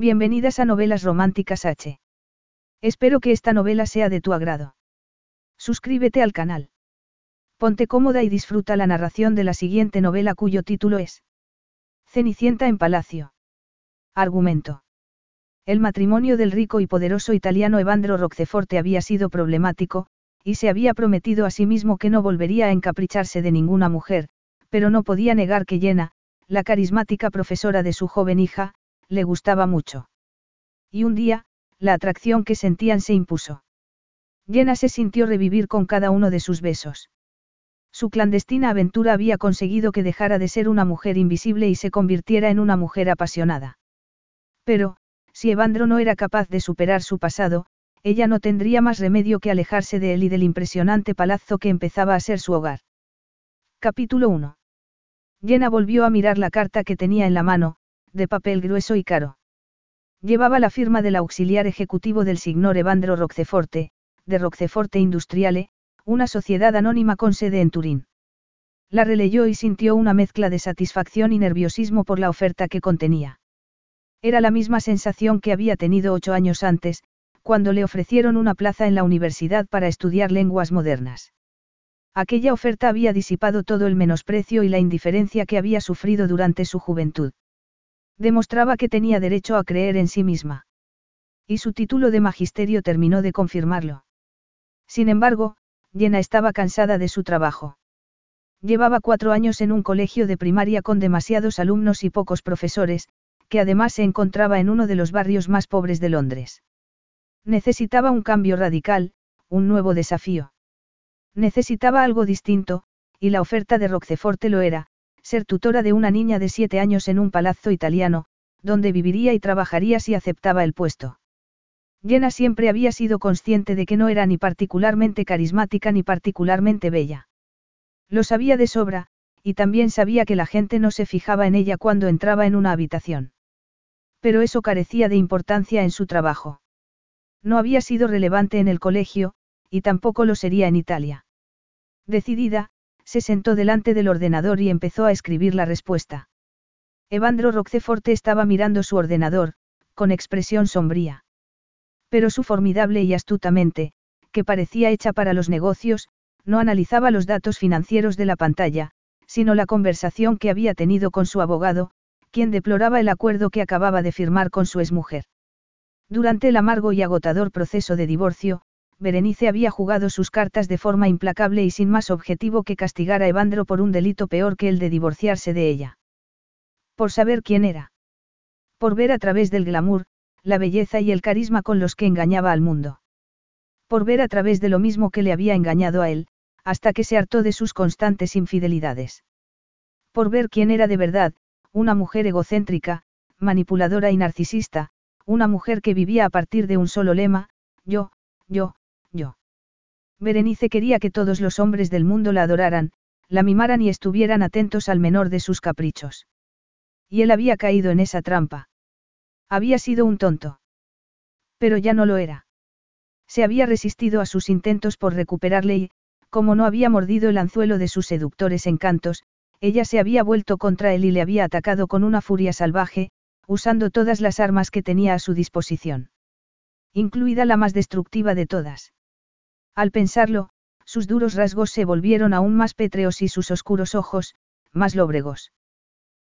Bienvenidas a Novelas Románticas H. Espero que esta novela sea de tu agrado. Suscríbete al canal. Ponte cómoda y disfruta la narración de la siguiente novela cuyo título es Cenicienta en Palacio. Argumento. El matrimonio del rico y poderoso italiano Evandro Roqueforte había sido problemático, y se había prometido a sí mismo que no volvería a encapricharse de ninguna mujer, pero no podía negar que Jenna, la carismática profesora de su joven hija, le gustaba mucho. Y un día, la atracción que sentían se impuso. Jenna se sintió revivir con cada uno de sus besos. Su clandestina aventura había conseguido que dejara de ser una mujer invisible y se convirtiera en una mujer apasionada. Pero, si Evandro no era capaz de superar su pasado, ella no tendría más remedio que alejarse de él y del impresionante palazzo que empezaba a ser su hogar. Capítulo 1. Jenna volvió a mirar la carta que tenía en la mano, de papel grueso y caro. Llevaba la firma del auxiliar ejecutivo del signor Evandro Roqueforte, de Roqueforte Industriale, una sociedad anónima con sede en Turín. La releyó y sintió una mezcla de satisfacción y nerviosismo por la oferta que contenía. Era la misma sensación que había tenido ocho años antes, cuando le ofrecieron una plaza en la universidad para estudiar lenguas modernas. Aquella oferta había disipado todo el menosprecio y la indiferencia que había sufrido durante su juventud. Demostraba que tenía derecho a creer en sí misma. Y su título de magisterio terminó de confirmarlo. Sin embargo, Jenna estaba cansada de su trabajo. Llevaba cuatro años en un colegio de primaria con demasiados alumnos y pocos profesores, que además se encontraba en uno de los barrios más pobres de Londres. Necesitaba un cambio radical, un nuevo desafío. Necesitaba algo distinto, y la oferta de Roqueforte lo era, ser tutora de una niña de siete años en un palazzo italiano, donde viviría y trabajaría si aceptaba el puesto. Jenna siempre había sido consciente de que no era ni particularmente carismática ni particularmente bella. Lo sabía de sobra, y también sabía que la gente no se fijaba en ella cuando entraba en una habitación. Pero eso carecía de importancia en su trabajo. No había sido relevante en el colegio, y tampoco lo sería en Italia. Decidida, se sentó delante del ordenador y empezó a escribir la respuesta. Evandro Roqueforte estaba mirando su ordenador, con expresión sombría. Pero su formidable y astutamente, que parecía hecha para los negocios, no analizaba los datos financieros de la pantalla, sino la conversación que había tenido con su abogado, quien deploraba el acuerdo que acababa de firmar con su exmujer. Durante el amargo y agotador proceso de divorcio, Berenice había jugado sus cartas de forma implacable y sin más objetivo que castigar a Evandro por un delito peor que el de divorciarse de ella. Por saber quién era. Por ver a través del glamour, la belleza y el carisma con los que engañaba al mundo. Por ver a través de lo mismo que le había engañado a él, hasta que se hartó de sus constantes infidelidades. Por ver quién era de verdad, una mujer egocéntrica, manipuladora y narcisista, una mujer que vivía a partir de un solo lema, yo, yo. Berenice quería que todos los hombres del mundo la adoraran, la mimaran y estuvieran atentos al menor de sus caprichos. Y él había caído en esa trampa. Había sido un tonto. Pero ya no lo era. Se había resistido a sus intentos por recuperarle y, como no había mordido el anzuelo de sus seductores encantos, ella se había vuelto contra él y le había atacado con una furia salvaje, usando todas las armas que tenía a su disposición. Incluida la más destructiva de todas. Al pensarlo, sus duros rasgos se volvieron aún más pétreos y sus oscuros ojos, más lóbregos.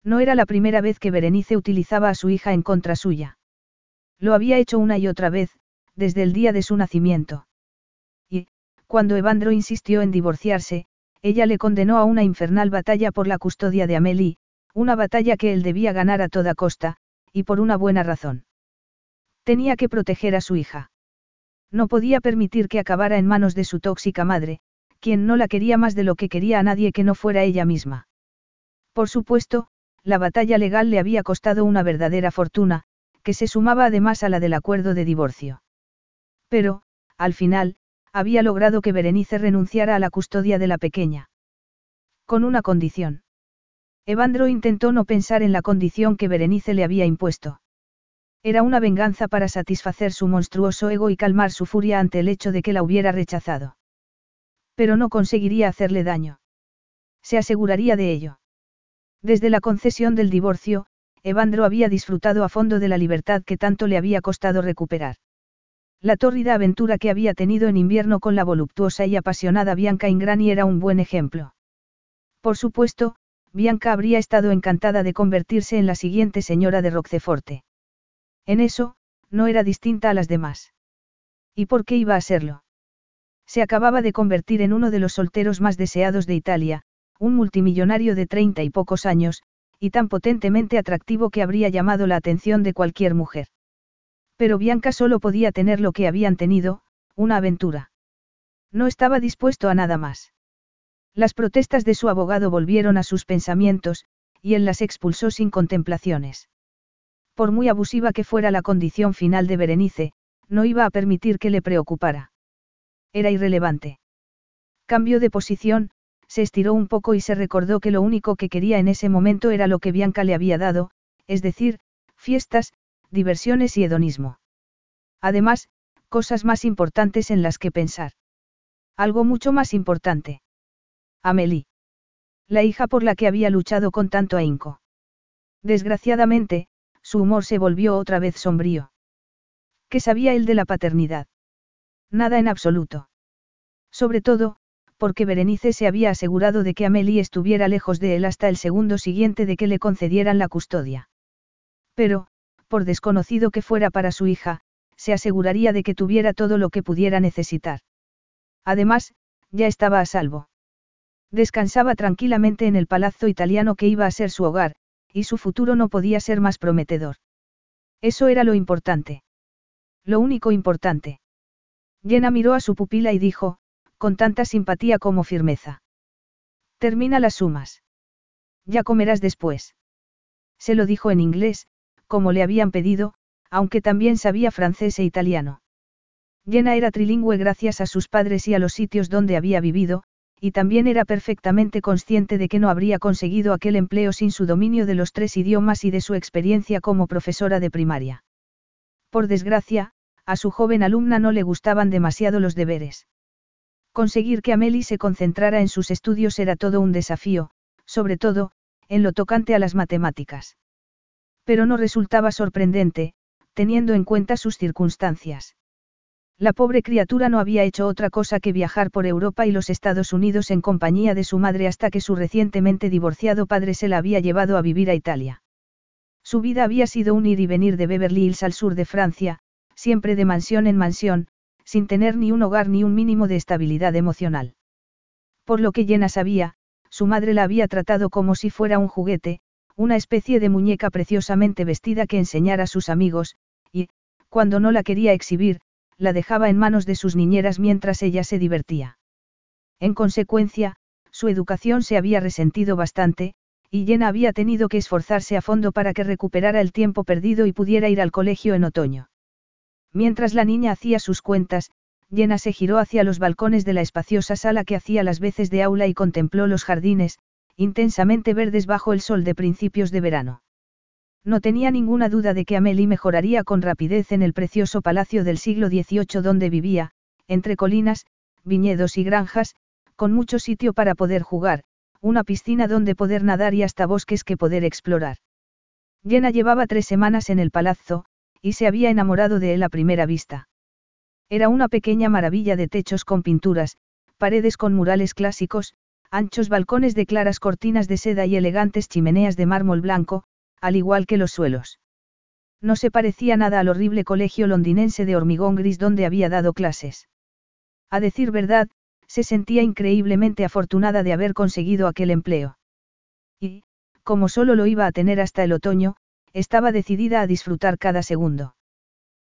No era la primera vez que Berenice utilizaba a su hija en contra suya. Lo había hecho una y otra vez, desde el día de su nacimiento. Y, cuando Evandro insistió en divorciarse, ella le condenó a una infernal batalla por la custodia de Amélie, una batalla que él debía ganar a toda costa, y por una buena razón. Tenía que proteger a su hija. No podía permitir que acabara en manos de su tóxica madre, quien no la quería más de lo que quería a nadie que no fuera ella misma. Por supuesto, la batalla legal le había costado una verdadera fortuna, que se sumaba además a la del acuerdo de divorcio. Pero, al final, había logrado que Berenice renunciara a la custodia de la pequeña. Con una condición. Evandro intentó no pensar en la condición que Berenice le había impuesto. Era una venganza para satisfacer su monstruoso ego y calmar su furia ante el hecho de que la hubiera rechazado. Pero no conseguiría hacerle daño. Se aseguraría de ello. Desde la concesión del divorcio, Evandro había disfrutado a fondo de la libertad que tanto le había costado recuperar. La tórrida aventura que había tenido en invierno con la voluptuosa y apasionada Bianca Ingrani era un buen ejemplo. Por supuesto, Bianca habría estado encantada de convertirse en la siguiente señora de Roqueforte. En eso, no era distinta a las demás. ¿Y por qué iba a serlo? Se acababa de convertir en uno de los solteros más deseados de Italia, un multimillonario de treinta y pocos años, y tan potentemente atractivo que habría llamado la atención de cualquier mujer. Pero Bianca solo podía tener lo que habían tenido, una aventura. No estaba dispuesto a nada más. Las protestas de su abogado volvieron a sus pensamientos, y él las expulsó sin contemplaciones. Por muy abusiva que fuera la condición final de Berenice, no iba a permitir que le preocupara. Era irrelevante. Cambió de posición, se estiró un poco y se recordó que lo único que quería en ese momento era lo que Bianca le había dado, es decir, fiestas, diversiones y hedonismo. Además, cosas más importantes en las que pensar. Algo mucho más importante. Amelie. La hija por la que había luchado con tanto ahínco. Desgraciadamente, su humor se volvió otra vez sombrío. ¿Qué sabía él de la paternidad? Nada en absoluto. Sobre todo, porque Berenice se había asegurado de que Amelie estuviera lejos de él hasta el segundo siguiente de que le concedieran la custodia. Pero, por desconocido que fuera para su hija, se aseguraría de que tuviera todo lo que pudiera necesitar. Además, ya estaba a salvo. Descansaba tranquilamente en el palazzo italiano que iba a ser su hogar, y su futuro no podía ser más prometedor. Eso era lo importante. Lo único importante. Jenna miró a su pupila y dijo, con tanta simpatía como firmeza. Termina las sumas. Ya comerás después. Se lo dijo en inglés, como le habían pedido, aunque también sabía francés e italiano. Jenna era trilingüe gracias a sus padres y a los sitios donde había vivido, y también era perfectamente consciente de que no habría conseguido aquel empleo sin su dominio de los tres idiomas y de su experiencia como profesora de primaria. Por desgracia, a su joven alumna no le gustaban demasiado los deberes. Conseguir que Amelie se concentrara en sus estudios era todo un desafío, sobre todo, en lo tocante a las matemáticas. Pero no resultaba sorprendente, teniendo en cuenta sus circunstancias. La pobre criatura no había hecho otra cosa que viajar por Europa y los Estados Unidos en compañía de su madre hasta que su recientemente divorciado padre se la había llevado a vivir a Italia. Su vida había sido un ir y venir de Beverly Hills al sur de Francia, siempre de mansión en mansión, sin tener ni un hogar ni un mínimo de estabilidad emocional. Por lo que Jenna sabía, su madre la había tratado como si fuera un juguete, una especie de muñeca preciosamente vestida que enseñara a sus amigos, y, cuando no la quería exhibir, la dejaba en manos de sus niñeras mientras ella se divertía. En consecuencia, su educación se había resentido bastante, y Jenna había tenido que esforzarse a fondo para que recuperara el tiempo perdido y pudiera ir al colegio en otoño. Mientras la niña hacía sus cuentas, Jenna se giró hacia los balcones de la espaciosa sala que hacía las veces de aula y contempló los jardines, intensamente verdes bajo el sol de principios de verano. No tenía ninguna duda de que Amelie mejoraría con rapidez en el precioso palacio del siglo XVIII donde vivía, entre colinas, viñedos y granjas, con mucho sitio para poder jugar, una piscina donde poder nadar y hasta bosques que poder explorar. Jenna llevaba tres semanas en el palazzo, y se había enamorado de él a primera vista. Era una pequeña maravilla de techos con pinturas, paredes con murales clásicos, anchos balcones de claras cortinas de seda y elegantes chimeneas de mármol blanco, al igual que los suelos. No se parecía nada al horrible colegio londinense de hormigón gris donde había dado clases. A decir verdad, se sentía increíblemente afortunada de haber conseguido aquel empleo. Y, como solo lo iba a tener hasta el otoño, estaba decidida a disfrutar cada segundo.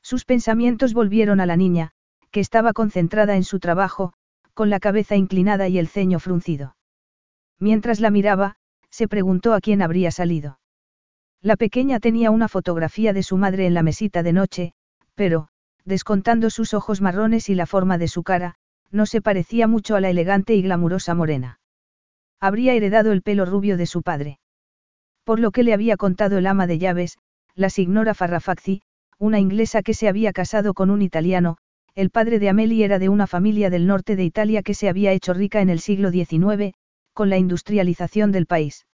Sus pensamientos volvieron a la niña, que estaba concentrada en su trabajo, con la cabeza inclinada y el ceño fruncido. Mientras la miraba, se preguntó a quién habría salido. La pequeña tenía una fotografía de su madre en la mesita de noche, pero, descontando sus ojos marrones y la forma de su cara, no se parecía mucho a la elegante y glamurosa morena. Habría heredado el pelo rubio de su padre. Por lo que le había contado el ama de llaves, la signora Farrafazzi, una inglesa que se había casado con un italiano, el padre de Amelie era de una familia del norte de Italia que se había hecho rica en el siglo XIX, con la industrialización del país.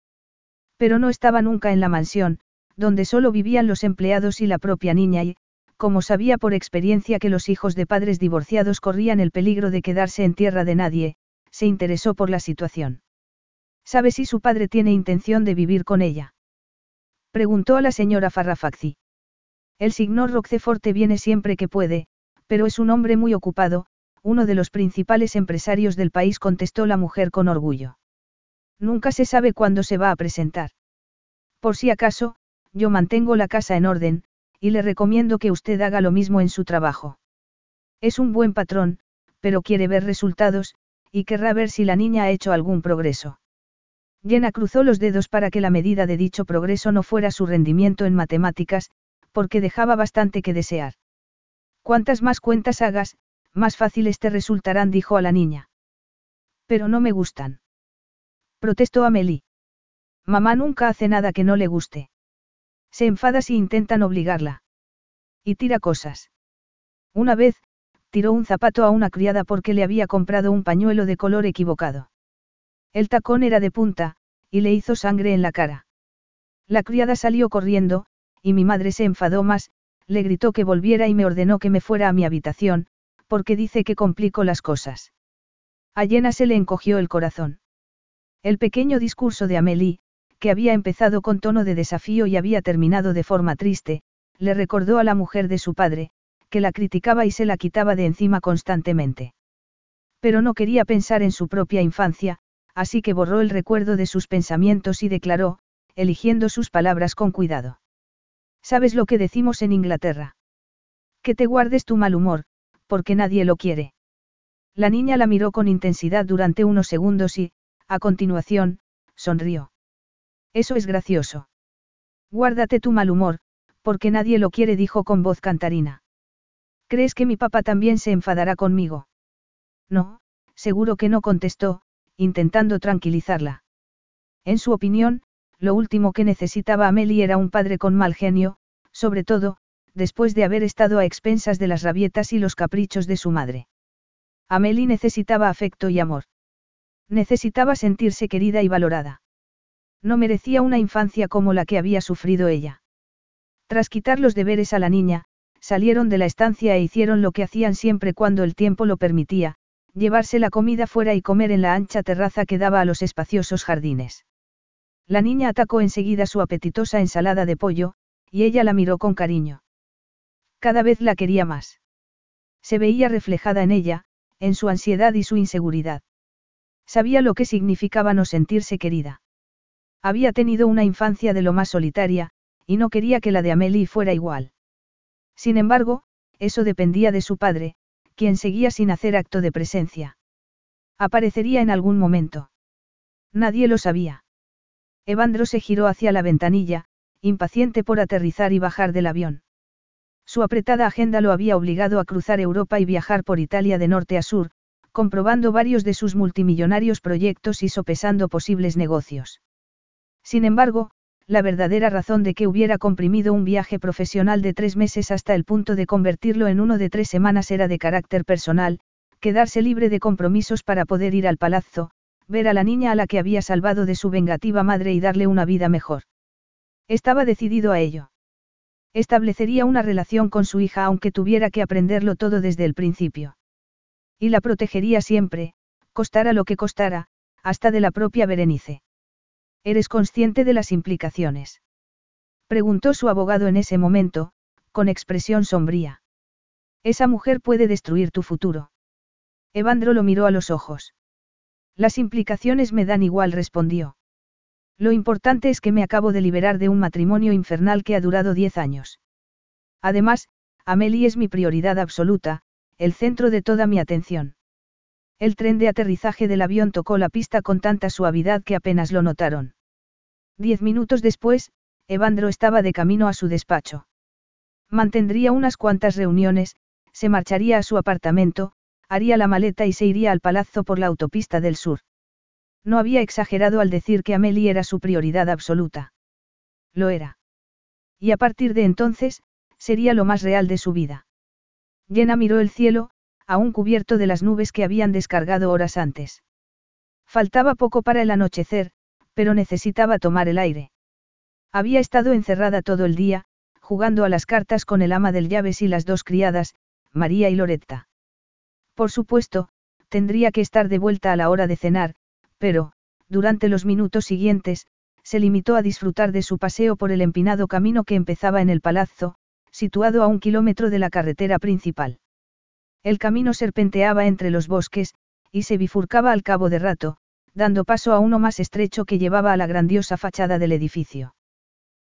Pero no estaba nunca en la mansión, donde solo vivían los empleados y la propia niña y, como sabía por experiencia que los hijos de padres divorciados corrían el peligro de quedarse en tierra de nadie, se interesó por la situación. ¿Sabe si su padre tiene intención de vivir con ella? Preguntó a la señora Farrafazzi. El signor Roqueforte viene siempre que puede, pero es un hombre muy ocupado, uno de los principales empresarios del país contestó la mujer con orgullo. Nunca se sabe cuándo se va a presentar. Por si acaso, yo mantengo la casa en orden, y le recomiendo que usted haga lo mismo en su trabajo. Es un buen patrón, pero quiere ver resultados, y querrá ver si la niña ha hecho algún progreso. Jenna cruzó los dedos para que la medida de dicho progreso no fuera su rendimiento en matemáticas, porque dejaba bastante que desear. Cuantas más cuentas hagas, más fáciles te resultarán, dijo a la niña. Pero no me gustan. Protestó Amelie. Mamá nunca hace nada que no le guste. Se enfada si intentan obligarla. Y tira cosas. Una vez, tiró un zapato a una criada porque le había comprado un pañuelo de color equivocado. El tacón era de punta, y le hizo sangre en la cara. La criada salió corriendo, y mi madre se enfadó más, le gritó que volviera y me ordenó que me fuera a mi habitación, porque dice que complico las cosas. A Jenna se le encogió el corazón. El pequeño discurso de Amélie, que había empezado con tono de desafío y había terminado de forma triste, le recordó a la mujer de su padre, que la criticaba y se la quitaba de encima constantemente. Pero no quería pensar en su propia infancia, así que borró el recuerdo de sus pensamientos y declaró, eligiendo sus palabras con cuidado. ¿Sabes lo que decimos en Inglaterra? Que te guardes tu mal humor, porque nadie lo quiere. La niña la miró con intensidad durante unos segundos y, a continuación, sonrió. Eso es gracioso. Guárdate tu mal humor, porque nadie lo quiere, dijo con voz cantarina. ¿Crees que mi papá también se enfadará conmigo? No, seguro que no contestó, intentando tranquilizarla. En su opinión, lo último que necesitaba Amelie era un padre con mal genio, sobre todo, después de haber estado a expensas de las rabietas y los caprichos de su madre. Amelie necesitaba afecto y amor. Necesitaba sentirse querida y valorada. No merecía una infancia como la que había sufrido ella. Tras quitar los deberes a la niña, salieron de la estancia e hicieron lo que hacían siempre cuando el tiempo lo permitía, llevarse la comida fuera y comer en la ancha terraza que daba a los espaciosos jardines. La niña atacó enseguida su apetitosa ensalada de pollo, y ella la miró con cariño. Cada vez la quería más. Se veía reflejada en ella, en su ansiedad y su inseguridad. Sabía lo que significaba no sentirse querida. Había tenido una infancia de lo más solitaria, y no quería que la de Amelie fuera igual. Sin embargo, eso dependía de su padre, quien seguía sin hacer acto de presencia. Aparecería en algún momento. Nadie lo sabía. Evandro se giró hacia la ventanilla, impaciente por aterrizar y bajar del avión. Su apretada agenda lo había obligado a cruzar Europa y viajar por Italia de norte a sur, comprobando varios de sus multimillonarios proyectos y sopesando posibles negocios. Sin embargo, la verdadera razón de que hubiera comprimido un viaje profesional de tres meses hasta el punto de convertirlo en uno de tres semanas era de carácter personal, quedarse libre de compromisos para poder ir al palazzo, ver a la niña a la que había salvado de su vengativa madre y darle una vida mejor. Estaba decidido a ello. Establecería una relación con su hija aunque tuviera que aprenderlo todo desde el principio. Y la protegería siempre, costara lo que costara, hasta de la propia Berenice. ¿Eres consciente de las implicaciones? Preguntó su abogado en ese momento, con expresión sombría. Esa mujer puede destruir tu futuro. Evandro lo miró a los ojos. Las implicaciones me dan igual, respondió. Lo importante es que me acabo de liberar de un matrimonio infernal que ha durado diez años. Además, Amelie es mi prioridad absoluta, el centro de toda mi atención. El tren de aterrizaje del avión tocó la pista con tanta suavidad que apenas lo notaron. Diez minutos después, Evandro estaba de camino a su despacho. Mantendría unas cuantas reuniones, se marcharía a su apartamento, haría la maleta y se iría al palazzo por la autopista del sur. No había exagerado al decir que Amelie era su prioridad absoluta. Lo era. Y a partir de entonces, sería lo más real de su vida. Jenna miró el cielo, aún cubierto de las nubes que habían descargado horas antes. Faltaba poco para el anochecer, pero necesitaba tomar el aire. Había estado encerrada todo el día, jugando a las cartas con el ama del llaves y las dos criadas, María y Loretta. Por supuesto, tendría que estar de vuelta a la hora de cenar, pero, durante los minutos siguientes, se limitó a disfrutar de su paseo por el empinado camino que empezaba en el palazzo, situado a un kilómetro de la carretera principal. El camino serpenteaba entre los bosques, y se bifurcaba al cabo de rato, dando paso a uno más estrecho que llevaba a la grandiosa fachada del edificio.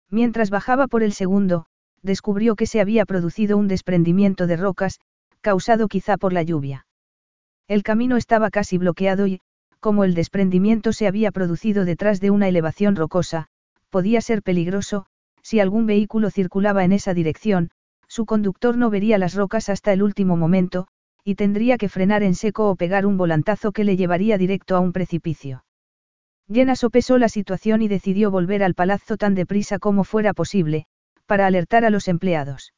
Mientras bajaba por el segundo, descubrió que se había producido un desprendimiento de rocas, causado quizá por la lluvia. El camino estaba casi bloqueado y, como el desprendimiento se había producido detrás de una elevación rocosa, podía ser peligroso, si algún vehículo circulaba en esa dirección, su conductor no vería las rocas hasta el último momento, y tendría que frenar en seco o pegar un volantazo que le llevaría directo a un precipicio. Jenna sopesó la situación y decidió volver al palazzo tan deprisa como fuera posible, para alertar a los empleados.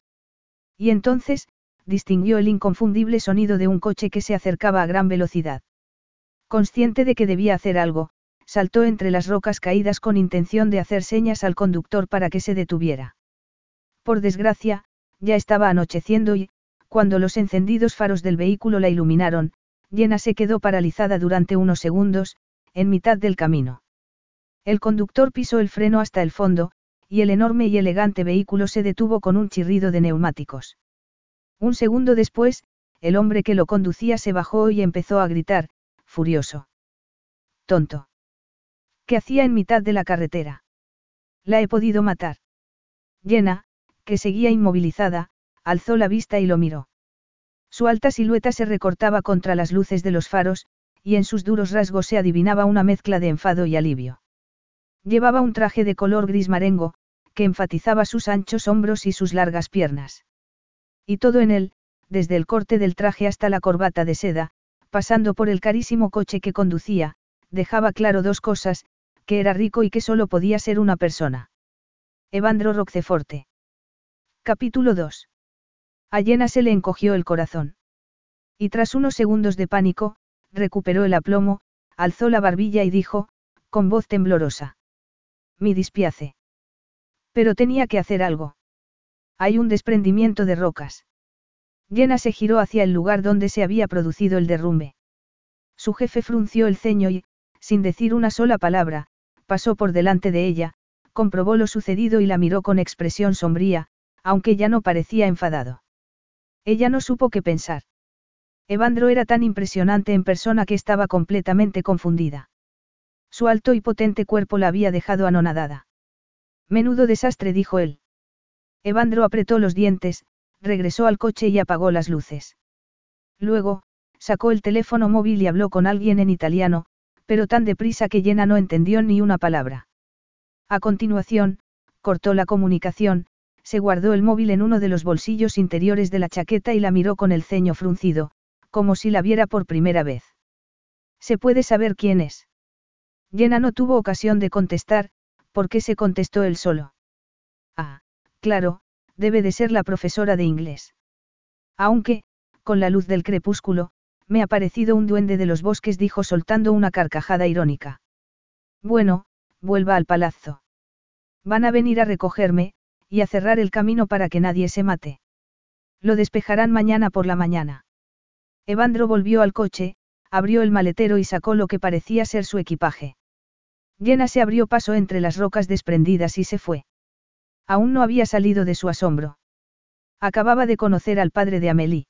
Y entonces, distinguió el inconfundible sonido de un coche que se acercaba a gran velocidad. Consciente de que debía hacer algo, saltó entre las rocas caídas con intención de hacer señas al conductor para que se detuviera. Por desgracia, ya estaba anocheciendo y, cuando los encendidos faros del vehículo la iluminaron, Jenna se quedó paralizada durante unos segundos, en mitad del camino. El conductor pisó el freno hasta el fondo, y el enorme y elegante vehículo se detuvo con un chirrido de neumáticos. Un segundo después, el hombre que lo conducía se bajó y empezó a gritar, furioso. Tonto. ¿Qué hacía en mitad de la carretera? La he podido matar. Jenna, que seguía inmovilizada, alzó la vista y lo miró. Su alta silueta se recortaba contra las luces de los faros, y en sus duros rasgos se adivinaba una mezcla de enfado y alivio. Llevaba un traje de color gris marengo, que enfatizaba sus anchos hombros y sus largas piernas. Y todo en él, desde el corte del traje hasta la corbata de seda, pasando por el carísimo coche que conducía, dejaba claro dos cosas, que era rico y que solo podía ser una persona. Evandro Roqueforte. Capítulo 2. A Jenna se le encogió el corazón. Y tras unos segundos de pánico, recuperó el aplomo, alzó la barbilla y dijo, con voz temblorosa. Mi dispiace. Pero tenía que hacer algo. Hay un desprendimiento de rocas. Jenna se giró hacia el lugar donde se había producido el derrumbe. Su jefe frunció el ceño y, sin decir una sola palabra, pasó por delante de ella, comprobó lo sucedido y la miró con expresión sombría, aunque ya no parecía enfadado. Ella no supo qué pensar. Evandro era tan impresionante en persona que estaba completamente confundida. Su alto y potente cuerpo la había dejado anonadada. Menudo desastre, dijo él. Evandro apretó los dientes, regresó al coche y apagó las luces. Luego, sacó el teléfono móvil y habló con alguien en italiano, pero tan deprisa que Jenna no entendió ni una palabra. A continuación, cortó la comunicación, se guardó el móvil en uno de los bolsillos interiores de la chaqueta y la miró con el ceño fruncido, como si la viera por primera vez. ¿Se puede saber quién es? Jenna no tuvo ocasión de contestar, porque se contestó él solo. Ah, claro, debe de ser la profesora de inglés. Aunque, con la luz del crepúsculo, me ha parecido un duende de los bosques, dijo soltando una carcajada irónica. Bueno, vuelva al palazzo. Van a venir a recogerme, y a cerrar el camino para que nadie se mate. Lo despejarán mañana por la mañana. Evandro volvió al coche, abrió el maletero y sacó lo que parecía ser su equipaje. Jenna se abrió paso entre las rocas desprendidas y se fue. Aún no había salido de su asombro. Acababa de conocer al padre de Amélie.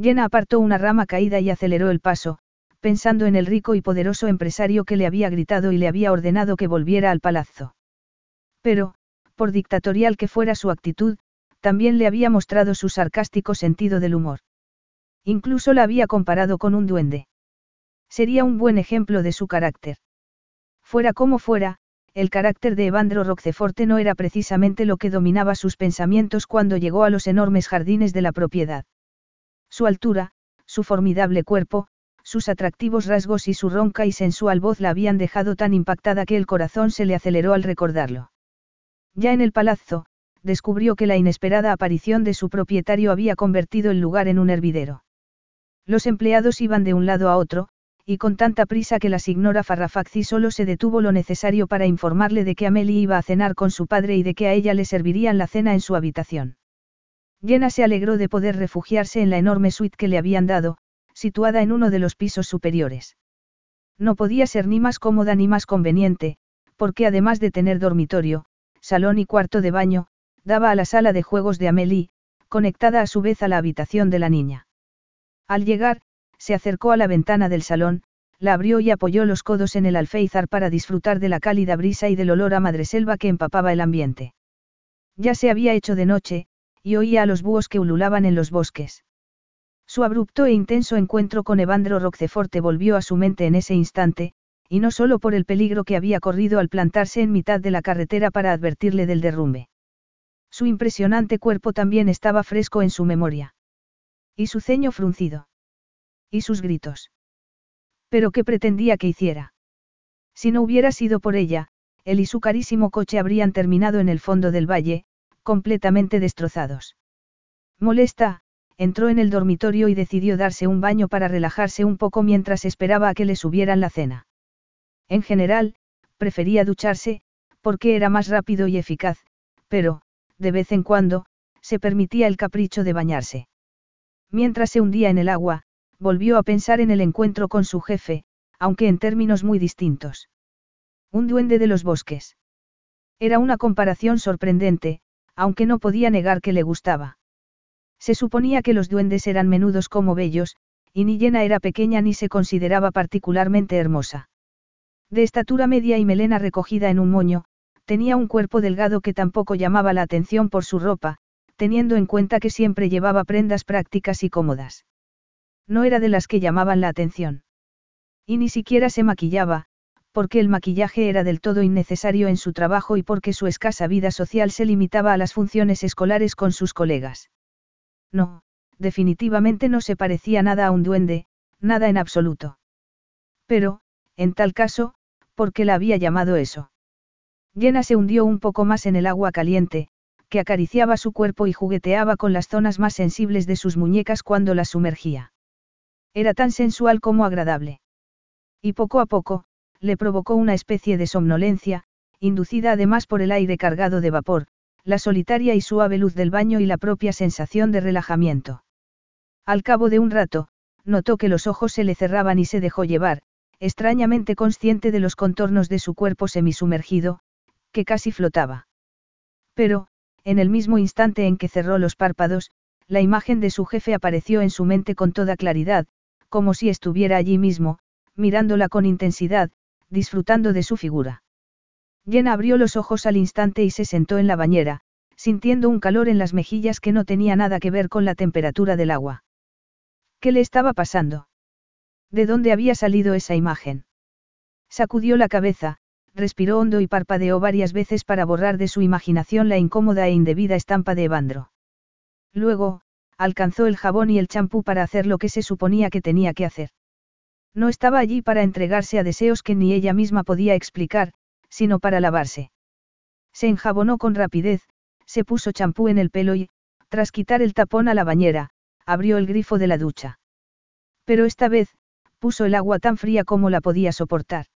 Jenna apartó una rama caída y aceleró el paso, pensando en el rico y poderoso empresario que le había gritado y le había ordenado que volviera al palazzo. Pero, por dictatorial que fuera su actitud, también le había mostrado su sarcástico sentido del humor. Incluso la había comparado con un duende. Sería un buen ejemplo de su carácter. Fuera como fuera, el carácter de Evandro Roqueforte no era precisamente lo que dominaba sus pensamientos cuando llegó a los enormes jardines de la propiedad. Su altura, su formidable cuerpo, sus atractivos rasgos y su ronca y sensual voz la habían dejado tan impactada que el corazón se le aceleró al recordarlo. Ya en el palazzo, descubrió que la inesperada aparición de su propietario había convertido el lugar en un hervidero. Los empleados iban de un lado a otro, y con tanta prisa que la signora Farrafaxi solo se detuvo lo necesario para informarle de que Amelie iba a cenar con su padre y de que a ella le servirían la cena en su habitación. Jenna se alegró de poder refugiarse en la enorme suite que le habían dado, situada en uno de los pisos superiores. No podía ser ni más cómoda ni más conveniente, porque además de tener dormitorio, salón y cuarto de baño, daba a la sala de juegos de Amélie, conectada a su vez a la habitación de la niña. Al llegar, se acercó a la ventana del salón, la abrió y apoyó los codos en el alféizar para disfrutar de la cálida brisa y del olor a madreselva que empapaba el ambiente. Ya se había hecho de noche, y oía a los búhos que ululaban en los bosques. Su abrupto e intenso encuentro con Evandro Roqueforte volvió a su mente en ese instante, y no solo por el peligro que había corrido al plantarse en mitad de la carretera para advertirle del derrumbe. Su impresionante cuerpo también estaba fresco en su memoria. Y su ceño fruncido. Y sus gritos. Pero ¿qué pretendía que hiciera? Si no hubiera sido por ella, él y su carísimo coche habrían terminado en el fondo del valle, completamente destrozados. Molesta, entró en el dormitorio y decidió darse un baño para relajarse un poco mientras esperaba a que le subieran la cena. En general, prefería ducharse, porque era más rápido y eficaz, pero, de vez en cuando, se permitía el capricho de bañarse. Mientras se hundía en el agua, volvió a pensar en el encuentro con su jefe, aunque en términos muy distintos. Un duende de los bosques. Era una comparación sorprendente, aunque no podía negar que le gustaba. Se suponía que los duendes eran menudos como bellos, y ni llena era pequeña ni se consideraba particularmente hermosa. De estatura media y melena recogida en un moño, tenía un cuerpo delgado que tampoco llamaba la atención por su ropa, teniendo en cuenta que siempre llevaba prendas prácticas y cómodas. No era de las que llamaban la atención. Y ni siquiera se maquillaba, porque el maquillaje era del todo innecesario en su trabajo y porque su escasa vida social se limitaba a las funciones escolares con sus colegas. No, definitivamente no se parecía nada a un duende, nada en absoluto. Pero, en tal caso, ¿por qué la había llamado eso? Jenna se hundió un poco más en el agua caliente, que acariciaba su cuerpo y jugueteaba con las zonas más sensibles de sus muñecas cuando las sumergía. Era tan sensual como agradable. Y poco a poco, le provocó una especie de somnolencia, inducida además por el aire cargado de vapor, la solitaria y suave luz del baño y la propia sensación de relajamiento. Al cabo de un rato, notó que los ojos se le cerraban y se dejó llevar, extrañamente consciente de los contornos de su cuerpo semisumergido, que casi flotaba. Pero, en el mismo instante en que cerró los párpados, la imagen de su jefe apareció en su mente con toda claridad, como si estuviera allí mismo, mirándola con intensidad, disfrutando de su figura. Jenna abrió los ojos al instante y se sentó en la bañera, sintiendo un calor en las mejillas que no tenía nada que ver con la temperatura del agua. ¿Qué le estaba pasando? ¿De dónde había salido esa imagen? Sacudió la cabeza, respiró hondo y parpadeó varias veces para borrar de su imaginación la incómoda e indebida estampa de Evandro. Luego, alcanzó el jabón y el champú para hacer lo que se suponía que tenía que hacer. No estaba allí para entregarse a deseos que ni ella misma podía explicar, sino para lavarse. Se enjabonó con rapidez, se puso champú en el pelo y, tras quitar el tapón a la bañera, abrió el grifo de la ducha. Pero esta vez, puso el agua tan fría como la podía soportar.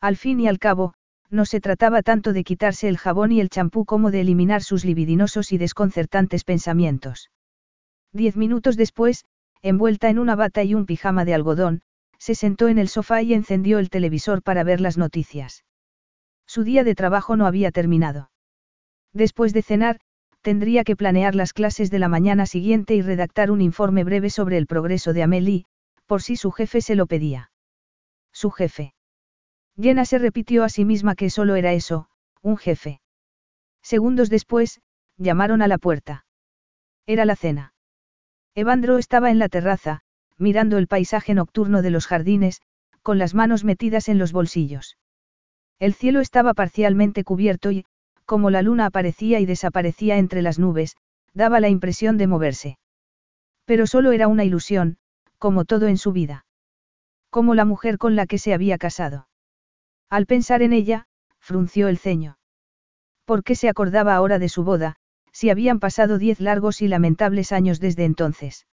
Al fin y al cabo, no se trataba tanto de quitarse el jabón y el champú como de eliminar sus libidinosos y desconcertantes pensamientos. Diez minutos después, envuelta en una bata y un pijama de algodón, se sentó en el sofá y encendió el televisor para ver las noticias. Su día de trabajo no había terminado. Después de cenar, tendría que planear las clases de la mañana siguiente y redactar un informe breve sobre el progreso de Amelie, por si su jefe se lo pedía. Su jefe. Jenna se repitió a sí misma que solo era eso, un jefe. Segundos después, llamaron a la puerta. Era la cena. Evandro estaba en la terraza, mirando el paisaje nocturno de los jardines, con las manos metidas en los bolsillos. El cielo estaba parcialmente cubierto y, como la luna aparecía y desaparecía entre las nubes, daba la impresión de moverse. Pero solo era una ilusión, como todo en su vida. Como la mujer con la que se había casado. Al pensar en ella, frunció el ceño. ¿Por qué se acordaba ahora de su boda, si habían pasado diez largos y lamentables años desde entonces?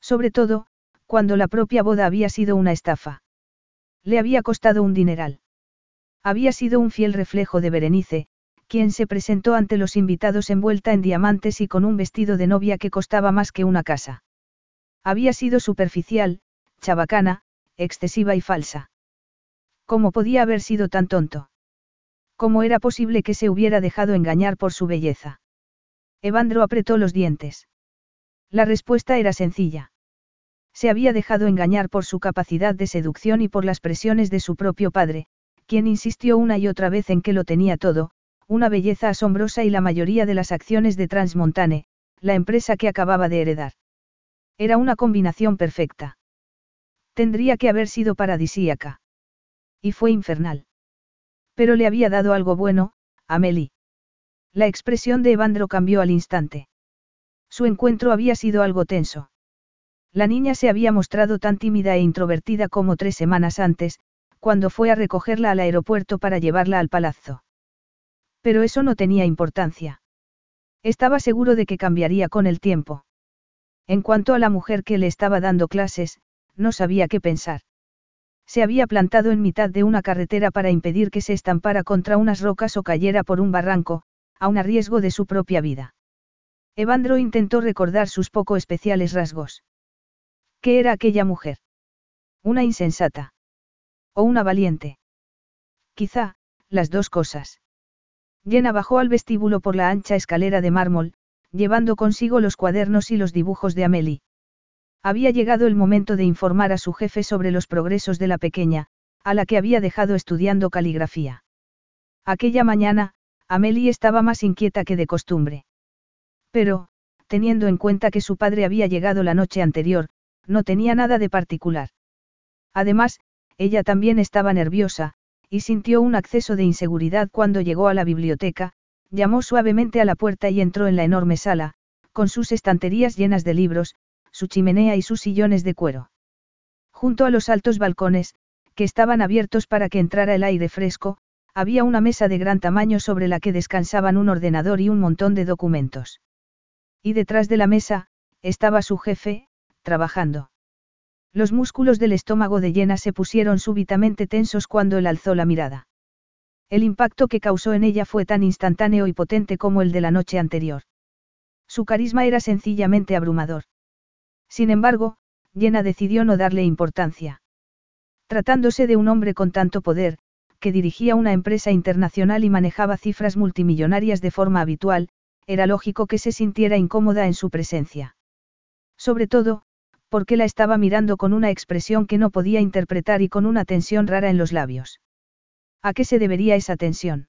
Sobre todo, cuando la propia boda había sido una estafa. Le había costado un dineral. Había sido un fiel reflejo de Berenice, quien se presentó ante los invitados envuelta en diamantes y con un vestido de novia que costaba más que una casa. Había sido superficial, chabacana, excesiva y falsa. ¿Cómo podía haber sido tan tonto? ¿Cómo era posible que se hubiera dejado engañar por su belleza? Evandro apretó los dientes. La respuesta era sencilla. Se había dejado engañar por su capacidad de seducción y por las presiones de su propio padre, quien insistió una y otra vez en que lo tenía todo, una belleza asombrosa y la mayoría de las acciones de Transmontane, la empresa que acababa de heredar. Era una combinación perfecta. Tendría que haber sido paradisíaca. Y fue infernal. Pero le había dado algo bueno, Amelie. La expresión de Evandro cambió al instante. Su encuentro había sido algo tenso. La niña se había mostrado tan tímida e introvertida como tres semanas antes, cuando fue a recogerla al aeropuerto para llevarla al palazzo. Pero eso no tenía importancia. Estaba seguro de que cambiaría con el tiempo. En cuanto a la mujer que le estaba dando clases, no sabía qué pensar. Se había plantado en mitad de una carretera para impedir que se estampara contra unas rocas o cayera por un barranco, aun a riesgo de su propia vida. Evandro intentó recordar sus poco especiales rasgos. ¿Qué era aquella mujer? Una insensata. O una valiente. Quizá, las dos cosas. Jenna bajó al vestíbulo por la ancha escalera de mármol, llevando consigo los cuadernos y los dibujos de Amelie. Había llegado el momento de informar a su jefe sobre los progresos de la pequeña, a la que había dejado estudiando caligrafía. Aquella mañana, Amelie estaba más inquieta que de costumbre. Pero, teniendo en cuenta que su padre había llegado la noche anterior, no tenía nada de particular. Además, ella también estaba nerviosa, y sintió un acceso de inseguridad cuando llegó a la biblioteca, llamó suavemente a la puerta y entró en la enorme sala, con sus estanterías llenas de libros, su chimenea y sus sillones de cuero. Junto a los altos balcones, que estaban abiertos para que entrara el aire fresco, había una mesa de gran tamaño sobre la que descansaban un ordenador y un montón de documentos. Y detrás de la mesa, estaba su jefe, trabajando. Los músculos del estómago de Jenna se pusieron súbitamente tensos cuando él alzó la mirada. El impacto que causó en ella fue tan instantáneo y potente como el de la noche anterior. Su carisma era sencillamente abrumador. Sin embargo, Jenna decidió no darle importancia. Tratándose de un hombre con tanto poder, que dirigía una empresa internacional y manejaba cifras multimillonarias de forma habitual, era lógico que se sintiera incómoda en su presencia. Sobre todo, porque la estaba mirando con una expresión que no podía interpretar y con una tensión rara en los labios. ¿A qué se debería esa tensión?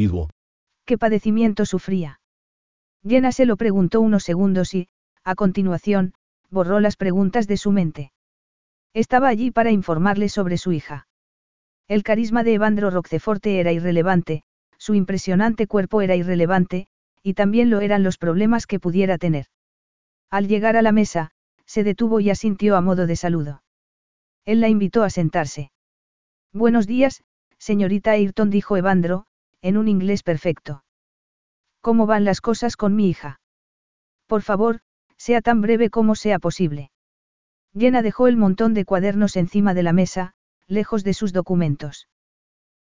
¿Qué padecimiento sufría? Jenna se lo preguntó unos segundos y, a continuación, borró las preguntas de su mente. Estaba allí para informarle sobre su hija. El carisma de Evandro Roqueforte era irrelevante, su impresionante cuerpo era irrelevante, y también lo eran los problemas que pudiera tener. Al llegar a la mesa, se detuvo y asintió a modo de saludo. Él la invitó a sentarse. Buenos días, señorita Ayrton, dijo Evandro, en un inglés perfecto. ¿Cómo van las cosas con mi hija? Por favor, sea tan breve como sea posible. Jenna dejó el montón de cuadernos encima de la mesa, lejos de sus documentos.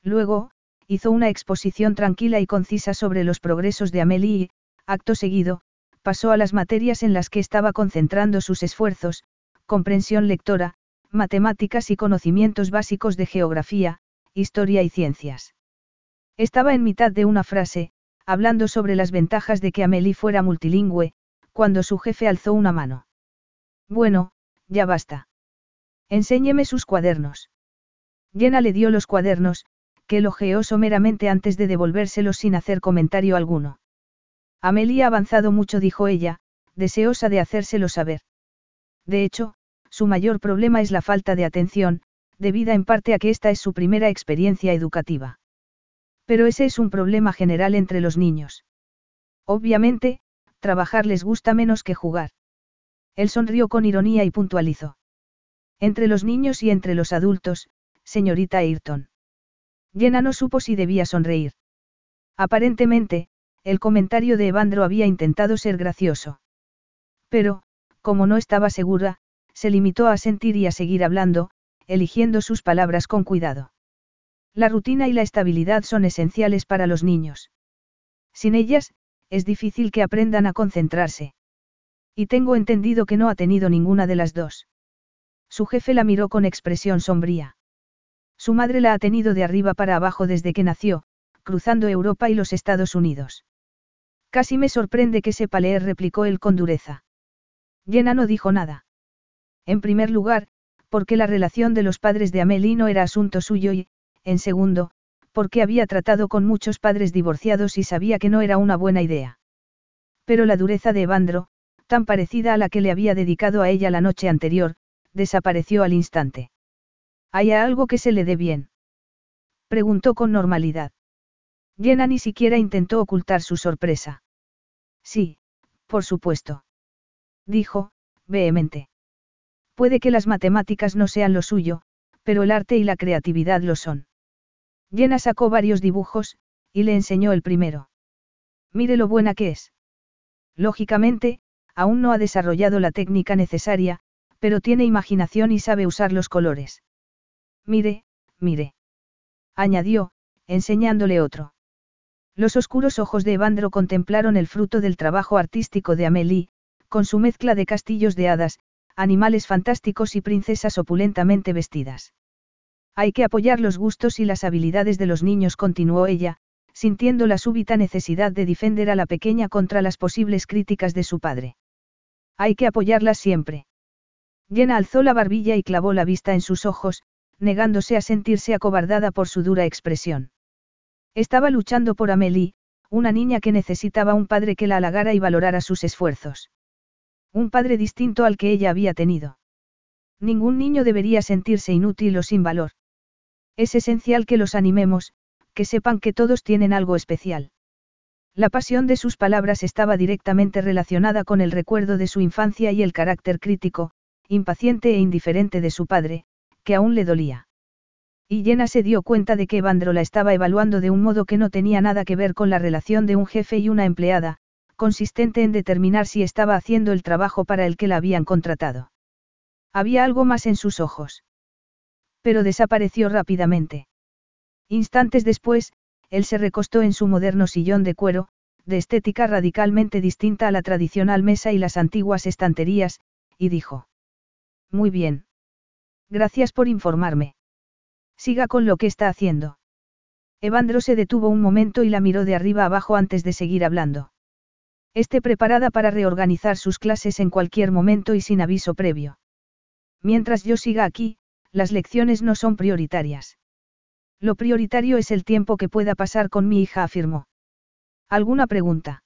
Luego, hizo una exposición tranquila y concisa sobre los progresos de Amelie y, acto seguido, pasó a las materias en las que estaba concentrando sus esfuerzos, comprensión lectora, matemáticas y conocimientos básicos de geografía, historia y ciencias. Estaba en mitad de una frase, hablando sobre las ventajas de que Amelie fuera multilingüe, cuando su jefe alzó una mano. Bueno, ya basta. Enséñeme sus cuadernos. Jenna le dio los cuadernos, que elogió someramente antes de devolvérselos sin hacer comentario alguno. Amelie ha avanzado mucho, dijo ella, deseosa de hacérselo saber. De hecho, su mayor problema es la falta de atención, debida en parte a que esta es su primera experiencia educativa. Pero ese es un problema general entre los niños. Obviamente, trabajar les gusta menos que jugar. Él sonrió con ironía y puntualizó. Entre los niños y entre los adultos, señorita Ayrton. Jenna no supo si debía sonreír. Aparentemente, el comentario de Evandro había intentado ser gracioso. Pero, como no estaba segura, se limitó a sentir y a seguir hablando, eligiendo sus palabras con cuidado. La rutina y la estabilidad son esenciales para los niños. Sin ellas, es difícil que aprendan a concentrarse. Y tengo entendido que no ha tenido ninguna de las dos. Su jefe la miró con expresión sombría. Su madre la ha tenido de arriba para abajo desde que nació, cruzando Europa y los Estados Unidos. Casi me sorprende que sepa leer, replicó él con dureza. Jenna no dijo nada. En primer lugar, porque la relación de los padres de Amelie no era asunto suyo y, en segundo, porque había tratado con muchos padres divorciados y sabía que no era una buena idea. Pero la dureza de Evandro, tan parecida a la que le había dedicado a ella la noche anterior, desapareció al instante. ¿Hay algo que se le dé bien? Preguntó con normalidad. Jenna ni siquiera intentó ocultar su sorpresa. Sí, por supuesto. Dijo, vehemente. Puede que las matemáticas no sean lo suyo, pero el arte y la creatividad lo son. Jenna sacó varios dibujos, y le enseñó el primero. Mire lo buena que es. Lógicamente, aún no ha desarrollado la técnica necesaria, pero tiene imaginación y sabe usar los colores. Mire, mire. Añadió, enseñándole otro. Los oscuros ojos de Evandro contemplaron el fruto del trabajo artístico de Amélie, con su mezcla de castillos de hadas, animales fantásticos y princesas opulentamente vestidas. Hay que apoyar los gustos y las habilidades de los niños, continuó ella, sintiendo la súbita necesidad de defender a la pequeña contra las posibles críticas de su padre. Hay que apoyarlas siempre. Jenna alzó la barbilla y clavó la vista en sus ojos, negándose a sentirse acobardada por su dura expresión. Estaba luchando por Amélie, una niña que necesitaba un padre que la halagara y valorara sus esfuerzos. Un padre distinto al que ella había tenido. Ningún niño debería sentirse inútil o sin valor. Es esencial que los animemos, que sepan que todos tienen algo especial. La pasión de sus palabras estaba directamente relacionada con el recuerdo de su infancia y el carácter crítico, impaciente e indiferente de su padre, que aún le dolía. Y Jenna se dio cuenta de que Evandro la estaba evaluando de un modo que no tenía nada que ver con la relación de un jefe y una empleada, consistente en determinar si estaba haciendo el trabajo para el que la habían contratado. Había algo más en sus ojos. Pero desapareció rápidamente. Instantes después, él se recostó en su moderno sillón de cuero, de estética radicalmente distinta a la tradicional mesa y las antiguas estanterías, y dijo. Muy bien. Gracias por informarme. Siga con lo que está haciendo. Evandro se detuvo un momento y la miró de arriba abajo antes de seguir hablando. Esté preparada para reorganizar sus clases en cualquier momento y sin aviso previo. Mientras yo siga aquí, las lecciones no son prioritarias. Lo prioritario es el tiempo que pueda pasar con mi hija, afirmó. ¿Alguna pregunta?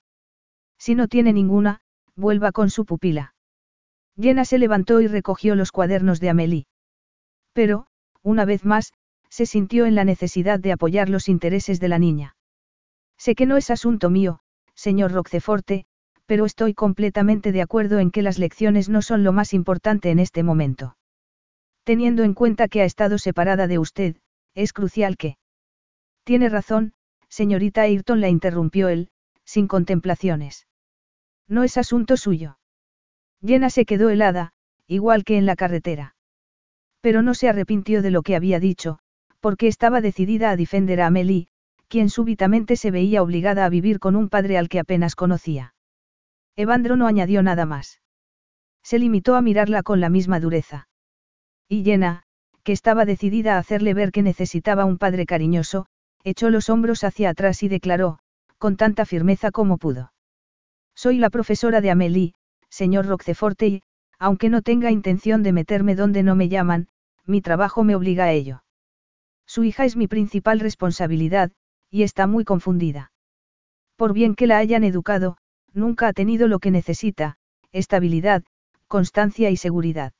Si no tiene ninguna, vuelva con su pupila. Jenna se levantó y recogió los cuadernos de Amélie. Pero, una vez más, se sintió en la necesidad de apoyar los intereses de la niña. Sé que no es asunto mío, señor Roqueforte, pero estoy completamente de acuerdo en que las lecciones no son lo más importante en este momento. Teniendo en cuenta que ha estado separada de usted, es crucial que... Tiene razón, señorita Ayrton la interrumpió él, sin contemplaciones. No es asunto suyo. Jenna se quedó helada, igual que en la carretera. Pero no se arrepintió de lo que había dicho, porque estaba decidida a defender a Amélie, quien súbitamente se veía obligada a vivir con un padre al que apenas conocía. Evandro no añadió nada más. Se limitó a mirarla con la misma dureza. Y Jenna, que estaba decidida a hacerle ver que necesitaba un padre cariñoso, echó los hombros hacia atrás y declaró, con tanta firmeza como pudo. Soy la profesora de Amélie, señor Roqueforte y, aunque no tenga intención de meterme donde no me llaman, mi trabajo me obliga a ello. Su hija es mi principal responsabilidad, y está muy confundida. Por bien que la hayan educado, nunca ha tenido lo que necesita, estabilidad, constancia y seguridad.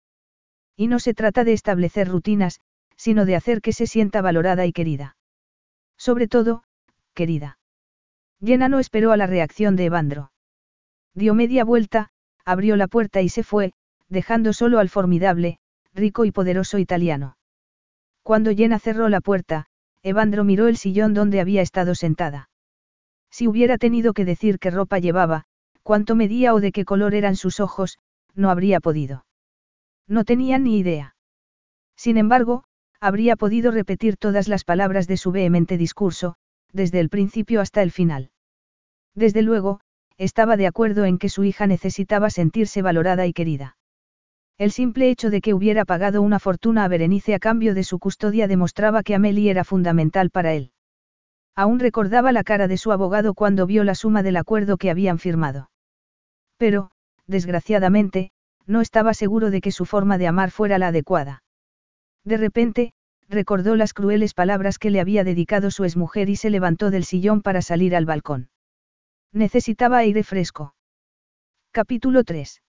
Y no se trata de establecer rutinas, sino de hacer que se sienta valorada y querida. Sobre todo, querida. Jenna no esperó a la reacción de Evandro. Dio media vuelta, abrió la puerta y se fue, dejando solo al formidable, rico y poderoso italiano. Cuando Jenna cerró la puerta, Evandro miró el sillón donde había estado sentada. Si hubiera tenido que decir qué ropa llevaba, cuánto medía o de qué color eran sus ojos, no habría podido. No tenía ni idea. Sin embargo, habría podido repetir todas las palabras de su vehemente discurso, desde el principio hasta el final. Desde luego, estaba de acuerdo en que su hija necesitaba sentirse valorada y querida. El simple hecho de que hubiera pagado una fortuna a Berenice a cambio de su custodia demostraba que Amelie era fundamental para él. Aún recordaba la cara de su abogado cuando vio la suma del acuerdo que habían firmado. Pero, desgraciadamente, no estaba seguro de que su forma de amar fuera la adecuada. De repente, recordó las crueles palabras que le había dedicado su exmujer y se levantó del sillón para salir al balcón. Necesitaba aire fresco. Capítulo 3.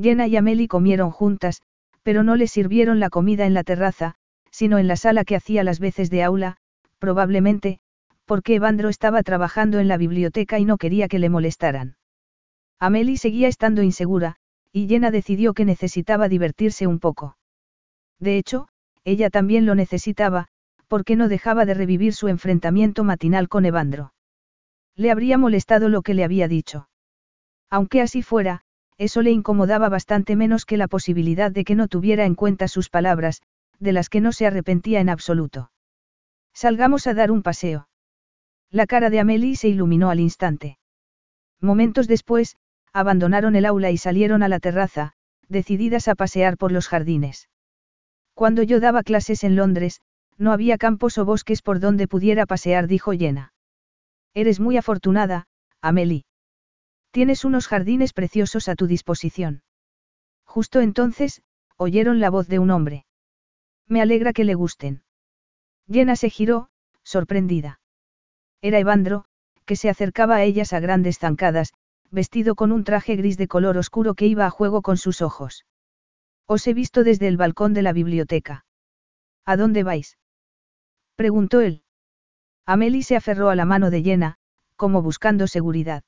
Jenna y Amelie comieron juntas, pero no le sirvieron la comida en la terraza, sino en la sala que hacía las veces de aula, probablemente, porque Evandro estaba trabajando en la biblioteca y no quería que le molestaran. Amelie seguía estando insegura, y Jenna decidió que necesitaba divertirse un poco. De hecho, ella también lo necesitaba, porque no dejaba de revivir su enfrentamiento matinal con Evandro. Le habría molestado lo que le había dicho. Aunque así fuera, eso le incomodaba bastante menos que la posibilidad de que no tuviera en cuenta sus palabras, de las que no se arrepentía en absoluto. Salgamos a dar un paseo. La cara de Amélie se iluminó al instante. Momentos después, abandonaron el aula y salieron a la terraza, decididas a pasear por los jardines. Cuando yo daba clases en Londres, no había campos o bosques por donde pudiera pasear, dijo Jenna. Eres muy afortunada, Amelie. Tienes unos jardines preciosos a tu disposición. Justo entonces, oyeron la voz de un hombre. Me alegra que le gusten. Jenna se giró, sorprendida. Era Evandro, que se acercaba a ellas a grandes zancadas, vestido con un traje gris de color oscuro que iba a juego con sus ojos. Os he visto desde el balcón de la biblioteca. ¿A dónde vais? preguntó él. Amelie se aferró a la mano de Jenna, como buscando seguridad.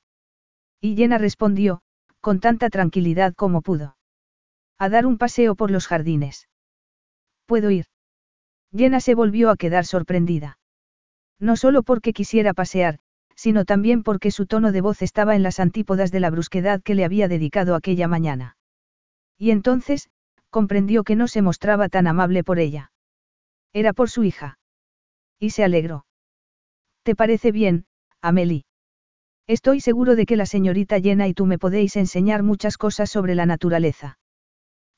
Y Jenna respondió, con tanta tranquilidad como pudo. A dar un paseo por los jardines. ¿Puedo ir? Jenna se volvió a quedar sorprendida. No solo porque quisiera pasear, sino también porque su tono de voz estaba en las antípodas de la brusquedad que le había dedicado aquella mañana. Y entonces, comprendió que no se mostraba tan amable por ella. Era por su hija. Y se alegró. ¿Te parece bien, Amelie? Estoy seguro de que la señorita Jenna y tú me podéis enseñar muchas cosas sobre la naturaleza.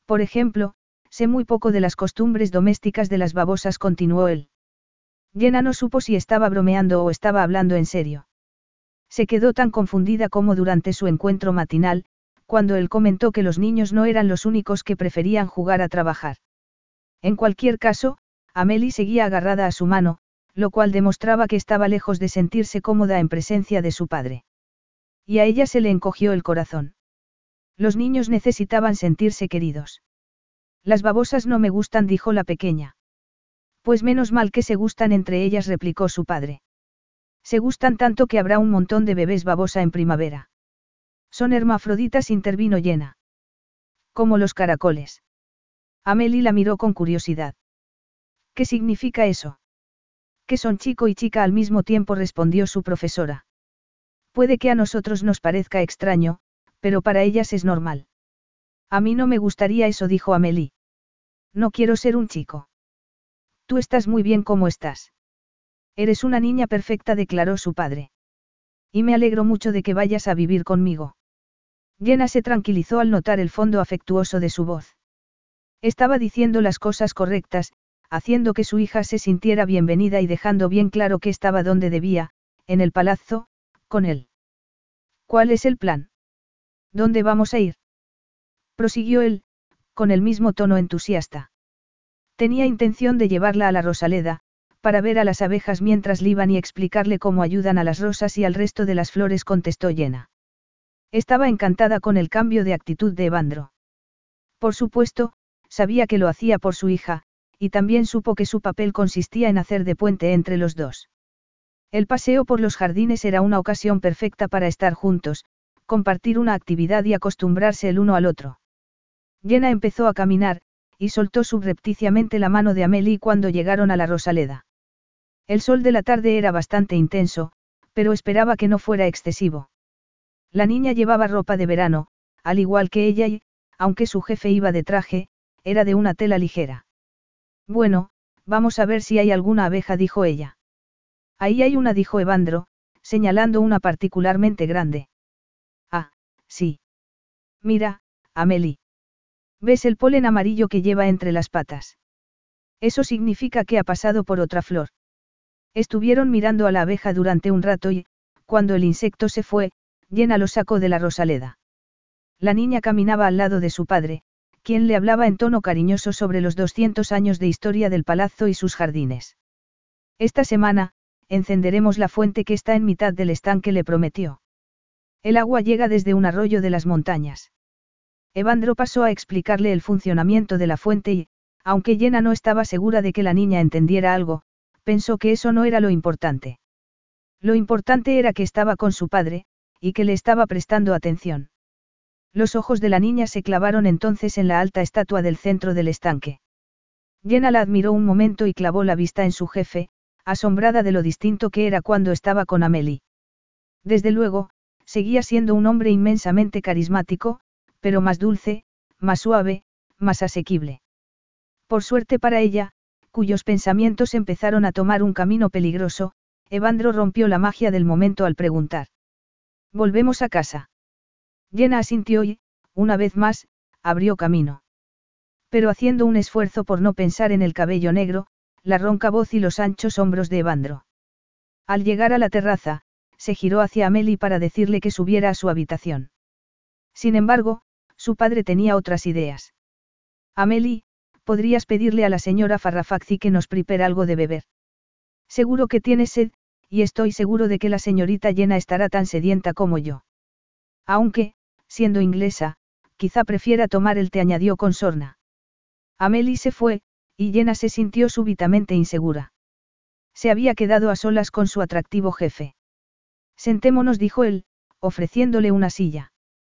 Por ejemplo, sé muy poco de las costumbres domésticas de las babosas, continuó él. Jenna no supo si estaba bromeando o estaba hablando en serio. Se quedó tan confundida como durante su encuentro matinal, cuando él comentó que los niños no eran los únicos que preferían jugar a trabajar. En cualquier caso, Amelie seguía agarrada a su mano, lo cual demostraba que estaba lejos de sentirse cómoda en presencia de su padre. Y a ella se le encogió el corazón. Los niños necesitaban sentirse queridos. Las babosas no me gustan, dijo la pequeña. Pues menos mal que se gustan entre ellas, replicó su padre. Se gustan tanto que habrá un montón de bebés babosa en primavera. Son hermafroditas, intervino llena. Como los caracoles. Amelie la miró con curiosidad. ¿Qué significa eso? Que son chico y chica al mismo tiempo, respondió su profesora. Puede que a nosotros nos parezca extraño, pero para ellas es normal. A mí no me gustaría eso, dijo Amelie. No quiero ser un chico. Tú estás muy bien como estás. Eres una niña perfecta, declaró su padre. Y me alegro mucho de que vayas a vivir conmigo. Jenna se tranquilizó al notar el fondo afectuoso de su voz. Estaba diciendo las cosas correctas, haciendo que su hija se sintiera bienvenida y dejando bien claro que estaba donde debía, en el palazzo, con él. ¿Cuál es el plan? ¿Dónde vamos a ir? Prosiguió él, con el mismo tono entusiasta. Tenía intención de llevarla a la Rosaleda, para ver a las abejas mientras liban y explicarle cómo ayudan a las rosas y al resto de las flores, contestó Llena. Estaba encantada con el cambio de actitud de Evandro. Por supuesto, sabía que lo hacía por su hija, y también supo que su papel consistía en hacer de puente entre los dos. El paseo por los jardines era una ocasión perfecta para estar juntos, compartir una actividad y acostumbrarse el uno al otro. Jenna empezó a caminar, y soltó subrepticiamente la mano de Amelie cuando llegaron a la Rosaleda. El sol de la tarde era bastante intenso, pero esperaba que no fuera excesivo. La niña llevaba ropa de verano, al igual que ella y, aunque su jefe iba de traje, era de una tela ligera. Bueno, vamos a ver si hay alguna abeja, dijo ella. Ahí hay una, dijo Evandro, señalando una particularmente grande. Ah, sí. Mira, Amelie. ¿Ves el polen amarillo que lleva entre las patas? Eso significa que ha pasado por otra flor. Estuvieron mirando a la abeja durante un rato y, cuando el insecto se fue, Llena lo sacó de la rosaleda. La niña caminaba al lado de su padre, quien le hablaba en tono cariñoso sobre los 200 años de historia del palazzo y sus jardines. Esta semana, encenderemos la fuente que está en mitad del estanque, le prometió. El agua llega desde un arroyo de las montañas. Evandro pasó a explicarle el funcionamiento de la fuente y, aunque Llena no estaba segura de que la niña entendiera algo, pensó que eso no era lo importante. Lo importante era que estaba con su padre, y que le estaba prestando atención. Los ojos de la niña se clavaron entonces en la alta estatua del centro del estanque. Jenna la admiró un momento y clavó la vista en su jefe, asombrada de lo distinto que era cuando estaba con Amelie. Desde luego, seguía siendo un hombre inmensamente carismático, pero más dulce, más suave, más asequible. Por suerte para ella, cuyos pensamientos empezaron a tomar un camino peligroso, Evandro rompió la magia del momento al preguntar. Volvemos a casa. Jenna asintió y, una vez más, abrió camino. Pero haciendo un esfuerzo por no pensar en el cabello negro, la ronca voz y los anchos hombros de Evandro. Al llegar a la terraza, se giró hacia Amelie para decirle que subiera a su habitación. Sin embargo, su padre tenía otras ideas. Amelie, podrías pedirle a la señora Farrafaxi que nos prepare algo de beber. Seguro que tiene sed, y estoy seguro de que la señorita Jenna estará tan sedienta como yo. Aunque, siendo inglesa, quizá prefiera tomar el té añadió con sorna. Amelie se fue, y Jenna se sintió súbitamente insegura. Se había quedado a solas con su atractivo jefe. Sentémonos, dijo él, ofreciéndole una silla.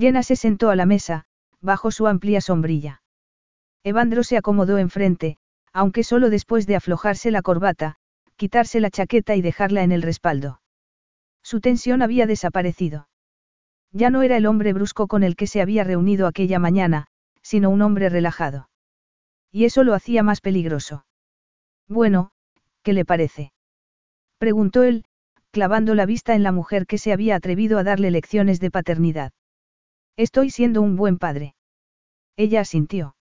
Jenna se sentó a la mesa, bajo su amplia sombrilla. Evandro se acomodó enfrente, aunque solo después de aflojarse la corbata, quitarse la chaqueta y dejarla en el respaldo. Su tensión había desaparecido. Ya no era el hombre brusco con el que se había reunido aquella mañana, sino un hombre relajado. Y eso lo hacía más peligroso. Bueno, ¿qué le parece? Preguntó él, clavando la vista en la mujer que se había atrevido a darle lecciones de paternidad. Estoy siendo un buen padre. Ella asintió.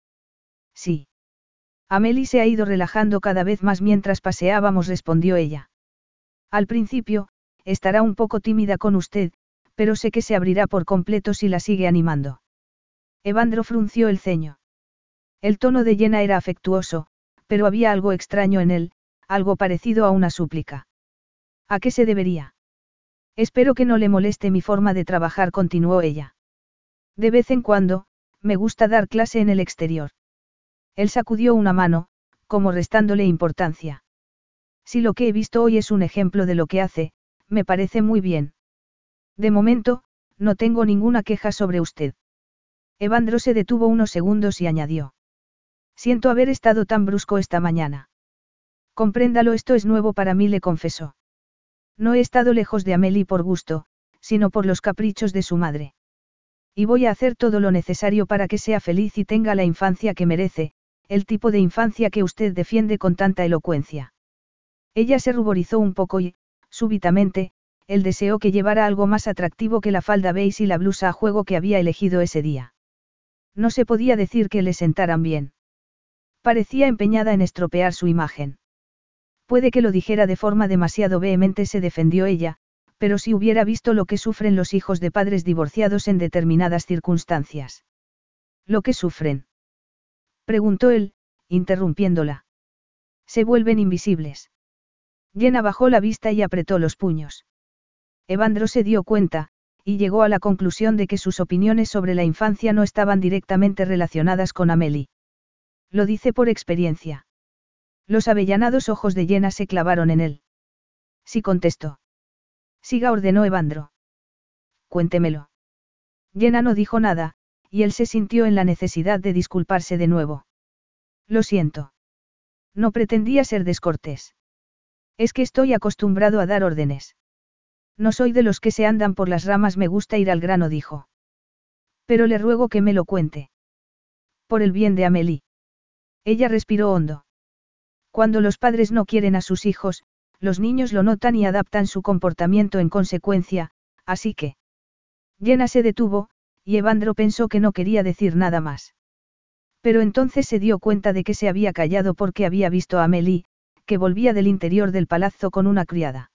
Sí. Amelie se ha ido relajando cada vez más mientras paseábamos, respondió ella. Al principio, estará un poco tímida con usted, pero sé que se abrirá por completo si la sigue animando. Evandro frunció el ceño. El tono de Jenna era afectuoso, pero había algo extraño en él, algo parecido a una súplica. ¿A qué se debería? Espero que no le moleste mi forma de trabajar, continuó ella. De vez en cuando, me gusta dar clase en el exterior. Él sacudió una mano, como restándole importancia. Si lo que he visto hoy es un ejemplo de lo que hace, me parece muy bien. De momento, no tengo ninguna queja sobre usted. Evandro se detuvo unos segundos y añadió. Siento haber estado tan brusco esta mañana. Compréndalo, esto es nuevo para mí, le confesó. No he estado lejos de Amelie por gusto, sino por los caprichos de su madre. Y voy a hacer todo lo necesario para que sea feliz y tenga la infancia que merece, el tipo de infancia que usted defiende con tanta elocuencia. Ella se ruborizó un poco y, súbitamente, él deseó que llevara algo más atractivo que la falda beige y la blusa a juego que había elegido ese día. No se podía decir que le sentaran bien. Parecía empeñada en estropear su imagen. Puede que lo dijera de forma demasiado vehemente, se defendió ella, pero si hubiera visto lo que sufren los hijos de padres divorciados en determinadas circunstancias. ¿Lo que sufren? Preguntó él, interrumpiéndola. Se vuelven invisibles. Jenna bajó la vista y apretó los puños. Evandro se dio cuenta, y llegó a la conclusión de que sus opiniones sobre la infancia no estaban directamente relacionadas con Amelie. Lo dice por experiencia. Los avellanados ojos de Jenna se clavaron en él. Sí contestó. Siga ordenó Evandro. Cuéntemelo. Jenna no dijo nada, y él se sintió en la necesidad de disculparse de nuevo. Lo siento. No pretendía ser descortés. Es que estoy acostumbrado a dar órdenes. No soy de los que se andan por las ramas, me gusta ir al grano, dijo. Pero le ruego que me lo cuente. Por el bien de Amelie. Ella respiró hondo. Cuando los padres no quieren a sus hijos, los niños lo notan y adaptan su comportamiento en consecuencia, así que. Jenna se detuvo, y Evandro pensó que no quería decir nada más. Pero entonces se dio cuenta de que se había callado porque había visto a Amelie, que volvía del interior del palazzo con una criada.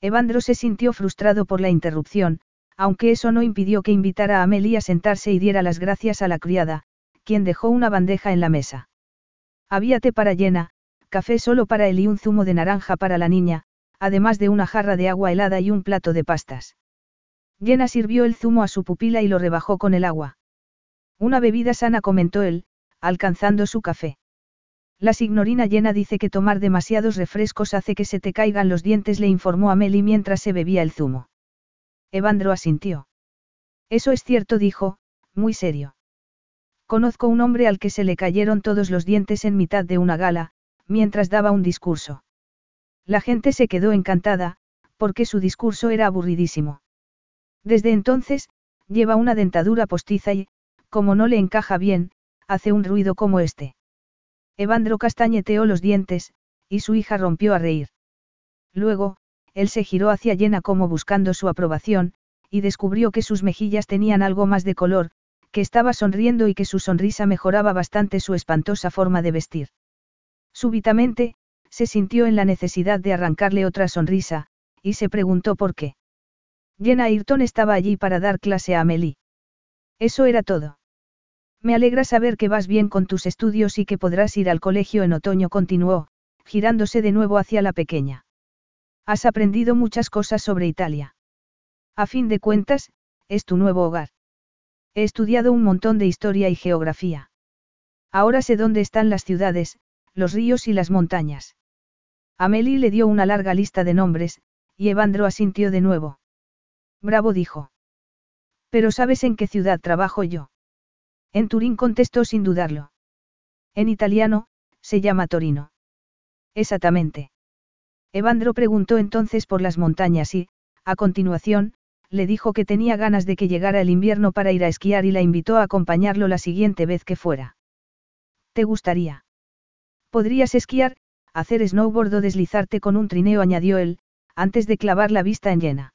Evandro se sintió frustrado por la interrupción, aunque eso no impidió que invitara a Amelie a sentarse y diera las gracias a la criada, quien dejó una bandeja en la mesa. Había té para llena, café solo para él y un zumo de naranja para la niña, además de una jarra de agua helada y un plato de pastas. Llena sirvió el zumo a su pupila y lo rebajó con el agua. Una bebida sana comentó él, alcanzando su café. La signorina llena dice que tomar demasiados refrescos hace que se te caigan los dientes, le informó a Meli mientras se bebía el zumo. Evandro asintió. Eso es cierto, dijo, muy serio. Conozco un hombre al que se le cayeron todos los dientes en mitad de una gala, mientras daba un discurso. La gente se quedó encantada, porque su discurso era aburridísimo. Desde entonces, Lleva una dentadura postiza y, como no le encaja bien, hace un ruido como este. Evandro castañeteó los dientes, y su hija rompió a reír. Luego, él se giró hacia Llena como buscando su aprobación, y descubrió que sus mejillas tenían algo más de color, que estaba sonriendo y que su sonrisa mejoraba bastante su espantosa forma de vestir. Súbitamente, se sintió en la necesidad de arrancarle otra sonrisa, y se preguntó por qué. Jenna Ayrton estaba allí para dar clase a Amelie. Eso era todo. Me alegra saber que vas bien con tus estudios y que podrás ir al colegio en otoño, continuó, girándose de nuevo hacia la pequeña. Has aprendido muchas cosas sobre Italia. A fin de cuentas, es tu nuevo hogar. He estudiado un montón de historia y geografía. Ahora sé dónde están las ciudades, los ríos y las montañas. Amelie le dio una larga lista de nombres, y Evandro asintió de nuevo. Bravo dijo. Pero ¿sabes en qué ciudad trabajo yo? En Turín contestó sin dudarlo. En italiano, se llama Torino. Exactamente. Evandro preguntó entonces por las montañas y, a continuación, le dijo que tenía ganas de que llegara el invierno para ir a esquiar y la invitó a acompañarlo la siguiente vez que fuera. ¿Te gustaría? Podrías esquiar, hacer snowboard o deslizarte con un trineo, añadió él, antes de clavar la vista en llena.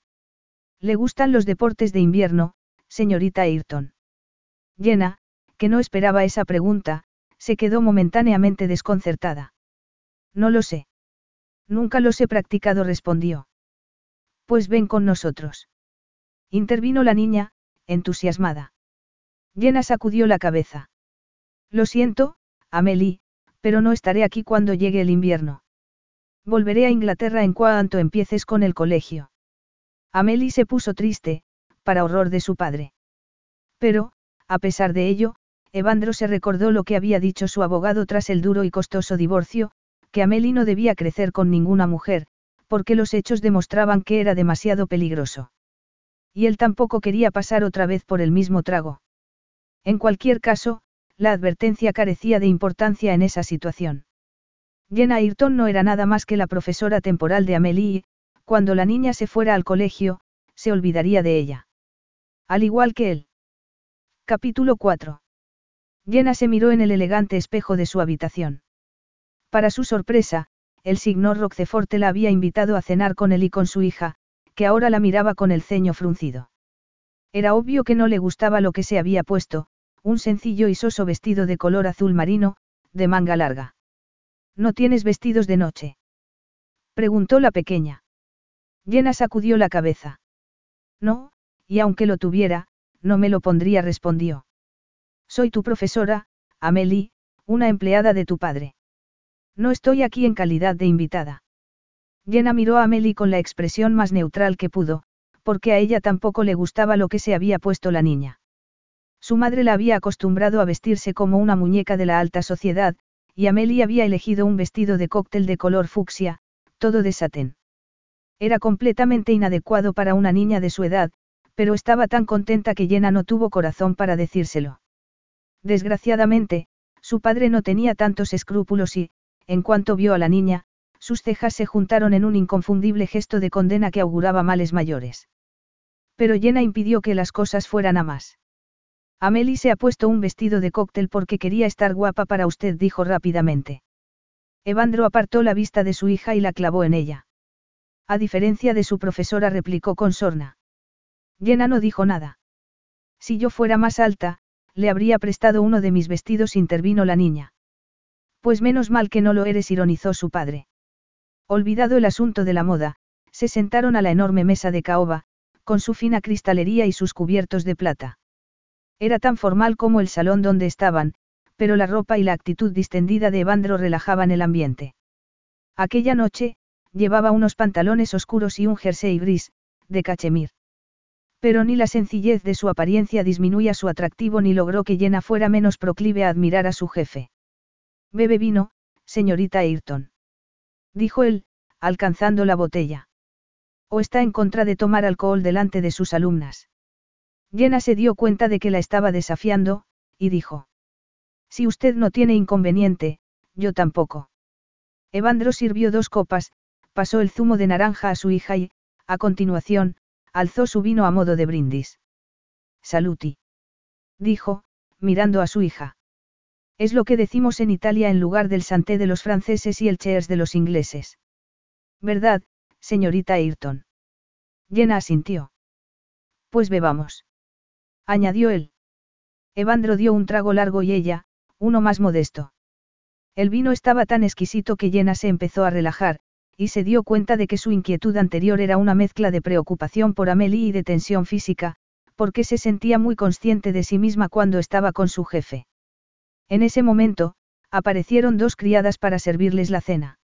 Le gustan los deportes de invierno, señorita Ayrton. Llena, que no esperaba esa pregunta, se quedó momentáneamente desconcertada. No lo sé. Nunca los he practicado, respondió. Pues ven con nosotros. Intervino la niña, entusiasmada. Llena sacudió la cabeza. Lo siento, Amelie, pero no estaré aquí cuando llegue el invierno. Volveré a Inglaterra en cuanto empieces con el colegio. Amelie se puso triste, para horror de su padre. Pero, a pesar de ello, Evandro se recordó lo que había dicho su abogado tras el duro y costoso divorcio, que Amelie no debía crecer con ninguna mujer, porque los hechos demostraban que era demasiado peligroso. Y él tampoco quería pasar otra vez por el mismo trago. En cualquier caso, la advertencia carecía de importancia en esa situación. Jenna Ayrton no era nada más que la profesora temporal de Amelie y, cuando la niña se fuera al colegio, se olvidaría de ella. Al igual que él. Capítulo 4. Jenna se miró en el elegante espejo de su habitación. Para su sorpresa, el señor Roquefort la había invitado a cenar con él y con su hija, que ahora la miraba con el ceño fruncido. Era obvio que no le gustaba lo que se había puesto, un sencillo y soso vestido de color azul marino, de manga larga. ¿No tienes vestidos de noche? Preguntó la pequeña. Llena sacudió la cabeza. No, y aunque lo tuviera, no me lo pondría, respondió. Soy tu profesora, Amelie, una empleada de tu padre. No estoy aquí en calidad de invitada. Llena miró a Amelie con la expresión más neutral que pudo, porque a ella tampoco le gustaba lo que se había puesto la niña. Su madre la había acostumbrado a vestirse como una muñeca de la alta sociedad, y Amelie había elegido un vestido de cóctel de color fucsia, todo de satén. Era completamente inadecuado para una niña de su edad, pero estaba tan contenta que Jenna no tuvo corazón para decírselo. Desgraciadamente, su padre no tenía tantos escrúpulos y, en cuanto vio a la niña, sus cejas se juntaron en un inconfundible gesto de condena que auguraba males mayores. Pero Jenna impidió que las cosas fueran a más. Amelie se ha puesto un vestido de cóctel porque quería estar guapa para usted, dijo rápidamente. Evandro apartó la vista de su hija y la clavó en ella. A diferencia de su profesora, replicó con sorna. Jenna no dijo nada. Si yo fuera más alta, le habría prestado uno de mis vestidos, intervino la niña. Pues menos mal que no lo eres, ironizó su padre. Olvidado el asunto de la moda, se sentaron a la enorme mesa de caoba, con su fina cristalería y sus cubiertos de plata. Era tan formal como el salón donde estaban, pero la ropa y la actitud distendida de Evandro relajaban el ambiente. Aquella noche, llevaba unos pantalones oscuros y un jersey gris, de cachemir. Pero ni la sencillez de su apariencia disminuía su atractivo ni logró que Jenna fuera menos proclive a admirar a su jefe. Bebe vino, señorita Ayrton. Dijo él, alcanzando la botella. O está en contra de tomar alcohol delante de sus alumnas. Jenna se dio cuenta de que la estaba desafiando, y dijo. Si usted no tiene inconveniente, yo tampoco. Evandro sirvió dos copas, pasó el zumo de naranja a su hija y, a continuación, alzó su vino a modo de brindis. Saluti. Dijo, mirando a su hija. Es lo que decimos en Italia en lugar del santé de los franceses y el cheers de los ingleses. ¿Verdad, señorita Ayrton? Jenna asintió. Pues bebamos. Añadió él. Evandro dio un trago largo y ella, uno más modesto. El vino estaba tan exquisito que Jenna se empezó a relajar, y se dio cuenta de que su inquietud anterior era una mezcla de preocupación por Amelie y de tensión física, porque se sentía muy consciente de sí misma cuando estaba con su jefe. En ese momento, aparecieron dos criadas para servirles la cena.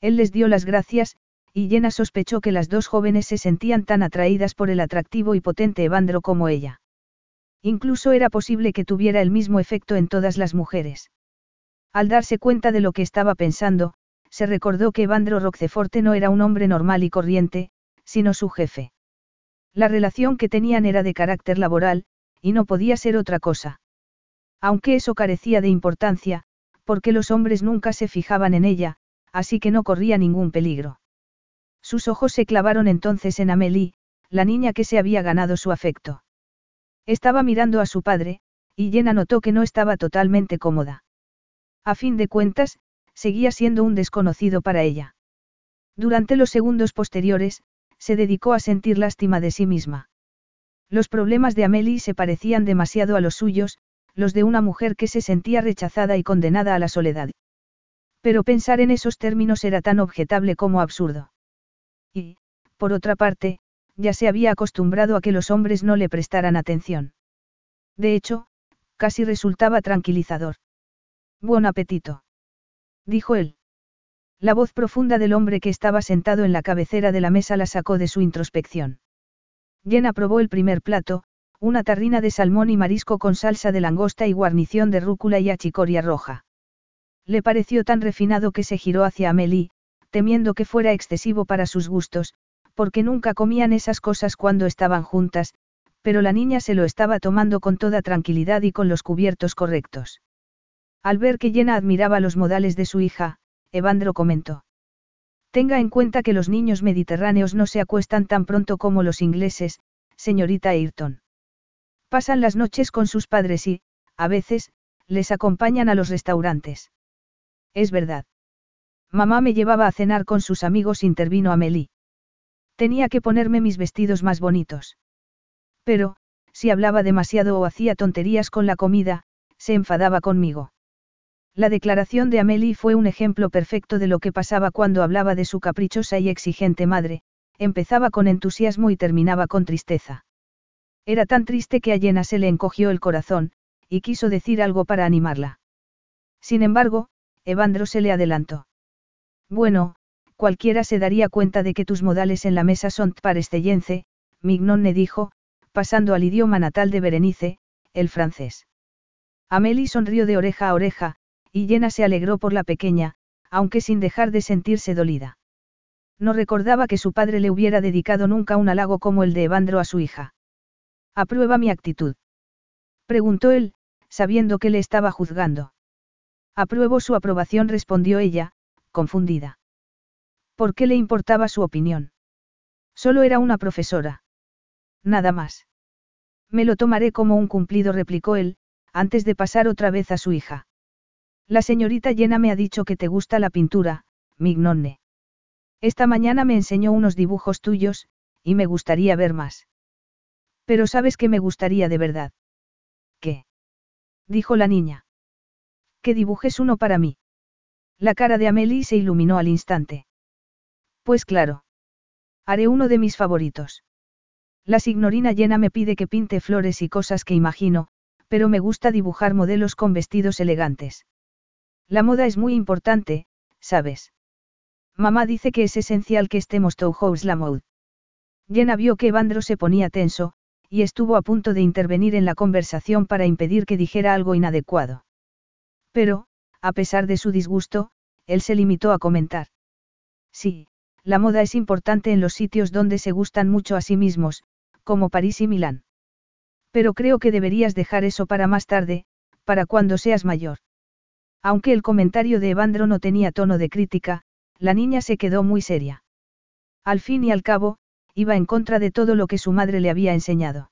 Él les dio las gracias, y Jenna sospechó que las dos jóvenes se sentían tan atraídas por el atractivo y potente Evandro como ella. Incluso era posible que tuviera el mismo efecto en todas las mujeres. Al darse cuenta de lo que estaba pensando, se recordó que Evandro Roqueforte no era un hombre normal y corriente, sino su jefe. La relación que tenían era de carácter laboral, y no podía ser otra cosa. Aunque eso carecía de importancia, porque los hombres nunca se fijaban en ella, así que no corría ningún peligro. Sus ojos se clavaron entonces en Amélie, la niña que se había ganado su afecto. Estaba mirando a su padre, y Jenna notó que no estaba totalmente cómoda. A fin de cuentas, seguía siendo un desconocido para ella. Durante los segundos posteriores, se dedicó a sentir lástima de sí misma. Los problemas de Amélie se parecían demasiado a los suyos, los de una mujer que se sentía rechazada y condenada a la soledad. Pero pensar en esos términos era tan objetable como absurdo. Y, por otra parte, ya se había acostumbrado a que los hombres no le prestaran atención. De hecho, casi resultaba tranquilizador. Buen apetito dijo él. La voz profunda del hombre que estaba sentado en la cabecera de la mesa la sacó de su introspección. Jenna probó el primer plato, una tarrina de salmón y marisco con salsa de langosta y guarnición de rúcula y achicoria roja. Le pareció tan refinado que se giró hacia Amélie, temiendo que fuera excesivo para sus gustos, porque nunca comían esas cosas cuando estaban juntas, pero la niña se lo estaba tomando con toda tranquilidad y con los cubiertos correctos. Al ver que Jenna admiraba los modales de su hija, Evandro comentó. Tenga en cuenta que los niños mediterráneos no se acuestan tan pronto como los ingleses, señorita Ayrton. Pasan las noches con sus padres y, a veces, les acompañan a los restaurantes. Es verdad. Mamá me llevaba a cenar con sus amigos, intervino Amelie. Tenía que ponerme mis vestidos más bonitos. Pero, si hablaba demasiado o hacía tonterías con la comida, se enfadaba conmigo. La declaración de Amélie fue un ejemplo perfecto de lo que pasaba cuando hablaba de su caprichosa y exigente madre, empezaba con entusiasmo y terminaba con tristeza. Era tan triste que a Jenna se le encogió el corazón, y quiso decir algo para animarla. Sin embargo, Evandro se le adelantó. Bueno, cualquiera se daría cuenta de que tus modales en la mesa son parestellense, Mignon le dijo, pasando al idioma natal de Berenice, el francés. Amélie sonrió de oreja a oreja, y Jenna se alegró por la pequeña, aunque sin dejar de sentirse dolida. No recordaba que su padre le hubiera dedicado nunca un halago como el de Evandro a su hija. ¿Aprueba mi actitud? Preguntó él, sabiendo que le estaba juzgando. Apruebo su aprobación, respondió ella, confundida. ¿Por qué le importaba su opinión? Solo era una profesora. Nada más. Me lo tomaré como un cumplido, replicó él, antes de pasar otra vez a su hija. La señorita Jenna me ha dicho que te gusta la pintura, Mignonne. Esta mañana me enseñó unos dibujos tuyos, y me gustaría ver más. Pero sabes que me gustaría de verdad. ¿Qué? dijo la niña. Que dibujes uno para mí. La cara de Amélie se iluminó al instante. Pues claro. Haré uno de mis favoritos. La signorina Jenna me pide que pinte flores y cosas que imagino, pero me gusta dibujar modelos con vestidos elegantes. La moda es muy importante, ¿sabes? Mamá dice que es esencial que estemos toujous la mode. Jenna vio que Evandro se ponía tenso, y estuvo a punto de intervenir en la conversación para impedir que dijera algo inadecuado. Pero, a pesar de su disgusto, él se limitó a comentar. Sí, la moda es importante en los sitios donde se gustan mucho a sí mismos, como París y Milán. Pero creo que deberías dejar eso para más tarde, para cuando seas mayor. Aunque el comentario de Evandro no tenía tono de crítica, la niña se quedó muy seria. Al fin y al cabo, iba en contra de todo lo que su madre le había enseñado.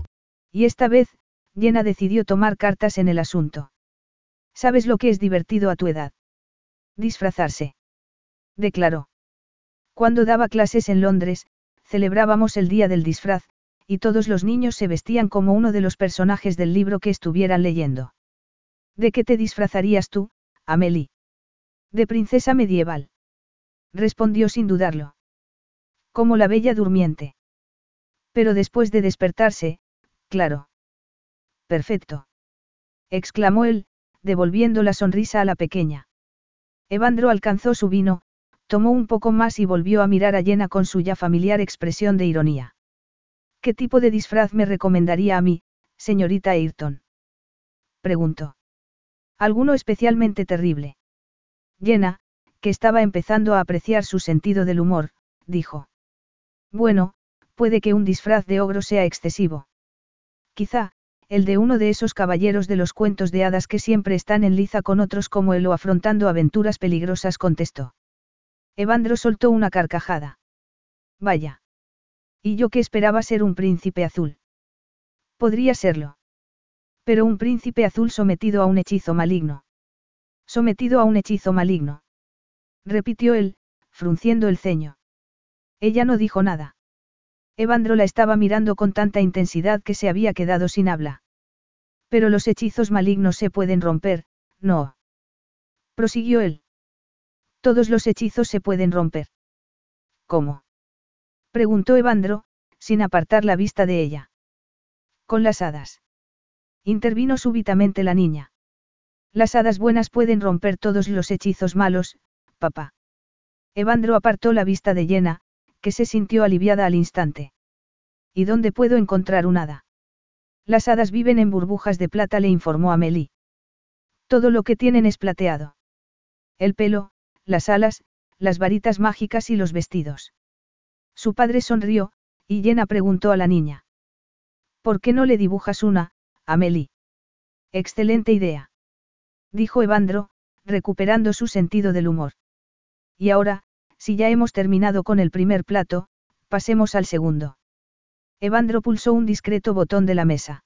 Y esta vez, Jenna decidió tomar cartas en el asunto. ¿Sabes lo que es divertido a tu edad? Disfrazarse. Declaró. Cuando daba clases en Londres, celebrábamos el día del disfraz, y todos los niños se vestían como uno de los personajes del libro que estuvieran leyendo. ¿De qué te disfrazarías tú, Amelie? De princesa medieval. Respondió sin dudarlo. Como la bella durmiente. Pero después de despertarse, claro. Perfecto. exclamó él, devolviendo la sonrisa a la pequeña. Evandro alcanzó su vino, tomó un poco más y volvió a mirar a Jenna con su ya familiar expresión de ironía. ¿Qué tipo de disfraz me recomendaría a mí, señorita Ayrton? preguntó. Alguno especialmente terrible. Jenna, que estaba empezando a apreciar su sentido del humor, dijo. Bueno, puede que un disfraz de ogro sea excesivo. Quizá, el de uno de esos caballeros de los cuentos de hadas que siempre están en liza con otros como él o afrontando aventuras peligrosas, contestó. Evandro soltó una carcajada. Vaya. ¿Y yo que esperaba ser un príncipe azul? Podría serlo. Pero un príncipe azul sometido a un hechizo maligno. Sometido a un hechizo maligno. Repitió él, frunciendo el ceño. Ella no dijo nada. Evandro la estaba mirando con tanta intensidad que se había quedado sin habla. Pero los hechizos malignos se pueden romper, no. Prosiguió él. Todos los hechizos se pueden romper. ¿Cómo? Preguntó Evandro, sin apartar la vista de ella. Con las hadas. Intervino súbitamente la niña. Las hadas buenas pueden romper todos los hechizos malos, papá. Evandro apartó la vista de Llena, que se sintió aliviada al instante. ¿Y dónde puedo encontrar un hada? Las hadas viven en burbujas de plata, le informó Amelie. Todo lo que tienen es plateado. El pelo, las alas, las varitas mágicas y los vestidos. Su padre sonrió, y Jenna preguntó a la niña. ¿Por qué no le dibujas una, Amelie? Excelente idea. Dijo Evandro, recuperando su sentido del humor. Y ahora, si ya hemos terminado con el primer plato, pasemos al segundo. Evandro pulsó un discreto botón de la mesa.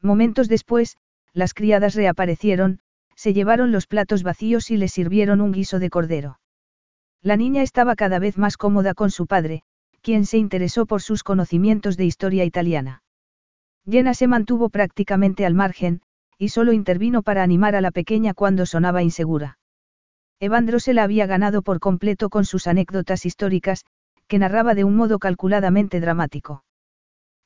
Momentos después, las criadas reaparecieron, se llevaron los platos vacíos y le sirvieron un guiso de cordero. La niña estaba cada vez más cómoda con su padre, quien se interesó por sus conocimientos de historia italiana. Jenna se mantuvo prácticamente al margen, y solo intervino para animar a la pequeña cuando sonaba insegura. Evandro se la había ganado por completo con sus anécdotas históricas, que narraba de un modo calculadamente dramático.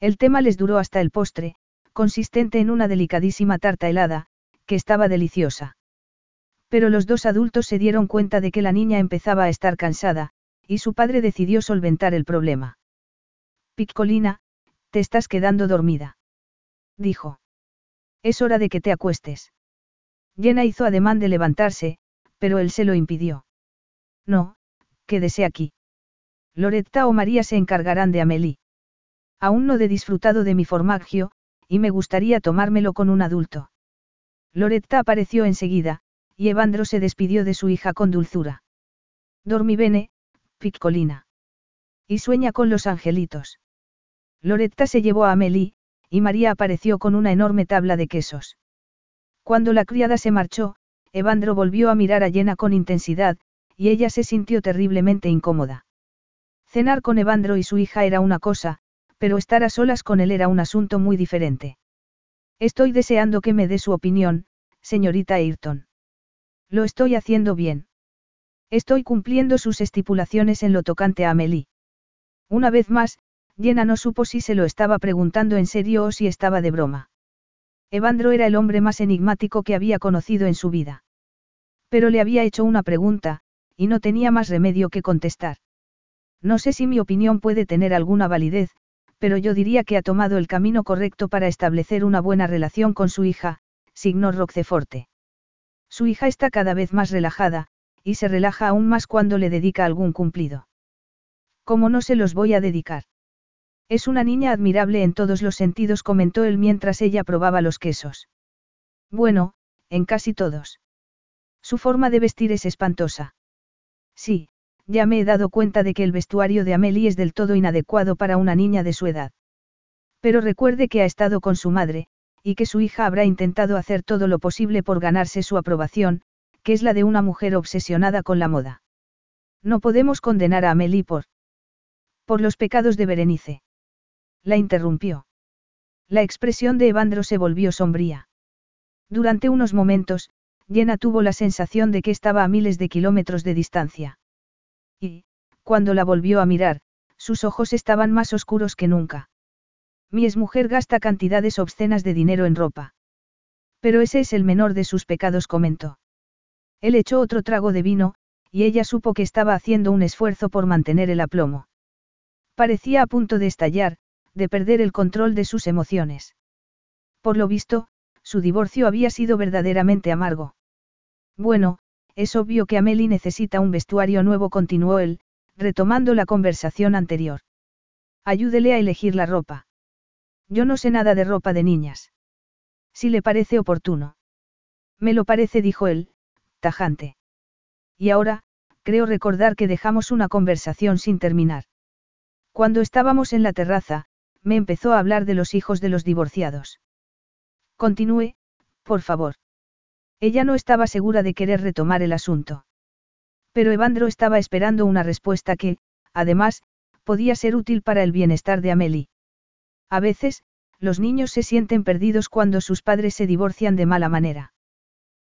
El tema les duró hasta el postre, consistente en una delicadísima tarta helada, que estaba deliciosa. Pero los dos adultos se dieron cuenta de que la niña empezaba a estar cansada, y su padre decidió solventar el problema. Piccolina, te estás quedando dormida. Dijo. Es hora de que te acuestes. Jenna hizo ademán de levantarse, pero él se lo impidió. No, quédese aquí. Loretta o María se encargarán de Amelie. Aún no he disfrutado de mi formaggio, y me gustaría tomármelo con un adulto. Loretta apareció enseguida, y Evandro se despidió de su hija con dulzura. Dormi bene, piccolina. Y sueña con los angelitos. Loretta se llevó a Amelie, y María apareció con una enorme tabla de quesos. Cuando la criada se marchó, Evandro volvió a mirar a Jenna con intensidad, y ella se sintió terriblemente incómoda. Cenar con Evandro y su hija era una cosa, Pero estar a solas con él era un asunto muy diferente. Estoy deseando que me dé su opinión, señorita Ayrton. Lo estoy haciendo bien. Estoy cumpliendo sus estipulaciones en lo tocante a Amelie. Una vez más, Jenna no supo si se lo estaba preguntando en serio o si estaba de broma. Evandro era el hombre más enigmático que había conocido en su vida. Pero le había hecho una pregunta, y no tenía más remedio que contestar. No sé si mi opinión puede tener alguna validez, pero yo diría que ha tomado el camino correcto para establecer una buena relación con su hija, signor Roqueforte. Su hija está cada vez más relajada, y se relaja aún más cuando le dedica algún cumplido. ¿Cómo no se los voy a dedicar? Es una niña admirable en todos los sentidos, comentó él mientras ella probaba los quesos. Bueno, en casi todos. Su forma de vestir es espantosa. Sí, ya me he dado cuenta de que el vestuario de Amelie es del todo inadecuado para una niña de su edad. Pero recuerde que ha estado con su madre, y que su hija habrá intentado hacer todo lo posible por ganarse su aprobación, que es la de una mujer obsesionada con la moda. No podemos condenar a Amelie por... por los pecados de Berenice. La interrumpió. La expresión de Evandro se volvió sombría. Durante unos momentos, Jenna tuvo la sensación de que estaba a miles de kilómetros de distancia. Y, cuando la volvió a mirar, sus ojos estaban más oscuros que nunca. Mi mujer gasta cantidades obscenas de dinero en ropa. Pero ese es el menor de sus pecados, comentó. Él echó otro trago de vino, y ella supo que estaba haciendo un esfuerzo por mantener el aplomo. Parecía a punto de estallar, de perder el control de sus emociones. Por lo visto, su divorcio había sido verdaderamente amargo. Bueno, es obvio que Amelie necesita un vestuario nuevo, continuó él, retomando la conversación anterior. Ayúdele a elegir la ropa. Yo no sé nada de ropa de niñas. Si le parece oportuno. Me lo parece, dijo él, tajante. Y ahora, creo recordar que dejamos una conversación sin terminar. Cuando estábamos en la terraza, me empezó a hablar de los hijos de los divorciados. Continúe, por favor. Ella no estaba segura de querer retomar el asunto. Pero Evandro estaba esperando una respuesta que, además, podía ser útil para el bienestar de Amelie. A veces, los niños se sienten perdidos cuando sus padres se divorcian de mala manera.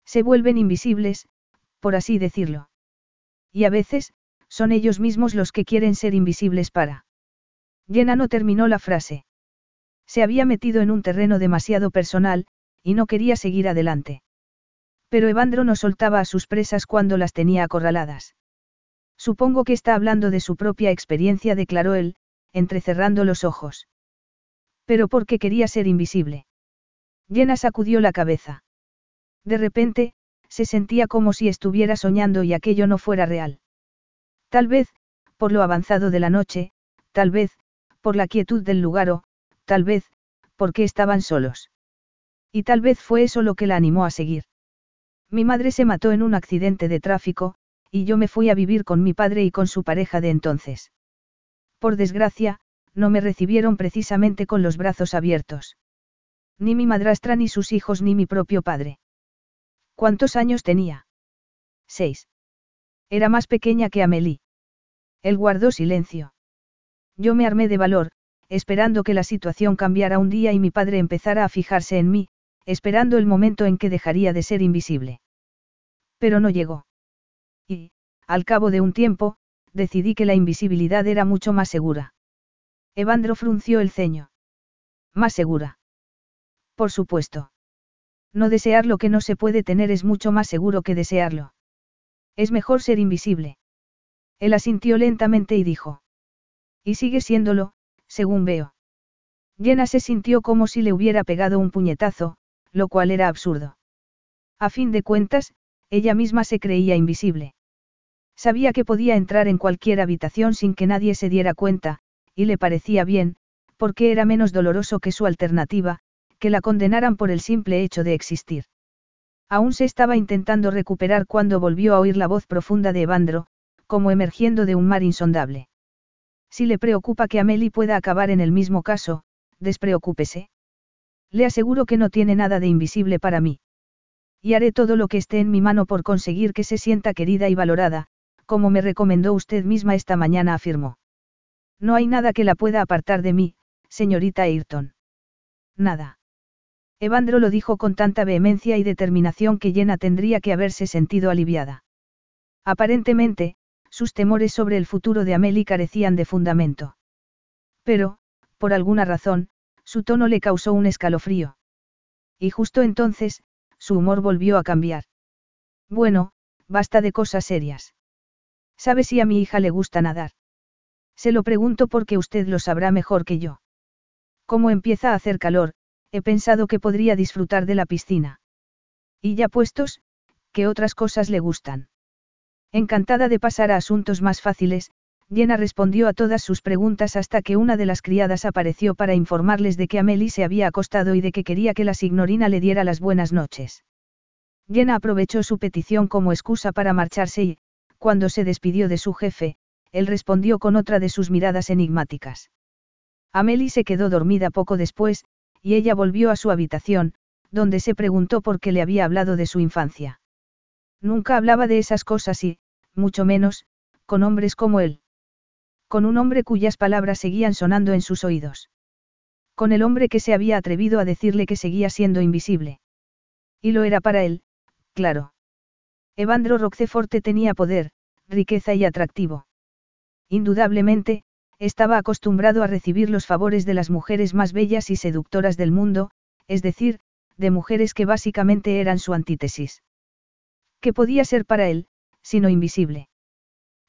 Se vuelven invisibles, por así decirlo. Y a veces, son ellos mismos los que quieren ser invisibles para. Jenna no terminó la frase. Se había metido en un terreno demasiado personal, y no quería seguir adelante. Pero Evandro no soltaba a sus presas cuando las tenía acorraladas. Supongo que está hablando de su propia experiencia, declaró él, entrecerrando los ojos. Pero ¿por qué quería ser invisible? Jenna sacudió la cabeza. De repente, se sentía como si estuviera soñando y aquello no fuera real. Tal vez, por lo avanzado de la noche, tal vez, por la quietud del lugar o, tal vez, porque estaban solos. Y tal vez fue eso lo que la animó a seguir. Mi madre se mató en un accidente de tráfico, y yo me fui a vivir con mi padre y con su pareja de entonces. Por desgracia, no me recibieron precisamente con los brazos abiertos. Ni mi madrastra ni sus hijos ni mi propio padre. ¿Cuántos años tenía? Seis. Era más pequeña que Amelie. Él guardó silencio. Yo me armé de valor, esperando que la situación cambiara un día y mi padre empezara a fijarse en mí, esperando el momento en que dejaría de ser invisible. Pero no llegó. Y, al cabo de un tiempo, decidí que la invisibilidad era mucho más segura. Evandro frunció el ceño. Más segura. Por supuesto. No desear lo que no se puede tener es mucho más seguro que desearlo. Es mejor ser invisible. Él asintió lentamente y dijo. Y sigue siéndolo, según veo. Jenna se sintió como si le hubiera pegado un puñetazo, lo cual era absurdo. A fin de cuentas, ella misma se creía invisible. Sabía que podía entrar en cualquier habitación sin que nadie se diera cuenta, y le parecía bien, porque era menos doloroso que su alternativa, que la condenaran por el simple hecho de existir. Aún se estaba intentando recuperar cuando volvió a oír la voz profunda de Evandro, como emergiendo de un mar insondable. Si le preocupa que Amelie pueda acabar en el mismo caso, despreocúpese. Le aseguro que no tiene nada de invisible para mí. Y haré todo lo que esté en mi mano por conseguir que se sienta querida y valorada, como me recomendó usted misma esta mañana, afirmó. No hay nada que la pueda apartar de mí, señorita Ayrton. Nada. Evandro lo dijo con tanta vehemencia y determinación que Jenna tendría que haberse sentido aliviada. Aparentemente, sus temores sobre el futuro de Amelie carecían de fundamento. Pero, por alguna razón, su tono le causó un escalofrío. Y justo entonces, su humor volvió a cambiar. Bueno, basta de cosas serias. ¿Sabe si a mi hija le gusta nadar? Se lo pregunto porque usted lo sabrá mejor que yo. Como empieza a hacer calor, he pensado que podría disfrutar de la piscina. Y ya puestos, ¿qué otras cosas le gustan? Encantada de pasar a asuntos más fáciles, Jenna respondió a todas sus preguntas hasta que una de las criadas apareció para informarles de que Amelie se había acostado y de que quería que la signorina le diera las buenas noches. Jenna aprovechó su petición como excusa para marcharse y, cuando se despidió de su jefe, él respondió con otra de sus miradas enigmáticas. Amelie se quedó dormida poco después, y ella volvió a su habitación, donde se preguntó por qué le había hablado de su infancia. Nunca hablaba de esas cosas y, mucho menos, con hombres como él. Con un hombre cuyas palabras seguían sonando en sus oídos. Con el hombre que se había atrevido a decirle que seguía siendo invisible. Y lo era para él, claro. Evandro Roqueforte tenía poder, riqueza y atractivo. Indudablemente, estaba acostumbrado a recibir los favores de las mujeres más bellas y seductoras del mundo, es decir, de mujeres que básicamente eran su antítesis. ¿Qué podía ser para él, sino invisible?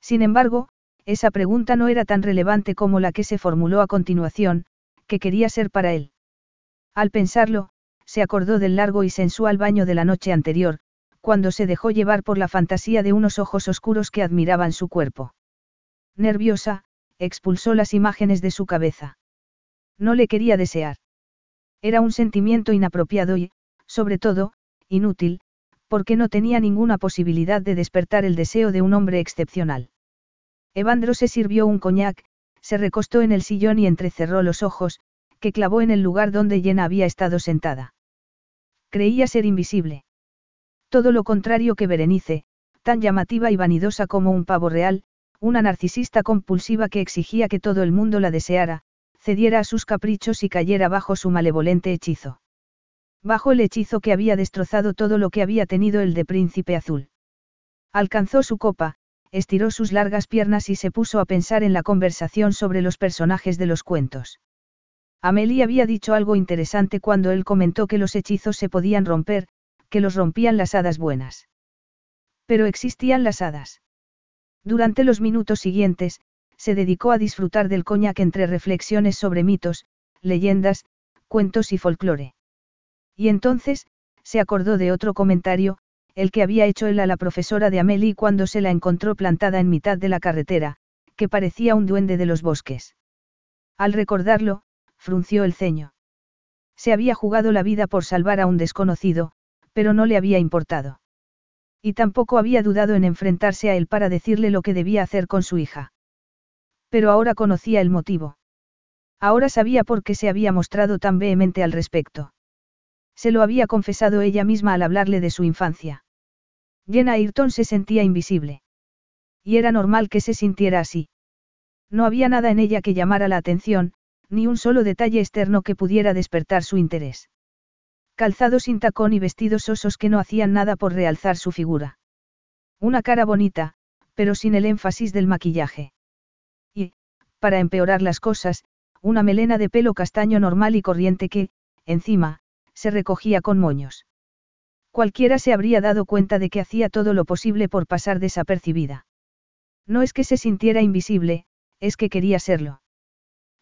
Sin embargo, esa pregunta no era tan relevante como la que se formuló a continuación, que quería ser para él. Al pensarlo, se acordó del largo y sensual baño de la noche anterior, cuando se dejó llevar por la fantasía de unos ojos oscuros que admiraban su cuerpo. Nerviosa, expulsó las imágenes de su cabeza. No le quería desear. Era un sentimiento inapropiado y, sobre todo, inútil, porque no tenía ninguna posibilidad de despertar el deseo de un hombre excepcional. Evandro se sirvió un coñac, se recostó en el sillón y entrecerró los ojos, que clavó en el lugar donde Jenna había estado sentada. Creía ser invisible. Todo lo contrario que Berenice, tan llamativa y vanidosa como un pavo real, una narcisista compulsiva que exigía que todo el mundo la deseara, cediera a sus caprichos y cayera bajo su malevolente hechizo. Bajo el hechizo que había destrozado todo lo que había tenido el de príncipe azul. Alcanzó su copa, estiró sus largas piernas y se puso a pensar en la conversación sobre los personajes de los cuentos. Amelie había dicho algo interesante cuando él comentó que los hechizos se podían romper, que los rompían las hadas buenas. Pero existían las hadas. Durante los minutos siguientes, se dedicó a disfrutar del coñac entre reflexiones sobre mitos, leyendas, cuentos y folclore. Y entonces, se acordó de otro comentario, el que había hecho él a la profesora de Amelie cuando se la encontró plantada en mitad de la carretera, que parecía un duende de los bosques. Al recordarlo, frunció el ceño. Se había jugado la vida por salvar a un desconocido, pero no le había importado. Y tampoco había dudado en enfrentarse a él para decirle lo que debía hacer con su hija. Pero ahora conocía el motivo. Ahora sabía por qué se había mostrado tan vehemente al respecto. Se lo había confesado ella misma al hablarle de su infancia. Jenna Ayrton se sentía invisible. Y era normal que se sintiera así. No había nada en ella que llamara la atención, ni un solo detalle externo que pudiera despertar su interés calzado sin tacón y vestidos osos que no hacían nada por realzar su figura. Una cara bonita, pero sin el énfasis del maquillaje. Y, para empeorar las cosas, una melena de pelo castaño normal y corriente que, encima, se recogía con moños. Cualquiera se habría dado cuenta de que hacía todo lo posible por pasar desapercibida. No es que se sintiera invisible, es que quería serlo.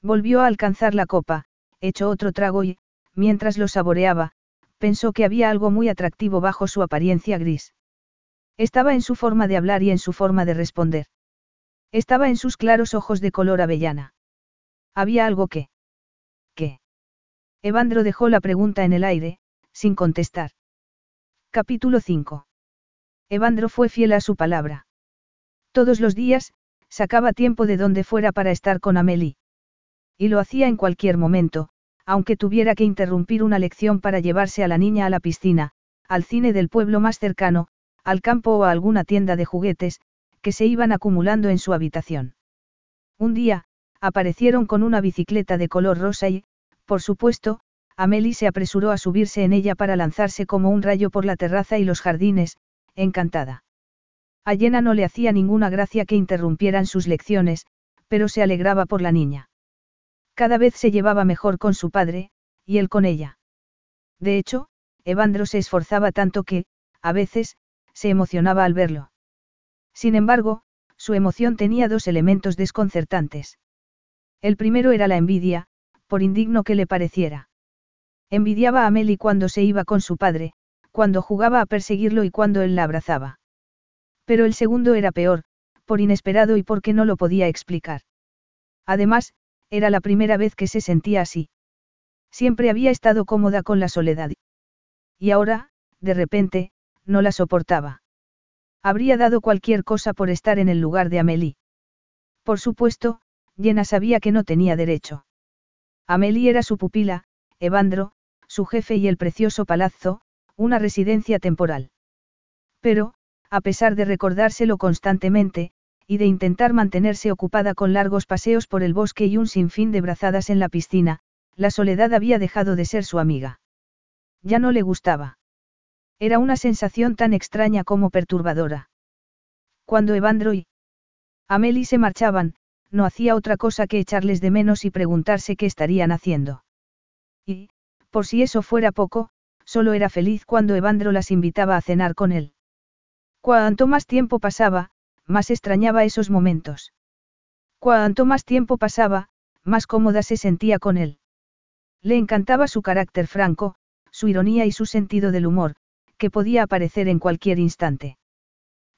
Volvió a alcanzar la copa, echó otro trago y, mientras lo saboreaba, pensó que había algo muy atractivo bajo su apariencia gris. Estaba en su forma de hablar y en su forma de responder. Estaba en sus claros ojos de color avellana. Había algo que... ¿Qué? Evandro dejó la pregunta en el aire, sin contestar. Capítulo 5. Evandro fue fiel a su palabra. Todos los días, sacaba tiempo de donde fuera para estar con Amelie. Y lo hacía en cualquier momento, aunque tuviera que interrumpir una lección para llevarse a la niña a la piscina, al cine del pueblo más cercano, al campo o a alguna tienda de juguetes, que se iban acumulando en su habitación. Un día, aparecieron con una bicicleta de color rosa y, por supuesto, Amelie se apresuró a subirse en ella para lanzarse como un rayo por la terraza y los jardines, encantada. A Jenna no le hacía ninguna gracia que interrumpieran sus lecciones, pero se alegraba por la niña. Cada vez se llevaba mejor con su padre, y él con ella. De hecho, Evandro se esforzaba tanto que, a veces, se emocionaba al verlo. Sin embargo, su emoción tenía dos elementos desconcertantes. El primero era la envidia, por indigno que le pareciera. Envidiaba a Meli cuando se iba con su padre, cuando jugaba a perseguirlo y cuando él la abrazaba. Pero el segundo era peor, por inesperado y porque no lo podía explicar. Además, era la primera vez que se sentía así. Siempre había estado cómoda con la soledad. Y ahora, de repente, no la soportaba. Habría dado cualquier cosa por estar en el lugar de Amelie. Por supuesto, Jenna sabía que no tenía derecho. Amelie era su pupila, Evandro, su jefe y el precioso palazzo, una residencia temporal. Pero, a pesar de recordárselo constantemente, y de intentar mantenerse ocupada con largos paseos por el bosque y un sinfín de brazadas en la piscina, la soledad había dejado de ser su amiga. Ya no le gustaba. Era una sensación tan extraña como perturbadora. Cuando Evandro y Amelie se marchaban, no hacía otra cosa que echarles de menos y preguntarse qué estarían haciendo. Y, por si eso fuera poco, solo era feliz cuando Evandro las invitaba a cenar con él. Cuanto más tiempo pasaba, más extrañaba esos momentos. Cuanto más tiempo pasaba, más cómoda se sentía con él. Le encantaba su carácter franco, su ironía y su sentido del humor, que podía aparecer en cualquier instante.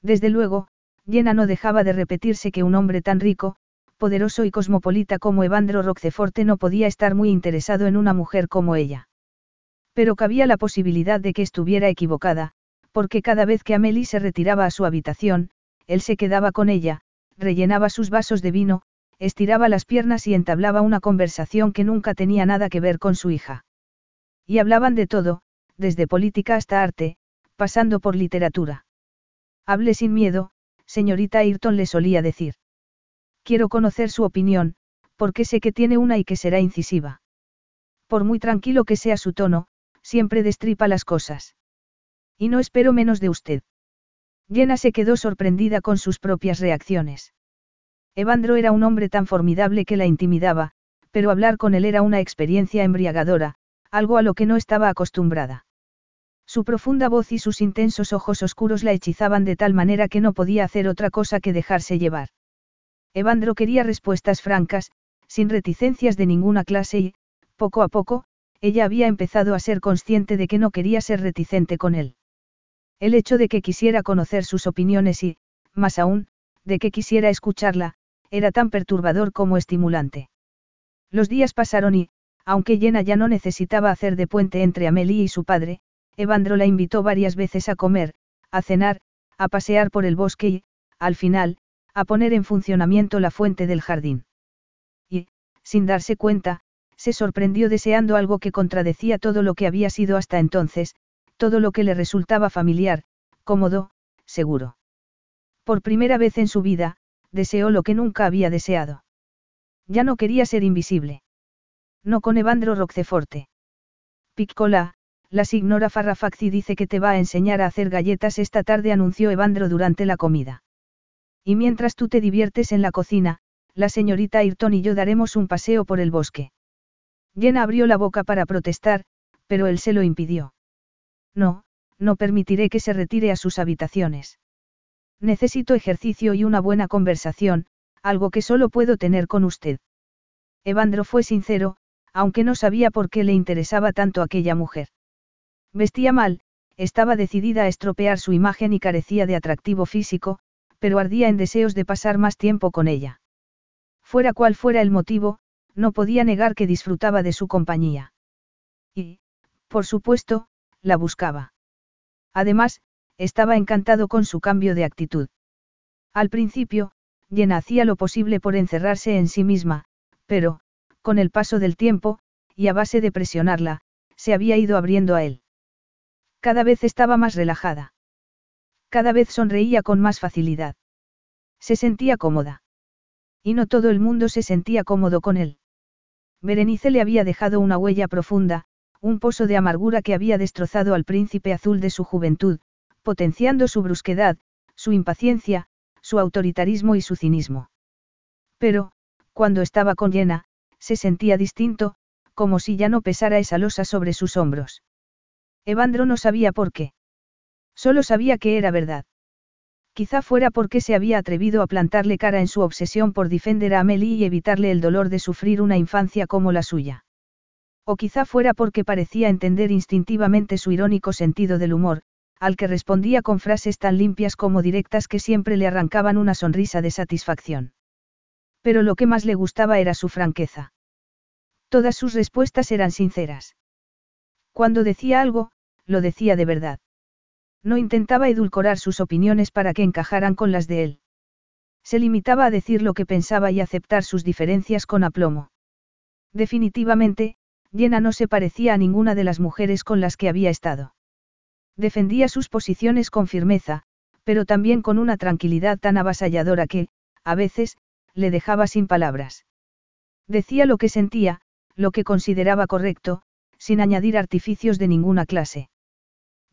Desde luego, Jenna no dejaba de repetirse que un hombre tan rico, poderoso y cosmopolita como Evandro Roqueforte no podía estar muy interesado en una mujer como ella. Pero cabía la posibilidad de que estuviera equivocada, porque cada vez que Amelie se retiraba a su habitación, él se quedaba con ella, rellenaba sus vasos de vino, estiraba las piernas y entablaba una conversación que nunca tenía nada que ver con su hija. Y hablaban de todo, desde política hasta arte, pasando por literatura. Hable sin miedo, señorita Ayrton le solía decir. Quiero conocer su opinión, porque sé que tiene una y que será incisiva. Por muy tranquilo que sea su tono, siempre destripa las cosas. Y no espero menos de usted. Jenna se quedó sorprendida con sus propias reacciones. Evandro era un hombre tan formidable que la intimidaba, pero hablar con él era una experiencia embriagadora, algo a lo que no estaba acostumbrada. Su profunda voz y sus intensos ojos oscuros la hechizaban de tal manera que no podía hacer otra cosa que dejarse llevar. Evandro quería respuestas francas, sin reticencias de ninguna clase y, poco a poco, ella había empezado a ser consciente de que no quería ser reticente con él. El hecho de que quisiera conocer sus opiniones y, más aún, de que quisiera escucharla, era tan perturbador como estimulante. Los días pasaron y, aunque Jenna ya no necesitaba hacer de puente entre Amelie y su padre, Evandro la invitó varias veces a comer, a cenar, a pasear por el bosque y, al final, a poner en funcionamiento la fuente del jardín. Y, sin darse cuenta, se sorprendió deseando algo que contradecía todo lo que había sido hasta entonces, todo lo que le resultaba familiar, cómodo, seguro. Por primera vez en su vida, deseó lo que nunca había deseado. Ya no quería ser invisible. No con Evandro Roqueforte. Piccola, la signora Farrafacci dice que te va a enseñar a hacer galletas esta tarde, anunció Evandro durante la comida. Y mientras tú te diviertes en la cocina, la señorita Ayrton y yo daremos un paseo por el bosque. Jenna abrió la boca para protestar, pero él se lo impidió. No, no permitiré que se retire a sus habitaciones. Necesito ejercicio y una buena conversación, algo que solo puedo tener con usted. Evandro fue sincero, aunque no sabía por qué le interesaba tanto aquella mujer. Vestía mal, estaba decidida a estropear su imagen y carecía de atractivo físico, pero ardía en deseos de pasar más tiempo con ella. Fuera cual fuera el motivo, no podía negar que disfrutaba de su compañía. Y, por supuesto, la buscaba. Además, estaba encantado con su cambio de actitud. Al principio, Jenna hacía lo posible por encerrarse en sí misma, pero, con el paso del tiempo, y a base de presionarla, se había ido abriendo a él. Cada vez estaba más relajada. Cada vez sonreía con más facilidad. Se sentía cómoda. Y no todo el mundo se sentía cómodo con él. Berenice le había dejado una huella profunda, un pozo de amargura que había destrozado al príncipe azul de su juventud, potenciando su brusquedad, su impaciencia, su autoritarismo y su cinismo. Pero, cuando estaba con Jenna, se sentía distinto, como si ya no pesara esa losa sobre sus hombros. Evandro no sabía por qué. Solo sabía que era verdad. Quizá fuera porque se había atrevido a plantarle cara en su obsesión por defender a Amelie y evitarle el dolor de sufrir una infancia como la suya. O quizá fuera porque parecía entender instintivamente su irónico sentido del humor, al que respondía con frases tan limpias como directas que siempre le arrancaban una sonrisa de satisfacción. Pero lo que más le gustaba era su franqueza. Todas sus respuestas eran sinceras. Cuando decía algo, lo decía de verdad. No intentaba edulcorar sus opiniones para que encajaran con las de él. Se limitaba a decir lo que pensaba y aceptar sus diferencias con aplomo. Definitivamente, Jenna no se parecía a ninguna de las mujeres con las que había estado. Defendía sus posiciones con firmeza, pero también con una tranquilidad tan avasalladora que, a veces, le dejaba sin palabras. Decía lo que sentía, lo que consideraba correcto, sin añadir artificios de ninguna clase.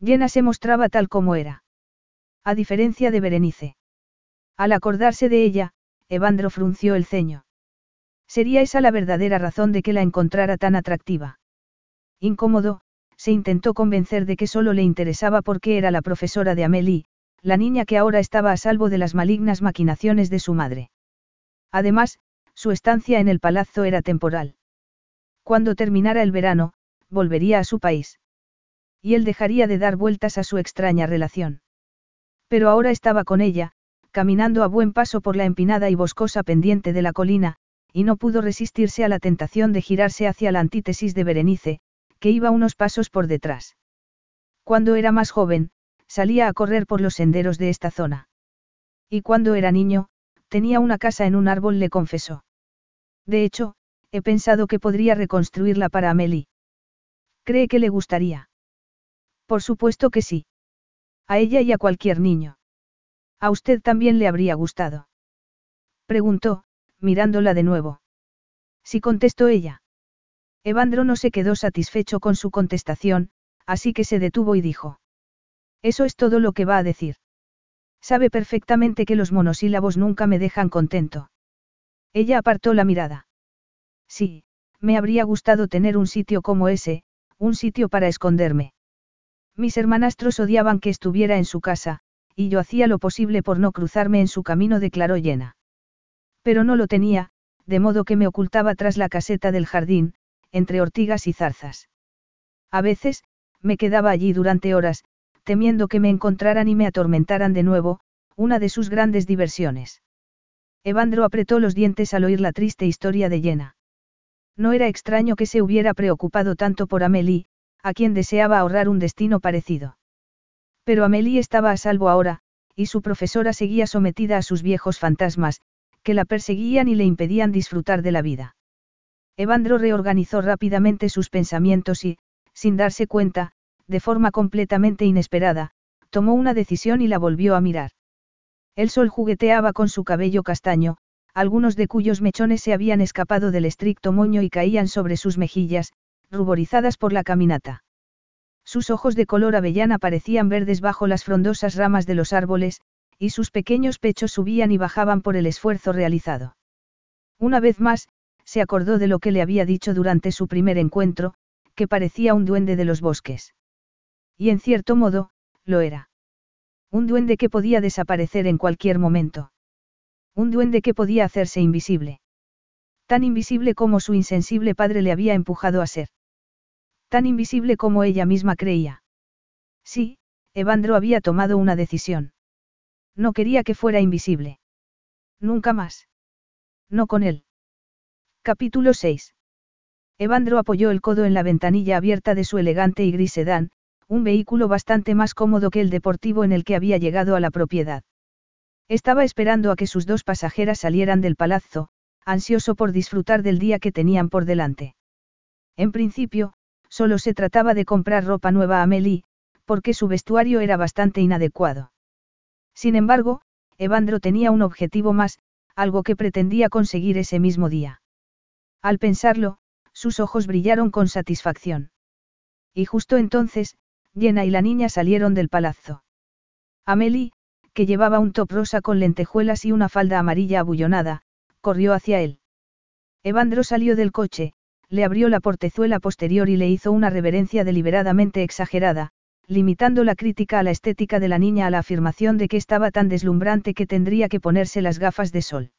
Llena se mostraba tal como era. A diferencia de Berenice. Al acordarse de ella, Evandro frunció el ceño. Sería esa la verdadera razón de que la encontrara tan atractiva. Incómodo, se intentó convencer de que solo le interesaba porque era la profesora de Amélie, la niña que ahora estaba a salvo de las malignas maquinaciones de su madre. Además, su estancia en el palazzo era temporal. Cuando terminara el verano, volvería a su país. Y él dejaría de dar vueltas a su extraña relación. Pero ahora estaba con ella, caminando a buen paso por la empinada y boscosa pendiente de la colina, y no pudo resistirse a la tentación de girarse hacia la antítesis de Berenice, que iba unos pasos por detrás. Cuando era más joven, salía a correr por los senderos de esta zona. Y cuando era niño, tenía una casa en un árbol, le confesó. De hecho, he pensado que podría reconstruirla para Amelie. ¿Cree que le gustaría? Por supuesto que sí. A ella y a cualquier niño. A usted también le habría gustado. Preguntó, mirándola de nuevo. Sí contestó ella. Evandro no se quedó satisfecho con su contestación, así que se detuvo y dijo. Eso es todo lo que va a decir. Sabe perfectamente que los monosílabos nunca me dejan contento. Ella apartó la mirada. Sí, me habría gustado tener un sitio como ese, un sitio para esconderme. Mis hermanastros odiaban que estuviera en su casa, y yo hacía lo posible por no cruzarme en su camino, declaró llena. Pero no lo tenía, de modo que me ocultaba tras la caseta del jardín, entre ortigas y zarzas. A veces, me quedaba allí durante horas, temiendo que me encontraran y me atormentaran de nuevo, una de sus grandes diversiones. Evandro apretó los dientes al oír la triste historia de Yena. No era extraño que se hubiera preocupado tanto por Amelie, a quien deseaba ahorrar un destino parecido. Pero Amelie estaba a salvo ahora, y su profesora seguía sometida a sus viejos fantasmas, que la perseguían y le impedían disfrutar de la vida. Evandro reorganizó rápidamente sus pensamientos y, sin darse cuenta, de forma completamente inesperada, tomó una decisión y la volvió a mirar. El sol jugueteaba con su cabello castaño, algunos de cuyos mechones se habían escapado del estricto moño y caían sobre sus mejillas, ruborizadas por la caminata. Sus ojos de color avellana parecían verdes bajo las frondosas ramas de los árboles, y sus pequeños pechos subían y bajaban por el esfuerzo realizado. Una vez más, se acordó de lo que le había dicho durante su primer encuentro, que parecía un duende de los bosques. Y en cierto modo, lo era. Un duende que podía desaparecer en cualquier momento. Un duende que podía hacerse invisible. Tan invisible como su insensible padre le había empujado a ser. Tan invisible como ella misma creía. Sí, Evandro había tomado una decisión. No quería que fuera invisible. Nunca más. No con él. Capítulo 6. Evandro apoyó el codo en la ventanilla abierta de su elegante y gris sedán, un vehículo bastante más cómodo que el deportivo en el que había llegado a la propiedad. Estaba esperando a que sus dos pasajeras salieran del palazzo, ansioso por disfrutar del día que tenían por delante. En principio, solo se trataba de comprar ropa nueva a Amelie, porque su vestuario era bastante inadecuado. Sin embargo, Evandro tenía un objetivo más, algo que pretendía conseguir ese mismo día. Al pensarlo, sus ojos brillaron con satisfacción. Y justo entonces, Jenna y la niña salieron del palazzo. Amelie, que llevaba un top rosa con lentejuelas y una falda amarilla abullonada, corrió hacia él. Evandro salió del coche, le abrió la portezuela posterior y le hizo una reverencia deliberadamente exagerada, limitando la crítica a la estética de la niña a la afirmación de que estaba tan deslumbrante que tendría que ponerse las gafas de sol.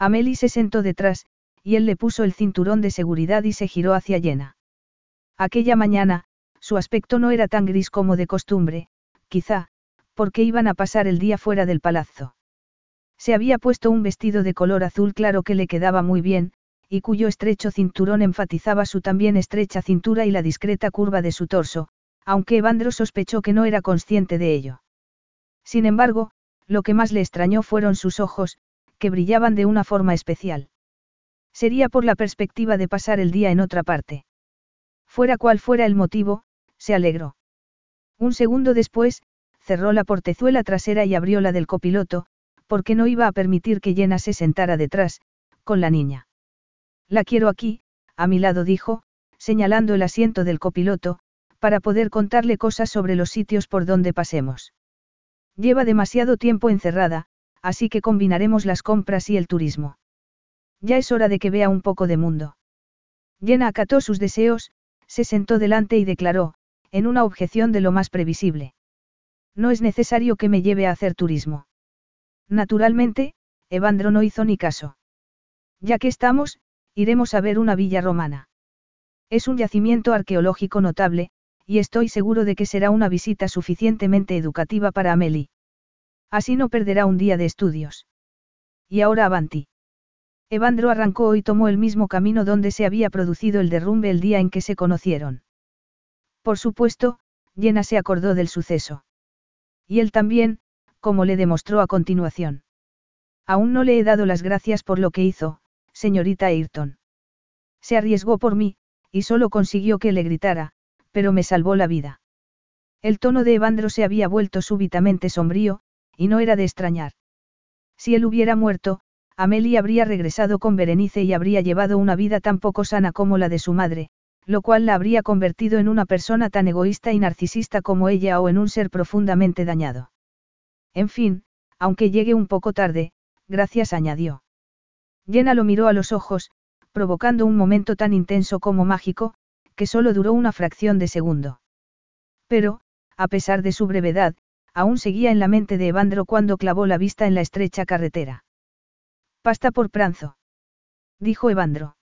Amelie se sentó detrás, y él le puso el cinturón de seguridad y se giró hacia Jenna. Aquella mañana, su aspecto no era tan gris como de costumbre, quizá, porque iban a pasar el día fuera del palazzo. Se había puesto un vestido de color azul claro que le quedaba muy bien, y cuyo estrecho cinturón enfatizaba su también estrecha cintura y la discreta curva de su torso, aunque Evandro sospechó que no era consciente de ello. Sin embargo, lo que más le extrañó fueron sus ojos, que brillaban de una forma especial. Sería por la perspectiva de pasar el día en otra parte. Fuera cual fuera el motivo, se alegró. Un segundo después, cerró la portezuela trasera y abrió la del copiloto, porque no iba a permitir que Jenna se sentara detrás, con la niña. La quiero aquí, a mi lado dijo, señalando el asiento del copiloto, para poder contarle cosas sobre los sitios por donde pasemos. Lleva demasiado tiempo encerrada, así que combinaremos las compras y el turismo. Ya es hora de que vea un poco de mundo. Jenna acató sus deseos, se sentó delante y declaró, en una objeción de lo más previsible. No es necesario que me lleve a hacer turismo. Naturalmente, Evandro no hizo ni caso. Ya que estamos, iremos a ver una villa romana. Es un yacimiento arqueológico notable, y estoy seguro de que será una visita suficientemente educativa para Amelie. Así no perderá un día de estudios. Y ahora avanti. Evandro arrancó y tomó el mismo camino donde se había producido el derrumbe el día en que se conocieron. Por supuesto, Jenna se acordó del suceso. Y él también, como le demostró a continuación. Aún no le he dado las gracias por lo que hizo, señorita Ayrton. Se arriesgó por mí, y solo consiguió que le gritara, pero me salvó la vida. El tono de Evandro se había vuelto súbitamente sombrío, y no era de extrañar. Si él hubiera muerto, Amelie habría regresado con Berenice y habría llevado una vida tan poco sana como la de su madre, lo cual la habría convertido en una persona tan egoísta y narcisista como ella o en un ser profundamente dañado. En fin, aunque llegue un poco tarde, gracias añadió. Jenna lo miró a los ojos, provocando un momento tan intenso como mágico, que solo duró una fracción de segundo. Pero, a pesar de su brevedad, aún seguía en la mente de Evandro cuando clavó la vista en la estrecha carretera. Pasta por pranzo. Dijo Evandro.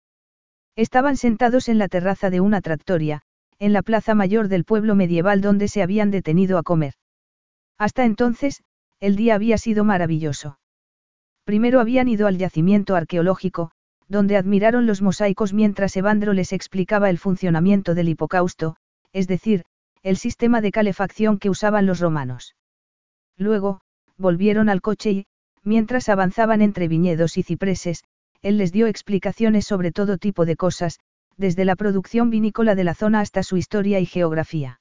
Estaban sentados en la terraza de una tractoria, en la plaza mayor del pueblo medieval donde se habían detenido a comer. Hasta entonces, el día había sido maravilloso. Primero habían ido al yacimiento arqueológico, donde admiraron los mosaicos mientras Evandro les explicaba el funcionamiento del hipocausto, es decir, el sistema de calefacción que usaban los romanos. Luego, volvieron al coche y, mientras avanzaban entre viñedos y cipreses, él les dio explicaciones sobre todo tipo de cosas, desde la producción vinícola de la zona hasta su historia y geografía.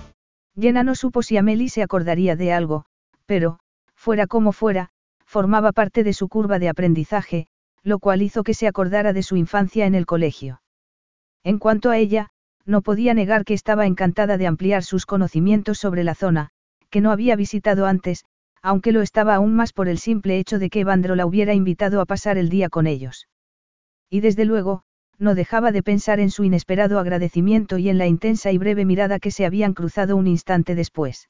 Jenna no supo si Amelie se acordaría de algo, pero, fuera como fuera, formaba parte de su curva de aprendizaje, lo cual hizo que se acordara de su infancia en el colegio. En cuanto a ella, no podía negar que estaba encantada de ampliar sus conocimientos sobre la zona, que no había visitado antes, aunque lo estaba aún más por el simple hecho de que Evandro la hubiera invitado a pasar el día con ellos. Y desde luego, no dejaba de pensar en su inesperado agradecimiento y en la intensa y breve mirada que se habían cruzado un instante después.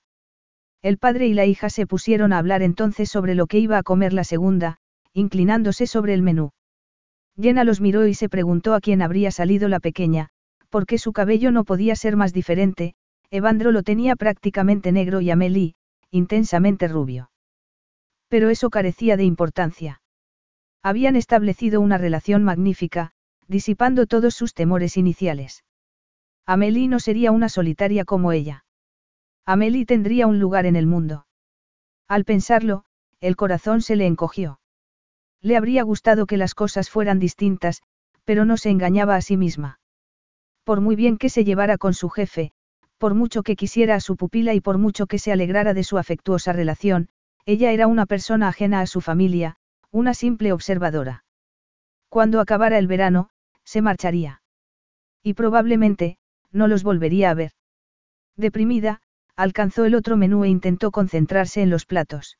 El padre y la hija se pusieron a hablar entonces sobre lo que iba a comer la segunda, inclinándose sobre el menú. Jenna los miró y se preguntó a quién habría salido la pequeña, porque su cabello no podía ser más diferente, Evandro lo tenía prácticamente negro y Amelie, intensamente rubio. Pero eso carecía de importancia. Habían establecido una relación magnífica, disipando todos sus temores iniciales. Amelie no sería una solitaria como ella. Amelie tendría un lugar en el mundo. Al pensarlo, el corazón se le encogió. Le habría gustado que las cosas fueran distintas, pero no se engañaba a sí misma. Por muy bien que se llevara con su jefe, por mucho que quisiera a su pupila y por mucho que se alegrara de su afectuosa relación, ella era una persona ajena a su familia, una simple observadora. Cuando acabara el verano, se marcharía. Y probablemente, no los volvería a ver. Deprimida, alcanzó el otro menú e intentó concentrarse en los platos.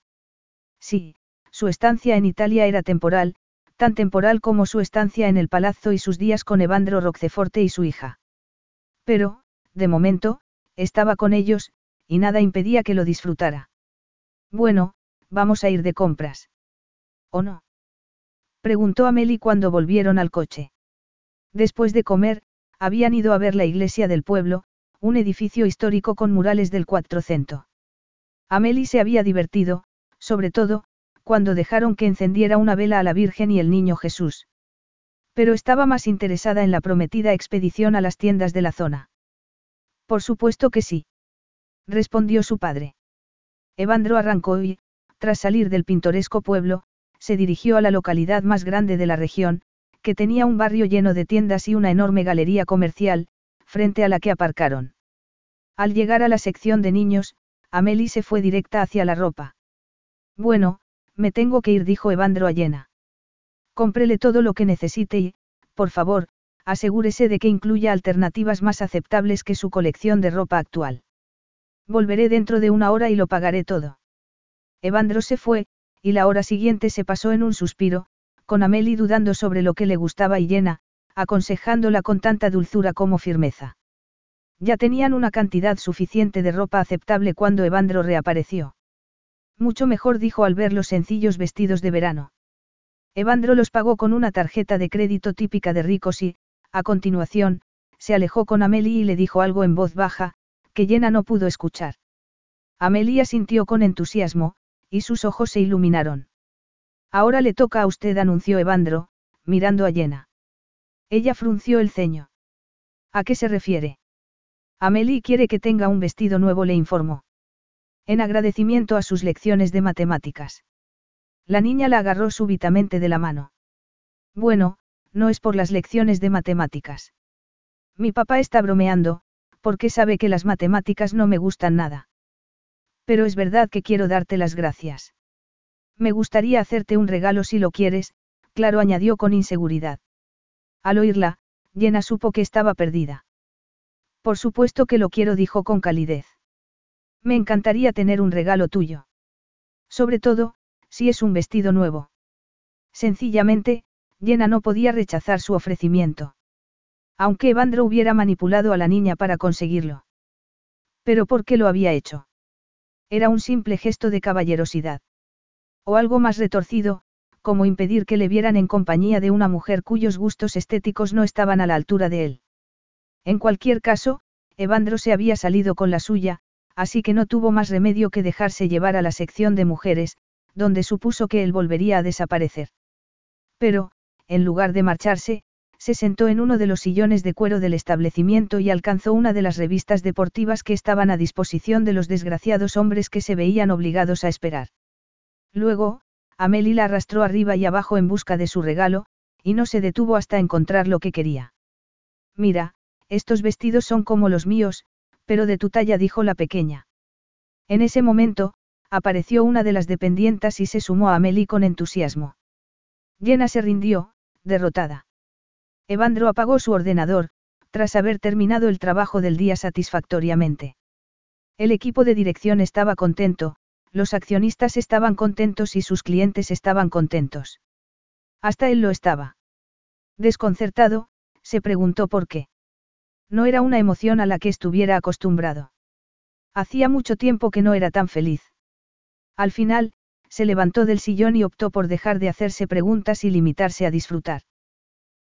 Sí, su estancia en Italia era temporal, tan temporal como su estancia en el palazzo y sus días con Evandro Roqueforte y su hija. Pero, de momento, estaba con ellos, y nada impedía que lo disfrutara. Bueno, vamos a ir de compras. ¿O no? Preguntó Amelie cuando volvieron al coche. Después de comer, habían ido a ver la iglesia del pueblo, un edificio histórico con murales del Cuatrocento. Amelie se había divertido, sobre todo, cuando dejaron que encendiera una vela a la Virgen y el Niño Jesús. Pero estaba más interesada en la prometida expedición a las tiendas de la zona. Por supuesto que sí. Respondió su padre. Evandro arrancó y, tras salir del pintoresco pueblo, se dirigió a la localidad más grande de la región, que tenía un barrio lleno de tiendas y una enorme galería comercial, frente a la que aparcaron. Al llegar a la sección de niños, Amelie se fue directa hacia la ropa. Bueno, me tengo que ir, dijo Evandro a Yena. Cómprele todo lo que necesite y, por favor, asegúrese de que incluya alternativas más aceptables que su colección de ropa actual. Volveré dentro de una hora y lo pagaré todo. Evandro se fue, y la hora siguiente se pasó en un suspiro, con Amelie dudando sobre lo que le gustaba y llena, aconsejándola con tanta dulzura como firmeza. Ya tenían una cantidad suficiente de ropa aceptable cuando Evandro reapareció. Mucho mejor dijo al ver los sencillos vestidos de verano. Evandro los pagó con una tarjeta de crédito típica de ricos y, a continuación, se alejó con Amelie y le dijo algo en voz baja, que Llena no pudo escuchar. Amelia sintió con entusiasmo, y sus ojos se iluminaron. Ahora le toca a usted, anunció Evandro, mirando a Llena. Ella frunció el ceño. ¿A qué se refiere? Amelie quiere que tenga un vestido nuevo, le informó. En agradecimiento a sus lecciones de matemáticas. La niña la agarró súbitamente de la mano. Bueno, no es por las lecciones de matemáticas. Mi papá está bromeando, porque sabe que las matemáticas no me gustan nada. Pero es verdad que quiero darte las gracias. Me gustaría hacerte un regalo si lo quieres, claro añadió con inseguridad. Al oírla, Llena supo que estaba perdida. Por supuesto que lo quiero, dijo con calidez. Me encantaría tener un regalo tuyo. Sobre todo, si es un vestido nuevo. Sencillamente, Llena no podía rechazar su ofrecimiento. Aunque Evandro hubiera manipulado a la niña para conseguirlo. Pero ¿por qué lo había hecho? Era un simple gesto de caballerosidad. O algo más retorcido, como impedir que le vieran en compañía de una mujer cuyos gustos estéticos no estaban a la altura de él. En cualquier caso, Evandro se había salido con la suya, así que no tuvo más remedio que dejarse llevar a la sección de mujeres, donde supuso que él volvería a desaparecer. Pero, en lugar de marcharse, se sentó en uno de los sillones de cuero del establecimiento y alcanzó una de las revistas deportivas que estaban a disposición de los desgraciados hombres que se veían obligados a esperar. Luego, Amelie la arrastró arriba y abajo en busca de su regalo, y no se detuvo hasta encontrar lo que quería. Mira, estos vestidos son como los míos, pero de tu talla dijo la pequeña. En ese momento, apareció una de las dependientas y se sumó a Amelie con entusiasmo. Jenna se rindió, derrotada. Evandro apagó su ordenador, tras haber terminado el trabajo del día satisfactoriamente. El equipo de dirección estaba contento, los accionistas estaban contentos y sus clientes estaban contentos. Hasta él lo estaba. Desconcertado, se preguntó por qué. No era una emoción a la que estuviera acostumbrado. Hacía mucho tiempo que no era tan feliz. Al final, se levantó del sillón y optó por dejar de hacerse preguntas y limitarse a disfrutar.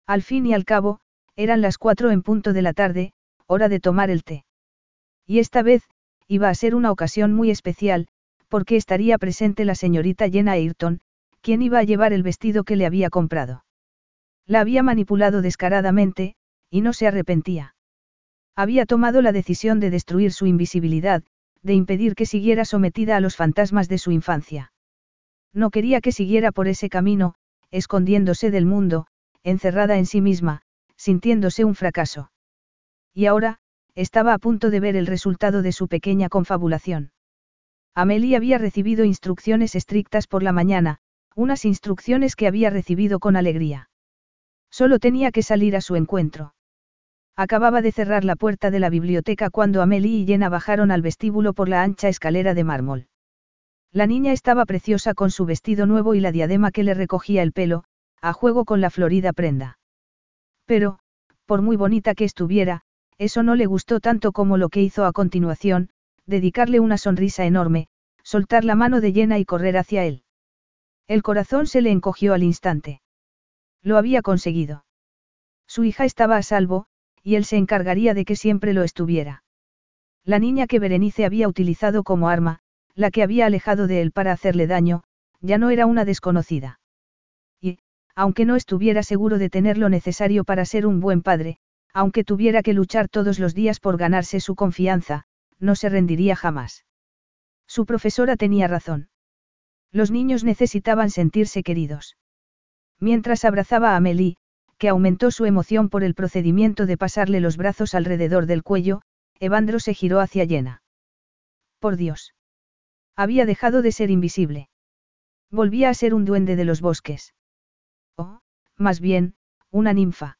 Al fin y al cabo, eran las cuatro en punto de la tarde, hora de tomar el té. Y esta vez, iba a ser una ocasión muy especial, porque estaría presente la señorita Jenna Ayrton, quien iba a llevar el vestido que le había comprado. La había manipulado descaradamente, y no se arrepentía. Había tomado la decisión de destruir su invisibilidad, de impedir que siguiera sometida a los fantasmas de su infancia. No quería que siguiera por ese camino, escondiéndose del mundo, encerrada en sí misma, sintiéndose un fracaso. Y ahora, estaba a punto de ver el resultado de su pequeña confabulación. Amelie había recibido instrucciones estrictas por la mañana, unas instrucciones que había recibido con alegría. Solo tenía que salir a su encuentro. Acababa de cerrar la puerta de la biblioteca cuando Amelie y Jenna bajaron al vestíbulo por la ancha escalera de mármol. La niña estaba preciosa con su vestido nuevo y la diadema que le recogía el pelo, a juego con la florida prenda. Pero, por muy bonita que estuviera, eso no le gustó tanto como lo que hizo a continuación, dedicarle una sonrisa enorme, soltar la mano de Jenna y correr hacia él. El corazón se le encogió al instante. Lo había conseguido. Su hija estaba a salvo, y él se encargaría de que siempre lo estuviera. La niña que Berenice había utilizado como arma, la que había alejado de él para hacerle daño, ya no era una desconocida. Y, aunque no estuviera seguro de tener lo necesario para ser un buen padre, aunque tuviera que luchar todos los días por ganarse su confianza, no se rendiría jamás. Su profesora tenía razón. Los niños necesitaban sentirse queridos. Mientras abrazaba a Amélie, que aumentó su emoción por el procedimiento de pasarle los brazos alrededor del cuello, Evandro se giró hacia Yena. Por Dios. Había dejado de ser invisible. Volvía a ser un duende de los bosques. O, más bien, una ninfa.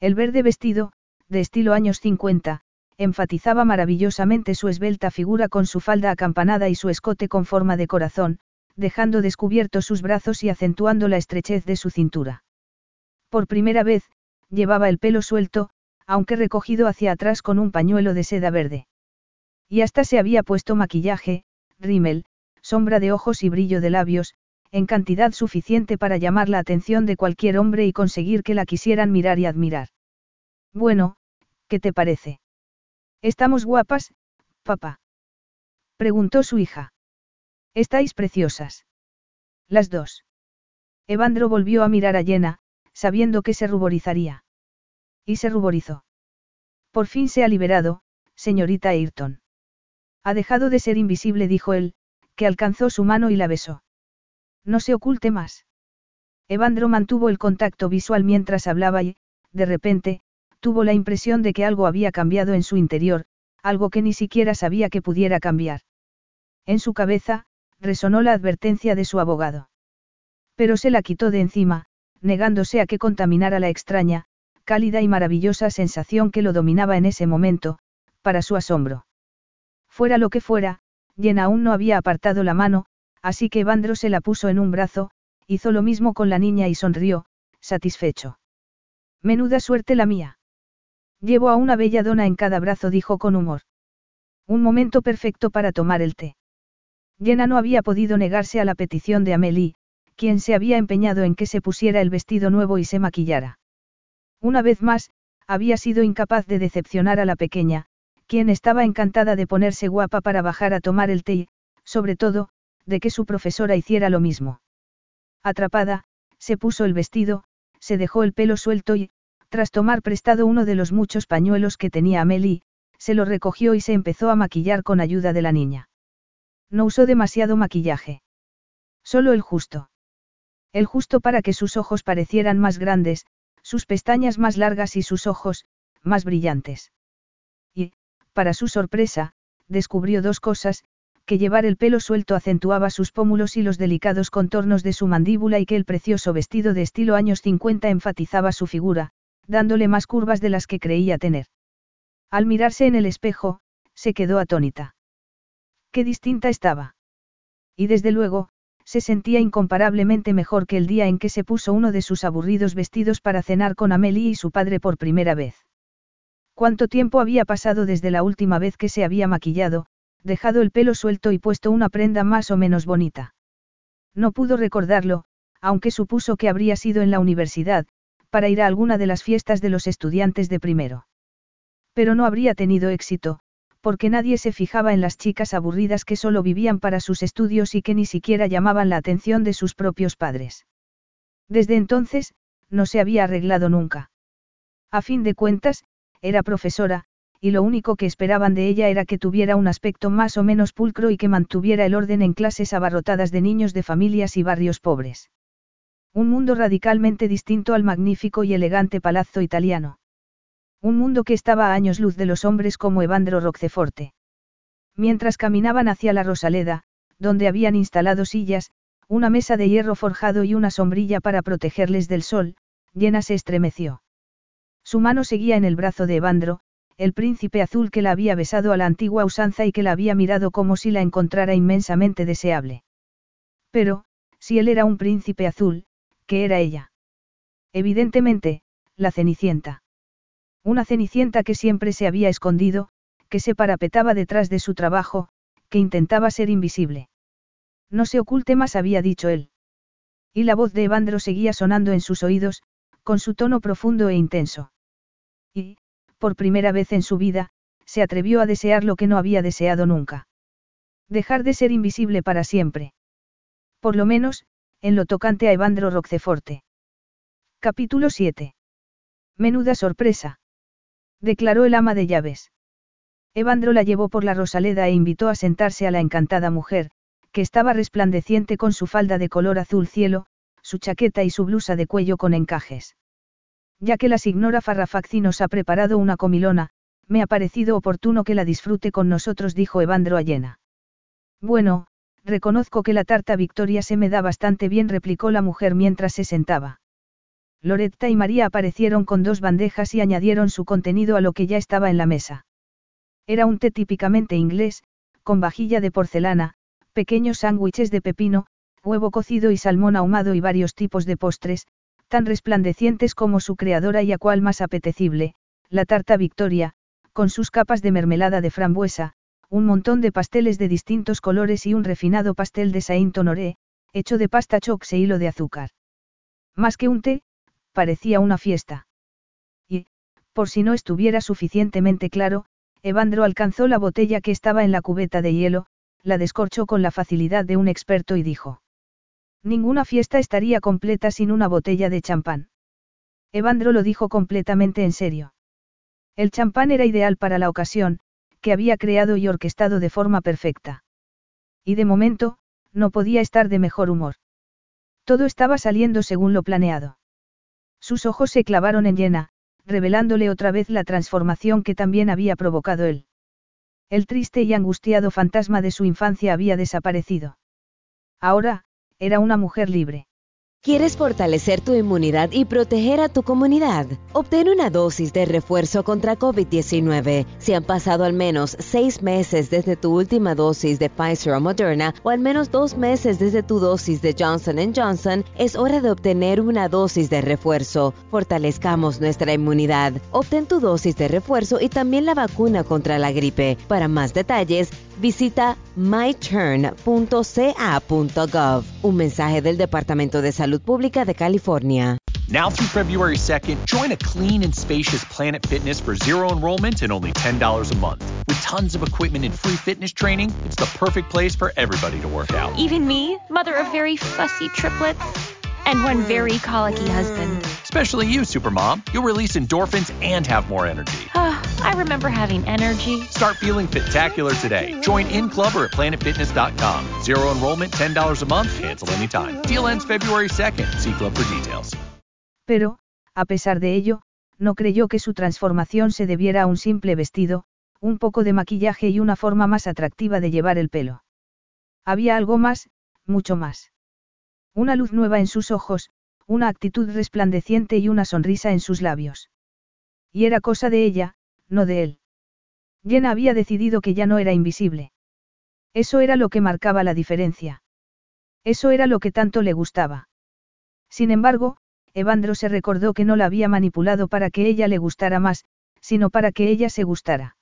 El verde vestido, de estilo años 50, enfatizaba maravillosamente su esbelta figura con su falda acampanada y su escote con forma de corazón, dejando descubiertos sus brazos y acentuando la estrechez de su cintura. Por primera vez, llevaba el pelo suelto, aunque recogido hacia atrás con un pañuelo de seda verde. Y hasta se había puesto maquillaje, rímel, sombra de ojos y brillo de labios, en cantidad suficiente para llamar la atención de cualquier hombre y conseguir que la quisieran mirar y admirar. Bueno, ¿qué te parece? ¿Estamos guapas, papá? Preguntó su hija. Estáis preciosas. Las dos. Evandro volvió a mirar a Jenna, sabiendo que se ruborizaría. Y se ruborizó. Por fin se ha liberado, señorita Ayrton. Ha dejado de ser invisible, dijo él, que alcanzó su mano y la besó. No se oculte más. Evandro mantuvo el contacto visual mientras hablaba y, de repente, tuvo la impresión de que algo había cambiado en su interior, algo que ni siquiera sabía que pudiera cambiar. En su cabeza, resonó la advertencia de su abogado. Pero se la quitó de encima, negándose a que contaminara la extraña, cálida y maravillosa sensación que lo dominaba en ese momento, para su asombro. Fuera lo que fuera, Jen aún no había apartado la mano, así que Evandro se la puso en un brazo, hizo lo mismo con la niña y sonrió, satisfecho. Menuda suerte la mía. Llevo a una bella dona en cada brazo, dijo con humor. Un momento perfecto para tomar el té. Jenna no había podido negarse a la petición de Amélie, quien se había empeñado en que se pusiera el vestido nuevo y se maquillara. Una vez más, había sido incapaz de decepcionar a la pequeña, quien estaba encantada de ponerse guapa para bajar a tomar el té y, sobre todo, de que su profesora hiciera lo mismo. Atrapada, se puso el vestido, se dejó el pelo suelto y, tras tomar prestado uno de los muchos pañuelos que tenía Amelie, se lo recogió y se empezó a maquillar con ayuda de la niña. No usó demasiado maquillaje. Solo el justo. El justo para que sus ojos parecieran más grandes, sus pestañas más largas y sus ojos, más brillantes. Y, para su sorpresa, descubrió dos cosas, que llevar el pelo suelto acentuaba sus pómulos y los delicados contornos de su mandíbula y que el precioso vestido de estilo años 50 enfatizaba su figura, dándole más curvas de las que creía tener. Al mirarse en el espejo, se quedó atónita. Qué distinta estaba. Y desde luego, se sentía incomparablemente mejor que el día en que se puso uno de sus aburridos vestidos para cenar con Amelie y su padre por primera vez. ¿Cuánto tiempo había pasado desde la última vez que se había maquillado, dejado el pelo suelto y puesto una prenda más o menos bonita? No pudo recordarlo, aunque supuso que habría sido en la universidad, para ir a alguna de las fiestas de los estudiantes de primero. Pero no habría tenido éxito, porque nadie se fijaba en las chicas aburridas que solo vivían para sus estudios y que ni siquiera llamaban la atención de sus propios padres. Desde entonces, no se había arreglado nunca. A fin de cuentas, era profesora, y lo único que esperaban de ella era que tuviera un aspecto más o menos pulcro y que mantuviera el orden en clases abarrotadas de niños de familias y barrios pobres. Un mundo radicalmente distinto al magnífico y elegante palazzo italiano. Un mundo que estaba a años luz de los hombres como Evandro Roqueforte. Mientras caminaban hacia la Rosaleda, donde habían instalado sillas, una mesa de hierro forjado y una sombrilla para protegerles del sol, Llena se estremeció. Su mano seguía en el brazo de Evandro, el príncipe azul que la había besado a la antigua usanza y que la había mirado como si la encontrara inmensamente deseable. Pero, si él era un príncipe azul, ¿qué era ella? Evidentemente, la Cenicienta. Una cenicienta que siempre se había escondido, que se parapetaba detrás de su trabajo, que intentaba ser invisible. No se oculte más, había dicho él. Y la voz de Evandro seguía sonando en sus oídos, con su tono profundo e intenso. Y, por primera vez en su vida, se atrevió a desear lo que no había deseado nunca. Dejar de ser invisible para siempre. Por lo menos, en lo tocante a Evandro Roqueforte. Capítulo 7. Menuda sorpresa declaró el ama de llaves. Evandro la llevó por la Rosaleda e invitó a sentarse a la encantada mujer, que estaba resplandeciente con su falda de color azul cielo, su chaqueta y su blusa de cuello con encajes. Ya que la signora Farrafacci nos ha preparado una comilona, me ha parecido oportuno que la disfrute con nosotros, dijo Evandro a Llena. Bueno, reconozco que la tarta Victoria se me da bastante bien, replicó la mujer mientras se sentaba. Loretta y María aparecieron con dos bandejas y añadieron su contenido a lo que ya estaba en la mesa. Era un té típicamente inglés, con vajilla de porcelana, pequeños sándwiches de pepino, huevo cocido y salmón ahumado y varios tipos de postres, tan resplandecientes como su creadora y a cual más apetecible, la tarta Victoria, con sus capas de mermelada de frambuesa, un montón de pasteles de distintos colores y un refinado pastel de Saint Honoré, hecho de pasta chox e hilo de azúcar. Más que un té, parecía una fiesta. Y, por si no estuviera suficientemente claro, Evandro alcanzó la botella que estaba en la cubeta de hielo, la descorchó con la facilidad de un experto y dijo. Ninguna fiesta estaría completa sin una botella de champán. Evandro lo dijo completamente en serio. El champán era ideal para la ocasión, que había creado y orquestado de forma perfecta. Y de momento, no podía estar de mejor humor. Todo estaba saliendo según lo planeado. Sus ojos se clavaron en llena, revelándole otra vez la transformación que también había provocado él. El triste y angustiado fantasma de su infancia había desaparecido. Ahora, era una mujer libre. ¿Quieres fortalecer tu inmunidad y proteger a tu comunidad? Obtén una dosis de refuerzo contra COVID-19 si han pasado al menos seis meses desde tu última dosis de Pfizer o Moderna o al menos dos meses desde tu dosis de Johnson Johnson. Es hora de obtener una dosis de refuerzo. Fortalezcamos nuestra inmunidad. Obtén tu dosis de refuerzo y también la vacuna contra la gripe. Para más detalles, visita myturn.ca.gov. Un mensaje del Departamento de Salud Pública de California. Now through February 2nd, join a clean and spacious Planet Fitness for zero enrollment and only $10 a month. With tons of equipment and free fitness training, it's the perfect place for everybody to work out. Even me, mother of very fussy triplets and one very colicky husband. Especially you, Supermom. You'll release endorphins and have more energy. I remember having energy. Start feeling spectacular today. Join in club or at planetfitness.com. Zero enrollment, $10 a month, cancel anytime. Deal ends February 2nd. See club for details. Pero, a pesar de ello, no creyó que su transformación se debiera a un simple vestido, un poco de maquillaje y una forma más atractiva de llevar el pelo. Había algo más, mucho más. Una luz nueva en sus ojos, una actitud resplandeciente y una sonrisa en sus labios. Y era cosa de ella, no de él. Jenna había decidido que ya no era invisible. Eso era lo que marcaba la diferencia. Eso era lo que tanto le gustaba. Sin embargo, Evandro se recordó que no la había manipulado para que ella le gustara más, sino para que ella se gustara.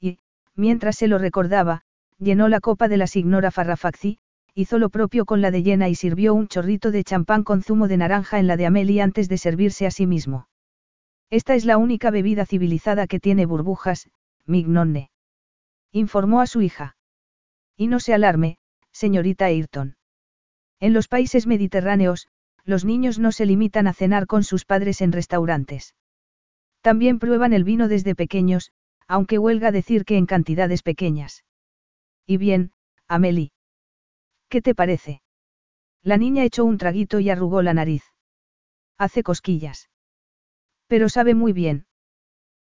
Y, mientras se lo recordaba, llenó la copa de la signora Farrafacci, hizo lo propio con la de llena y sirvió un chorrito de champán con zumo de naranja en la de Amelie antes de servirse a sí mismo. Esta es la única bebida civilizada que tiene burbujas, Mignonne. Informó a su hija. Y no se alarme, señorita Ayrton. En los países mediterráneos, los niños no se limitan a cenar con sus padres en restaurantes. También prueban el vino desde pequeños, aunque huelga decir que en cantidades pequeñas. Y bien, Amelie. ¿Qué te parece? La niña echó un traguito y arrugó la nariz. Hace cosquillas. Pero sabe muy bien.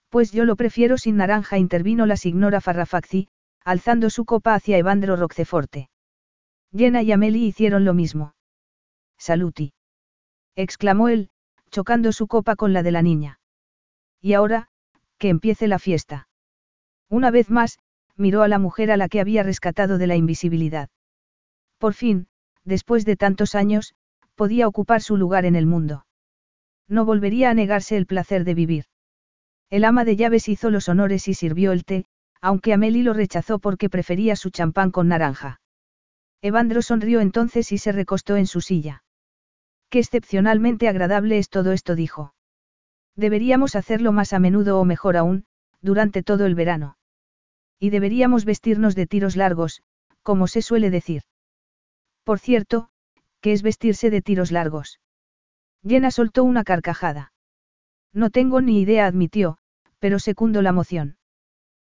Pues yo lo prefiero sin naranja, intervino la signora Farrafacci, alzando su copa hacia Evandro Roqueforte. Jenna y Amelie hicieron lo mismo. Saluti. exclamó él, chocando su copa con la de la niña. Y ahora, que empiece la fiesta. Una vez más, miró a la mujer a la que había rescatado de la invisibilidad. Por fin, después de tantos años, podía ocupar su lugar en el mundo. No volvería a negarse el placer de vivir. El ama de llaves hizo los honores y sirvió el té, aunque Amelie lo rechazó porque prefería su champán con naranja. Evandro sonrió entonces y se recostó en su silla. Qué excepcionalmente agradable es todo esto, dijo. Deberíamos hacerlo más a menudo o mejor aún, durante todo el verano. Y deberíamos vestirnos de tiros largos, como se suele decir. Por cierto, ¿qué es vestirse de tiros largos? Jenna soltó una carcajada. No tengo ni idea, admitió, pero secundo la moción.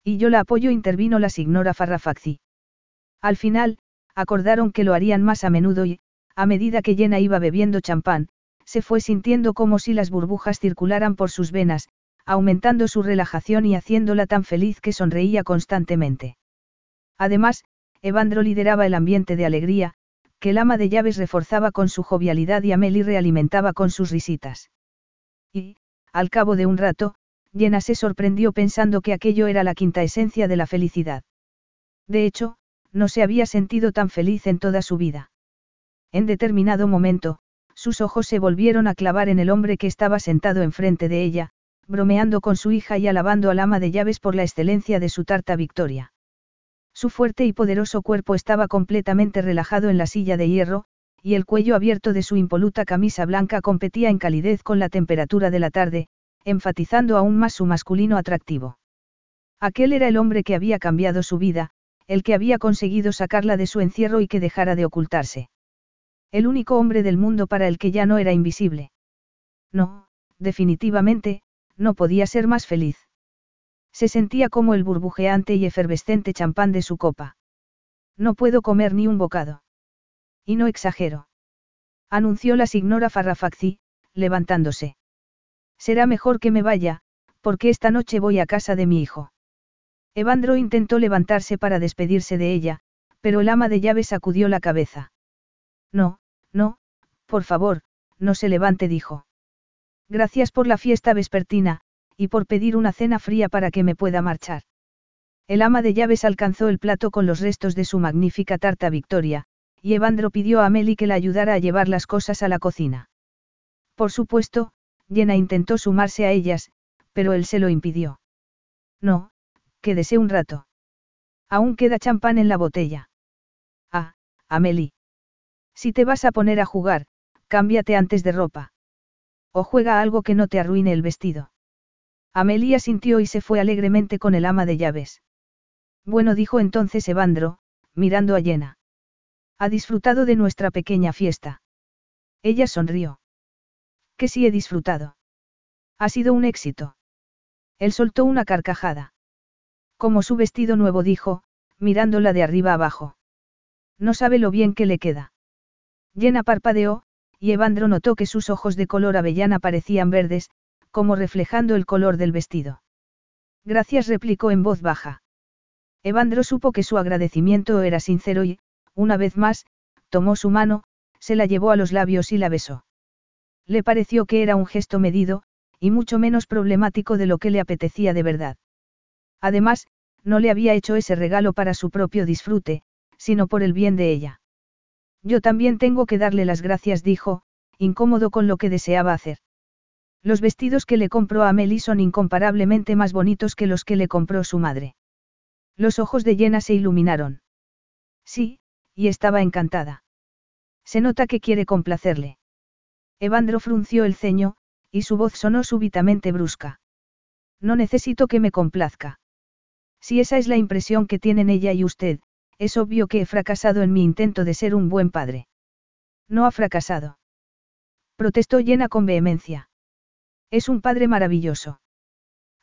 Y yo la apoyo, intervino la signora Farrafacci. Al final, acordaron que lo harían más a menudo y, a medida que Jenna iba bebiendo champán, se fue sintiendo como si las burbujas circularan por sus venas, aumentando su relajación y haciéndola tan feliz que sonreía constantemente. Además, Evandro lideraba el ambiente de alegría, que el ama de llaves reforzaba con su jovialidad y Amelie realimentaba con sus risitas. Y, al cabo de un rato, Jenna se sorprendió pensando que aquello era la quinta esencia de la felicidad. De hecho, no se había sentido tan feliz en toda su vida. En determinado momento, sus ojos se volvieron a clavar en el hombre que estaba sentado enfrente de ella, bromeando con su hija y alabando al ama de llaves por la excelencia de su tarta Victoria. Su fuerte y poderoso cuerpo estaba completamente relajado en la silla de hierro, y el cuello abierto de su impoluta camisa blanca competía en calidez con la temperatura de la tarde, enfatizando aún más su masculino atractivo. Aquel era el hombre que había cambiado su vida, el que había conseguido sacarla de su encierro y que dejara de ocultarse. El único hombre del mundo para el que ya no era invisible. No, definitivamente, no podía ser más feliz. Se sentía como el burbujeante y efervescente champán de su copa. No puedo comer ni un bocado. Y no exagero. Anunció la signora Farrafacci, levantándose. Será mejor que me vaya, porque esta noche voy a casa de mi hijo. Evandro intentó levantarse para despedirse de ella, pero el ama de llaves sacudió la cabeza. No, no, por favor, no se levante, dijo. Gracias por la fiesta vespertina, y por pedir una cena fría para que me pueda marchar. El ama de llaves alcanzó el plato con los restos de su magnífica tarta Victoria, y Evandro pidió a Amelie que la ayudara a llevar las cosas a la cocina. Por supuesto, Jenna intentó sumarse a ellas, pero él se lo impidió. No, quédese un rato. Aún queda champán en la botella. Ah, Amelie. Si te vas a poner a jugar, cámbiate antes de ropa. O juega algo que no te arruine el vestido. Amelia sintió y se fue alegremente con el ama de llaves. Bueno, dijo entonces Evandro, mirando a Jenna. Ha disfrutado de nuestra pequeña fiesta. Ella sonrió. Que sí he disfrutado. Ha sido un éxito. Él soltó una carcajada. Como su vestido nuevo dijo, mirándola de arriba abajo. No sabe lo bien que le queda. Jenna parpadeó, y Evandro notó que sus ojos de color avellana parecían verdes, como reflejando el color del vestido. Gracias replicó en voz baja. Evandro supo que su agradecimiento era sincero y, una vez más, tomó su mano, se la llevó a los labios y la besó. Le pareció que era un gesto medido, y mucho menos problemático de lo que le apetecía de verdad. Además, no le había hecho ese regalo para su propio disfrute, sino por el bien de ella. Yo también tengo que darle las gracias, dijo, incómodo con lo que deseaba hacer. Los vestidos que le compró a Amelie son incomparablemente más bonitos que los que le compró su madre. Los ojos de Jenna se iluminaron. Sí, y estaba encantada. Se nota que quiere complacerle. Evandro frunció el ceño, y su voz sonó súbitamente brusca. No necesito que me complazca. Si esa es la impresión que tienen ella y usted, es obvio que he fracasado en mi intento de ser un buen padre. No ha fracasado. Protestó llena con vehemencia. Es un padre maravilloso.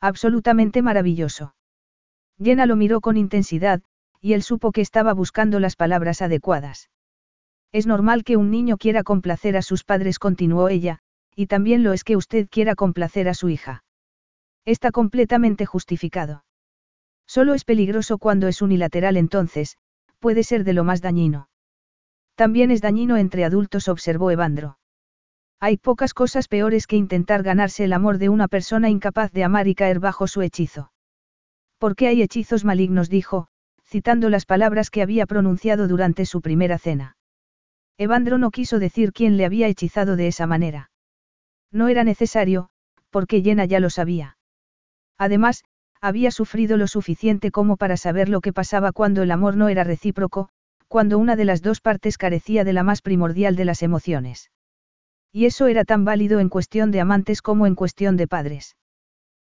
Absolutamente maravilloso. Llena lo miró con intensidad, y él supo que estaba buscando las palabras adecuadas. Es normal que un niño quiera complacer a sus padres, continuó ella, y también lo es que usted quiera complacer a su hija. Está completamente justificado. Solo es peligroso cuando es unilateral entonces, puede ser de lo más dañino. También es dañino entre adultos, observó Evandro. Hay pocas cosas peores que intentar ganarse el amor de una persona incapaz de amar y caer bajo su hechizo. Porque hay hechizos malignos, dijo, citando las palabras que había pronunciado durante su primera cena. Evandro no quiso decir quién le había hechizado de esa manera. No era necesario, porque Jenna ya lo sabía. Además, había sufrido lo suficiente como para saber lo que pasaba cuando el amor no era recíproco, cuando una de las dos partes carecía de la más primordial de las emociones. Y eso era tan válido en cuestión de amantes como en cuestión de padres.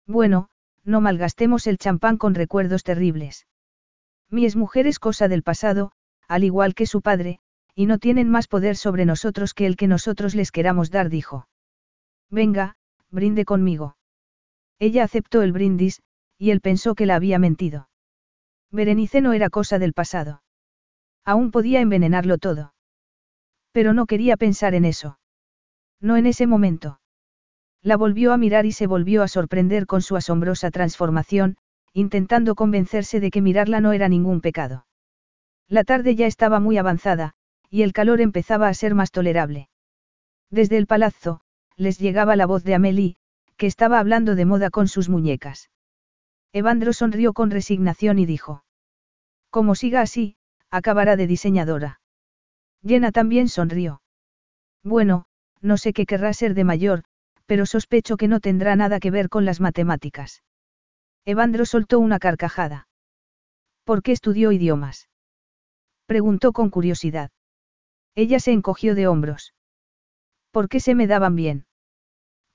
Bueno, no malgastemos el champán con recuerdos terribles. Mi mujer es cosa del pasado, al igual que su padre, y no tienen más poder sobre nosotros que el que nosotros les queramos dar, dijo. Venga, brinde conmigo. Ella aceptó el brindis, y él pensó que la había mentido. Berenice no era cosa del pasado. Aún podía envenenarlo todo. Pero no quería pensar en eso. No en ese momento. La volvió a mirar y se volvió a sorprender con su asombrosa transformación, intentando convencerse de que mirarla no era ningún pecado. La tarde ya estaba muy avanzada, y el calor empezaba a ser más tolerable. Desde el palazzo, les llegaba la voz de Amélie, que estaba hablando de moda con sus muñecas. Evandro sonrió con resignación y dijo. Como siga así, acabará de diseñadora. Jenna también sonrió. Bueno, no sé qué querrá ser de mayor, pero sospecho que no tendrá nada que ver con las matemáticas. Evandro soltó una carcajada. ¿Por qué estudió idiomas? Preguntó con curiosidad. Ella se encogió de hombros. ¿Por qué se me daban bien?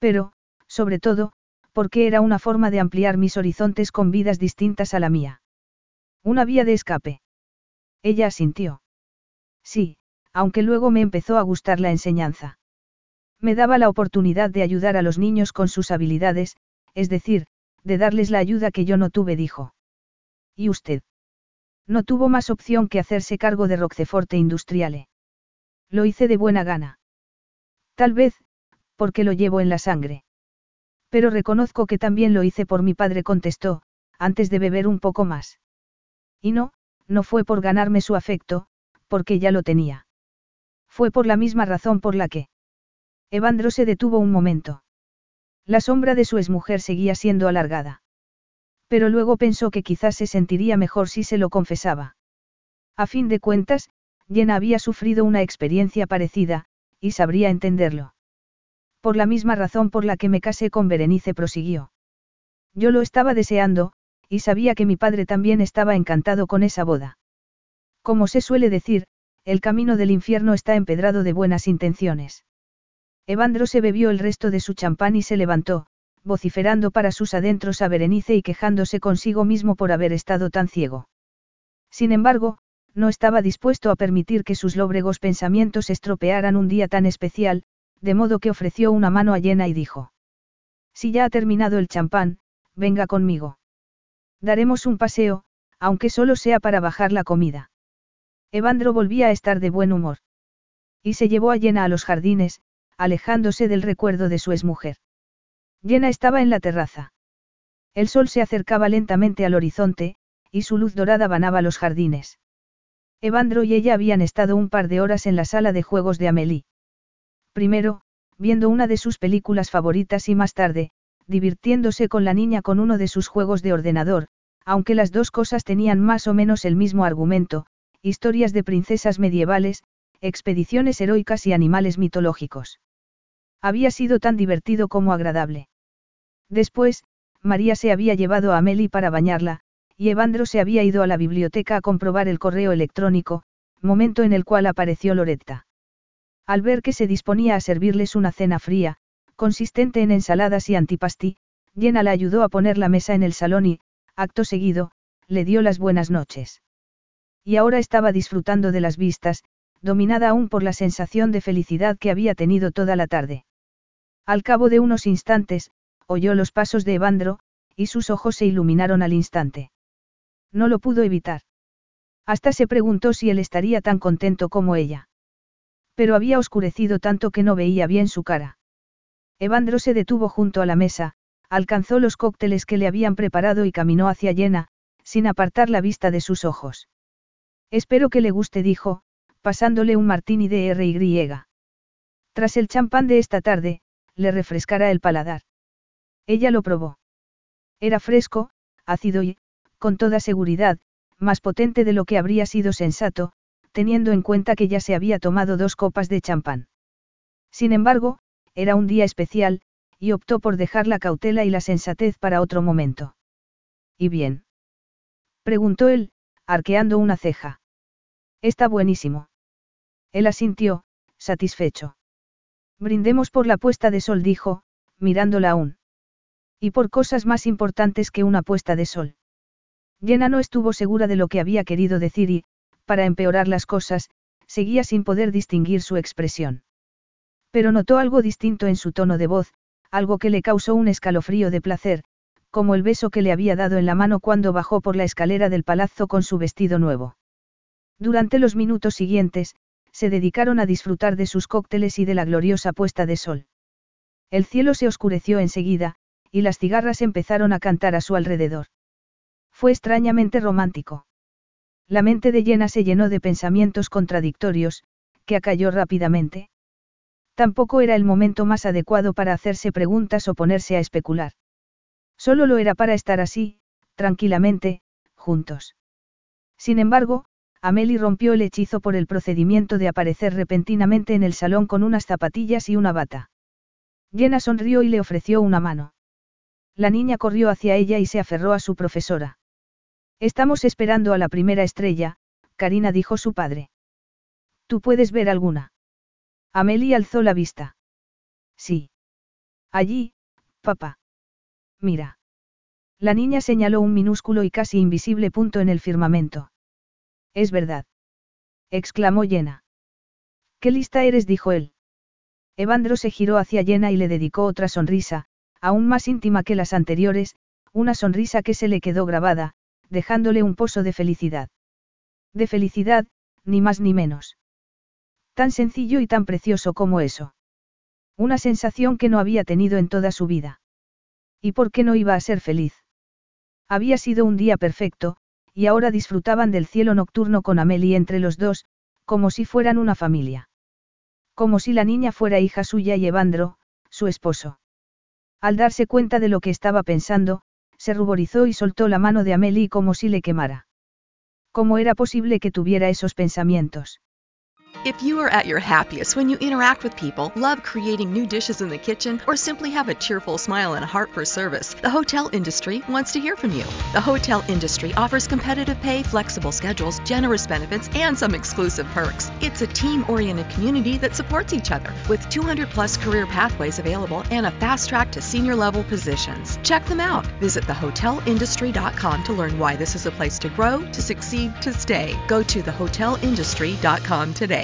pero, sobre todo, porque era una forma de ampliar mis horizontes con vidas distintas a la mía. Una vía de escape. Ella asintió. Sí, aunque luego me empezó a gustar la enseñanza. Me daba la oportunidad de ayudar a los niños con sus habilidades, es decir, de darles la ayuda que yo no tuve, dijo. ¿Y usted? No tuvo más opción que hacerse cargo de Roqueforte Industriale. Lo hice de buena gana. Tal vez, porque lo llevo en la sangre. Pero reconozco que también lo hice por mi padre, contestó, antes de beber un poco más. Y no, no fue por ganarme su afecto, porque ya lo tenía. Fue por la misma razón por la que. Evandro se detuvo un momento. La sombra de su exmujer seguía siendo alargada. Pero luego pensó que quizás se sentiría mejor si se lo confesaba. A fin de cuentas, Jenna había sufrido una experiencia parecida, y sabría entenderlo. Por la misma razón por la que me casé con Berenice prosiguió. Yo lo estaba deseando, y sabía que mi padre también estaba encantado con esa boda. Como se suele decir, el camino del infierno está empedrado de buenas intenciones. Evandro se bebió el resto de su champán y se levantó, vociferando para sus adentros a Berenice y quejándose consigo mismo por haber estado tan ciego. Sin embargo, no estaba dispuesto a permitir que sus lóbregos pensamientos estropearan un día tan especial, de modo que ofreció una mano a Jenna y dijo. Si ya ha terminado el champán, venga conmigo. Daremos un paseo, aunque solo sea para bajar la comida. Evandro volvía a estar de buen humor. Y se llevó a Jenna a los jardines, alejándose del recuerdo de su exmujer. Jenna estaba en la terraza. El sol se acercaba lentamente al horizonte, y su luz dorada banaba los jardines. Evandro y ella habían estado un par de horas en la sala de juegos de Amélie. Primero, viendo una de sus películas favoritas y más tarde, divirtiéndose con la niña con uno de sus juegos de ordenador, aunque las dos cosas tenían más o menos el mismo argumento, historias de princesas medievales, expediciones heroicas y animales mitológicos. Había sido tan divertido como agradable. Después, María se había llevado a Amelie para bañarla, y Evandro se había ido a la biblioteca a comprobar el correo electrónico, momento en el cual apareció Loretta. Al ver que se disponía a servirles una cena fría, consistente en ensaladas y antipasti, Jenna la ayudó a poner la mesa en el salón y, acto seguido, le dio las buenas noches. Y ahora estaba disfrutando de las vistas, dominada aún por la sensación de felicidad que había tenido toda la tarde. Al cabo de unos instantes, oyó los pasos de Evandro, y sus ojos se iluminaron al instante. No lo pudo evitar. Hasta se preguntó si él estaría tan contento como ella. Pero había oscurecido tanto que no veía bien su cara. Evandro se detuvo junto a la mesa, alcanzó los cócteles que le habían preparado y caminó hacia Llena, sin apartar la vista de sus ojos. Espero que le guste, dijo, pasándole un martini de R.Y. Tras el champán de esta tarde, le refrescará el paladar. Ella lo probó. Era fresco, ácido y, con toda seguridad, más potente de lo que habría sido sensato, teniendo en cuenta que ya se había tomado dos copas de champán. Sin embargo, era un día especial, y optó por dejar la cautela y la sensatez para otro momento. ¿Y bien? preguntó él, arqueando una ceja. Está buenísimo. Él asintió, satisfecho. Brindemos por la puesta de sol, dijo, mirándola aún. Y por cosas más importantes que una puesta de sol. Jenna no estuvo segura de lo que había querido decir y, para empeorar las cosas, seguía sin poder distinguir su expresión. Pero notó algo distinto en su tono de voz, algo que le causó un escalofrío de placer, como el beso que le había dado en la mano cuando bajó por la escalera del palazzo con su vestido nuevo. Durante los minutos siguientes, se dedicaron a disfrutar de sus cócteles y de la gloriosa puesta de sol. El cielo se oscureció enseguida, y las cigarras empezaron a cantar a su alrededor. Fue extrañamente romántico. La mente de Llena se llenó de pensamientos contradictorios, que acalló rápidamente. Tampoco era el momento más adecuado para hacerse preguntas o ponerse a especular. Solo lo era para estar así, tranquilamente, juntos. Sin embargo, Amelie rompió el hechizo por el procedimiento de aparecer repentinamente en el salón con unas zapatillas y una bata. Jenna sonrió y le ofreció una mano. La niña corrió hacia ella y se aferró a su profesora. Estamos esperando a la primera estrella, Karina dijo su padre. ¿Tú puedes ver alguna? Amelie alzó la vista. Sí. Allí, papá. Mira. La niña señaló un minúsculo y casi invisible punto en el firmamento. Es verdad. exclamó Yena. ¿Qué lista eres? dijo él. Evandro se giró hacia Yena y le dedicó otra sonrisa, aún más íntima que las anteriores, una sonrisa que se le quedó grabada, dejándole un pozo de felicidad. De felicidad, ni más ni menos. Tan sencillo y tan precioso como eso. Una sensación que no había tenido en toda su vida. ¿Y por qué no iba a ser feliz? Había sido un día perfecto, y ahora disfrutaban del cielo nocturno con Amelie entre los dos, como si fueran una familia. Como si la niña fuera hija suya y Evandro, su esposo. Al darse cuenta de lo que estaba pensando, se ruborizó y soltó la mano de Amelie como si le quemara. ¿Cómo era posible que tuviera esos pensamientos? If you are at your happiest when you interact with people, love creating new dishes in the kitchen, or simply have a cheerful smile and a heart for service, the hotel industry wants to hear from you. The hotel industry offers competitive pay, flexible schedules, generous benefits, and some exclusive perks. It's a team oriented community that supports each other with 200 plus career pathways available and a fast track to senior level positions. Check them out. Visit thehotelindustry.com to learn why this is a place to grow, to succeed, to stay. Go to thehotelindustry.com today.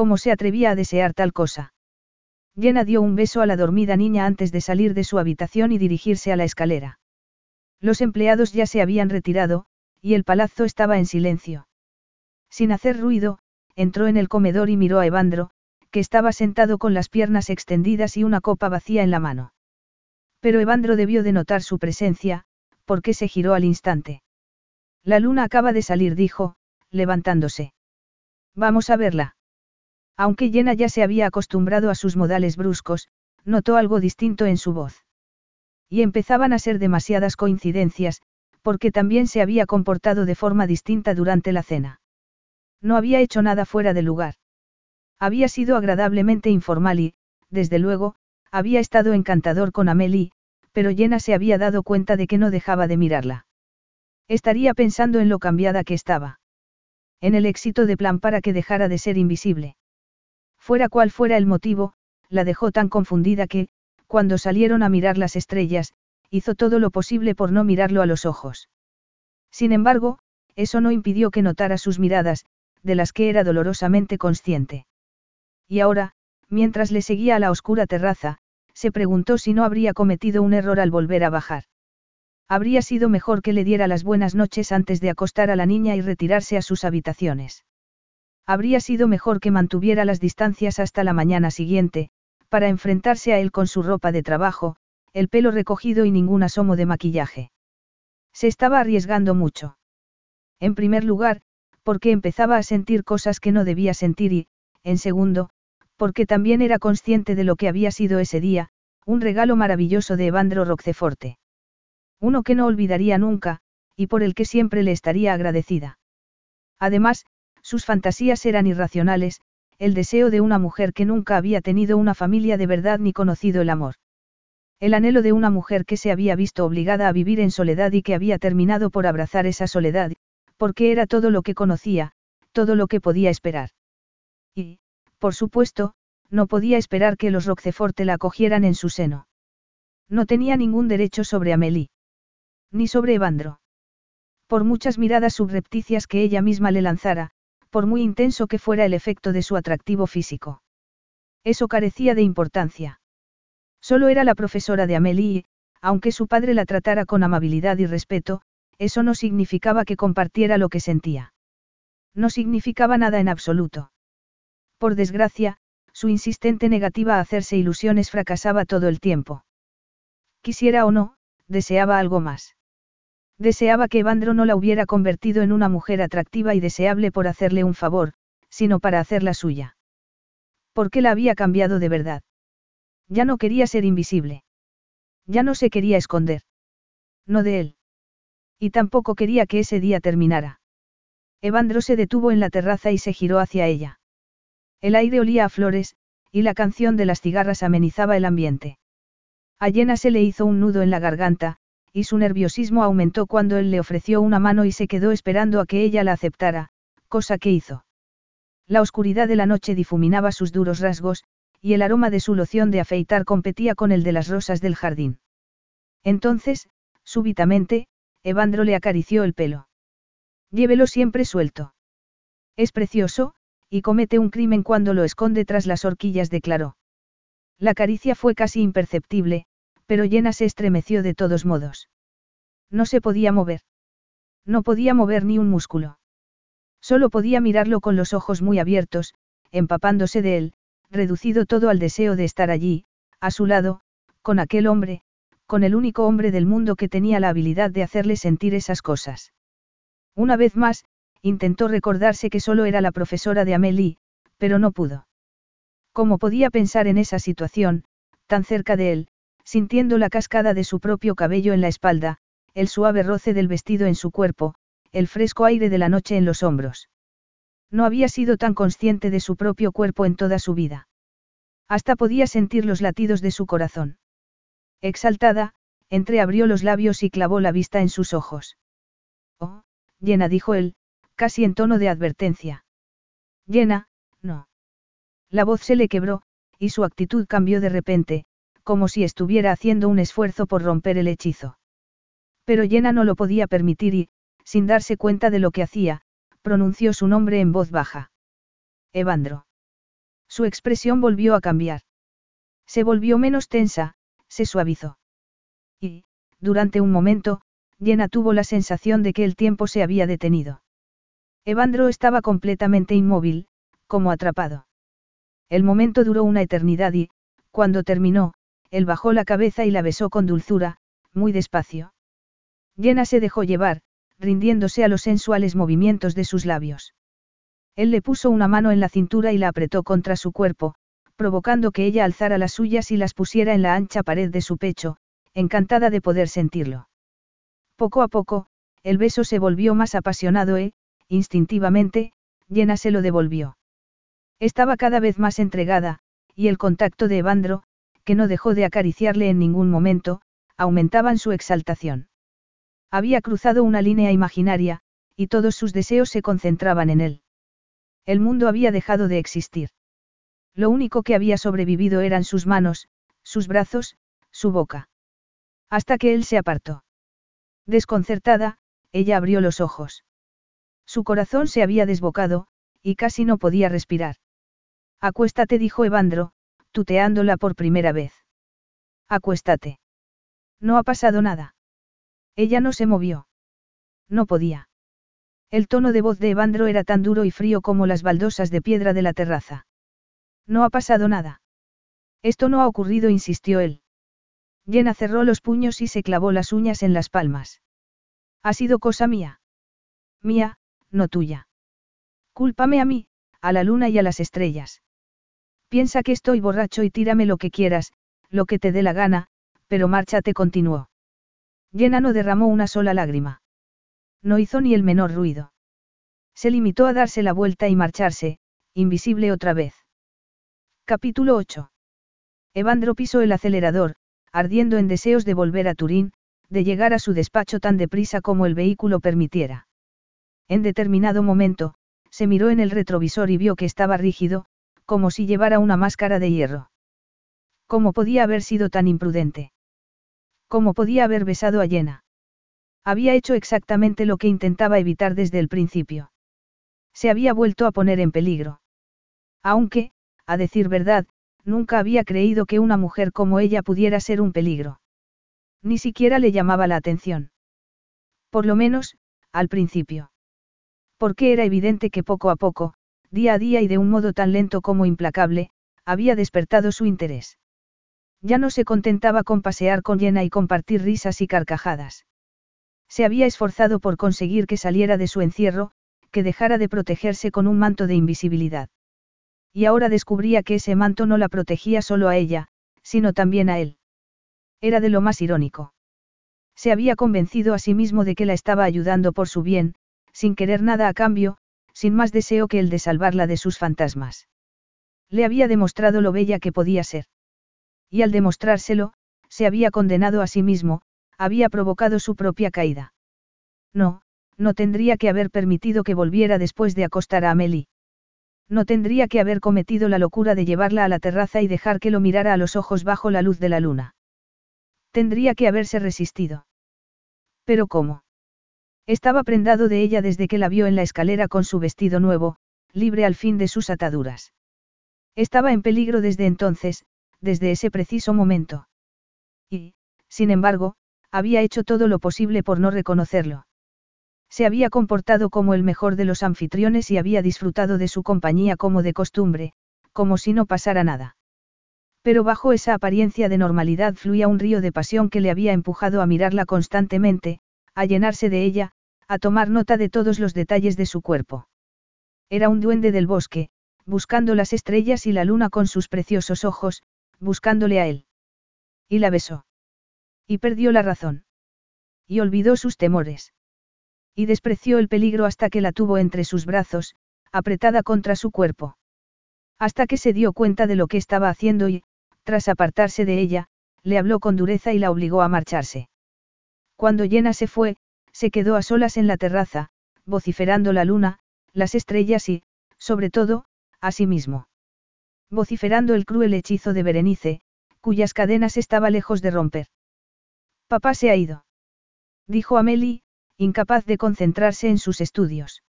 ¿Cómo se atrevía a desear tal cosa? Jenna dio un beso a la dormida niña antes de salir de su habitación y dirigirse a la escalera. Los empleados ya se habían retirado, y el palazzo estaba en silencio. Sin hacer ruido, entró en el comedor y miró a Evandro, que estaba sentado con las piernas extendidas y una copa vacía en la mano. Pero Evandro debió de notar su presencia, porque se giró al instante. La luna acaba de salir, dijo, levantándose. Vamos a verla. Aunque Llena ya se había acostumbrado a sus modales bruscos, notó algo distinto en su voz. Y empezaban a ser demasiadas coincidencias, porque también se había comportado de forma distinta durante la cena. No había hecho nada fuera de lugar. Había sido agradablemente informal y, desde luego, había estado encantador con Amelie, pero Jenna se había dado cuenta de que no dejaba de mirarla. Estaría pensando en lo cambiada que estaba. En el éxito de plan para que dejara de ser invisible. Fuera cual fuera el motivo, la dejó tan confundida que, cuando salieron a mirar las estrellas, hizo todo lo posible por no mirarlo a los ojos. Sin embargo, eso no impidió que notara sus miradas, de las que era dolorosamente consciente. Y ahora, mientras le seguía a la oscura terraza, se preguntó si no habría cometido un error al volver a bajar. Habría sido mejor que le diera las buenas noches antes de acostar a la niña y retirarse a sus habitaciones. Habría sido mejor que mantuviera las distancias hasta la mañana siguiente, para enfrentarse a él con su ropa de trabajo, el pelo recogido y ningún asomo de maquillaje. Se estaba arriesgando mucho. En primer lugar, porque empezaba a sentir cosas que no debía sentir y, en segundo, porque también era consciente de lo que había sido ese día, un regalo maravilloso de Evandro Roqueforte. Uno que no olvidaría nunca, y por el que siempre le estaría agradecida. Además, sus fantasías eran irracionales, el deseo de una mujer que nunca había tenido una familia de verdad ni conocido el amor. El anhelo de una mujer que se había visto obligada a vivir en soledad y que había terminado por abrazar esa soledad, porque era todo lo que conocía, todo lo que podía esperar. Y, por supuesto, no podía esperar que los Roqueforte la acogieran en su seno. No tenía ningún derecho sobre Amélie. Ni sobre Evandro. Por muchas miradas subrepticias que ella misma le lanzara, por muy intenso que fuera el efecto de su atractivo físico. Eso carecía de importancia. Solo era la profesora de Amélie y, aunque su padre la tratara con amabilidad y respeto, eso no significaba que compartiera lo que sentía. No significaba nada en absoluto. Por desgracia, su insistente negativa a hacerse ilusiones fracasaba todo el tiempo. Quisiera o no, deseaba algo más. Deseaba que Evandro no la hubiera convertido en una mujer atractiva y deseable por hacerle un favor, sino para hacerla suya. ¿Por qué la había cambiado de verdad? Ya no quería ser invisible. Ya no se quería esconder. No de él. Y tampoco quería que ese día terminara. Evandro se detuvo en la terraza y se giró hacia ella. El aire olía a flores, y la canción de las cigarras amenizaba el ambiente. A Llena se le hizo un nudo en la garganta, y su nerviosismo aumentó cuando él le ofreció una mano y se quedó esperando a que ella la aceptara, cosa que hizo. La oscuridad de la noche difuminaba sus duros rasgos, y el aroma de su loción de afeitar competía con el de las rosas del jardín. Entonces, súbitamente, Evandro le acarició el pelo. Llévelo siempre suelto. Es precioso, y comete un crimen cuando lo esconde tras las horquillas, declaró. La caricia fue casi imperceptible, pero Llena se estremeció de todos modos. No se podía mover. No podía mover ni un músculo. Solo podía mirarlo con los ojos muy abiertos, empapándose de él, reducido todo al deseo de estar allí, a su lado, con aquel hombre, con el único hombre del mundo que tenía la habilidad de hacerle sentir esas cosas. Una vez más, intentó recordarse que solo era la profesora de Amélie, pero no pudo. ¿Cómo podía pensar en esa situación, tan cerca de él, sintiendo la cascada de su propio cabello en la espalda, el suave roce del vestido en su cuerpo, el fresco aire de la noche en los hombros. No había sido tan consciente de su propio cuerpo en toda su vida. Hasta podía sentir los latidos de su corazón. Exaltada, entreabrió los labios y clavó la vista en sus ojos. Oh, llena, dijo él, casi en tono de advertencia. Llena, no. La voz se le quebró, y su actitud cambió de repente, como si estuviera haciendo un esfuerzo por romper el hechizo. Pero Llena no lo podía permitir y, sin darse cuenta de lo que hacía, pronunció su nombre en voz baja. Evandro. Su expresión volvió a cambiar. Se volvió menos tensa, se suavizó. Y, durante un momento, Llena tuvo la sensación de que el tiempo se había detenido. Evandro estaba completamente inmóvil, como atrapado. El momento duró una eternidad y, cuando terminó, él bajó la cabeza y la besó con dulzura, muy despacio. Jenna se dejó llevar, rindiéndose a los sensuales movimientos de sus labios. Él le puso una mano en la cintura y la apretó contra su cuerpo, provocando que ella alzara las suyas y las pusiera en la ancha pared de su pecho, encantada de poder sentirlo. Poco a poco, el beso se volvió más apasionado e, instintivamente, Jenna se lo devolvió. Estaba cada vez más entregada, y el contacto de Evandro, que no dejó de acariciarle en ningún momento, aumentaban su exaltación. Había cruzado una línea imaginaria, y todos sus deseos se concentraban en él. El mundo había dejado de existir. Lo único que había sobrevivido eran sus manos, sus brazos, su boca. Hasta que él se apartó. Desconcertada, ella abrió los ojos. Su corazón se había desbocado, y casi no podía respirar. Acuéstate, dijo Evandro, tuteándola por primera vez. Acuéstate. No ha pasado nada. Ella no se movió. No podía. El tono de voz de Evandro era tan duro y frío como las baldosas de piedra de la terraza. No ha pasado nada. Esto no ha ocurrido, insistió él. Jenna cerró los puños y se clavó las uñas en las palmas. Ha sido cosa mía. Mía, no tuya. Cúlpame a mí, a la luna y a las estrellas. Piensa que estoy borracho y tírame lo que quieras, lo que te dé la gana, pero márchate continuó. Jenna no derramó una sola lágrima. No hizo ni el menor ruido. Se limitó a darse la vuelta y marcharse, invisible otra vez. Capítulo 8. Evandro pisó el acelerador, ardiendo en deseos de volver a Turín, de llegar a su despacho tan deprisa como el vehículo permitiera. En determinado momento, se miró en el retrovisor y vio que estaba rígido, como si llevara una máscara de hierro. ¿Cómo podía haber sido tan imprudente? ¿Cómo podía haber besado a Jenna? Había hecho exactamente lo que intentaba evitar desde el principio. Se había vuelto a poner en peligro. Aunque, a decir verdad, nunca había creído que una mujer como ella pudiera ser un peligro. Ni siquiera le llamaba la atención. Por lo menos, al principio. Porque era evidente que poco a poco, día a día y de un modo tan lento como implacable, había despertado su interés. Ya no se contentaba con pasear con Jenna y compartir risas y carcajadas. Se había esforzado por conseguir que saliera de su encierro, que dejara de protegerse con un manto de invisibilidad. Y ahora descubría que ese manto no la protegía solo a ella, sino también a él. Era de lo más irónico. Se había convencido a sí mismo de que la estaba ayudando por su bien, sin querer nada a cambio, sin más deseo que el de salvarla de sus fantasmas. Le había demostrado lo bella que podía ser. Y al demostrárselo, se había condenado a sí mismo, había provocado su propia caída. No, no tendría que haber permitido que volviera después de acostar a Amelie. No tendría que haber cometido la locura de llevarla a la terraza y dejar que lo mirara a los ojos bajo la luz de la luna. Tendría que haberse resistido. Pero ¿cómo? Estaba prendado de ella desde que la vio en la escalera con su vestido nuevo, libre al fin de sus ataduras. Estaba en peligro desde entonces, desde ese preciso momento. Y, sin embargo, había hecho todo lo posible por no reconocerlo. Se había comportado como el mejor de los anfitriones y había disfrutado de su compañía como de costumbre, como si no pasara nada. Pero bajo esa apariencia de normalidad fluía un río de pasión que le había empujado a mirarla constantemente, a llenarse de ella, a tomar nota de todos los detalles de su cuerpo. Era un duende del bosque, buscando las estrellas y la luna con sus preciosos ojos, buscándole a él. Y la besó. Y perdió la razón. Y olvidó sus temores. Y despreció el peligro hasta que la tuvo entre sus brazos, apretada contra su cuerpo. Hasta que se dio cuenta de lo que estaba haciendo y, tras apartarse de ella, le habló con dureza y la obligó a marcharse. Cuando Jenna se fue, se quedó a solas en la terraza, vociferando la luna, las estrellas y, sobre todo, a sí mismo. Vociferando el cruel hechizo de Berenice, cuyas cadenas estaba lejos de romper. Papá se ha ido. Dijo Amelie, incapaz de concentrarse en sus estudios.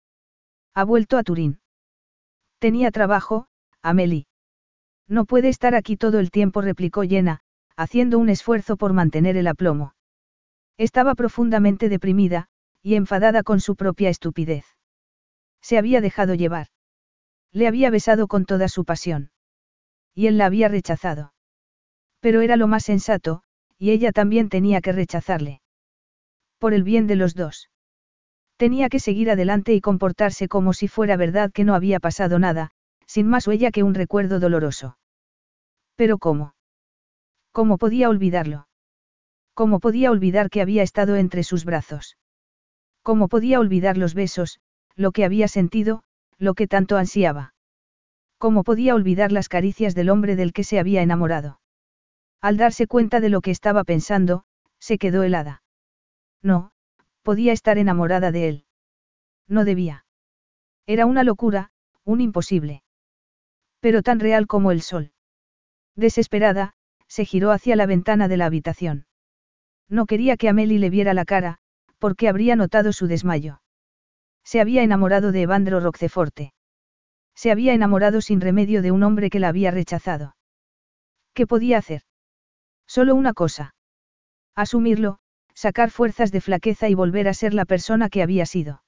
Ha vuelto a Turín. Tenía trabajo, Amelie. No puede estar aquí todo el tiempo, replicó Jenna, haciendo un esfuerzo por mantener el aplomo. Estaba profundamente deprimida, y enfadada con su propia estupidez. Se había dejado llevar. Le había besado con toda su pasión. Y él la había rechazado. Pero era lo más sensato, y ella también tenía que rechazarle. Por el bien de los dos. Tenía que seguir adelante y comportarse como si fuera verdad que no había pasado nada, sin más huella que un recuerdo doloroso. Pero ¿cómo? ¿Cómo podía olvidarlo? ¿Cómo podía olvidar que había estado entre sus brazos? ¿Cómo podía olvidar los besos, lo que había sentido, lo que tanto ansiaba? ¿Cómo podía olvidar las caricias del hombre del que se había enamorado? Al darse cuenta de lo que estaba pensando, se quedó helada. No, podía estar enamorada de él. No debía. Era una locura, un imposible. Pero tan real como el sol. Desesperada, se giró hacia la ventana de la habitación. No quería que Amelie le viera la cara, porque habría notado su desmayo. Se había enamorado de Evandro Roqueforte. Se había enamorado sin remedio de un hombre que la había rechazado. ¿Qué podía hacer? Solo una cosa. Asumirlo, sacar fuerzas de flaqueza y volver a ser la persona que había sido.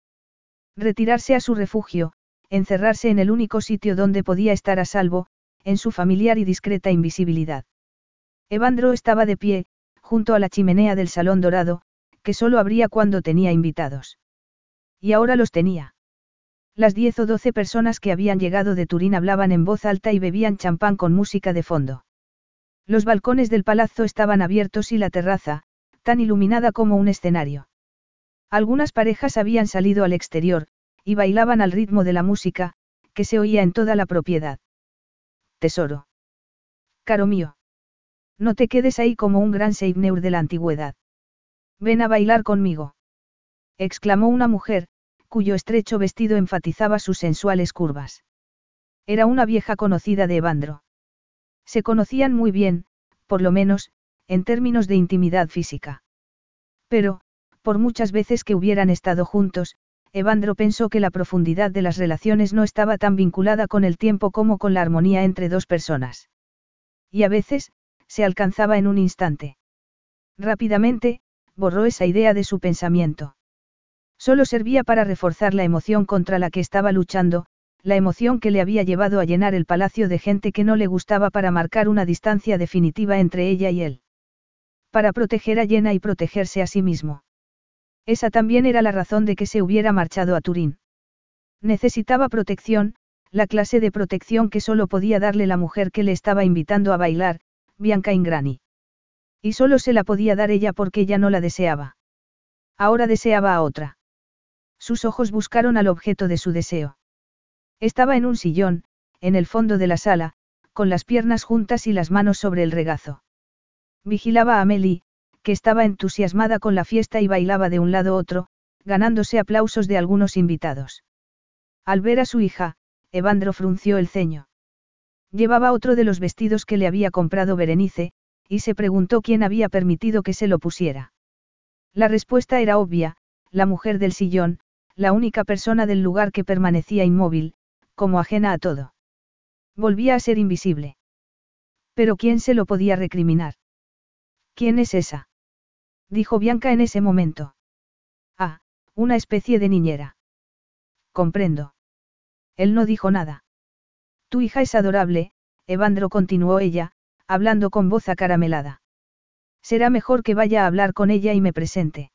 Retirarse a su refugio, encerrarse en el único sitio donde podía estar a salvo, en su familiar y discreta invisibilidad. Evandro estaba de pie, junto a la chimenea del salón dorado, que solo abría cuando tenía invitados. Y ahora los tenía. Las diez o doce personas que habían llegado de Turín hablaban en voz alta y bebían champán con música de fondo. Los balcones del palazzo estaban abiertos y la terraza, tan iluminada como un escenario. Algunas parejas habían salido al exterior, y bailaban al ritmo de la música, que se oía en toda la propiedad. Tesoro. Caro mío. No te quedes ahí como un gran Seigneur de la antigüedad. Ven a bailar conmigo. exclamó una mujer, cuyo estrecho vestido enfatizaba sus sensuales curvas. Era una vieja conocida de Evandro. Se conocían muy bien, por lo menos, en términos de intimidad física. Pero, por muchas veces que hubieran estado juntos, Evandro pensó que la profundidad de las relaciones no estaba tan vinculada con el tiempo como con la armonía entre dos personas. Y a veces, se alcanzaba en un instante. Rápidamente, borró esa idea de su pensamiento. Solo servía para reforzar la emoción contra la que estaba luchando, la emoción que le había llevado a llenar el palacio de gente que no le gustaba para marcar una distancia definitiva entre ella y él. Para proteger a Jenna y protegerse a sí mismo. Esa también era la razón de que se hubiera marchado a Turín. Necesitaba protección, la clase de protección que solo podía darle la mujer que le estaba invitando a bailar, Bianca Ingrani. Y solo se la podía dar ella porque ella no la deseaba. Ahora deseaba a otra. Sus ojos buscaron al objeto de su deseo. Estaba en un sillón, en el fondo de la sala, con las piernas juntas y las manos sobre el regazo. Vigilaba a Amelie, que estaba entusiasmada con la fiesta y bailaba de un lado a otro, ganándose aplausos de algunos invitados. Al ver a su hija, Evandro frunció el ceño. Llevaba otro de los vestidos que le había comprado Berenice, y se preguntó quién había permitido que se lo pusiera. La respuesta era obvia, la mujer del sillón, la única persona del lugar que permanecía inmóvil, como ajena a todo. Volvía a ser invisible. Pero ¿quién se lo podía recriminar? ¿Quién es esa? Dijo Bianca en ese momento. Ah, una especie de niñera. Comprendo. Él no dijo nada. Tu hija es adorable, Evandro continuó ella, hablando con voz acaramelada. Será mejor que vaya a hablar con ella y me presente.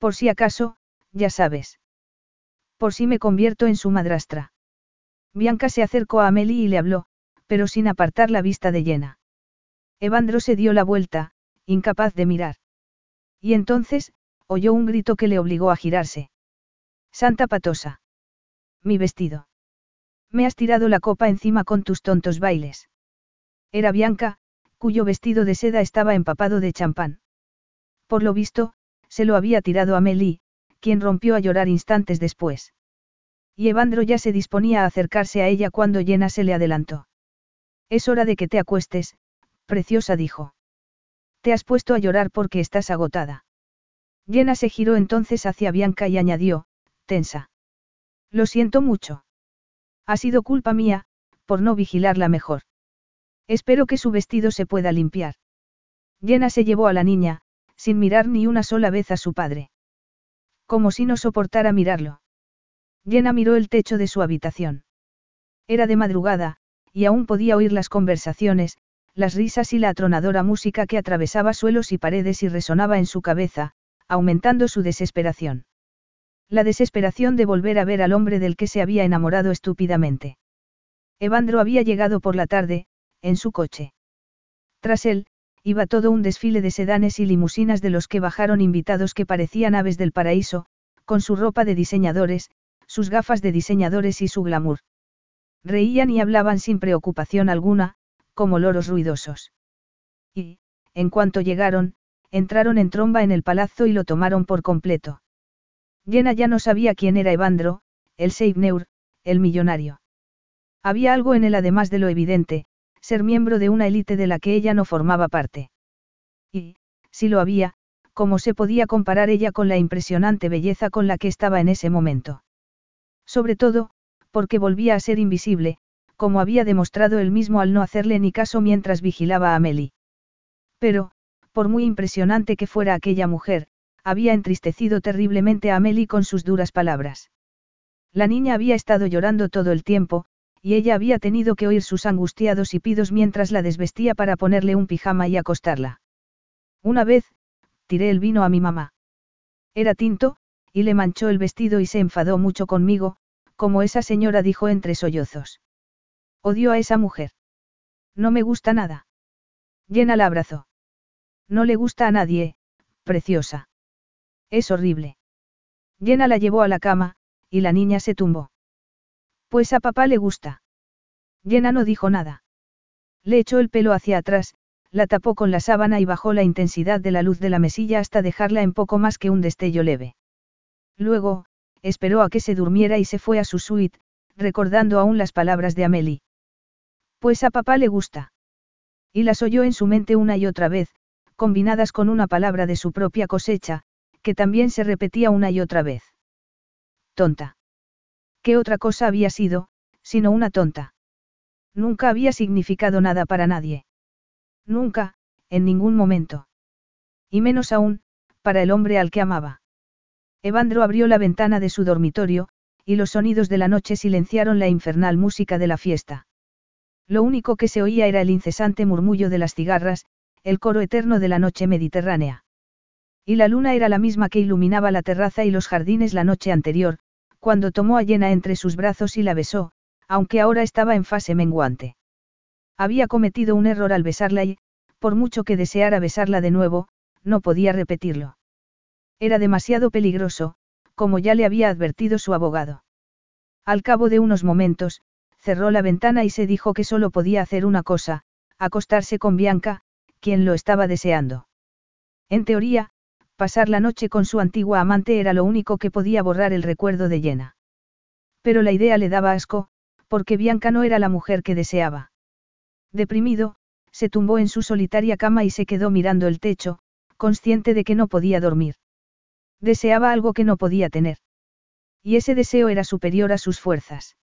Por si acaso, ya sabes. Por si me convierto en su madrastra. Bianca se acercó a Amelie y le habló, pero sin apartar la vista de llena. Evandro se dio la vuelta, incapaz de mirar. Y entonces, oyó un grito que le obligó a girarse. Santa patosa. Mi vestido. Me has tirado la copa encima con tus tontos bailes. Era Bianca, cuyo vestido de seda estaba empapado de champán. Por lo visto, se lo había tirado a Meli, quien rompió a llorar instantes después. Y Evandro ya se disponía a acercarse a ella cuando Jenna se le adelantó. Es hora de que te acuestes, preciosa dijo. Te has puesto a llorar porque estás agotada. Jenna se giró entonces hacia Bianca y añadió, tensa. Lo siento mucho. Ha sido culpa mía, por no vigilarla mejor. Espero que su vestido se pueda limpiar. Jenna se llevó a la niña, sin mirar ni una sola vez a su padre. Como si no soportara mirarlo. Jenna miró el techo de su habitación. Era de madrugada, y aún podía oír las conversaciones, las risas y la atronadora música que atravesaba suelos y paredes y resonaba en su cabeza, aumentando su desesperación. La desesperación de volver a ver al hombre del que se había enamorado estúpidamente. Evandro había llegado por la tarde, en su coche. Tras él, iba todo un desfile de sedanes y limusinas de los que bajaron invitados que parecían aves del paraíso, con su ropa de diseñadores, sus gafas de diseñadores y su glamour. Reían y hablaban sin preocupación alguna, como loros ruidosos. Y, en cuanto llegaron, entraron en tromba en el palazzo y lo tomaron por completo. Llena ya no sabía quién era Evandro, el Seibneur, el millonario. Había algo en él además de lo evidente, ser miembro de una élite de la que ella no formaba parte. Y, si lo había, ¿cómo se podía comparar ella con la impresionante belleza con la que estaba en ese momento? Sobre todo, porque volvía a ser invisible, como había demostrado él mismo al no hacerle ni caso mientras vigilaba a Amelie. Pero, por muy impresionante que fuera aquella mujer, había entristecido terriblemente a Amelie con sus duras palabras. La niña había estado llorando todo el tiempo, y ella había tenido que oír sus angustiados hipidos mientras la desvestía para ponerle un pijama y acostarla. Una vez, tiré el vino a mi mamá. Era tinto, y le manchó el vestido y se enfadó mucho conmigo, como esa señora dijo entre sollozos. Odio a esa mujer. No me gusta nada. Llena la abrazó. No le gusta a nadie, preciosa. Es horrible. Llena la llevó a la cama, y la niña se tumbó. Pues a papá le gusta. Llena no dijo nada. Le echó el pelo hacia atrás, la tapó con la sábana y bajó la intensidad de la luz de la mesilla hasta dejarla en poco más que un destello leve. Luego, esperó a que se durmiera y se fue a su suite, recordando aún las palabras de Amelie. Pues a papá le gusta. Y las oyó en su mente una y otra vez, combinadas con una palabra de su propia cosecha, que también se repetía una y otra vez. Tonta. ¿Qué otra cosa había sido, sino una tonta? Nunca había significado nada para nadie. Nunca, en ningún momento. Y menos aún, para el hombre al que amaba. Evandro abrió la ventana de su dormitorio, y los sonidos de la noche silenciaron la infernal música de la fiesta. Lo único que se oía era el incesante murmullo de las cigarras, el coro eterno de la noche mediterránea. Y la luna era la misma que iluminaba la terraza y los jardines la noche anterior, cuando tomó a Llena entre sus brazos y la besó, aunque ahora estaba en fase menguante. Había cometido un error al besarla y, por mucho que deseara besarla de nuevo, no podía repetirlo. Era demasiado peligroso, como ya le había advertido su abogado. Al cabo de unos momentos, cerró la ventana y se dijo que solo podía hacer una cosa, acostarse con Bianca, quien lo estaba deseando. En teoría, pasar la noche con su antigua amante era lo único que podía borrar el recuerdo de Jenna. Pero la idea le daba asco, porque Bianca no era la mujer que deseaba. Deprimido, se tumbó en su solitaria cama y se quedó mirando el techo, consciente de que no podía dormir. Deseaba algo que no podía tener. Y ese deseo era superior a sus fuerzas.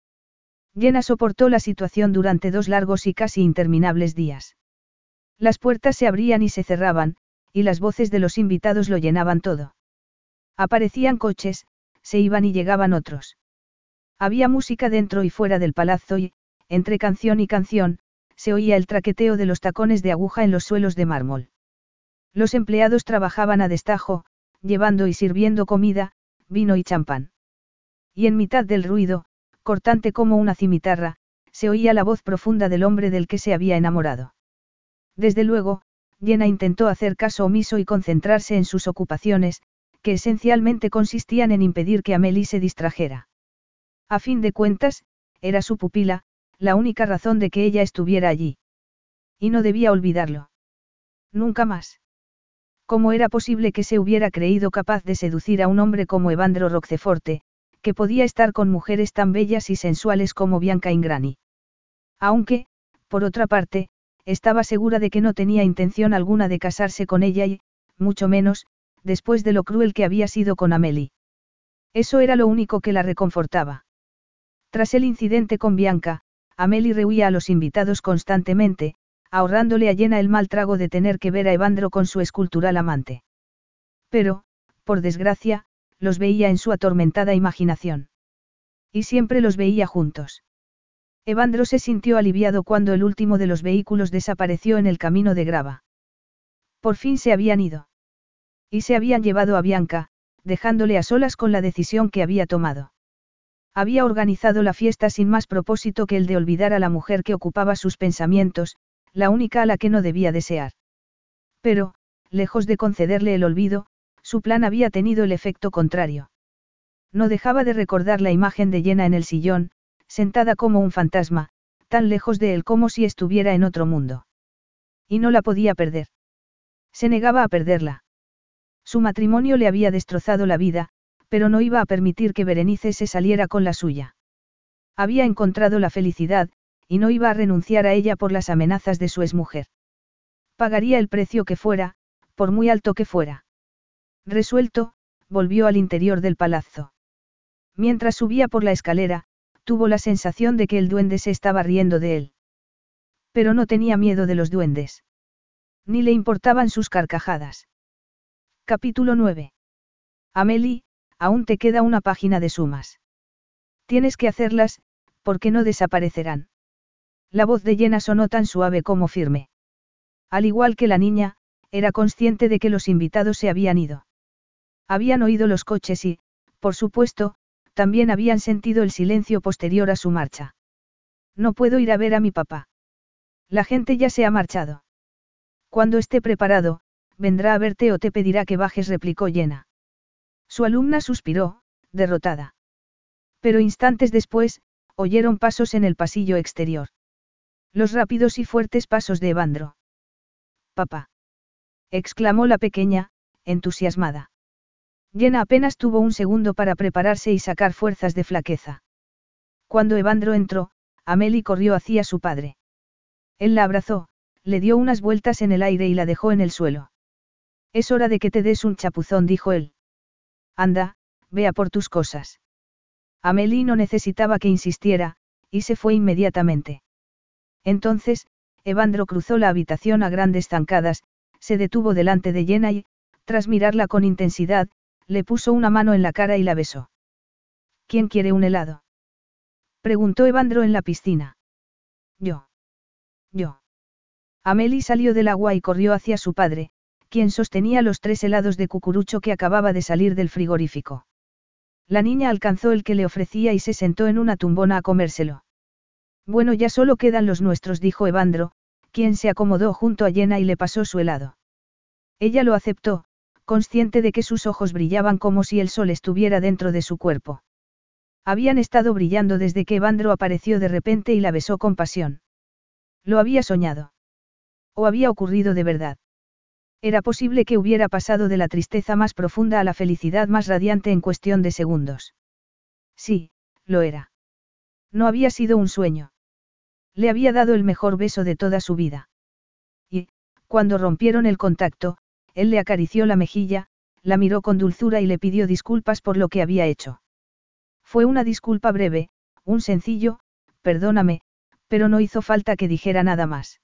Jenna soportó la situación durante dos largos y casi interminables días. Las puertas se abrían y se cerraban, y las voces de los invitados lo llenaban todo. Aparecían coches, se iban y llegaban otros. Había música dentro y fuera del palazzo y, entre canción y canción, se oía el traqueteo de los tacones de aguja en los suelos de mármol. Los empleados trabajaban a destajo, llevando y sirviendo comida, vino y champán. Y en mitad del ruido, cortante como una cimitarra, se oía la voz profunda del hombre del que se había enamorado. Desde luego, Jenna intentó hacer caso omiso y concentrarse en sus ocupaciones, que esencialmente consistían en impedir que Amelie se distrajera. A fin de cuentas, era su pupila, la única razón de que ella estuviera allí. Y no debía olvidarlo. Nunca más. ¿Cómo era posible que se hubiera creído capaz de seducir a un hombre como Evandro Roqueforte, que podía estar con mujeres tan bellas y sensuales como Bianca Ingrani? Aunque, por otra parte, estaba segura de que no tenía intención alguna de casarse con ella y, mucho menos, después de lo cruel que había sido con Amelie. Eso era lo único que la reconfortaba. Tras el incidente con Bianca, Amelie rehuía a los invitados constantemente, ahorrándole a Llena el mal trago de tener que ver a Evandro con su escultural amante. Pero, por desgracia, los veía en su atormentada imaginación. Y siempre los veía juntos. Evandro se sintió aliviado cuando el último de los vehículos desapareció en el camino de grava. Por fin se habían ido. Y se habían llevado a Bianca, dejándole a solas con la decisión que había tomado. Había organizado la fiesta sin más propósito que el de olvidar a la mujer que ocupaba sus pensamientos, la única a la que no debía desear. Pero, lejos de concederle el olvido, su plan había tenido el efecto contrario. No dejaba de recordar la imagen de Llena en el sillón, sentada como un fantasma, tan lejos de él como si estuviera en otro mundo. Y no la podía perder. Se negaba a perderla. Su matrimonio le había destrozado la vida, pero no iba a permitir que Berenice se saliera con la suya. Había encontrado la felicidad, y no iba a renunciar a ella por las amenazas de su exmujer. Pagaría el precio que fuera, por muy alto que fuera. Resuelto, volvió al interior del palazzo. Mientras subía por la escalera, tuvo la sensación de que el duende se estaba riendo de él. Pero no tenía miedo de los duendes. Ni le importaban sus carcajadas. Capítulo 9. Amelie, aún te queda una página de sumas. Tienes que hacerlas, porque no desaparecerán. La voz de Llena sonó tan suave como firme. Al igual que la niña, era consciente de que los invitados se habían ido. Habían oído los coches y, por supuesto, también habían sentido el silencio posterior a su marcha. No puedo ir a ver a mi papá. La gente ya se ha marchado. Cuando esté preparado, vendrá a verte o te pedirá que bajes, replicó Llena. Su alumna suspiró, derrotada. Pero instantes después, oyeron pasos en el pasillo exterior. Los rápidos y fuertes pasos de Evandro. Papá. exclamó la pequeña, entusiasmada. Llena apenas tuvo un segundo para prepararse y sacar fuerzas de flaqueza. Cuando Evandro entró, Amelie corrió hacia su padre. Él la abrazó, le dio unas vueltas en el aire y la dejó en el suelo. Es hora de que te des un chapuzón, dijo él. Anda, vea por tus cosas. Amelie no necesitaba que insistiera, y se fue inmediatamente. Entonces, Evandro cruzó la habitación a grandes zancadas, se detuvo delante de Jenna y, tras mirarla con intensidad, le puso una mano en la cara y la besó. ¿Quién quiere un helado? preguntó Evandro en la piscina. Yo. Yo. Amelie salió del agua y corrió hacia su padre, quien sostenía los tres helados de cucurucho que acababa de salir del frigorífico. La niña alcanzó el que le ofrecía y se sentó en una tumbona a comérselo. Bueno, ya solo quedan los nuestros, dijo Evandro, quien se acomodó junto a Jenna y le pasó su helado. Ella lo aceptó, consciente de que sus ojos brillaban como si el sol estuviera dentro de su cuerpo. Habían estado brillando desde que Evandro apareció de repente y la besó con pasión. Lo había soñado. O había ocurrido de verdad. Era posible que hubiera pasado de la tristeza más profunda a la felicidad más radiante en cuestión de segundos. Sí, lo era. No había sido un sueño. Le había dado el mejor beso de toda su vida. Y, cuando rompieron el contacto, él le acarició la mejilla, la miró con dulzura y le pidió disculpas por lo que había hecho. Fue una disculpa breve, un sencillo, perdóname, pero no hizo falta que dijera nada más.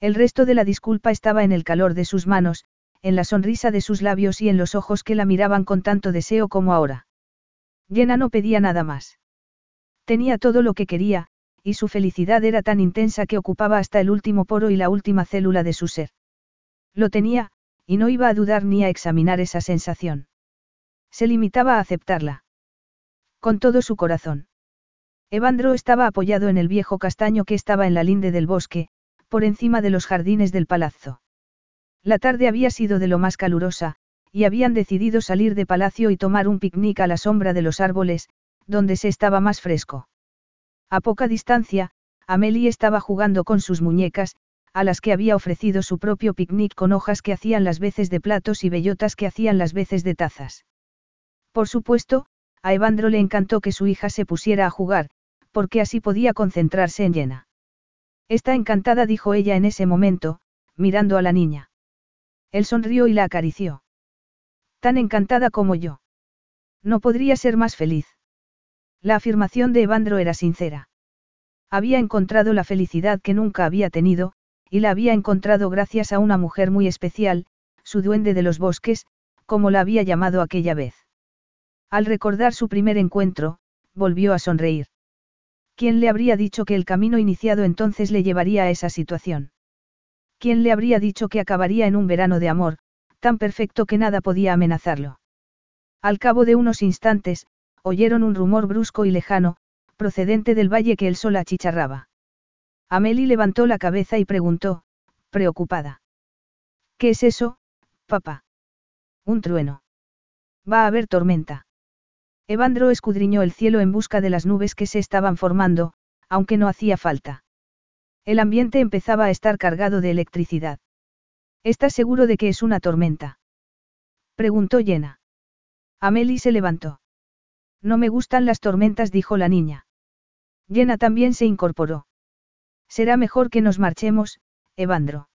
El resto de la disculpa estaba en el calor de sus manos, en la sonrisa de sus labios y en los ojos que la miraban con tanto deseo como ahora. Llena no pedía nada más. Tenía todo lo que quería, y su felicidad era tan intensa que ocupaba hasta el último poro y la última célula de su ser. Lo tenía, y no iba a dudar ni a examinar esa sensación. Se limitaba a aceptarla. Con todo su corazón. Evandro estaba apoyado en el viejo castaño que estaba en la linde del bosque, por encima de los jardines del palazzo. La tarde había sido de lo más calurosa, y habían decidido salir de palacio y tomar un picnic a la sombra de los árboles, donde se estaba más fresco. A poca distancia, Amelie estaba jugando con sus muñecas, a las que había ofrecido su propio picnic con hojas que hacían las veces de platos y bellotas que hacían las veces de tazas. Por supuesto, a Evandro le encantó que su hija se pusiera a jugar, porque así podía concentrarse en llena. Está encantada, dijo ella en ese momento, mirando a la niña. Él sonrió y la acarició. Tan encantada como yo. No podría ser más feliz. La afirmación de Evandro era sincera. Había encontrado la felicidad que nunca había tenido, y la había encontrado gracias a una mujer muy especial, su duende de los bosques, como la había llamado aquella vez. Al recordar su primer encuentro, volvió a sonreír. ¿Quién le habría dicho que el camino iniciado entonces le llevaría a esa situación? ¿Quién le habría dicho que acabaría en un verano de amor, tan perfecto que nada podía amenazarlo? Al cabo de unos instantes, oyeron un rumor brusco y lejano, procedente del valle que el sol achicharraba. Amelie levantó la cabeza y preguntó, preocupada. ¿Qué es eso, papá? Un trueno. Va a haber tormenta. Evandro escudriñó el cielo en busca de las nubes que se estaban formando, aunque no hacía falta. El ambiente empezaba a estar cargado de electricidad. ¿Estás seguro de que es una tormenta? Preguntó Jenna. Amelie se levantó. No me gustan las tormentas, dijo la niña. Jenna también se incorporó. Será mejor que nos marchemos, Evandro.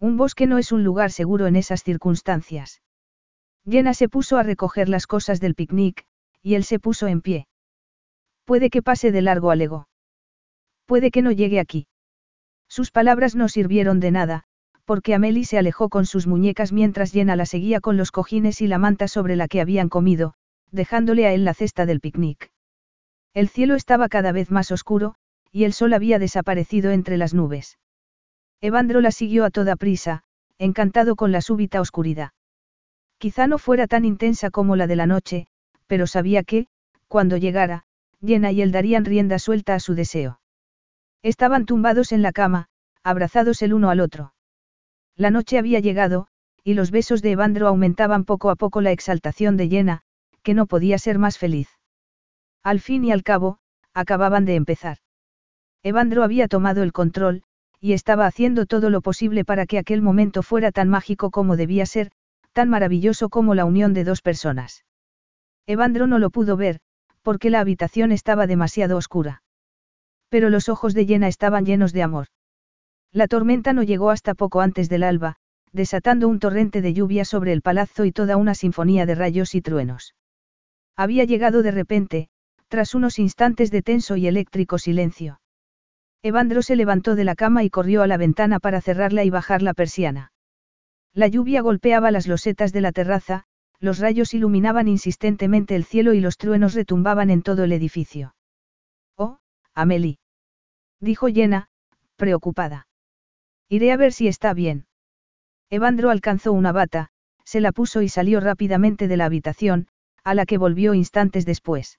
Un bosque no es un lugar seguro en esas circunstancias. Jenna se puso a recoger las cosas del picnic, y él se puso en pie. Puede que pase de largo, alegó. Puede que no llegue aquí. Sus palabras no sirvieron de nada, porque Amelie se alejó con sus muñecas mientras Jenna la seguía con los cojines y la manta sobre la que habían comido, dejándole a él la cesta del picnic. El cielo estaba cada vez más oscuro, y el sol había desaparecido entre las nubes. Evandro la siguió a toda prisa, encantado con la súbita oscuridad. Quizá no fuera tan intensa como la de la noche, pero sabía que, cuando llegara, Jenna y él darían rienda suelta a su deseo. Estaban tumbados en la cama, abrazados el uno al otro. La noche había llegado, y los besos de Evandro aumentaban poco a poco la exaltación de Jenna, que no podía ser más feliz. Al fin y al cabo, acababan de empezar. Evandro había tomado el control, y estaba haciendo todo lo posible para que aquel momento fuera tan mágico como debía ser, tan maravilloso como la unión de dos personas. Evandro no lo pudo ver, porque la habitación estaba demasiado oscura. Pero los ojos de Jenna estaban llenos de amor. La tormenta no llegó hasta poco antes del alba, desatando un torrente de lluvia sobre el palazzo y toda una sinfonía de rayos y truenos. Había llegado de repente, tras unos instantes de tenso y eléctrico silencio. Evandro se levantó de la cama y corrió a la ventana para cerrarla y bajar la persiana. La lluvia golpeaba las losetas de la terraza, los rayos iluminaban insistentemente el cielo y los truenos retumbaban en todo el edificio. Oh, Amelie. Dijo Jenna, preocupada. Iré a ver si está bien. Evandro alcanzó una bata, se la puso y salió rápidamente de la habitación, a la que volvió instantes después.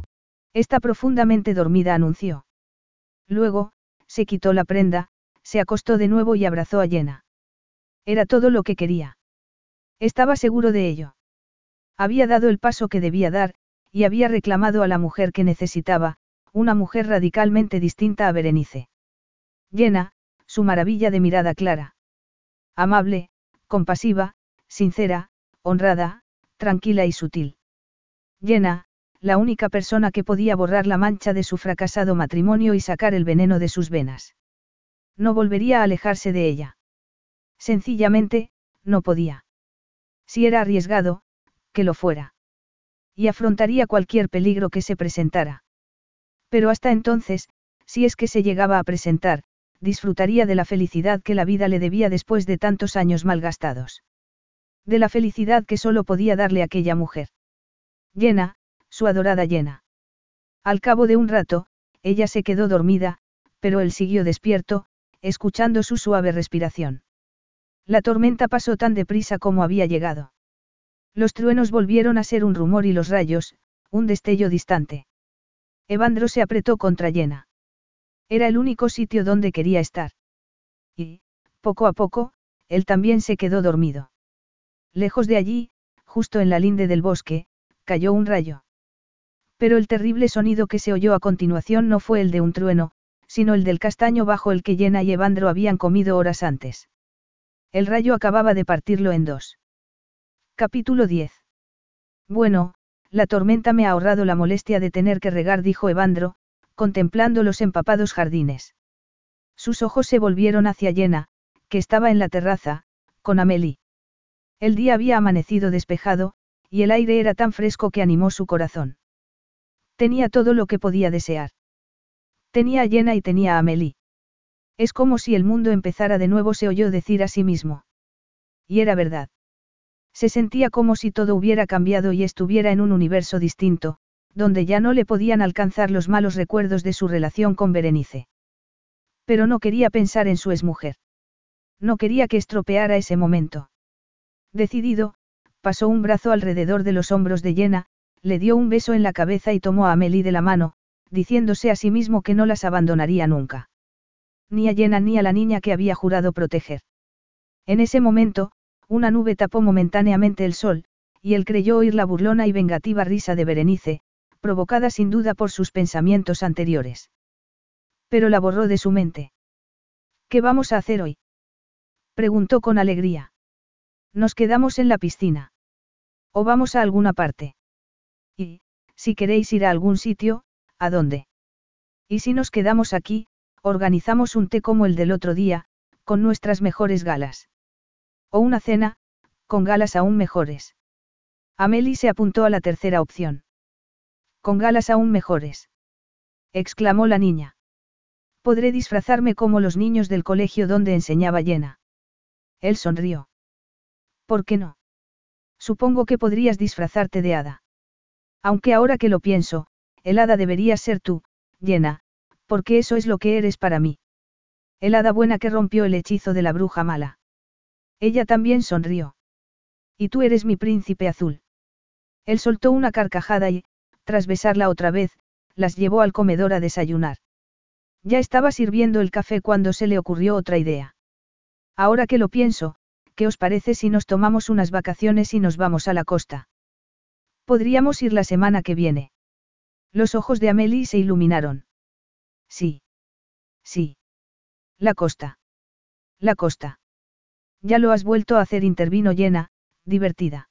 Está profundamente dormida, anunció. Luego, se quitó la prenda, se acostó de nuevo y abrazó a Jenna. Era todo lo que quería. Estaba seguro de ello. Había dado el paso que debía dar, y había reclamado a la mujer que necesitaba, una mujer radicalmente distinta a Berenice. Jenna, su maravilla de mirada clara. Amable, compasiva, sincera, honrada, tranquila y sutil. Jenna, la única persona que podía borrar la mancha de su fracasado matrimonio y sacar el veneno de sus venas. No volvería a alejarse de ella. Sencillamente, no podía. Si era arriesgado, que lo fuera. Y afrontaría cualquier peligro que se presentara. Pero hasta entonces, si es que se llegaba a presentar, disfrutaría de la felicidad que la vida le debía después de tantos años malgastados. De la felicidad que solo podía darle aquella mujer. Llena, su adorada llena. Al cabo de un rato, ella se quedó dormida, pero él siguió despierto, escuchando su suave respiración. La tormenta pasó tan deprisa como había llegado. Los truenos volvieron a ser un rumor y los rayos, un destello distante. Evandro se apretó contra Yena. Era el único sitio donde quería estar. Y, poco a poco, él también se quedó dormido. Lejos de allí, justo en la linde del bosque, cayó un rayo. Pero el terrible sonido que se oyó a continuación no fue el de un trueno, sino el del castaño bajo el que Yena y Evandro habían comido horas antes. El rayo acababa de partirlo en dos. Capítulo 10. Bueno, la tormenta me ha ahorrado la molestia de tener que regar, dijo Evandro, contemplando los empapados jardines. Sus ojos se volvieron hacia Yena, que estaba en la terraza, con Amelie. El día había amanecido despejado, y el aire era tan fresco que animó su corazón. Tenía todo lo que podía desear. Tenía a Yena y tenía a Amelie. Es como si el mundo empezara de nuevo, se oyó decir a sí mismo. Y era verdad. Se sentía como si todo hubiera cambiado y estuviera en un universo distinto, donde ya no le podían alcanzar los malos recuerdos de su relación con Berenice. Pero no quería pensar en su exmujer. No quería que estropeara ese momento. Decidido, pasó un brazo alrededor de los hombros de Yena, le dio un beso en la cabeza y tomó a Amelie de la mano, diciéndose a sí mismo que no las abandonaría nunca. Ni a Yena ni a la niña que había jurado proteger. En ese momento, una nube tapó momentáneamente el sol, y él creyó oír la burlona y vengativa risa de Berenice, provocada sin duda por sus pensamientos anteriores. Pero la borró de su mente. ¿Qué vamos a hacer hoy? preguntó con alegría. Nos quedamos en la piscina. ¿O vamos a alguna parte? Y, si queréis ir a algún sitio, ¿a dónde? Y si nos quedamos aquí, organizamos un té como el del otro día, con nuestras mejores galas. O una cena, con galas aún mejores. Amelie se apuntó a la tercera opción. Con galas aún mejores. exclamó la niña. Podré disfrazarme como los niños del colegio donde enseñaba llena. Él sonrió. ¿Por qué no? Supongo que podrías disfrazarte de hada. Aunque ahora que lo pienso, el hada debería ser tú, llena, porque eso es lo que eres para mí. El hada buena que rompió el hechizo de la bruja mala. Ella también sonrió. Y tú eres mi príncipe azul. Él soltó una carcajada y, tras besarla otra vez, las llevó al comedor a desayunar. Ya estaba sirviendo el café cuando se le ocurrió otra idea. Ahora que lo pienso, ¿qué os parece si nos tomamos unas vacaciones y nos vamos a la costa? Podríamos ir la semana que viene. Los ojos de Amelie se iluminaron. Sí. Sí. La costa. La costa. Ya lo has vuelto a hacer, intervino llena, divertida.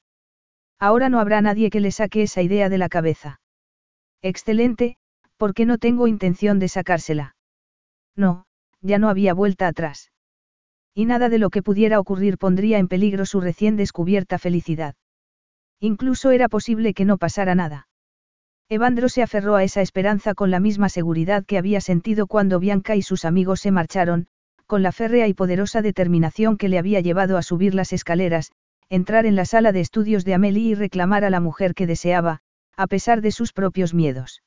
Ahora no habrá nadie que le saque esa idea de la cabeza. Excelente, porque no tengo intención de sacársela. No, ya no había vuelta atrás. Y nada de lo que pudiera ocurrir pondría en peligro su recién descubierta felicidad. Incluso era posible que no pasara nada. Evandro se aferró a esa esperanza con la misma seguridad que había sentido cuando Bianca y sus amigos se marcharon, con la férrea y poderosa determinación que le había llevado a subir las escaleras, entrar en la sala de estudios de Amelie y reclamar a la mujer que deseaba, a pesar de sus propios miedos.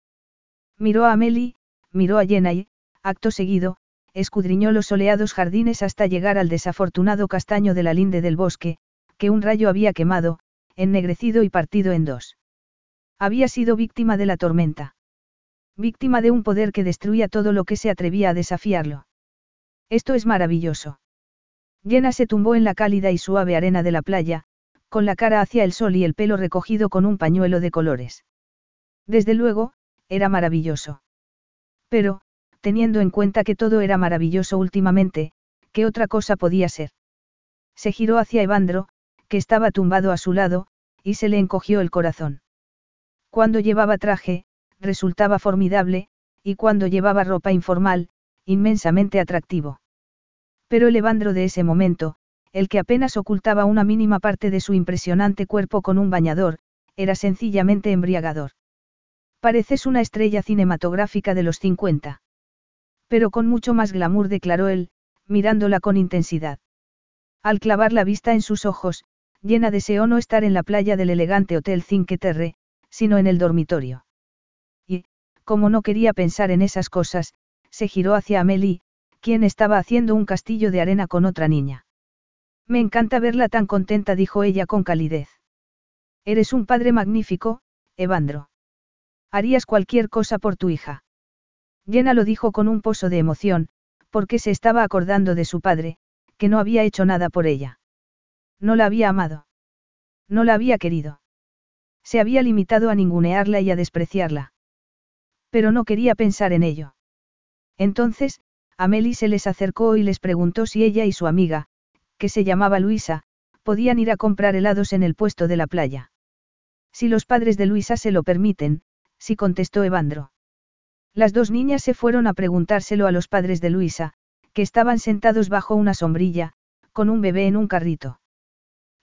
Miró a Amelie, miró a Jenna y, acto seguido, escudriñó los soleados jardines hasta llegar al desafortunado castaño de la linde del bosque, que un rayo había quemado, ennegrecido y partido en dos. Había sido víctima de la tormenta. Víctima de un poder que destruía todo lo que se atrevía a desafiarlo. Esto es maravilloso. Jenna se tumbó en la cálida y suave arena de la playa, con la cara hacia el sol y el pelo recogido con un pañuelo de colores. Desde luego, era maravilloso. Pero, teniendo en cuenta que todo era maravilloso últimamente, ¿qué otra cosa podía ser? Se giró hacia Evandro, que estaba tumbado a su lado, y se le encogió el corazón. Cuando llevaba traje, resultaba formidable, y cuando llevaba ropa informal, inmensamente atractivo. Pero el Evandro de ese momento, el que apenas ocultaba una mínima parte de su impresionante cuerpo con un bañador, era sencillamente embriagador. Pareces una estrella cinematográfica de los 50. Pero con mucho más glamour declaró él, mirándola con intensidad. Al clavar la vista en sus ojos, llena deseó no estar en la playa del elegante Hotel Cinque Terre, sino en el dormitorio. Y, como no quería pensar en esas cosas, se giró hacia Amelie, quien estaba haciendo un castillo de arena con otra niña. Me encanta verla tan contenta, dijo ella con calidez. Eres un padre magnífico, Evandro. Harías cualquier cosa por tu hija. Jenna lo dijo con un pozo de emoción, porque se estaba acordando de su padre, que no había hecho nada por ella. No la había amado. No la había querido. Se había limitado a ningunearla y a despreciarla. Pero no quería pensar en ello. Entonces, Amelie se les acercó y les preguntó si ella y su amiga, que se llamaba Luisa, podían ir a comprar helados en el puesto de la playa. Si los padres de Luisa se lo permiten, sí contestó Evandro. Las dos niñas se fueron a preguntárselo a los padres de Luisa, que estaban sentados bajo una sombrilla, con un bebé en un carrito.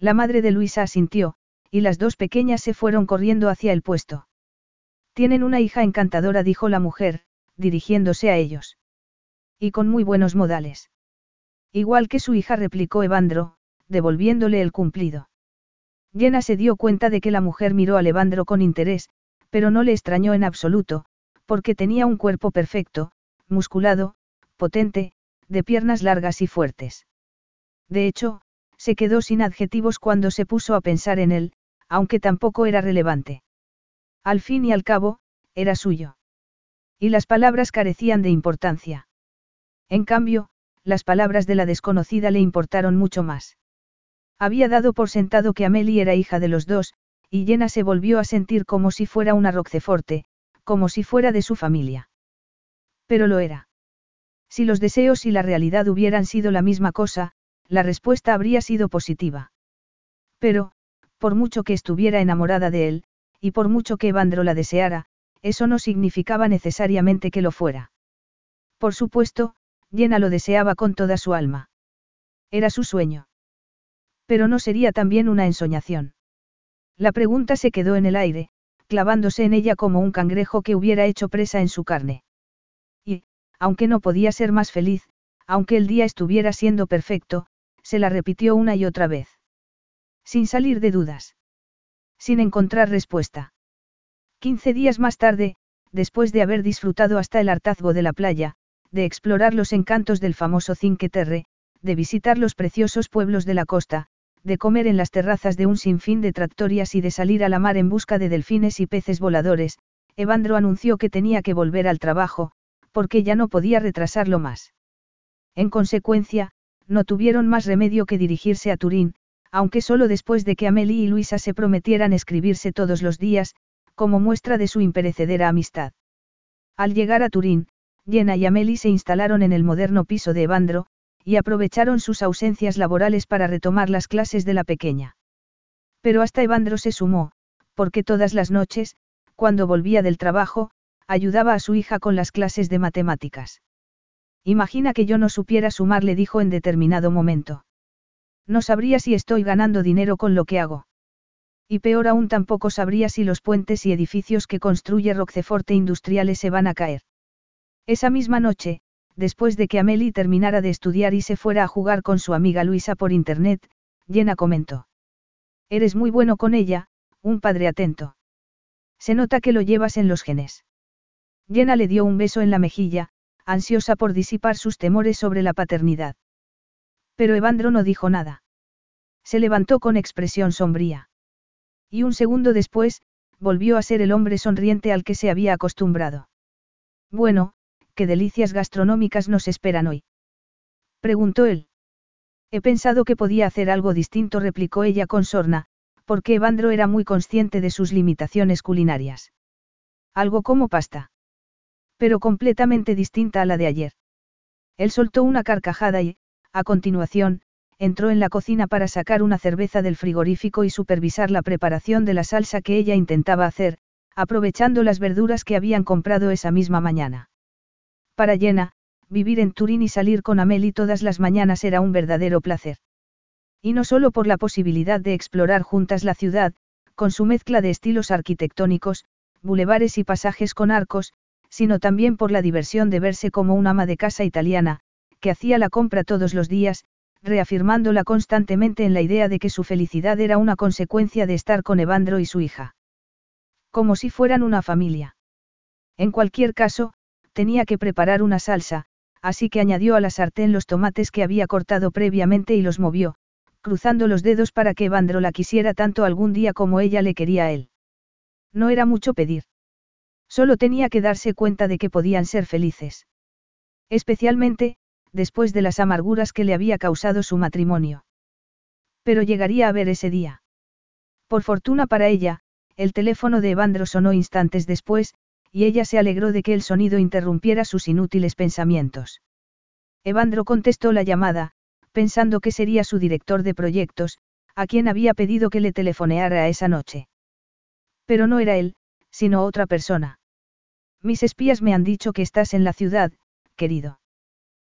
La madre de Luisa asintió, y las dos pequeñas se fueron corriendo hacia el puesto. Tienen una hija encantadora, dijo la mujer, dirigiéndose a ellos. Y con muy buenos modales. Igual que su hija replicó Evandro, devolviéndole el cumplido. Jenna se dio cuenta de que la mujer miró a Evandro con interés, pero no le extrañó en absoluto, porque tenía un cuerpo perfecto, musculado, potente, de piernas largas y fuertes. De hecho, se quedó sin adjetivos cuando se puso a pensar en él, aunque tampoco era relevante. Al fin y al cabo, era suyo. Y las palabras carecían de importancia. En cambio, las palabras de la desconocida le importaron mucho más. Había dado por sentado que Amelie era hija de los dos, y Jenna se volvió a sentir como si fuera una Roqueforte, como si fuera de su familia. Pero lo era. Si los deseos y la realidad hubieran sido la misma cosa, la respuesta habría sido positiva. Pero, por mucho que estuviera enamorada de él, y por mucho que Evandro la deseara, eso no significaba necesariamente que lo fuera. Por supuesto, Jenna lo deseaba con toda su alma. Era su sueño. Pero no sería también una ensoñación. La pregunta se quedó en el aire, clavándose en ella como un cangrejo que hubiera hecho presa en su carne. Y, aunque no podía ser más feliz, aunque el día estuviera siendo perfecto, se la repitió una y otra vez. Sin salir de dudas. Sin encontrar respuesta. Quince días más tarde, después de haber disfrutado hasta el hartazgo de la playa, de explorar los encantos del famoso Cinque Terre, de visitar los preciosos pueblos de la costa, de comer en las terrazas de un sinfín de tractorias y de salir a la mar en busca de delfines y peces voladores, Evandro anunció que tenía que volver al trabajo, porque ya no podía retrasarlo más. En consecuencia, no tuvieron más remedio que dirigirse a Turín, aunque solo después de que Amelie y Luisa se prometieran escribirse todos los días, como muestra de su imperecedera amistad. Al llegar a Turín, Jenna y Amelie se instalaron en el moderno piso de Evandro, y aprovecharon sus ausencias laborales para retomar las clases de la pequeña. Pero hasta Evandro se sumó, porque todas las noches, cuando volvía del trabajo, ayudaba a su hija con las clases de matemáticas. Imagina que yo no supiera sumar, le dijo en determinado momento. No sabría si estoy ganando dinero con lo que hago. Y peor aún tampoco sabría si los puentes y edificios que construye Roqueforte Industriales se van a caer. Esa misma noche, después de que Amelie terminara de estudiar y se fuera a jugar con su amiga Luisa por internet, Jenna comentó. Eres muy bueno con ella, un padre atento. Se nota que lo llevas en los genes. Jenna le dio un beso en la mejilla, ansiosa por disipar sus temores sobre la paternidad. Pero Evandro no dijo nada. Se levantó con expresión sombría. Y un segundo después, volvió a ser el hombre sonriente al que se había acostumbrado. Bueno, qué delicias gastronómicas nos esperan hoy. Preguntó él. He pensado que podía hacer algo distinto, replicó ella con sorna, porque Evandro era muy consciente de sus limitaciones culinarias. Algo como pasta pero completamente distinta a la de ayer. Él soltó una carcajada y, a continuación, entró en la cocina para sacar una cerveza del frigorífico y supervisar la preparación de la salsa que ella intentaba hacer, aprovechando las verduras que habían comprado esa misma mañana. Para Jenna, vivir en Turín y salir con Amelie todas las mañanas era un verdadero placer. Y no solo por la posibilidad de explorar juntas la ciudad, con su mezcla de estilos arquitectónicos, bulevares y pasajes con arcos, sino también por la diversión de verse como una ama de casa italiana, que hacía la compra todos los días, reafirmándola constantemente en la idea de que su felicidad era una consecuencia de estar con Evandro y su hija. Como si fueran una familia. En cualquier caso, tenía que preparar una salsa, así que añadió a la sartén los tomates que había cortado previamente y los movió, cruzando los dedos para que Evandro la quisiera tanto algún día como ella le quería a él. No era mucho pedir. Solo tenía que darse cuenta de que podían ser felices. Especialmente, después de las amarguras que le había causado su matrimonio. Pero llegaría a ver ese día. Por fortuna para ella, el teléfono de Evandro sonó instantes después, y ella se alegró de que el sonido interrumpiera sus inútiles pensamientos. Evandro contestó la llamada, pensando que sería su director de proyectos, a quien había pedido que le telefoneara esa noche. Pero no era él, sino otra persona. Mis espías me han dicho que estás en la ciudad, querido.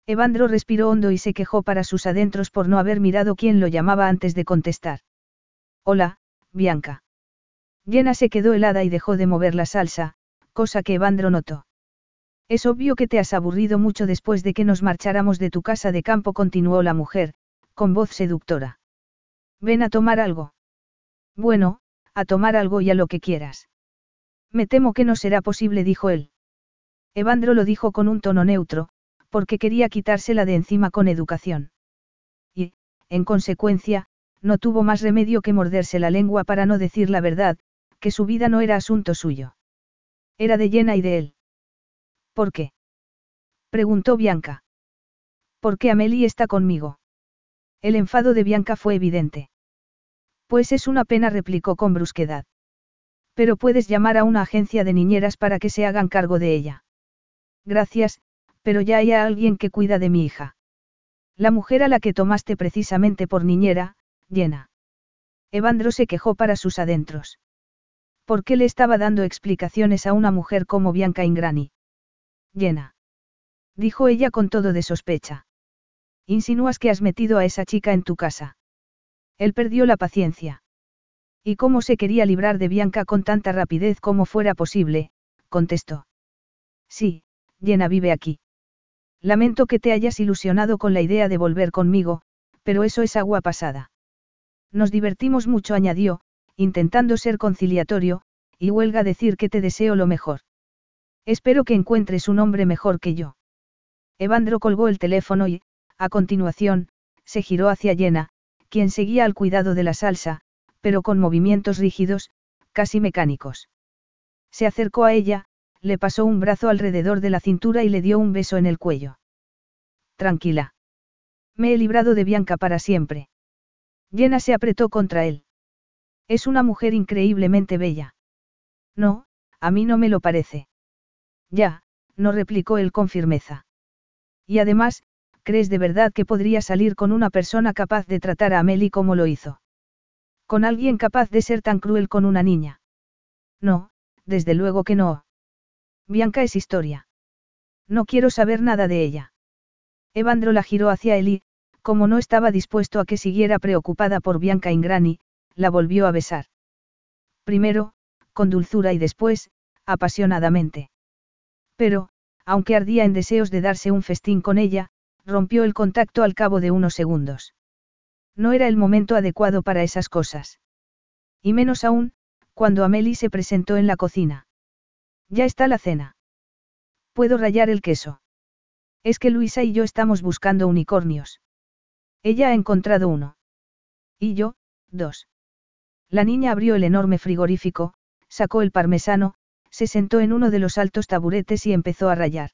Evandro respiró hondo y se quejó para sus adentros por no haber mirado quién lo llamaba antes de contestar. Hola, Bianca. Jenna se quedó helada y dejó de mover la salsa, cosa que Evandro notó. Es obvio que te has aburrido mucho después de que nos marcháramos de tu casa de campo, continuó la mujer, con voz seductora. Ven a tomar algo. Bueno, a tomar algo y a lo que quieras. Me temo que no será posible, dijo él. Evandro lo dijo con un tono neutro, porque quería quitársela de encima con educación. Y, en consecuencia, no tuvo más remedio que morderse la lengua para no decir la verdad, que su vida no era asunto suyo. Era de Jenna y de él. ¿Por qué? preguntó Bianca. ¿Por qué Amelie está conmigo? El enfado de Bianca fue evidente. Pues es una pena, replicó con brusquedad. Pero puedes llamar a una agencia de niñeras para que se hagan cargo de ella. Gracias, pero ya hay alguien que cuida de mi hija. La mujer a la que tomaste precisamente por niñera, llena. Evandro se quejó para sus adentros. ¿Por qué le estaba dando explicaciones a una mujer como Bianca Ingrani? Llena. Dijo ella con todo de sospecha. Insinúas que has metido a esa chica en tu casa. Él perdió la paciencia. ¿Y cómo se quería librar de Bianca con tanta rapidez como fuera posible? contestó. Sí, Llena vive aquí. Lamento que te hayas ilusionado con la idea de volver conmigo, pero eso es agua pasada. Nos divertimos mucho, añadió, intentando ser conciliatorio, y huelga decir que te deseo lo mejor. Espero que encuentres un hombre mejor que yo. Evandro colgó el teléfono y, a continuación, se giró hacia Yena, quien seguía al cuidado de la salsa, pero con movimientos rígidos, casi mecánicos. Se acercó a ella, le pasó un brazo alrededor de la cintura y le dio un beso en el cuello. Tranquila. Me he librado de Bianca para siempre. Jenna se apretó contra él. Es una mujer increíblemente bella. No, a mí no me lo parece. Ya, no replicó él con firmeza. Y además, ¿crees de verdad que podría salir con una persona capaz de tratar a Amelie como lo hizo? Con alguien capaz de ser tan cruel con una niña. No, desde luego que no. Bianca es historia. No quiero saber nada de ella. Evandro la giró hacia él y, como no estaba dispuesto a que siguiera preocupada por Bianca Ingrani, la volvió a besar. Primero, con dulzura y después, apasionadamente. Pero, aunque ardía en deseos de darse un festín con ella, rompió el contacto al cabo de unos segundos. No era el momento adecuado para esas cosas. Y menos aún, cuando Amelie se presentó en la cocina. Ya está la cena. ¿Puedo rayar el queso? Es que Luisa y yo estamos buscando unicornios. Ella ha encontrado uno. Y yo, dos. La niña abrió el enorme frigorífico, sacó el parmesano, se sentó en uno de los altos taburetes y empezó a rayar.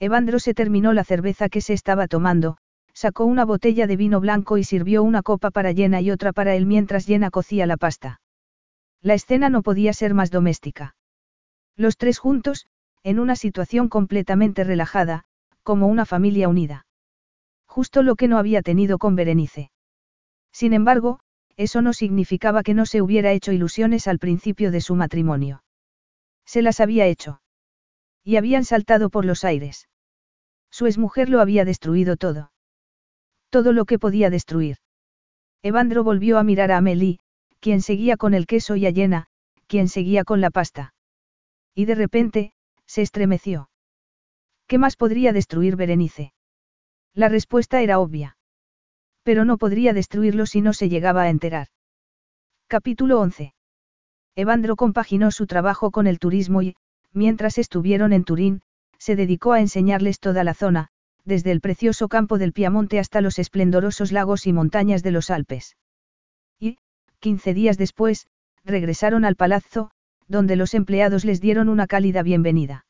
Evandro se terminó la cerveza que se estaba tomando, sacó una botella de vino blanco y sirvió una copa para Llena y otra para él mientras Llena cocía la pasta. La escena no podía ser más doméstica. Los tres juntos, en una situación completamente relajada, como una familia unida. Justo lo que no había tenido con Berenice. Sin embargo, eso no significaba que no se hubiera hecho ilusiones al principio de su matrimonio. Se las había hecho. Y habían saltado por los aires. Su exmujer lo había destruido todo. Todo lo que podía destruir. Evandro volvió a mirar a Amelie, quien seguía con el queso y a Yena, quien seguía con la pasta. Y de repente, se estremeció. ¿Qué más podría destruir Berenice? La respuesta era obvia. Pero no podría destruirlo si no se llegaba a enterar. Capítulo 11. Evandro compaginó su trabajo con el turismo y, mientras estuvieron en Turín, se dedicó a enseñarles toda la zona, desde el precioso campo del Piamonte hasta los esplendorosos lagos y montañas de los Alpes. Y, quince días después, regresaron al palazzo, donde los empleados les dieron una cálida bienvenida.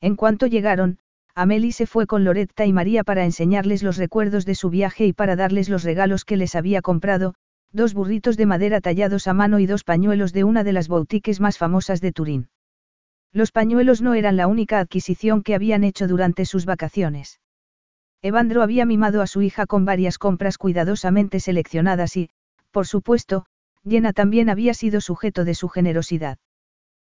En cuanto llegaron, Amélie se fue con Loretta y María para enseñarles los recuerdos de su viaje y para darles los regalos que les había comprado, dos burritos de madera tallados a mano y dos pañuelos de una de las boutiques más famosas de Turín. Los pañuelos no eran la única adquisición que habían hecho durante sus vacaciones. Evandro había mimado a su hija con varias compras cuidadosamente seleccionadas y, por supuesto, Llena también había sido sujeto de su generosidad.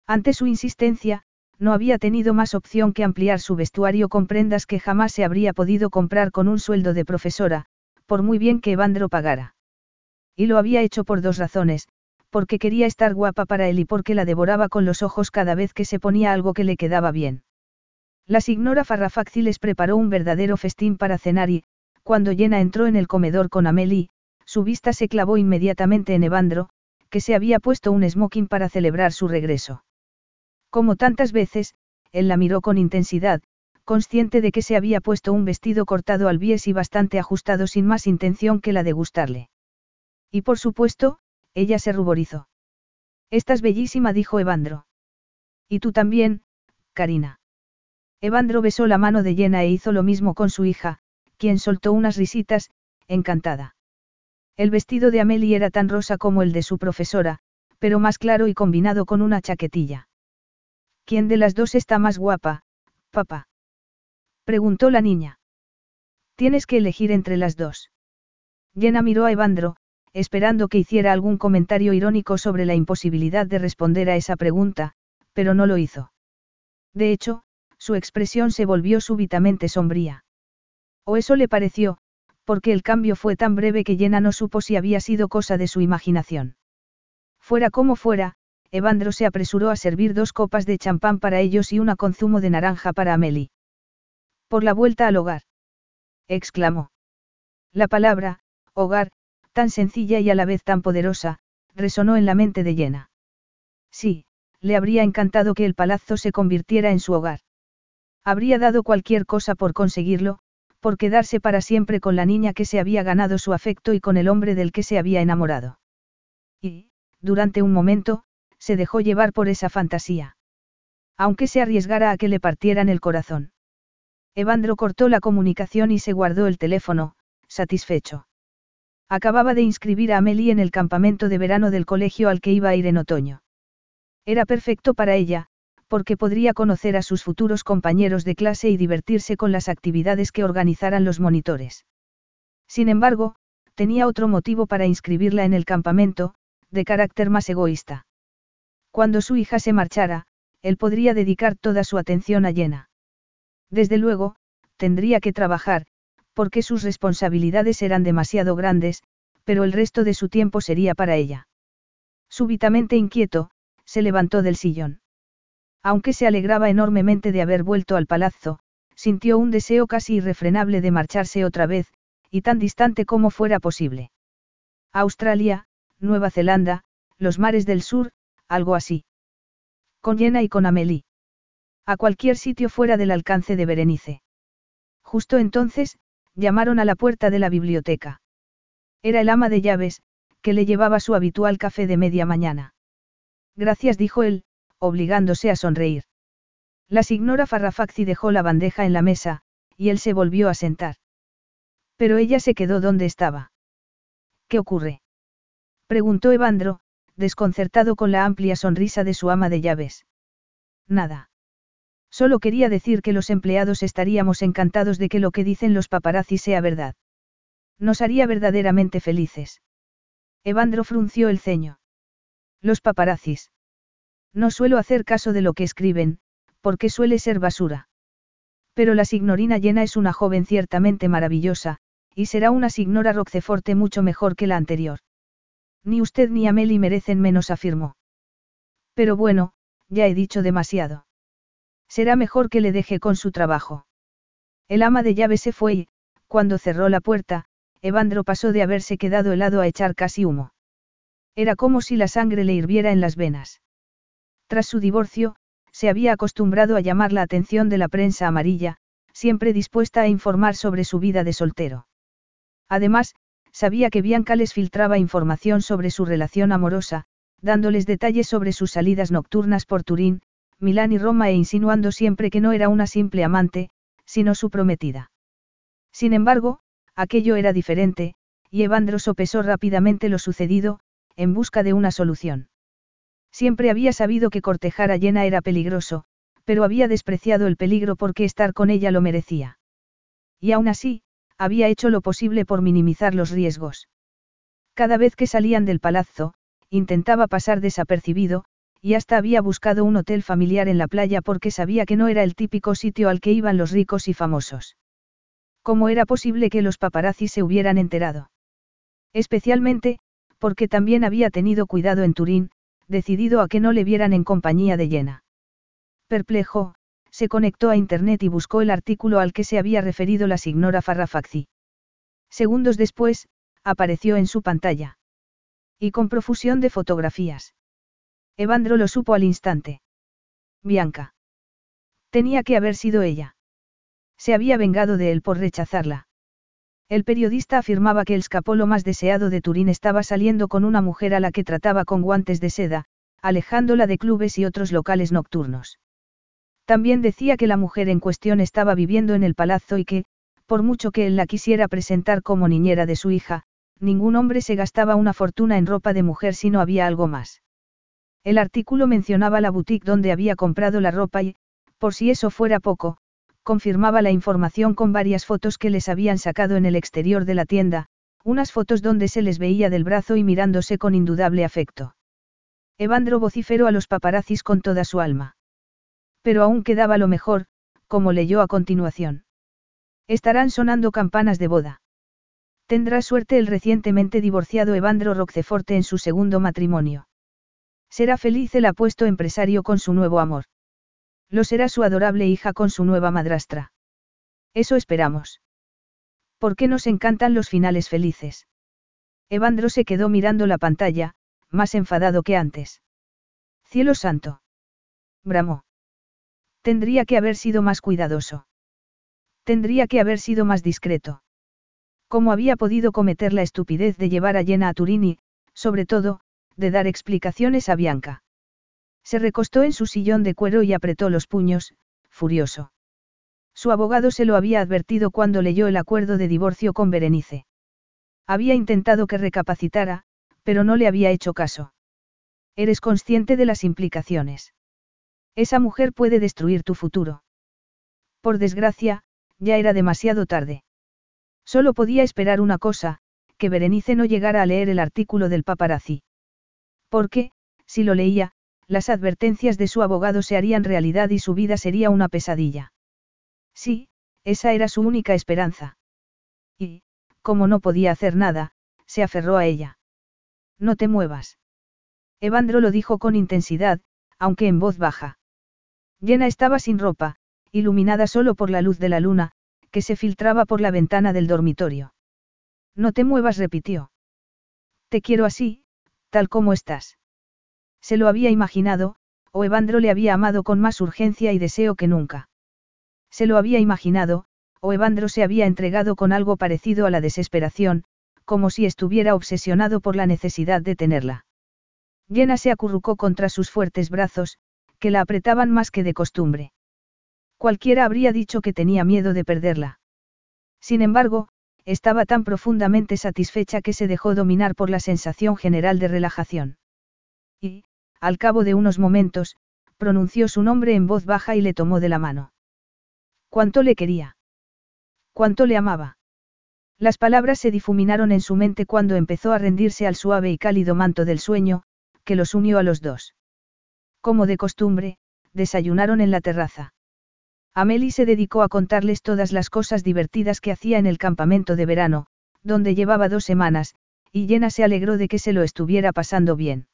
Ante su insistencia, no había tenido más opción que ampliar su vestuario con prendas que jamás se habría podido comprar con un sueldo de profesora, por muy bien que Evandro pagara. Y lo había hecho por dos razones, porque quería estar guapa para él y porque la devoraba con los ojos cada vez que se ponía algo que le quedaba bien. La signora Farrafacci les preparó un verdadero festín para cenar y, cuando Llena entró en el comedor con Amelie, su vista se clavó inmediatamente en Evandro, que se había puesto un smoking para celebrar su regreso. Como tantas veces, él la miró con intensidad, consciente de que se había puesto un vestido cortado al bies y bastante ajustado sin más intención que la de gustarle. Y por supuesto, ella se ruborizó. Estás bellísima, dijo Evandro. Y tú también, Karina. Evandro besó la mano de Llena e hizo lo mismo con su hija, quien soltó unas risitas, encantada. El vestido de Amelie era tan rosa como el de su profesora, pero más claro y combinado con una chaquetilla. ¿Quién de las dos está más guapa, papá? preguntó la niña. Tienes que elegir entre las dos. Llena miró a Evandro, esperando que hiciera algún comentario irónico sobre la imposibilidad de responder a esa pregunta, pero no lo hizo. De hecho, su expresión se volvió súbitamente sombría. O eso le pareció, porque el cambio fue tan breve que Llena no supo si había sido cosa de su imaginación. Fuera como fuera, Evandro se apresuró a servir dos copas de champán para ellos y una con zumo de naranja para Amelie. Por la vuelta al hogar. exclamó. La palabra, hogar, tan sencilla y a la vez tan poderosa, resonó en la mente de Llena. Sí, le habría encantado que el palazzo se convirtiera en su hogar. Habría dado cualquier cosa por conseguirlo, por quedarse para siempre con la niña que se había ganado su afecto y con el hombre del que se había enamorado. Y, durante un momento, se dejó llevar por esa fantasía. Aunque se arriesgara a que le partieran el corazón. Evandro cortó la comunicación y se guardó el teléfono, satisfecho. Acababa de inscribir a Amelie en el campamento de verano del colegio al que iba a ir en otoño. Era perfecto para ella, porque podría conocer a sus futuros compañeros de clase y divertirse con las actividades que organizaran los monitores. Sin embargo, tenía otro motivo para inscribirla en el campamento, de carácter más egoísta. Cuando su hija se marchara, él podría dedicar toda su atención a Llena. Desde luego, tendría que trabajar, porque sus responsabilidades eran demasiado grandes, pero el resto de su tiempo sería para ella. Súbitamente inquieto, se levantó del sillón. Aunque se alegraba enormemente de haber vuelto al palazzo, sintió un deseo casi irrefrenable de marcharse otra vez, y tan distante como fuera posible. Australia, Nueva Zelanda, los mares del sur, algo así. Con Jenna y con Amelie. A cualquier sitio fuera del alcance de Berenice. Justo entonces, llamaron a la puerta de la biblioteca. Era el ama de llaves, que le llevaba su habitual café de media mañana. Gracias, dijo él, obligándose a sonreír. La signora Farrafacci dejó la bandeja en la mesa, y él se volvió a sentar. Pero ella se quedó donde estaba. ¿Qué ocurre? preguntó Evandro, desconcertado con la amplia sonrisa de su ama de llaves. Nada. Solo quería decir que los empleados estaríamos encantados de que lo que dicen los paparazzi sea verdad. Nos haría verdaderamente felices. Evandro frunció el ceño. Los paparazzis. No suelo hacer caso de lo que escriben, porque suele ser basura. Pero la signorina llena es una joven ciertamente maravillosa, y será una signora Roqueforte mucho mejor que la anterior. Ni usted ni Amelie merecen menos, afirmó. Pero bueno, ya he dicho demasiado. Será mejor que le deje con su trabajo. El ama de llave se fue y, cuando cerró la puerta, Evandro pasó de haberse quedado helado a echar casi humo. Era como si la sangre le hirviera en las venas. Tras su divorcio, se había acostumbrado a llamar la atención de la prensa amarilla, siempre dispuesta a informar sobre su vida de soltero. Además, sabía que Bianca les filtraba información sobre su relación amorosa, dándoles detalles sobre sus salidas nocturnas por Turín, Milán y Roma e insinuando siempre que no era una simple amante, sino su prometida. Sin embargo, aquello era diferente, y Evandro sopesó rápidamente lo sucedido, en busca de una solución. Siempre había sabido que cortejar a Llena era peligroso, pero había despreciado el peligro porque estar con ella lo merecía. Y aún así, había hecho lo posible por minimizar los riesgos. Cada vez que salían del palazzo, intentaba pasar desapercibido, y hasta había buscado un hotel familiar en la playa porque sabía que no era el típico sitio al que iban los ricos y famosos. ¿Cómo era posible que los paparazzi se hubieran enterado? Especialmente, porque también había tenido cuidado en Turín, decidido a que no le vieran en compañía de Llena. Perplejo, se conectó a Internet y buscó el artículo al que se había referido la signora Farrafacci. Segundos después, apareció en su pantalla. Y con profusión de fotografías. Evandro lo supo al instante. Bianca. Tenía que haber sido ella. Se había vengado de él por rechazarla. El periodista afirmaba que el escapolo más deseado de Turín estaba saliendo con una mujer a la que trataba con guantes de seda, alejándola de clubes y otros locales nocturnos. También decía que la mujer en cuestión estaba viviendo en el palazzo y que, por mucho que él la quisiera presentar como niñera de su hija, ningún hombre se gastaba una fortuna en ropa de mujer si no había algo más. El artículo mencionaba la boutique donde había comprado la ropa y, por si eso fuera poco, confirmaba la información con varias fotos que les habían sacado en el exterior de la tienda, unas fotos donde se les veía del brazo y mirándose con indudable afecto. Evandro vociferó a los paparazzis con toda su alma. Pero aún quedaba lo mejor, como leyó a continuación. Estarán sonando campanas de boda. Tendrá suerte el recientemente divorciado Evandro Roqueforte en su segundo matrimonio. Será feliz el apuesto empresario con su nuevo amor. Lo será su adorable hija con su nueva madrastra. Eso esperamos. ¿Por qué nos encantan los finales felices? Evandro se quedó mirando la pantalla, más enfadado que antes. Cielo santo. Bramó. Tendría que haber sido más cuidadoso. Tendría que haber sido más discreto. ¿Cómo había podido cometer la estupidez de llevar a Llena a Turín y, sobre todo, de dar explicaciones a Bianca? Se recostó en su sillón de cuero y apretó los puños, furioso. Su abogado se lo había advertido cuando leyó el acuerdo de divorcio con Berenice. Había intentado que recapacitara, pero no le había hecho caso. Eres consciente de las implicaciones. Esa mujer puede destruir tu futuro. Por desgracia, ya era demasiado tarde. Solo podía esperar una cosa, que Berenice no llegara a leer el artículo del paparazzi. Porque, si lo leía, las advertencias de su abogado se harían realidad y su vida sería una pesadilla. Sí, esa era su única esperanza. Y, como no podía hacer nada, se aferró a ella. No te muevas. Evandro lo dijo con intensidad, aunque en voz baja. Llena estaba sin ropa, iluminada solo por la luz de la luna, que se filtraba por la ventana del dormitorio. No te muevas, repitió. Te quiero así, tal como estás. Se lo había imaginado, o Evandro le había amado con más urgencia y deseo que nunca. Se lo había imaginado, o Evandro se había entregado con algo parecido a la desesperación, como si estuviera obsesionado por la necesidad de tenerla. Llena se acurrucó contra sus fuertes brazos, que la apretaban más que de costumbre. Cualquiera habría dicho que tenía miedo de perderla. Sin embargo, estaba tan profundamente satisfecha que se dejó dominar por la sensación general de relajación. Y, al cabo de unos momentos, pronunció su nombre en voz baja y le tomó de la mano. ¿Cuánto le quería? ¿Cuánto le amaba? Las palabras se difuminaron en su mente cuando empezó a rendirse al suave y cálido manto del sueño, que los unió a los dos. Como de costumbre, desayunaron en la terraza. Amelie se dedicó a contarles todas las cosas divertidas que hacía en el campamento de verano, donde llevaba dos semanas, y Jenna se alegró de que se lo estuviera pasando bien.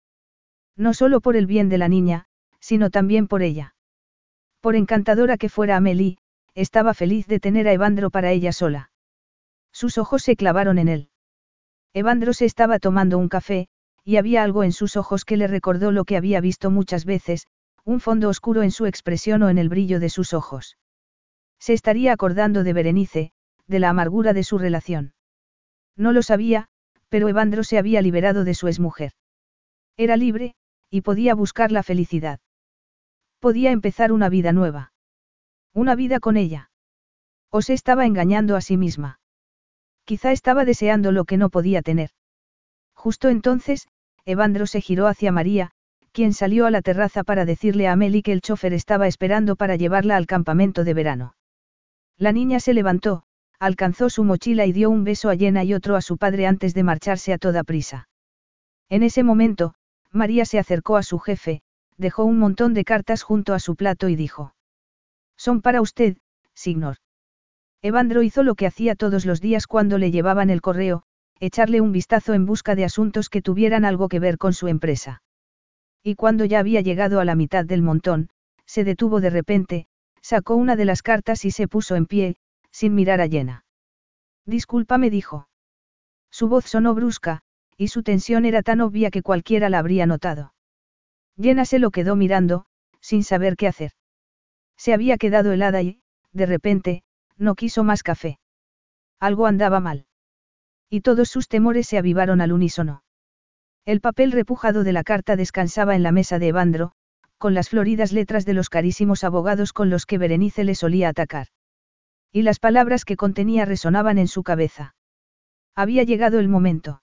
No solo por el bien de la niña, sino también por ella. Por encantadora que fuera Amelie, estaba feliz de tener a Evandro para ella sola. Sus ojos se clavaron en él. Evandro se estaba tomando un café, y había algo en sus ojos que le recordó lo que había visto muchas veces, un fondo oscuro en su expresión o en el brillo de sus ojos. Se estaría acordando de Berenice, de la amargura de su relación. No lo sabía, pero Evandro se había liberado de su exmujer. Era libre, y podía buscar la felicidad. Podía empezar una vida nueva. Una vida con ella. O se estaba engañando a sí misma. Quizá estaba deseando lo que no podía tener. Justo entonces, Evandro se giró hacia María, quien salió a la terraza para decirle a Amelie que el chofer estaba esperando para llevarla al campamento de verano. La niña se levantó, alcanzó su mochila y dio un beso a Jenna y otro a su padre antes de marcharse a toda prisa. En ese momento, María se acercó a su jefe, dejó un montón de cartas junto a su plato y dijo. Son para usted, señor. Evandro hizo lo que hacía todos los días cuando le llevaban el correo, echarle un vistazo en busca de asuntos que tuvieran algo que ver con su empresa. Y cuando ya había llegado a la mitad del montón, se detuvo de repente, sacó una de las cartas y se puso en pie, sin mirar a Jenna. Disculpa, me dijo. Su voz sonó brusca, y su tensión era tan obvia que cualquiera la habría notado. Jenna se lo quedó mirando, sin saber qué hacer. Se había quedado helada y, de repente, no quiso más café. Algo andaba mal. Y todos sus temores se avivaron al unísono. El papel repujado de la carta descansaba en la mesa de Evandro, con las floridas letras de los carísimos abogados con los que Berenice le solía atacar. Y las palabras que contenía resonaban en su cabeza. Había llegado el momento.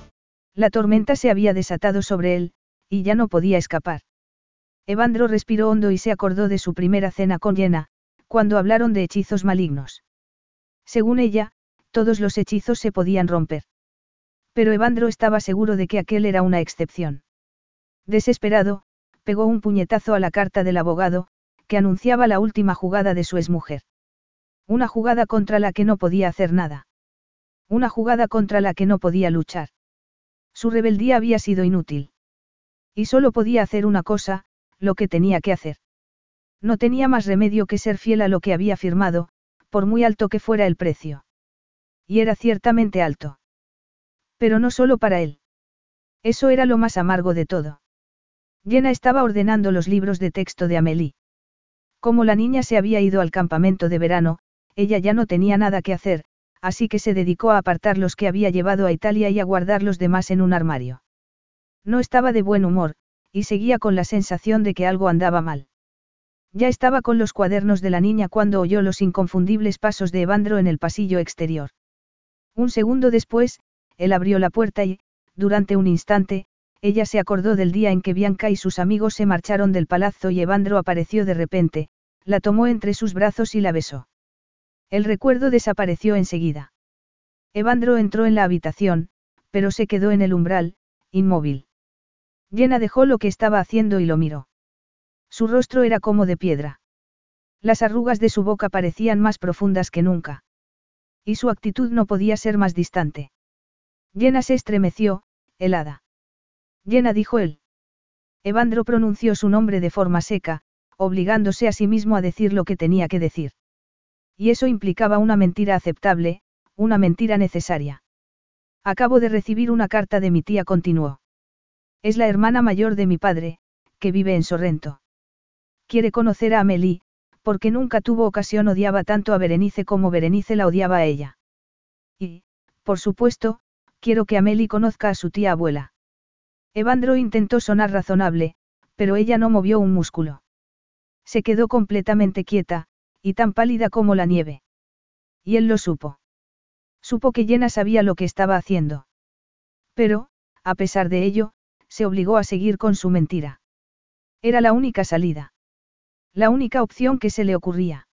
La tormenta se había desatado sobre él, y ya no podía escapar. Evandro respiró hondo y se acordó de su primera cena con Jenna, cuando hablaron de hechizos malignos. Según ella, todos los hechizos se podían romper. Pero Evandro estaba seguro de que aquel era una excepción. Desesperado, pegó un puñetazo a la carta del abogado, que anunciaba la última jugada de su exmujer. Una jugada contra la que no podía hacer nada. Una jugada contra la que no podía luchar. Su rebeldía había sido inútil. Y solo podía hacer una cosa, lo que tenía que hacer. No tenía más remedio que ser fiel a lo que había firmado, por muy alto que fuera el precio. Y era ciertamente alto. Pero no solo para él. Eso era lo más amargo de todo. Jenna estaba ordenando los libros de texto de Amélie. Como la niña se había ido al campamento de verano, ella ya no tenía nada que hacer, así que se dedicó a apartar los que había llevado a Italia y a guardar los demás en un armario. No estaba de buen humor, y seguía con la sensación de que algo andaba mal. Ya estaba con los cuadernos de la niña cuando oyó los inconfundibles pasos de Evandro en el pasillo exterior. Un segundo después, él abrió la puerta y, durante un instante, ella se acordó del día en que Bianca y sus amigos se marcharon del palazzo y Evandro apareció de repente, la tomó entre sus brazos y la besó. El recuerdo desapareció enseguida. Evandro entró en la habitación, pero se quedó en el umbral, inmóvil. Jenna dejó lo que estaba haciendo y lo miró. Su rostro era como de piedra. Las arrugas de su boca parecían más profundas que nunca. Y su actitud no podía ser más distante. Jenna se estremeció, helada. Jenna dijo él. Evandro pronunció su nombre de forma seca, obligándose a sí mismo a decir lo que tenía que decir. Y eso implicaba una mentira aceptable, una mentira necesaria. Acabo de recibir una carta de mi tía, continuó. Es la hermana mayor de mi padre, que vive en Sorrento. Quiere conocer a Amelie, porque nunca tuvo ocasión odiaba tanto a Berenice como Berenice la odiaba a ella. Y, por supuesto, quiero que Amelie conozca a su tía abuela. Evandro intentó sonar razonable, pero ella no movió un músculo. Se quedó completamente quieta, y tan pálida como la nieve. Y él lo supo. Supo que Jenna sabía lo que estaba haciendo. Pero, a pesar de ello, se obligó a seguir con su mentira. Era la única salida. La única opción que se le ocurría.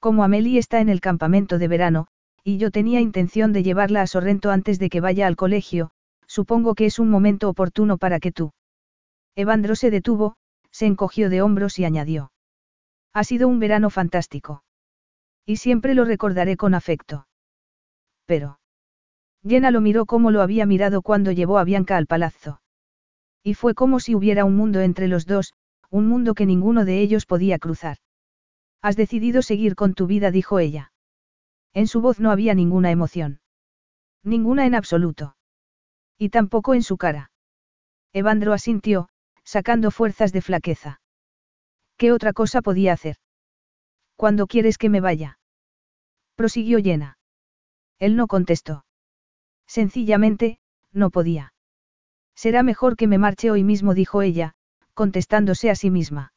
Como Amelie está en el campamento de verano, y yo tenía intención de llevarla a Sorrento antes de que vaya al colegio, supongo que es un momento oportuno para que tú. Evandro se detuvo, se encogió de hombros y añadió. Ha sido un verano fantástico. Y siempre lo recordaré con afecto. Pero. Jenna lo miró como lo había mirado cuando llevó a Bianca al palazzo. Y fue como si hubiera un mundo entre los dos, un mundo que ninguno de ellos podía cruzar. Has decidido seguir con tu vida, dijo ella. En su voz no había ninguna emoción. Ninguna en absoluto. Y tampoco en su cara. Evandro asintió, sacando fuerzas de flaqueza. ¿Qué otra cosa podía hacer? ¿Cuándo quieres que me vaya? Prosiguió llena. Él no contestó. Sencillamente, no podía. Será mejor que me marche hoy mismo, dijo ella, contestándose a sí misma.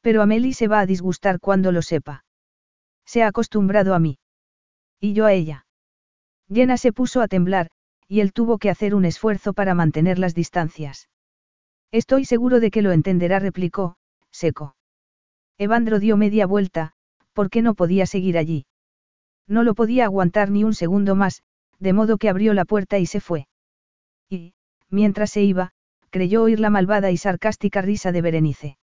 Pero Amelie se va a disgustar cuando lo sepa. Se ha acostumbrado a mí. Y yo a ella. Jenna se puso a temblar, y él tuvo que hacer un esfuerzo para mantener las distancias. Estoy seguro de que lo entenderá, replicó, seco. Evandro dio media vuelta, porque no podía seguir allí. No lo podía aguantar ni un segundo más, de modo que abrió la puerta y se fue. Y, mientras se iba, creyó oír la malvada y sarcástica risa de Berenice.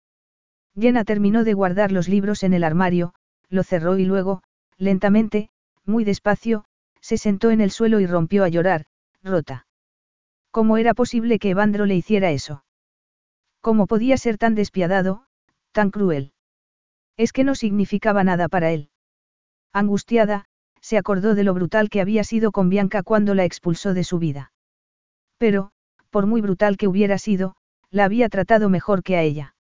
Jenna terminó de guardar los libros en el armario, lo cerró y luego, lentamente, muy despacio, se sentó en el suelo y rompió a llorar, rota. ¿Cómo era posible que Evandro le hiciera eso? ¿Cómo podía ser tan despiadado, tan cruel? Es que no significaba nada para él. Angustiada, se acordó de lo brutal que había sido con Bianca cuando la expulsó de su vida. Pero, por muy brutal que hubiera sido, la había tratado mejor que a ella.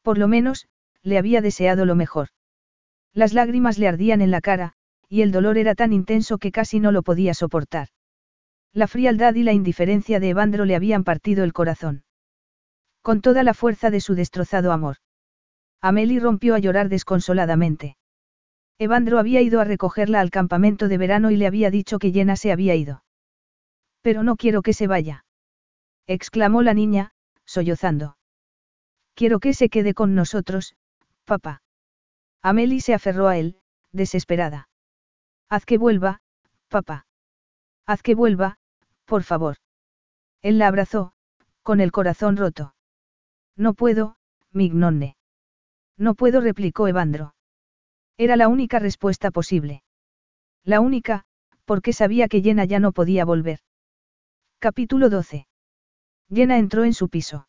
Por lo menos, le había deseado lo mejor. Las lágrimas le ardían en la cara, y el dolor era tan intenso que casi no lo podía soportar. La frialdad y la indiferencia de Evandro le habían partido el corazón. Con toda la fuerza de su destrozado amor. Amelie rompió a llorar desconsoladamente. Evandro había ido a recogerla al campamento de verano y le había dicho que Jenna se había ido. Pero no quiero que se vaya. exclamó la niña, sollozando. Quiero que se quede con nosotros, papá. Amelie se aferró a él, desesperada. Haz que vuelva, papá. Haz que vuelva, por favor. Él la abrazó, con el corazón roto. No puedo, Mignonne. No puedo, replicó Evandro. Era la única respuesta posible. La única, porque sabía que Jenna ya no podía volver. Capítulo 12. Jenna entró en su piso.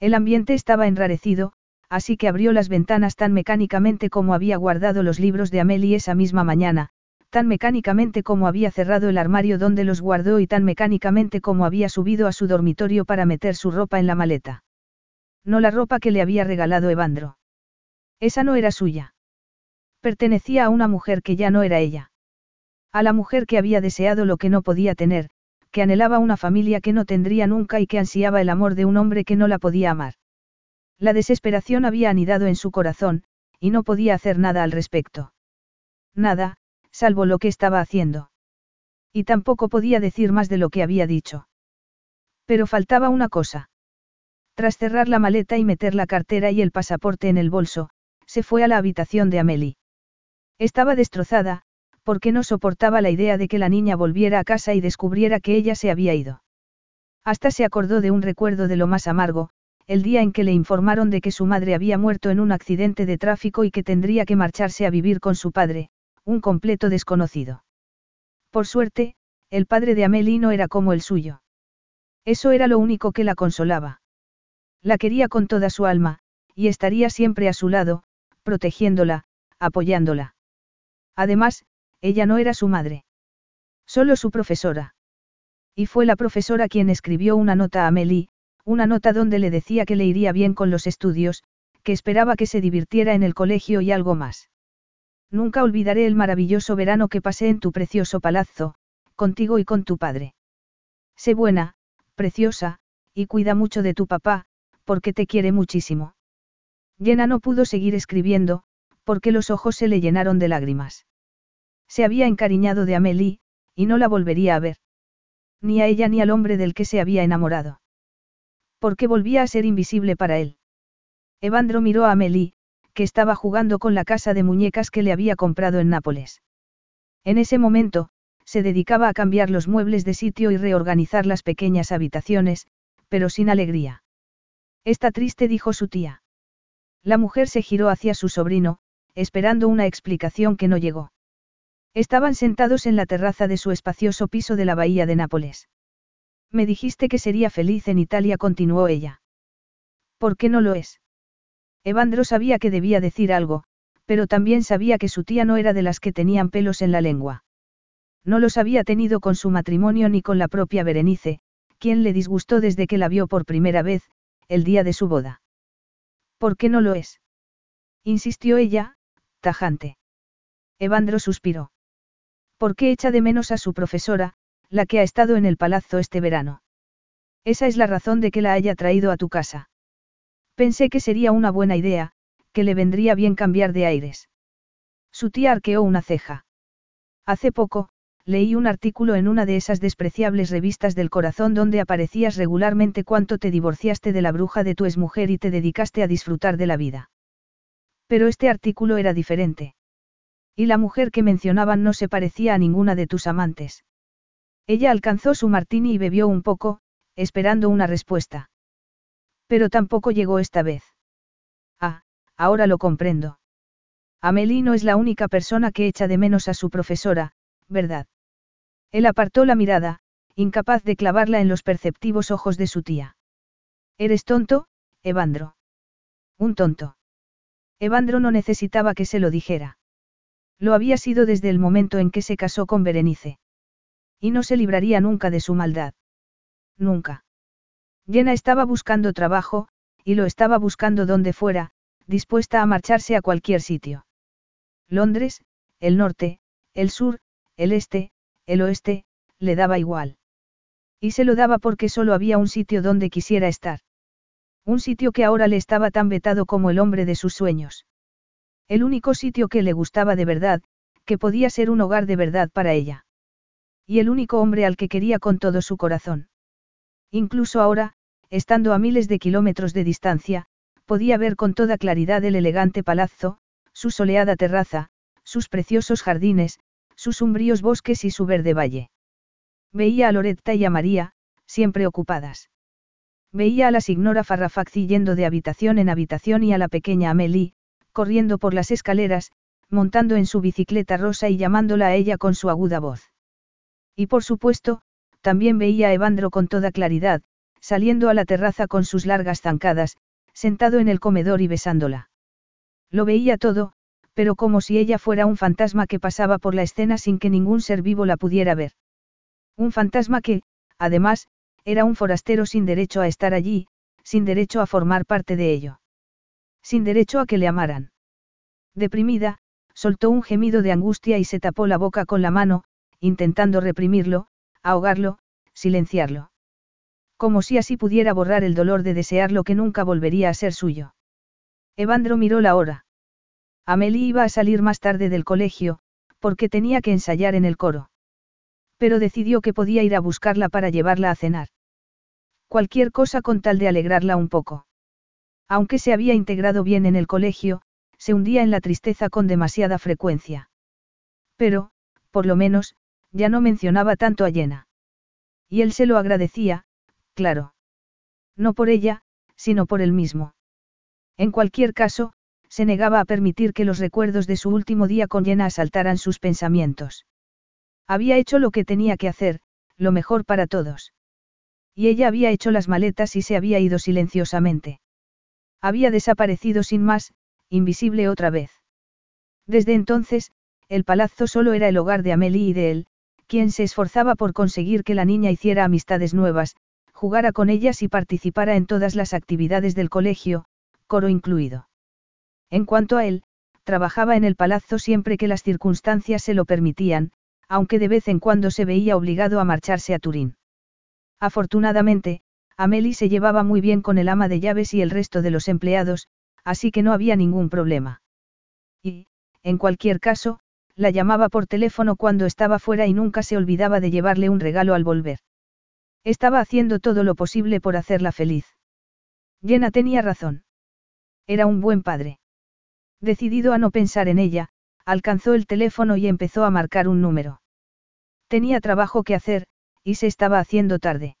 El ambiente estaba enrarecido, así que abrió las ventanas tan mecánicamente como había guardado los libros de Amelie esa misma mañana, tan mecánicamente como había cerrado el armario donde los guardó y tan mecánicamente como había subido a su dormitorio para meter su ropa en la maleta. No la ropa que le había regalado Evandro. Esa no era suya. Pertenecía a una mujer que ya no era ella. A la mujer que había deseado lo que no podía tener, que anhelaba una familia que no tendría nunca y que ansiaba el amor de un hombre que no la podía amar. La desesperación había anidado en su corazón, y no podía hacer nada al respecto. Nada, salvo lo que estaba haciendo. Y tampoco podía decir más de lo que había dicho. Pero faltaba una cosa. Tras cerrar la maleta y meter la cartera y el pasaporte en el bolso, se fue a la habitación de Amelie. Estaba destrozada, porque no soportaba la idea de que la niña volviera a casa y descubriera que ella se había ido. Hasta se acordó de un recuerdo de lo más amargo, el día en que le informaron de que su madre había muerto en un accidente de tráfico y que tendría que marcharse a vivir con su padre, un completo desconocido. Por suerte, el padre de Amelie no era como el suyo. Eso era lo único que la consolaba. La quería con toda su alma, y estaría siempre a su lado, protegiéndola, apoyándola. Además, ella no era su madre. Solo su profesora. Y fue la profesora quien escribió una nota a Amelie, una nota donde le decía que le iría bien con los estudios, que esperaba que se divirtiera en el colegio y algo más. Nunca olvidaré el maravilloso verano que pasé en tu precioso palazzo, contigo y con tu padre. Sé buena, preciosa, y cuida mucho de tu papá, porque te quiere muchísimo. Jenna no pudo seguir escribiendo, porque los ojos se le llenaron de lágrimas. Se había encariñado de Amélie, y no la volvería a ver. Ni a ella ni al hombre del que se había enamorado. Porque volvía a ser invisible para él. Evandro miró a Amelie, que estaba jugando con la casa de muñecas que le había comprado en Nápoles. En ese momento, se dedicaba a cambiar los muebles de sitio y reorganizar las pequeñas habitaciones, pero sin alegría. Está triste, dijo su tía. La mujer se giró hacia su sobrino, esperando una explicación que no llegó. Estaban sentados en la terraza de su espacioso piso de la bahía de Nápoles. Me dijiste que sería feliz en Italia, continuó ella. ¿Por qué no lo es? Evandro sabía que debía decir algo, pero también sabía que su tía no era de las que tenían pelos en la lengua. No los había tenido con su matrimonio ni con la propia Berenice, quien le disgustó desde que la vio por primera vez, el día de su boda. ¿Por qué no lo es? insistió ella, tajante. Evandro suspiró. ¿Por qué echa de menos a su profesora, la que ha estado en el palazzo este verano? Esa es la razón de que la haya traído a tu casa. Pensé que sería una buena idea, que le vendría bien cambiar de aires. Su tía arqueó una ceja. Hace poco, leí un artículo en una de esas despreciables revistas del corazón donde aparecías regularmente cuánto te divorciaste de la bruja de tu exmujer y te dedicaste a disfrutar de la vida. Pero este artículo era diferente. Y la mujer que mencionaban no se parecía a ninguna de tus amantes. Ella alcanzó su martini y bebió un poco, esperando una respuesta. Pero tampoco llegó esta vez. Ah, ahora lo comprendo. Amelie no es la única persona que echa de menos a su profesora, ¿verdad? Él apartó la mirada, incapaz de clavarla en los perceptivos ojos de su tía. ¿Eres tonto, Evandro? Un tonto. Evandro no necesitaba que se lo dijera. Lo había sido desde el momento en que se casó con Berenice. Y no se libraría nunca de su maldad. Nunca. Jenna estaba buscando trabajo, y lo estaba buscando donde fuera, dispuesta a marcharse a cualquier sitio. Londres, el norte, el sur, el este, el oeste, le daba igual. Y se lo daba porque solo había un sitio donde quisiera estar. Un sitio que ahora le estaba tan vetado como el hombre de sus sueños. El único sitio que le gustaba de verdad, que podía ser un hogar de verdad para ella. Y el único hombre al que quería con todo su corazón. Incluso ahora, estando a miles de kilómetros de distancia, podía ver con toda claridad el elegante palazzo, su soleada terraza, sus preciosos jardines, sus umbríos bosques y su verde valle. Veía a Loretta y a María, siempre ocupadas. Veía a la signora Farrafacci yendo de habitación en habitación y a la pequeña Amelie, corriendo por las escaleras, montando en su bicicleta rosa y llamándola a ella con su aguda voz. Y por supuesto, también veía a Evandro con toda claridad, saliendo a la terraza con sus largas zancadas, sentado en el comedor y besándola. Lo veía todo, pero como si ella fuera un fantasma que pasaba por la escena sin que ningún ser vivo la pudiera ver. Un fantasma que, además, era un forastero sin derecho a estar allí, sin derecho a formar parte de ello. Sin derecho a que le amaran. Deprimida, soltó un gemido de angustia y se tapó la boca con la mano, intentando reprimirlo, ahogarlo, silenciarlo. Como si así pudiera borrar el dolor de desear lo que nunca volvería a ser suyo. Evandro miró la hora. Amelie iba a salir más tarde del colegio, porque tenía que ensayar en el coro. Pero decidió que podía ir a buscarla para llevarla a cenar. Cualquier cosa con tal de alegrarla un poco. Aunque se había integrado bien en el colegio, se hundía en la tristeza con demasiada frecuencia. Pero, por lo menos, ya no mencionaba tanto a Jenna. Y él se lo agradecía, claro. No por ella, sino por él mismo. En cualquier caso, se negaba a permitir que los recuerdos de su último día con Jenna asaltaran sus pensamientos. Había hecho lo que tenía que hacer, lo mejor para todos. Y ella había hecho las maletas y se había ido silenciosamente. Había desaparecido sin más, invisible otra vez. Desde entonces, el palazzo solo era el hogar de Amelie y de él, quien se esforzaba por conseguir que la niña hiciera amistades nuevas, jugara con ellas y participara en todas las actividades del colegio, coro incluido. En cuanto a él, trabajaba en el palazzo siempre que las circunstancias se lo permitían, aunque de vez en cuando se veía obligado a marcharse a Turín. Afortunadamente, Amelie se llevaba muy bien con el ama de llaves y el resto de los empleados, así que no había ningún problema. Y, en cualquier caso, la llamaba por teléfono cuando estaba fuera y nunca se olvidaba de llevarle un regalo al volver. Estaba haciendo todo lo posible por hacerla feliz. Jenna tenía razón. Era un buen padre. Decidido a no pensar en ella, alcanzó el teléfono y empezó a marcar un número. Tenía trabajo que hacer, y se estaba haciendo tarde.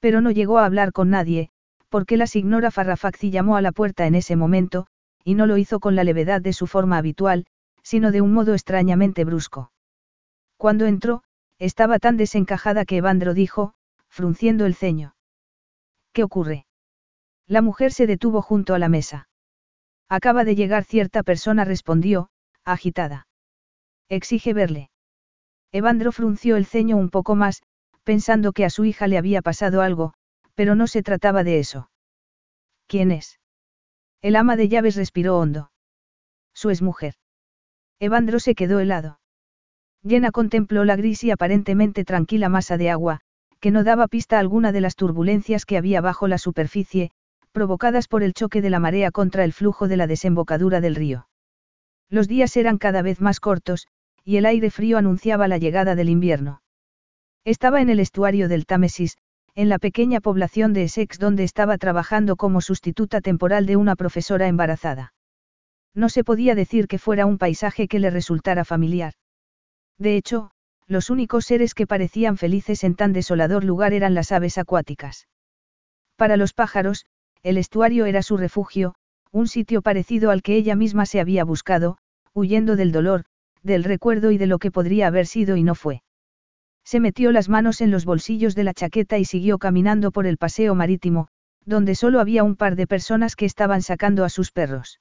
Pero no llegó a hablar con nadie, porque la signora Farrafaxi llamó a la puerta en ese momento, y no lo hizo con la levedad de su forma habitual, sino de un modo extrañamente brusco. Cuando entró, estaba tan desencajada que Evandro dijo, frunciendo el ceño. ¿Qué ocurre? La mujer se detuvo junto a la mesa. Acaba de llegar cierta persona, respondió, agitada. Exige verle. Evandro frunció el ceño un poco más, pensando que a su hija le había pasado algo, pero no se trataba de eso. ¿Quién es? El ama de llaves respiró hondo. Su mujer. Evandro se quedó helado. Llena contempló la gris y aparentemente tranquila masa de agua, que no daba pista alguna de las turbulencias que había bajo la superficie, provocadas por el choque de la marea contra el flujo de la desembocadura del río. Los días eran cada vez más cortos, y el aire frío anunciaba la llegada del invierno. Estaba en el estuario del Támesis, en la pequeña población de Essex donde estaba trabajando como sustituta temporal de una profesora embarazada. No se podía decir que fuera un paisaje que le resultara familiar. De hecho, los únicos seres que parecían felices en tan desolador lugar eran las aves acuáticas. Para los pájaros, el estuario era su refugio, un sitio parecido al que ella misma se había buscado, huyendo del dolor, del recuerdo y de lo que podría haber sido y no fue. Se metió las manos en los bolsillos de la chaqueta y siguió caminando por el paseo marítimo, donde solo había un par de personas que estaban sacando a sus perros.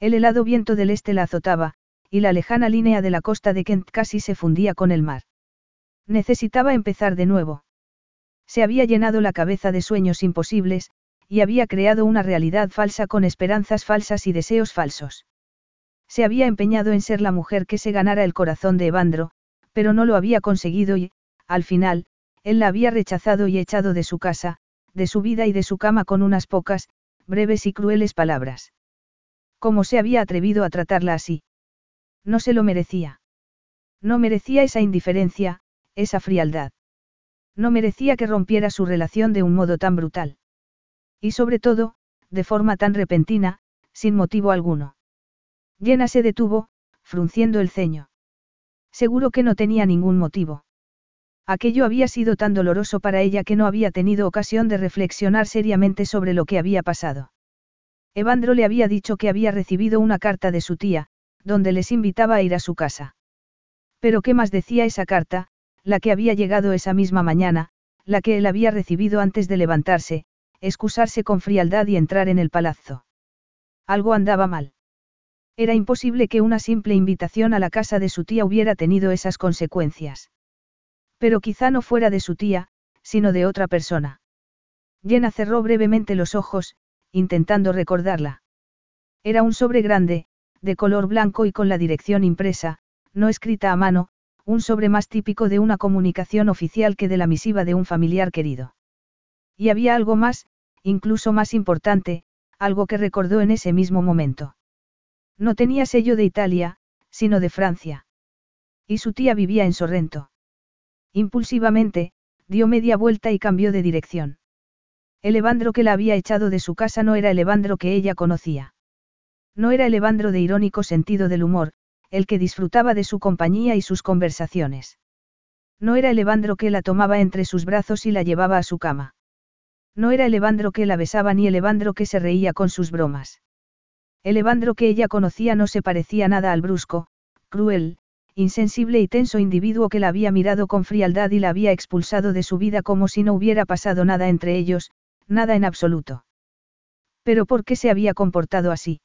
El helado viento del este la azotaba, y la lejana línea de la costa de Kent casi se fundía con el mar. Necesitaba empezar de nuevo. Se había llenado la cabeza de sueños imposibles, y había creado una realidad falsa con esperanzas falsas y deseos falsos. Se había empeñado en ser la mujer que se ganara el corazón de Evandro, pero no lo había conseguido y, al final, él la había rechazado y echado de su casa, de su vida y de su cama con unas pocas, breves y crueles palabras. ¿Cómo se había atrevido a tratarla así? No se lo merecía. No merecía esa indiferencia, esa frialdad. No merecía que rompiera su relación de un modo tan brutal. Y sobre todo, de forma tan repentina, sin motivo alguno. Llena se detuvo, frunciendo el ceño. Seguro que no tenía ningún motivo. Aquello había sido tan doloroso para ella que no había tenido ocasión de reflexionar seriamente sobre lo que había pasado. Evandro le había dicho que había recibido una carta de su tía, donde les invitaba a ir a su casa. Pero ¿qué más decía esa carta, la que había llegado esa misma mañana, la que él había recibido antes de levantarse, excusarse con frialdad y entrar en el palazzo? Algo andaba mal. Era imposible que una simple invitación a la casa de su tía hubiera tenido esas consecuencias. Pero quizá no fuera de su tía, sino de otra persona. Jenna cerró brevemente los ojos, intentando recordarla. Era un sobre grande, de color blanco y con la dirección impresa, no escrita a mano, un sobre más típico de una comunicación oficial que de la misiva de un familiar querido. Y había algo más, incluso más importante, algo que recordó en ese mismo momento. No tenía sello de Italia, sino de Francia. Y su tía vivía en Sorrento. Impulsivamente, dio media vuelta y cambió de dirección. El Evandro que la había echado de su casa no era el Evandro que ella conocía. No era el Evandro de irónico sentido del humor, el que disfrutaba de su compañía y sus conversaciones. No era el Evandro que la tomaba entre sus brazos y la llevaba a su cama. No era el Evandro que la besaba ni el Evandro que se reía con sus bromas. El Evandro que ella conocía no se parecía nada al brusco, cruel, insensible y tenso individuo que la había mirado con frialdad y la había expulsado de su vida como si no hubiera pasado nada entre ellos, nada en absoluto. Pero ¿por qué se había comportado así?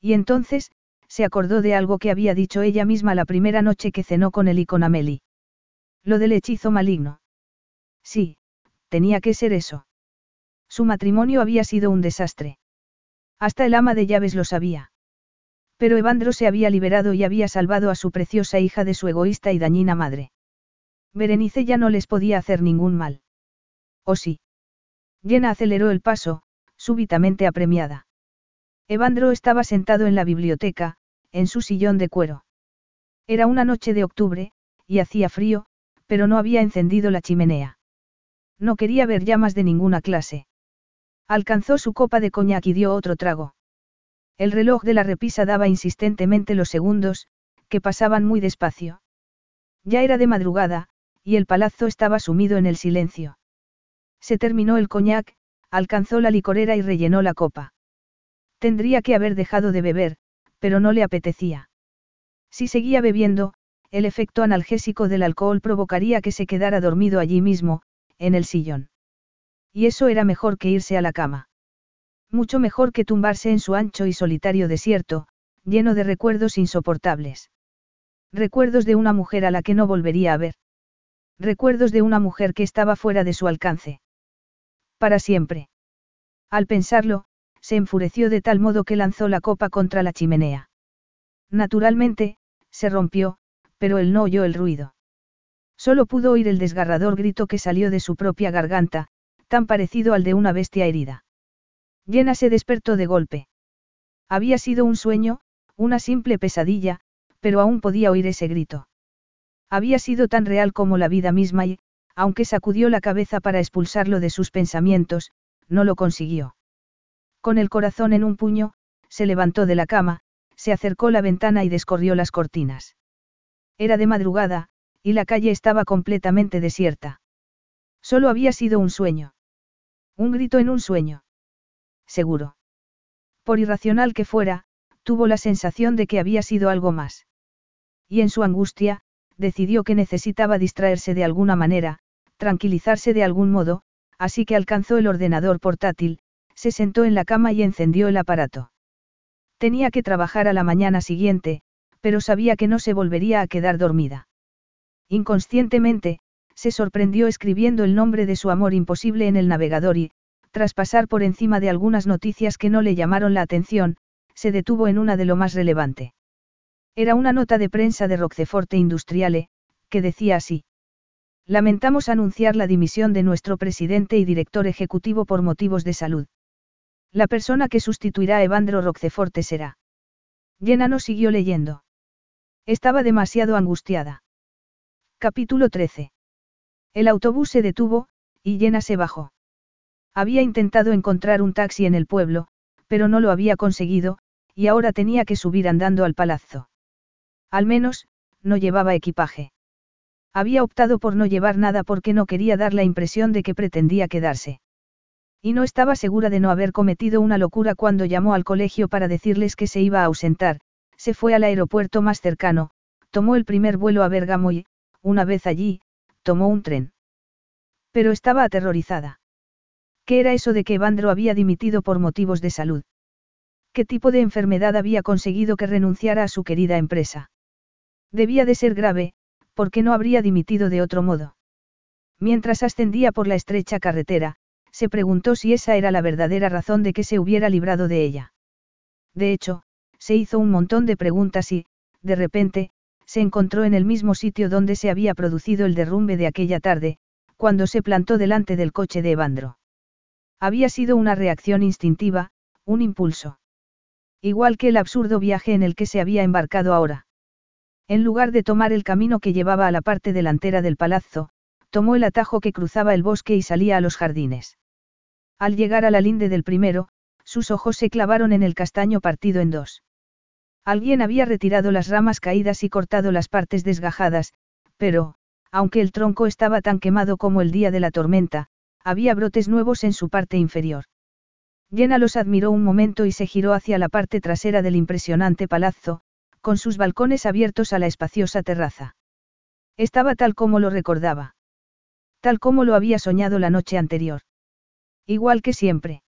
Y entonces, se acordó de algo que había dicho ella misma la primera noche que cenó con él y con Amelie. Lo del hechizo maligno. Sí, tenía que ser eso. Su matrimonio había sido un desastre. Hasta el ama de llaves lo sabía. Pero Evandro se había liberado y había salvado a su preciosa hija de su egoísta y dañina madre. Berenice ya no les podía hacer ningún mal. ¿O sí? Llena aceleró el paso, súbitamente apremiada. Evandro estaba sentado en la biblioteca, en su sillón de cuero. Era una noche de octubre, y hacía frío, pero no había encendido la chimenea. No quería ver llamas de ninguna clase. Alcanzó su copa de coñac y dio otro trago. El reloj de la repisa daba insistentemente los segundos, que pasaban muy despacio. Ya era de madrugada, y el palazzo estaba sumido en el silencio. Se terminó el coñac, alcanzó la licorera y rellenó la copa. Tendría que haber dejado de beber, pero no le apetecía. Si seguía bebiendo, el efecto analgésico del alcohol provocaría que se quedara dormido allí mismo, en el sillón. Y eso era mejor que irse a la cama. Mucho mejor que tumbarse en su ancho y solitario desierto, lleno de recuerdos insoportables. Recuerdos de una mujer a la que no volvería a ver. Recuerdos de una mujer que estaba fuera de su alcance. Para siempre. Al pensarlo, se enfureció de tal modo que lanzó la copa contra la chimenea. Naturalmente, se rompió, pero él no oyó el ruido. Solo pudo oír el desgarrador grito que salió de su propia garganta, tan parecido al de una bestia herida. Llena se despertó de golpe. Había sido un sueño, una simple pesadilla, pero aún podía oír ese grito. Había sido tan real como la vida misma y, aunque sacudió la cabeza para expulsarlo de sus pensamientos, no lo consiguió. Con el corazón en un puño, se levantó de la cama, se acercó la ventana y descorrió las cortinas. Era de madrugada, y la calle estaba completamente desierta. Solo había sido un sueño. Un grito en un sueño. Seguro. Por irracional que fuera, tuvo la sensación de que había sido algo más. Y en su angustia, decidió que necesitaba distraerse de alguna manera, tranquilizarse de algún modo, así que alcanzó el ordenador portátil, se sentó en la cama y encendió el aparato. Tenía que trabajar a la mañana siguiente, pero sabía que no se volvería a quedar dormida. Inconscientemente, se sorprendió escribiendo el nombre de su amor imposible en el navegador y, tras pasar por encima de algunas noticias que no le llamaron la atención, se detuvo en una de lo más relevante. Era una nota de prensa de Roqueforte Industriale, que decía así. Lamentamos anunciar la dimisión de nuestro presidente y director ejecutivo por motivos de salud. La persona que sustituirá a Evandro Roqueforte será. Jenna no siguió leyendo. Estaba demasiado angustiada. Capítulo 13. El autobús se detuvo, y Jenna se bajó. Había intentado encontrar un taxi en el pueblo, pero no lo había conseguido, y ahora tenía que subir andando al palazzo. Al menos, no llevaba equipaje. Había optado por no llevar nada porque no quería dar la impresión de que pretendía quedarse. Y no estaba segura de no haber cometido una locura cuando llamó al colegio para decirles que se iba a ausentar, se fue al aeropuerto más cercano, tomó el primer vuelo a Bergamo y, una vez allí, tomó un tren. Pero estaba aterrorizada. ¿Qué era eso de que Evandro había dimitido por motivos de salud? ¿Qué tipo de enfermedad había conseguido que renunciara a su querida empresa? Debía de ser grave, porque no habría dimitido de otro modo. Mientras ascendía por la estrecha carretera, se preguntó si esa era la verdadera razón de que se hubiera librado de ella. De hecho, se hizo un montón de preguntas y, de repente, se encontró en el mismo sitio donde se había producido el derrumbe de aquella tarde, cuando se plantó delante del coche de Evandro. Había sido una reacción instintiva, un impulso. Igual que el absurdo viaje en el que se había embarcado ahora. En lugar de tomar el camino que llevaba a la parte delantera del palazzo, tomó el atajo que cruzaba el bosque y salía a los jardines. Al llegar a la linde del primero, sus ojos se clavaron en el castaño partido en dos. Alguien había retirado las ramas caídas y cortado las partes desgajadas, pero, aunque el tronco estaba tan quemado como el día de la tormenta, había brotes nuevos en su parte inferior. Jenna los admiró un momento y se giró hacia la parte trasera del impresionante palazzo, con sus balcones abiertos a la espaciosa terraza. Estaba tal como lo recordaba. Tal como lo había soñado la noche anterior. Igual que siempre.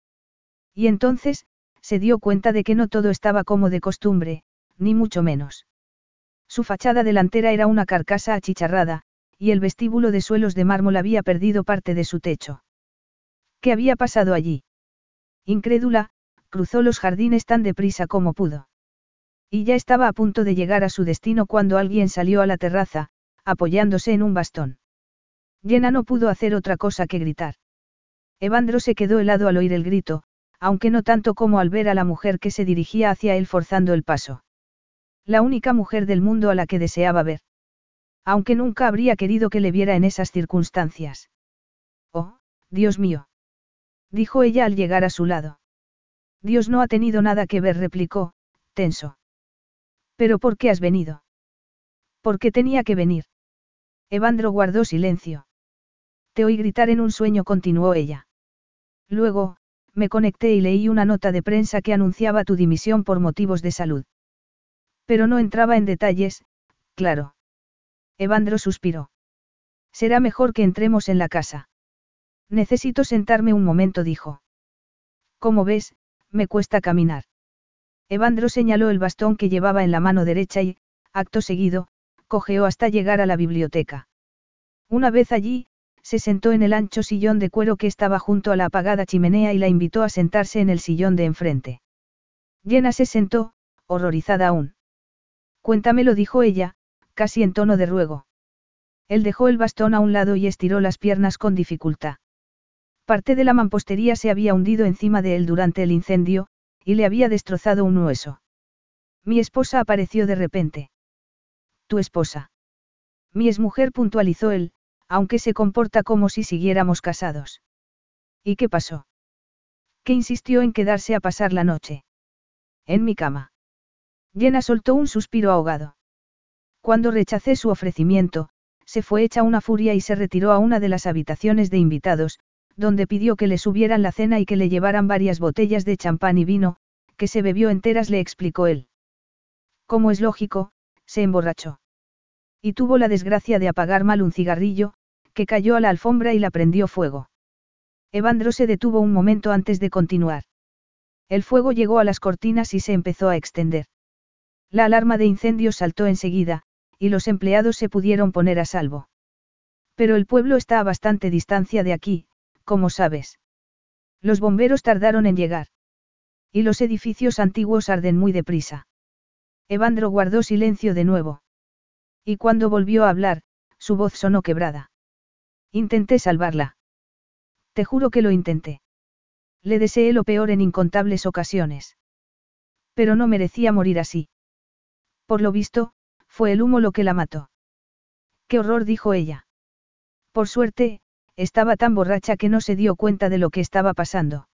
Y entonces, se dio cuenta de que no todo estaba como de costumbre, ni mucho menos. Su fachada delantera era una carcasa achicharrada, y el vestíbulo de suelos de mármol había perdido parte de su techo. ¿Qué había pasado allí? Incrédula, cruzó los jardines tan deprisa como pudo. Y ya estaba a punto de llegar a su destino cuando alguien salió a la terraza, apoyándose en un bastón. Jenna no pudo hacer otra cosa que gritar. Evandro se quedó helado al oír el grito, aunque no tanto como al ver a la mujer que se dirigía hacia él forzando el paso. La única mujer del mundo a la que deseaba ver. Aunque nunca habría querido que le viera en esas circunstancias. Oh, Dios mío. Dijo ella al llegar a su lado. Dios no ha tenido nada que ver, replicó, tenso. ¿Pero por qué has venido? ¿Por qué tenía que venir? Evandro guardó silencio. Te oí gritar en un sueño, continuó ella. Luego, me conecté y leí una nota de prensa que anunciaba tu dimisión por motivos de salud. Pero no entraba en detalles, claro. Evandro suspiró. Será mejor que entremos en la casa. Necesito sentarme un momento, dijo. Como ves, me cuesta caminar. Evandro señaló el bastón que llevaba en la mano derecha y, acto seguido, cojeó hasta llegar a la biblioteca. Una vez allí, se sentó en el ancho sillón de cuero que estaba junto a la apagada chimenea y la invitó a sentarse en el sillón de enfrente. Llena se sentó, horrorizada aún. Cuéntamelo, dijo ella, casi en tono de ruego. Él dejó el bastón a un lado y estiró las piernas con dificultad. Parte de la mampostería se había hundido encima de él durante el incendio, y le había destrozado un hueso. Mi esposa apareció de repente. Tu esposa. Mi exmujer puntualizó él, aunque se comporta como si siguiéramos casados. ¿Y qué pasó? Que insistió en quedarse a pasar la noche. En mi cama. Jenna soltó un suspiro ahogado. Cuando rechacé su ofrecimiento, se fue hecha una furia y se retiró a una de las habitaciones de invitados, donde pidió que le subieran la cena y que le llevaran varias botellas de champán y vino, que se bebió enteras, le explicó él. Como es lógico, se emborrachó. Y tuvo la desgracia de apagar mal un cigarrillo, que cayó a la alfombra y la prendió fuego. Evandro se detuvo un momento antes de continuar. El fuego llegó a las cortinas y se empezó a extender. La alarma de incendios saltó enseguida, y los empleados se pudieron poner a salvo. Pero el pueblo está a bastante distancia de aquí, como sabes. Los bomberos tardaron en llegar. Y los edificios antiguos arden muy deprisa. Evandro guardó silencio de nuevo. Y cuando volvió a hablar, su voz sonó quebrada. Intenté salvarla. Te juro que lo intenté. Le deseé lo peor en incontables ocasiones. Pero no merecía morir así. Por lo visto, fue el humo lo que la mató. Qué horror, dijo ella. Por suerte, estaba tan borracha que no se dio cuenta de lo que estaba pasando.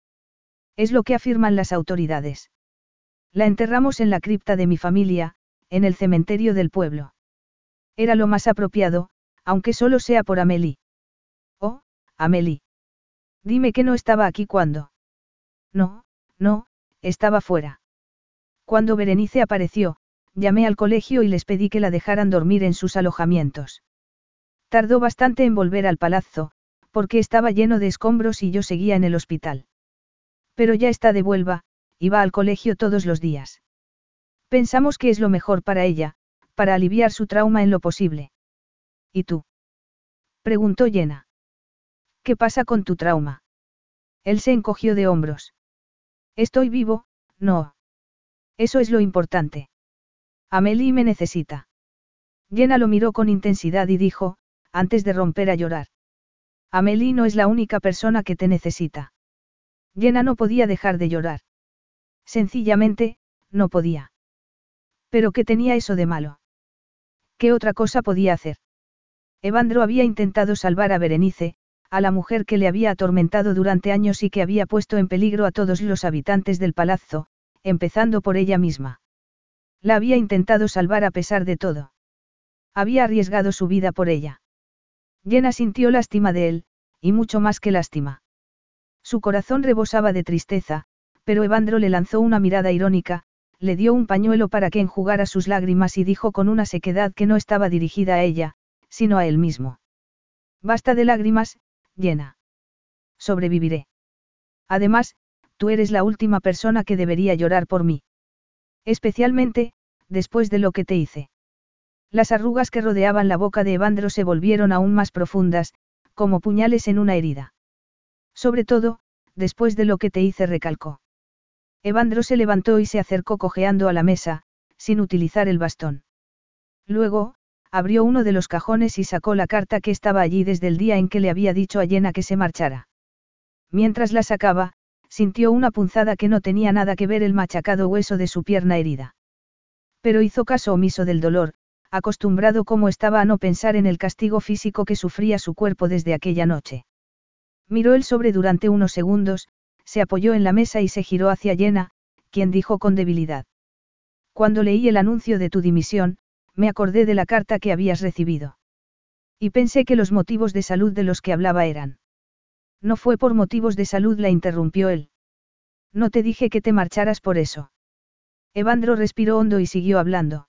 Es lo que afirman las autoridades. La enterramos en la cripta de mi familia, en el cementerio del pueblo. Era lo más apropiado, aunque solo sea por Amelie. Amelie. Dime que no estaba aquí cuando. No, no, estaba fuera. Cuando Berenice apareció, llamé al colegio y les pedí que la dejaran dormir en sus alojamientos. Tardó bastante en volver al palazzo, porque estaba lleno de escombros y yo seguía en el hospital. Pero ya está de vuelta, y va al colegio todos los días. Pensamos que es lo mejor para ella, para aliviar su trauma en lo posible. ¿Y tú? Preguntó Jenna. ¿Qué pasa con tu trauma? Él se encogió de hombros. Estoy vivo, no. Eso es lo importante. Amelie me necesita. Jenna lo miró con intensidad y dijo, antes de romper a llorar. Amelie no es la única persona que te necesita. Jenna no podía dejar de llorar. Sencillamente, no podía. Pero ¿qué tenía eso de malo? ¿Qué otra cosa podía hacer? Evandro había intentado salvar a Berenice, a la mujer que le había atormentado durante años y que había puesto en peligro a todos los habitantes del palazzo, empezando por ella misma. La había intentado salvar a pesar de todo. Había arriesgado su vida por ella. Jenna sintió lástima de él, y mucho más que lástima. Su corazón rebosaba de tristeza, pero Evandro le lanzó una mirada irónica, le dio un pañuelo para que enjugara sus lágrimas y dijo con una sequedad que no estaba dirigida a ella, sino a él mismo. Basta de lágrimas, Jenna. Sobreviviré. Además, tú eres la última persona que debería llorar por mí. Especialmente, después de lo que te hice. Las arrugas que rodeaban la boca de Evandro se volvieron aún más profundas, como puñales en una herida. Sobre todo, después de lo que te hice recalcó. Evandro se levantó y se acercó cojeando a la mesa, sin utilizar el bastón. Luego, abrió uno de los cajones y sacó la carta que estaba allí desde el día en que le había dicho a Yena que se marchara. Mientras la sacaba, sintió una punzada que no tenía nada que ver el machacado hueso de su pierna herida. Pero hizo caso omiso del dolor, acostumbrado como estaba a no pensar en el castigo físico que sufría su cuerpo desde aquella noche. Miró el sobre durante unos segundos, se apoyó en la mesa y se giró hacia Jenna, quien dijo con debilidad. Cuando leí el anuncio de tu dimisión, me acordé de la carta que habías recibido. Y pensé que los motivos de salud de los que hablaba eran. No fue por motivos de salud, la interrumpió él. No te dije que te marcharas por eso. Evandro respiró hondo y siguió hablando.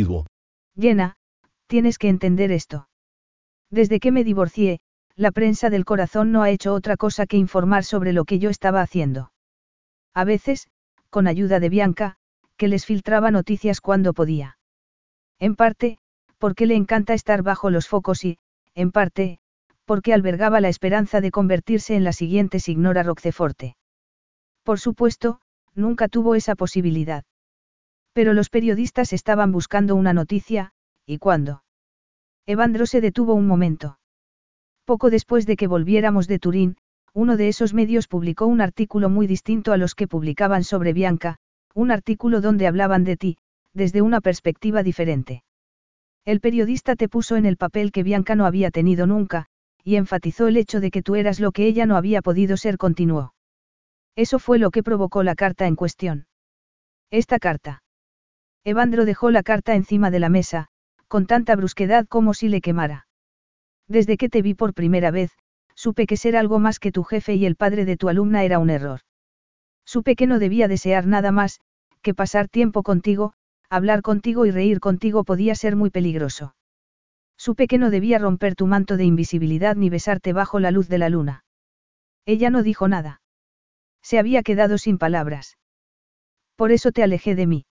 Jenna, tienes que entender esto. Desde que me divorcié, la prensa del corazón no ha hecho otra cosa que informar sobre lo que yo estaba haciendo. A veces, con ayuda de Bianca, que les filtraba noticias cuando podía. En parte, porque le encanta estar bajo los focos y, en parte, porque albergaba la esperanza de convertirse en la siguiente Signora Roqueforte. Por supuesto, nunca tuvo esa posibilidad. Pero los periodistas estaban buscando una noticia, ¿y cuándo? Evandro se detuvo un momento. Poco después de que volviéramos de Turín, uno de esos medios publicó un artículo muy distinto a los que publicaban sobre Bianca, un artículo donde hablaban de ti, desde una perspectiva diferente. El periodista te puso en el papel que Bianca no había tenido nunca, y enfatizó el hecho de que tú eras lo que ella no había podido ser, continuó. Eso fue lo que provocó la carta en cuestión. Esta carta. Evandro dejó la carta encima de la mesa, con tanta brusquedad como si le quemara. Desde que te vi por primera vez, supe que ser algo más que tu jefe y el padre de tu alumna era un error. Supe que no debía desear nada más, que pasar tiempo contigo, hablar contigo y reír contigo podía ser muy peligroso. Supe que no debía romper tu manto de invisibilidad ni besarte bajo la luz de la luna. Ella no dijo nada. Se había quedado sin palabras. Por eso te alejé de mí.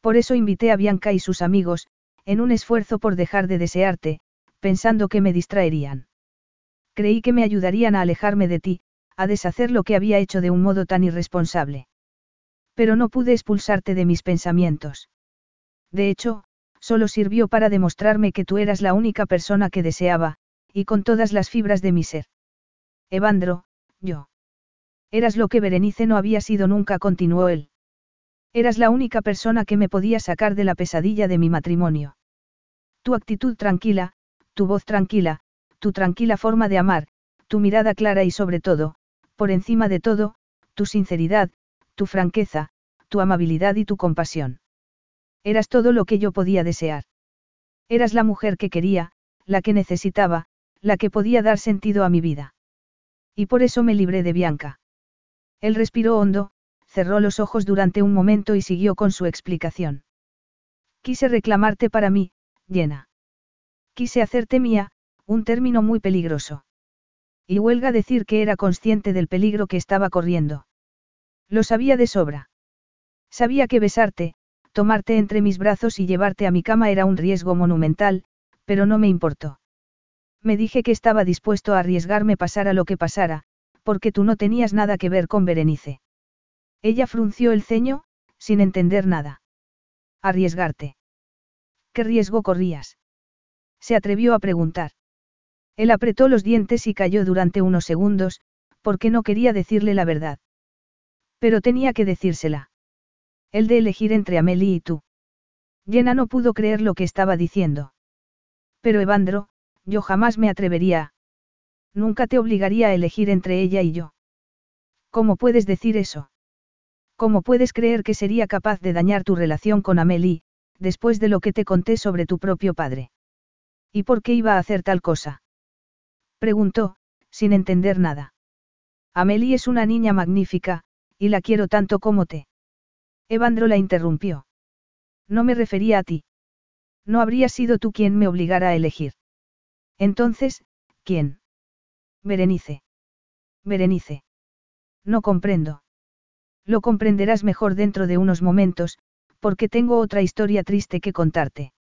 Por eso invité a Bianca y sus amigos, en un esfuerzo por dejar de desearte, pensando que me distraerían. Creí que me ayudarían a alejarme de ti, a deshacer lo que había hecho de un modo tan irresponsable. Pero no pude expulsarte de mis pensamientos. De hecho, solo sirvió para demostrarme que tú eras la única persona que deseaba, y con todas las fibras de mi ser. Evandro, yo. Eras lo que Berenice no había sido nunca, continuó él. Eras la única persona que me podía sacar de la pesadilla de mi matrimonio. Tu actitud tranquila, tu voz tranquila, tu tranquila forma de amar, tu mirada clara y sobre todo, por encima de todo, tu sinceridad, tu franqueza, tu amabilidad y tu compasión. Eras todo lo que yo podía desear. Eras la mujer que quería, la que necesitaba, la que podía dar sentido a mi vida. Y por eso me libré de Bianca. Él respiró hondo, cerró los ojos durante un momento y siguió con su explicación. Quise reclamarte para mí, llena. Quise hacerte mía, un término muy peligroso. Y huelga decir que era consciente del peligro que estaba corriendo. Lo sabía de sobra. Sabía que besarte, tomarte entre mis brazos y llevarte a mi cama era un riesgo monumental, pero no me importó. Me dije que estaba dispuesto a arriesgarme pasara lo que pasara, porque tú no tenías nada que ver con Berenice. Ella frunció el ceño, sin entender nada. Arriesgarte. ¿Qué riesgo corrías? Se atrevió a preguntar. Él apretó los dientes y cayó durante unos segundos, porque no quería decirle la verdad. Pero tenía que decírsela. El de elegir entre Amelie y tú. Jenna no pudo creer lo que estaba diciendo. Pero Evandro, yo jamás me atrevería Nunca te obligaría a elegir entre ella y yo. ¿Cómo puedes decir eso? ¿Cómo puedes creer que sería capaz de dañar tu relación con Amelie, después de lo que te conté sobre tu propio padre? ¿Y por qué iba a hacer tal cosa? Preguntó, sin entender nada. Amelie es una niña magnífica, y la quiero tanto como te. Evandro la interrumpió. No me refería a ti. No habría sido tú quien me obligara a elegir. Entonces, ¿quién? Berenice. Berenice. No comprendo. Lo comprenderás mejor dentro de unos momentos, porque tengo otra historia triste que contarte.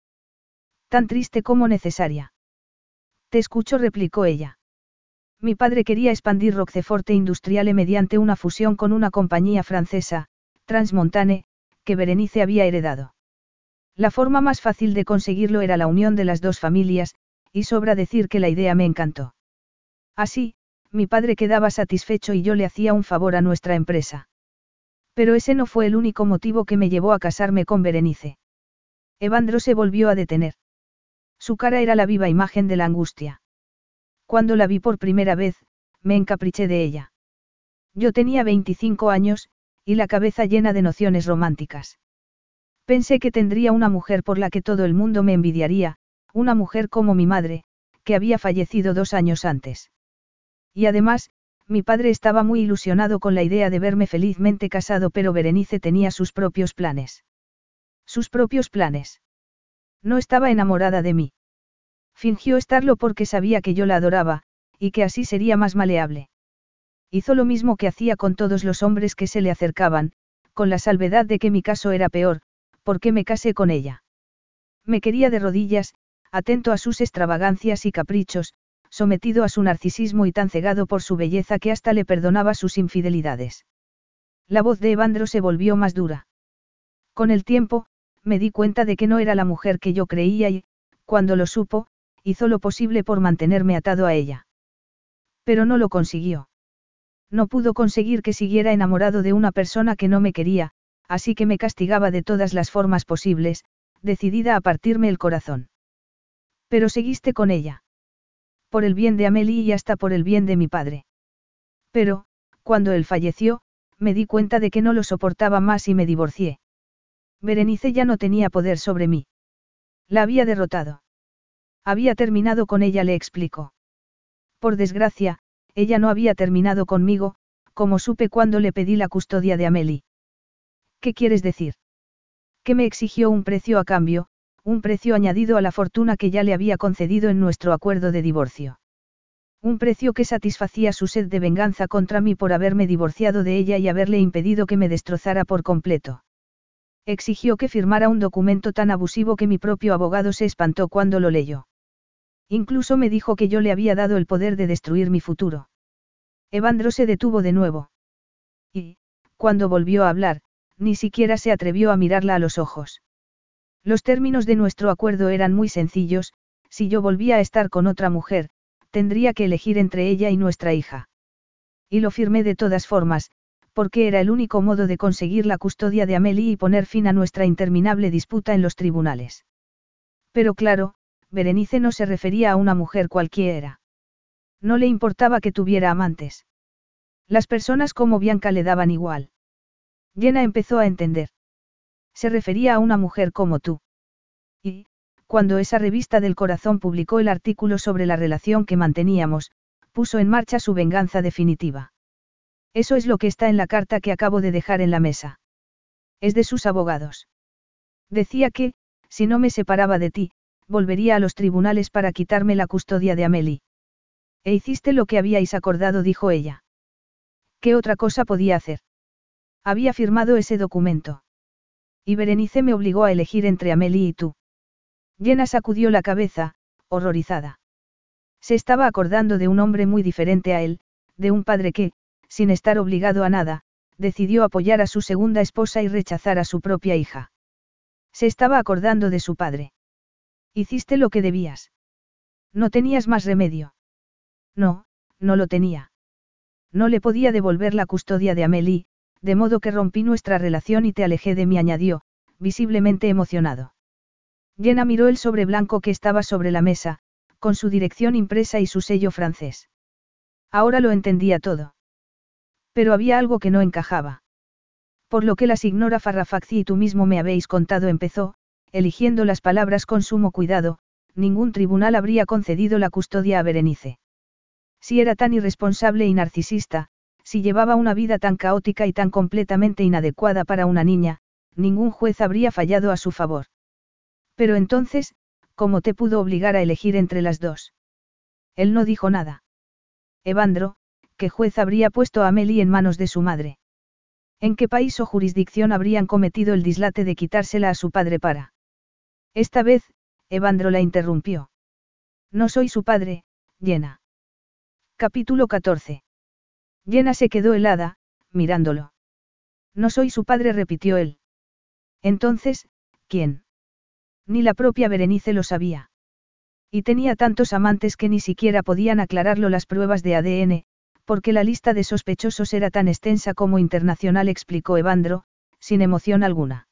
Tan triste como necesaria. Te escucho, replicó ella. Mi padre quería expandir Roqueforte Industriale mediante una fusión con una compañía francesa, Transmontane, que Berenice había heredado. La forma más fácil de conseguirlo era la unión de las dos familias, y sobra decir que la idea me encantó. Así, mi padre quedaba satisfecho y yo le hacía un favor a nuestra empresa. Pero ese no fue el único motivo que me llevó a casarme con Berenice. Evandro se volvió a detener. Su cara era la viva imagen de la angustia. Cuando la vi por primera vez, me encapriché de ella. Yo tenía 25 años, y la cabeza llena de nociones románticas. Pensé que tendría una mujer por la que todo el mundo me envidiaría, una mujer como mi madre, que había fallecido dos años antes. Y además, mi padre estaba muy ilusionado con la idea de verme felizmente casado, pero Berenice tenía sus propios planes. Sus propios planes. No estaba enamorada de mí. Fingió estarlo porque sabía que yo la adoraba, y que así sería más maleable. Hizo lo mismo que hacía con todos los hombres que se le acercaban, con la salvedad de que mi caso era peor, porque me casé con ella. Me quería de rodillas, atento a sus extravagancias y caprichos, sometido a su narcisismo y tan cegado por su belleza que hasta le perdonaba sus infidelidades. La voz de Evandro se volvió más dura. Con el tiempo, me di cuenta de que no era la mujer que yo creía y, cuando lo supo, hizo lo posible por mantenerme atado a ella. Pero no lo consiguió. No pudo conseguir que siguiera enamorado de una persona que no me quería, así que me castigaba de todas las formas posibles, decidida a partirme el corazón. Pero seguiste con ella. Por el bien de Amelie y hasta por el bien de mi padre. Pero, cuando él falleció, me di cuenta de que no lo soportaba más y me divorcié. Berenice ya no tenía poder sobre mí. La había derrotado. Había terminado con ella, le explicó. Por desgracia, ella no había terminado conmigo, como supe cuando le pedí la custodia de Amelie. ¿Qué quieres decir? Que me exigió un precio a cambio, un precio añadido a la fortuna que ya le había concedido en nuestro acuerdo de divorcio. Un precio que satisfacía su sed de venganza contra mí por haberme divorciado de ella y haberle impedido que me destrozara por completo. Exigió que firmara un documento tan abusivo que mi propio abogado se espantó cuando lo leyó. Incluso me dijo que yo le había dado el poder de destruir mi futuro. Evandro se detuvo de nuevo. Y, cuando volvió a hablar, ni siquiera se atrevió a mirarla a los ojos. Los términos de nuestro acuerdo eran muy sencillos, si yo volvía a estar con otra mujer, tendría que elegir entre ella y nuestra hija. Y lo firmé de todas formas, porque era el único modo de conseguir la custodia de Amelie y poner fin a nuestra interminable disputa en los tribunales. Pero claro, Berenice no se refería a una mujer cualquiera. No le importaba que tuviera amantes. Las personas como Bianca le daban igual. Jenna empezó a entender. Se refería a una mujer como tú. Y, cuando esa revista del corazón publicó el artículo sobre la relación que manteníamos, puso en marcha su venganza definitiva. Eso es lo que está en la carta que acabo de dejar en la mesa. Es de sus abogados. Decía que, si no me separaba de ti, volvería a los tribunales para quitarme la custodia de Amelie. E hiciste lo que habíais acordado, dijo ella. ¿Qué otra cosa podía hacer? Había firmado ese documento. Y Berenice me obligó a elegir entre Amelie y tú. Jenna sacudió la cabeza, horrorizada. Se estaba acordando de un hombre muy diferente a él, de un padre que, sin estar obligado a nada, decidió apoyar a su segunda esposa y rechazar a su propia hija. Se estaba acordando de su padre. Hiciste lo que debías. No tenías más remedio. No, no lo tenía. No le podía devolver la custodia de Amelie, de modo que rompí nuestra relación y te alejé de mí, añadió, visiblemente emocionado. Jenna miró el sobre blanco que estaba sobre la mesa, con su dirección impresa y su sello francés. Ahora lo entendía todo. Pero había algo que no encajaba. Por lo que la señora Farrafaxi y tú mismo me habéis contado empezó, eligiendo las palabras con sumo cuidado, ningún tribunal habría concedido la custodia a Berenice. Si era tan irresponsable y narcisista, si llevaba una vida tan caótica y tan completamente inadecuada para una niña, ningún juez habría fallado a su favor. Pero entonces, ¿cómo te pudo obligar a elegir entre las dos? Él no dijo nada. Evandro, ¿qué juez habría puesto a Amelie en manos de su madre? ¿En qué país o jurisdicción habrían cometido el dislate de quitársela a su padre para? Esta vez, Evandro la interrumpió. No soy su padre, Llena. Capítulo 14. Llena se quedó helada, mirándolo. No soy su padre, repitió él. Entonces, ¿quién? Ni la propia Berenice lo sabía. Y tenía tantos amantes que ni siquiera podían aclararlo las pruebas de ADN, porque la lista de sospechosos era tan extensa como internacional, explicó Evandro, sin emoción alguna.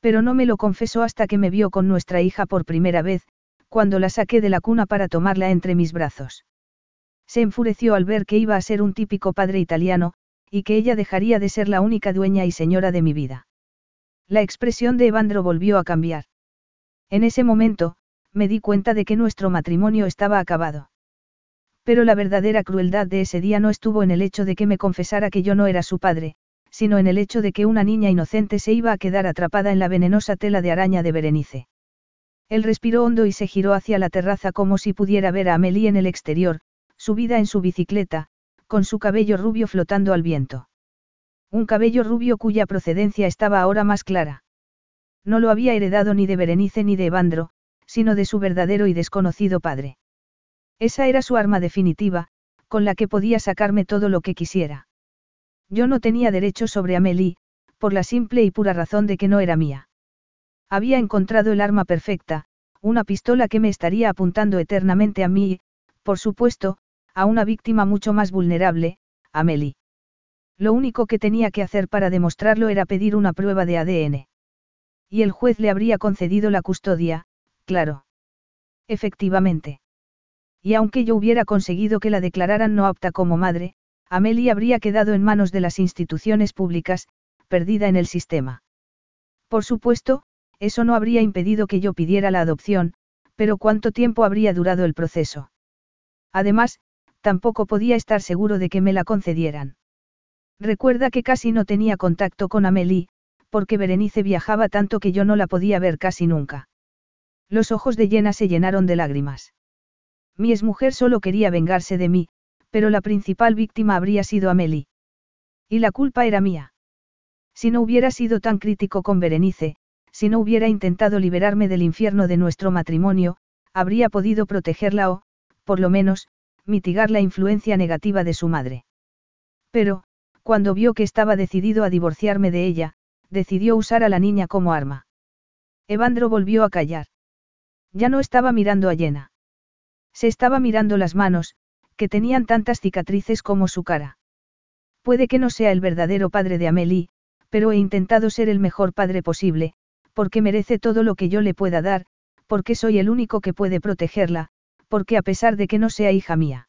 Pero no me lo confesó hasta que me vio con nuestra hija por primera vez, cuando la saqué de la cuna para tomarla entre mis brazos. Se enfureció al ver que iba a ser un típico padre italiano, y que ella dejaría de ser la única dueña y señora de mi vida. La expresión de Evandro volvió a cambiar. En ese momento, me di cuenta de que nuestro matrimonio estaba acabado. Pero la verdadera crueldad de ese día no estuvo en el hecho de que me confesara que yo no era su padre, sino en el hecho de que una niña inocente se iba a quedar atrapada en la venenosa tela de araña de Berenice. Él respiró hondo y se giró hacia la terraza como si pudiera ver a Amelie en el exterior, subida en su bicicleta, con su cabello rubio flotando al viento. Un cabello rubio cuya procedencia estaba ahora más clara. No lo había heredado ni de Berenice ni de Evandro, sino de su verdadero y desconocido padre. Esa era su arma definitiva, con la que podía sacarme todo lo que quisiera. Yo no tenía derecho sobre Amélie, por la simple y pura razón de que no era mía. Había encontrado el arma perfecta, una pistola que me estaría apuntando eternamente a mí y, por supuesto, a una víctima mucho más vulnerable, Amélie. Lo único que tenía que hacer para demostrarlo era pedir una prueba de ADN. Y el juez le habría concedido la custodia, claro. Efectivamente. Y aunque yo hubiera conseguido que la declararan no apta como madre, Amelie habría quedado en manos de las instituciones públicas, perdida en el sistema. Por supuesto, eso no habría impedido que yo pidiera la adopción, pero ¿cuánto tiempo habría durado el proceso? Además, tampoco podía estar seguro de que me la concedieran. Recuerda que casi no tenía contacto con Amelie, porque Berenice viajaba tanto que yo no la podía ver casi nunca. Los ojos de Llena se llenaron de lágrimas. Mi exmujer solo quería vengarse de mí, pero la principal víctima habría sido Amelie. Y la culpa era mía. Si no hubiera sido tan crítico con Berenice, si no hubiera intentado liberarme del infierno de nuestro matrimonio, habría podido protegerla o, por lo menos, mitigar la influencia negativa de su madre. Pero, cuando vio que estaba decidido a divorciarme de ella, decidió usar a la niña como arma. Evandro volvió a callar. Ya no estaba mirando a Llena. Se estaba mirando las manos, que tenían tantas cicatrices como su cara. Puede que no sea el verdadero padre de Amélie, pero he intentado ser el mejor padre posible, porque merece todo lo que yo le pueda dar, porque soy el único que puede protegerla, porque a pesar de que no sea hija mía.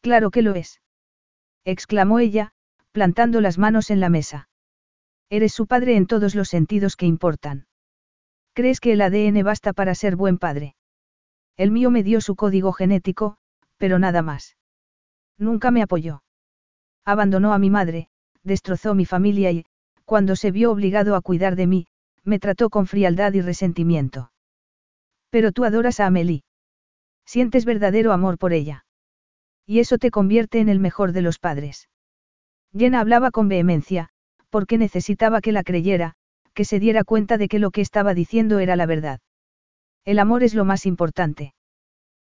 Claro que lo es. exclamó ella, plantando las manos en la mesa. Eres su padre en todos los sentidos que importan. ¿Crees que el ADN basta para ser buen padre? El mío me dio su código genético, pero nada más. Nunca me apoyó. Abandonó a mi madre, destrozó mi familia y, cuando se vio obligado a cuidar de mí, me trató con frialdad y resentimiento. Pero tú adoras a Amélie. Sientes verdadero amor por ella. Y eso te convierte en el mejor de los padres. Jenna hablaba con vehemencia, porque necesitaba que la creyera, que se diera cuenta de que lo que estaba diciendo era la verdad. El amor es lo más importante.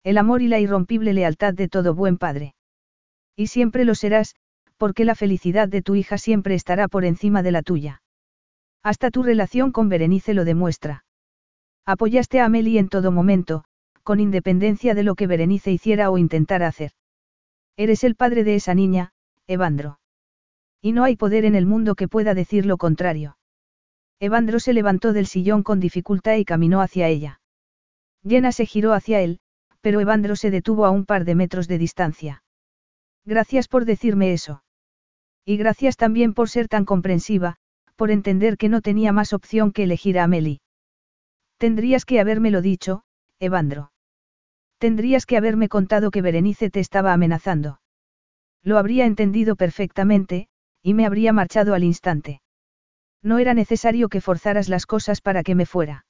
El amor y la irrompible lealtad de todo buen padre. Y siempre lo serás, porque la felicidad de tu hija siempre estará por encima de la tuya. Hasta tu relación con Berenice lo demuestra. Apoyaste a Amelie en todo momento, con independencia de lo que Berenice hiciera o intentara hacer. Eres el padre de esa niña, Evandro. Y no hay poder en el mundo que pueda decir lo contrario. Evandro se levantó del sillón con dificultad y caminó hacia ella. Jenna se giró hacia él, pero Evandro se detuvo a un par de metros de distancia. Gracias por decirme eso. Y gracias también por ser tan comprensiva, por entender que no tenía más opción que elegir a Amelie. Tendrías que habérmelo dicho, Evandro. Tendrías que haberme contado que Berenice te estaba amenazando. Lo habría entendido perfectamente, y me habría marchado al instante. No era necesario que forzaras las cosas para que me fuera.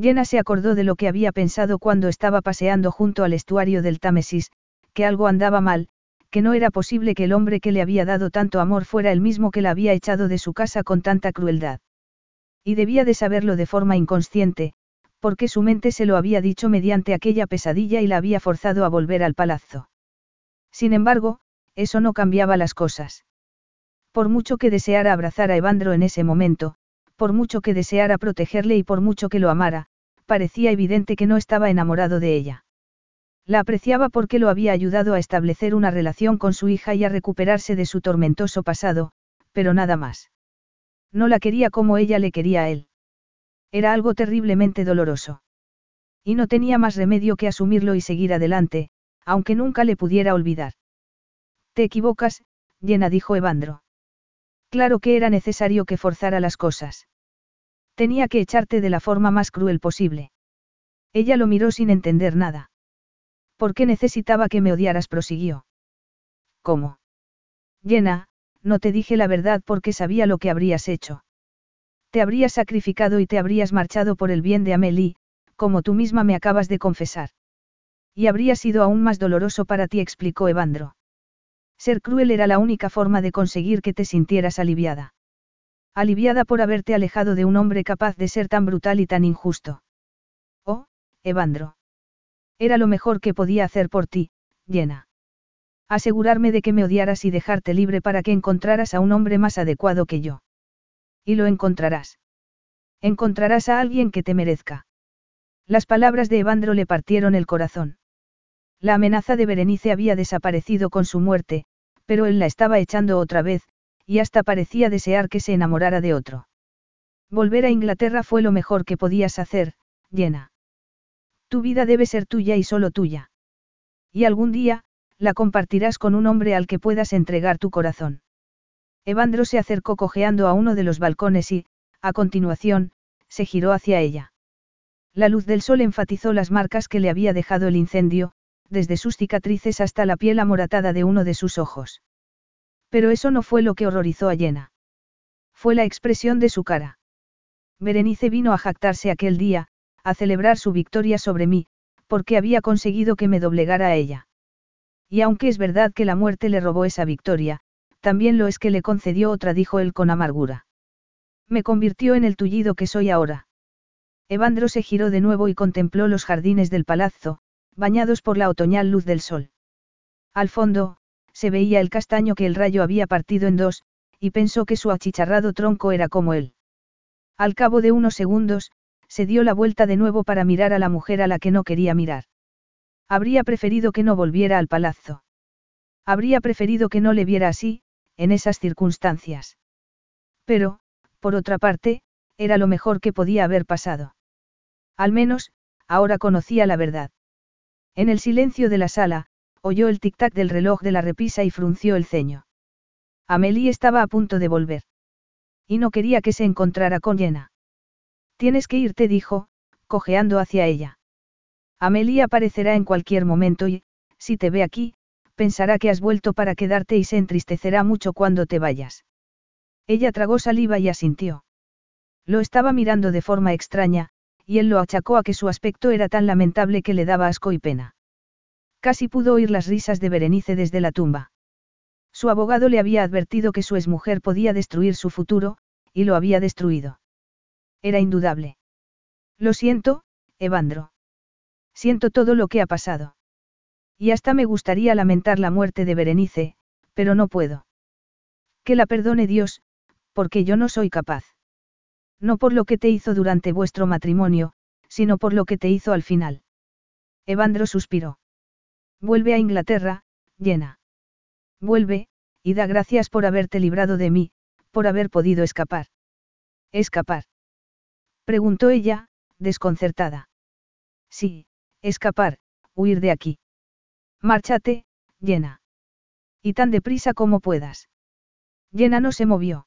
Jenna se acordó de lo que había pensado cuando estaba paseando junto al estuario del Támesis, que algo andaba mal, que no era posible que el hombre que le había dado tanto amor fuera el mismo que la había echado de su casa con tanta crueldad. Y debía de saberlo de forma inconsciente, porque su mente se lo había dicho mediante aquella pesadilla y la había forzado a volver al palazzo. Sin embargo, eso no cambiaba las cosas. Por mucho que deseara abrazar a Evandro en ese momento, por mucho que deseara protegerle y por mucho que lo amara, parecía evidente que no estaba enamorado de ella. La apreciaba porque lo había ayudado a establecer una relación con su hija y a recuperarse de su tormentoso pasado, pero nada más. No la quería como ella le quería a él. Era algo terriblemente doloroso. Y no tenía más remedio que asumirlo y seguir adelante, aunque nunca le pudiera olvidar. Te equivocas, llena dijo Evandro. Claro que era necesario que forzara las cosas. Tenía que echarte de la forma más cruel posible. Ella lo miró sin entender nada. ¿Por qué necesitaba que me odiaras? prosiguió. ¿Cómo? Llena, no te dije la verdad porque sabía lo que habrías hecho. Te habrías sacrificado y te habrías marchado por el bien de Amelie, como tú misma me acabas de confesar. Y habría sido aún más doloroso para ti, explicó Evandro. Ser cruel era la única forma de conseguir que te sintieras aliviada. Aliviada por haberte alejado de un hombre capaz de ser tan brutal y tan injusto. Oh, Evandro. Era lo mejor que podía hacer por ti, llena. Asegurarme de que me odiaras y dejarte libre para que encontraras a un hombre más adecuado que yo. Y lo encontrarás. Encontrarás a alguien que te merezca. Las palabras de Evandro le partieron el corazón. La amenaza de Berenice había desaparecido con su muerte, pero él la estaba echando otra vez, y hasta parecía desear que se enamorara de otro. Volver a Inglaterra fue lo mejor que podías hacer, llena. Tu vida debe ser tuya y solo tuya. Y algún día, la compartirás con un hombre al que puedas entregar tu corazón. Evandro se acercó cojeando a uno de los balcones y, a continuación, se giró hacia ella. La luz del sol enfatizó las marcas que le había dejado el incendio, desde sus cicatrices hasta la piel amoratada de uno de sus ojos. Pero eso no fue lo que horrorizó a Jenna. Fue la expresión de su cara. Berenice vino a jactarse aquel día, a celebrar su victoria sobre mí, porque había conseguido que me doblegara a ella. Y aunque es verdad que la muerte le robó esa victoria, también lo es que le concedió otra, dijo él con amargura. Me convirtió en el tullido que soy ahora. Evandro se giró de nuevo y contempló los jardines del palazzo, bañados por la otoñal luz del sol. Al fondo, se veía el castaño que el rayo había partido en dos, y pensó que su achicharrado tronco era como él. Al cabo de unos segundos, se dio la vuelta de nuevo para mirar a la mujer a la que no quería mirar. Habría preferido que no volviera al palazzo. Habría preferido que no le viera así, en esas circunstancias. Pero, por otra parte, era lo mejor que podía haber pasado. Al menos, ahora conocía la verdad. En el silencio de la sala, oyó el tic-tac del reloj de la repisa y frunció el ceño. Amelie estaba a punto de volver. Y no quería que se encontrara con Jenna. Tienes que irte, dijo, cojeando hacia ella. Amelie aparecerá en cualquier momento y, si te ve aquí, pensará que has vuelto para quedarte y se entristecerá mucho cuando te vayas. Ella tragó saliva y asintió. Lo estaba mirando de forma extraña, y él lo achacó a que su aspecto era tan lamentable que le daba asco y pena. Casi pudo oír las risas de Berenice desde la tumba. Su abogado le había advertido que su exmujer podía destruir su futuro, y lo había destruido. Era indudable. Lo siento, Evandro. Siento todo lo que ha pasado. Y hasta me gustaría lamentar la muerte de Berenice, pero no puedo. Que la perdone Dios, porque yo no soy capaz. No por lo que te hizo durante vuestro matrimonio, sino por lo que te hizo al final. Evandro suspiró. Vuelve a Inglaterra, llena. Vuelve, y da gracias por haberte librado de mí, por haber podido escapar. Escapar. Preguntó ella, desconcertada. Sí, escapar, huir de aquí. Márchate, llena. Y tan deprisa como puedas. Llena no se movió.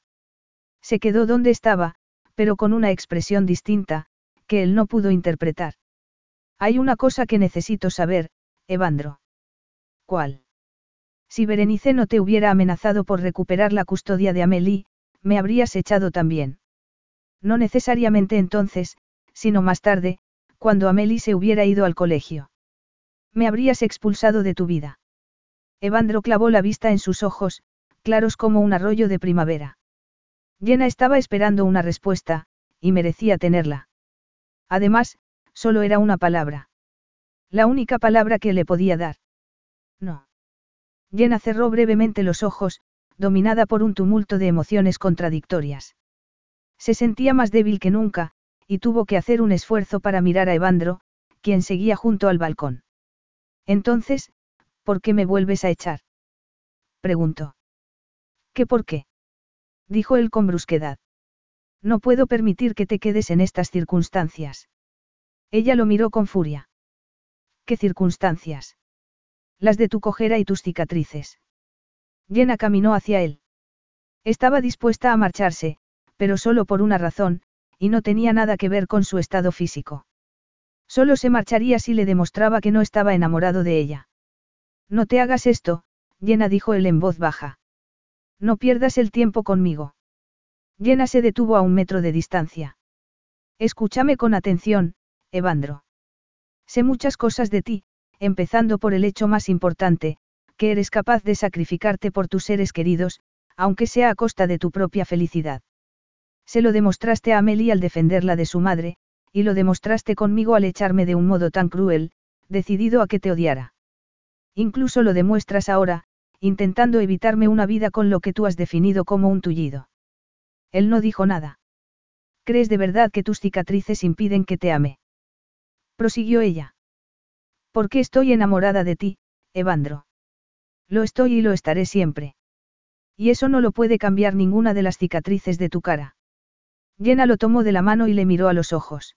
Se quedó donde estaba, pero con una expresión distinta, que él no pudo interpretar. Hay una cosa que necesito saber, Evandro. ¿Cuál? Si Berenice no te hubiera amenazado por recuperar la custodia de Amelie, me habrías echado también. No necesariamente entonces, sino más tarde, cuando Amelie se hubiera ido al colegio. Me habrías expulsado de tu vida. Evandro clavó la vista en sus ojos, claros como un arroyo de primavera. Jenna estaba esperando una respuesta, y merecía tenerla. Además, solo era una palabra. La única palabra que le podía dar. No. Jenna cerró brevemente los ojos, dominada por un tumulto de emociones contradictorias. Se sentía más débil que nunca, y tuvo que hacer un esfuerzo para mirar a Evandro, quien seguía junto al balcón. Entonces, ¿por qué me vuelves a echar? preguntó. ¿Qué por qué? dijo él con brusquedad. No puedo permitir que te quedes en estas circunstancias. Ella lo miró con furia. ¿Qué circunstancias? Las de tu cojera y tus cicatrices. Jenna caminó hacia él. Estaba dispuesta a marcharse, pero solo por una razón, y no tenía nada que ver con su estado físico. Solo se marcharía si le demostraba que no estaba enamorado de ella. No te hagas esto, Jenna dijo él en voz baja. No pierdas el tiempo conmigo. Jenna se detuvo a un metro de distancia. Escúchame con atención, Evandro. Sé muchas cosas de ti, empezando por el hecho más importante, que eres capaz de sacrificarte por tus seres queridos, aunque sea a costa de tu propia felicidad. Se lo demostraste a Amelie al defenderla de su madre, y lo demostraste conmigo al echarme de un modo tan cruel, decidido a que te odiara. Incluso lo demuestras ahora, intentando evitarme una vida con lo que tú has definido como un tullido. Él no dijo nada. ¿Crees de verdad que tus cicatrices impiden que te ame? Prosiguió ella. Porque estoy enamorada de ti, Evandro. Lo estoy y lo estaré siempre. Y eso no lo puede cambiar ninguna de las cicatrices de tu cara. Jenna lo tomó de la mano y le miró a los ojos.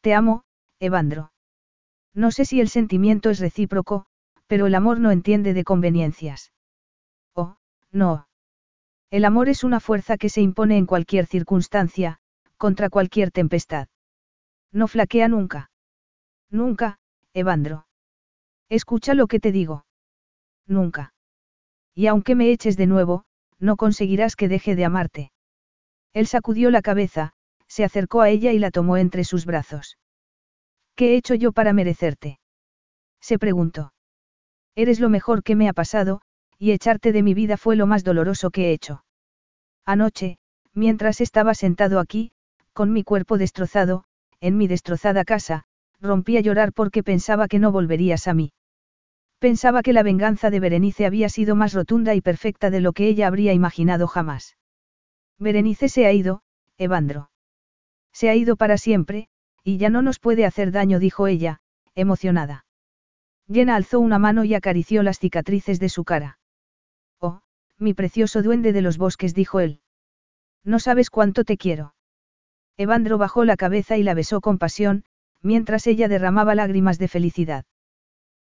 Te amo, Evandro. No sé si el sentimiento es recíproco, pero el amor no entiende de conveniencias. Oh, no. El amor es una fuerza que se impone en cualquier circunstancia, contra cualquier tempestad. No flaquea nunca. Nunca, Evandro. Escucha lo que te digo. Nunca. Y aunque me eches de nuevo, no conseguirás que deje de amarte. Él sacudió la cabeza, se acercó a ella y la tomó entre sus brazos. ¿Qué he hecho yo para merecerte? Se preguntó. Eres lo mejor que me ha pasado, y echarte de mi vida fue lo más doloroso que he hecho. Anoche, mientras estaba sentado aquí, con mi cuerpo destrozado, en mi destrozada casa, rompí a llorar porque pensaba que no volverías a mí. Pensaba que la venganza de Berenice había sido más rotunda y perfecta de lo que ella habría imaginado jamás. Berenice se ha ido, Evandro. Se ha ido para siempre, y ya no nos puede hacer daño, dijo ella, emocionada. Jenna alzó una mano y acarició las cicatrices de su cara. Oh, mi precioso duende de los bosques, dijo él. No sabes cuánto te quiero. Evandro bajó la cabeza y la besó con pasión, mientras ella derramaba lágrimas de felicidad.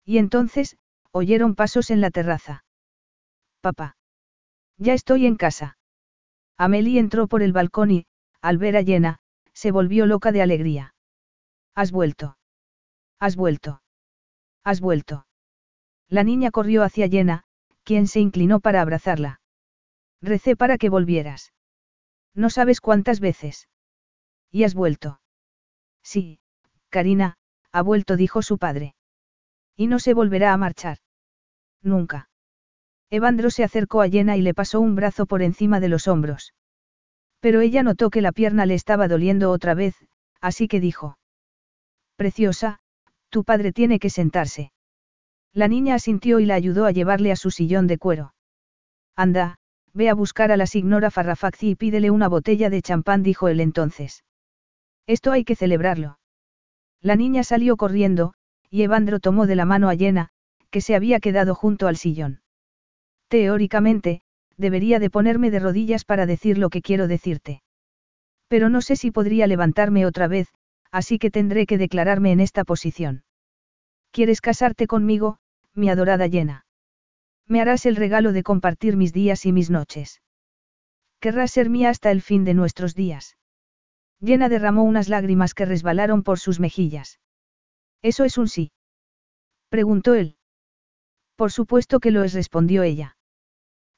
Y entonces, oyeron pasos en la terraza. Papá. Ya estoy en casa. Amelie entró por el balcón y, al ver a Jenna, se volvió loca de alegría. Has vuelto. Has vuelto. Has vuelto. La niña corrió hacia Jenna, quien se inclinó para abrazarla. Recé para que volvieras. No sabes cuántas veces. ¿Y has vuelto? Sí, Karina, ha vuelto, dijo su padre. Y no se volverá a marchar. Nunca. Evandro se acercó a Jenna y le pasó un brazo por encima de los hombros. Pero ella notó que la pierna le estaba doliendo otra vez, así que dijo. Preciosa, tu padre tiene que sentarse. La niña asintió y la ayudó a llevarle a su sillón de cuero. Anda, ve a buscar a la signora Farrafazzi y pídele una botella de champán, dijo él entonces. Esto hay que celebrarlo. La niña salió corriendo, y Evandro tomó de la mano a Jenna, que se había quedado junto al sillón. Teóricamente, debería de ponerme de rodillas para decir lo que quiero decirte. Pero no sé si podría levantarme otra vez, así que tendré que declararme en esta posición. ¿Quieres casarte conmigo, mi adorada Llena? Me harás el regalo de compartir mis días y mis noches. Querrás ser mía hasta el fin de nuestros días. Llena derramó unas lágrimas que resbalaron por sus mejillas. ¿Eso es un sí? Preguntó él. Por supuesto que lo es, respondió ella.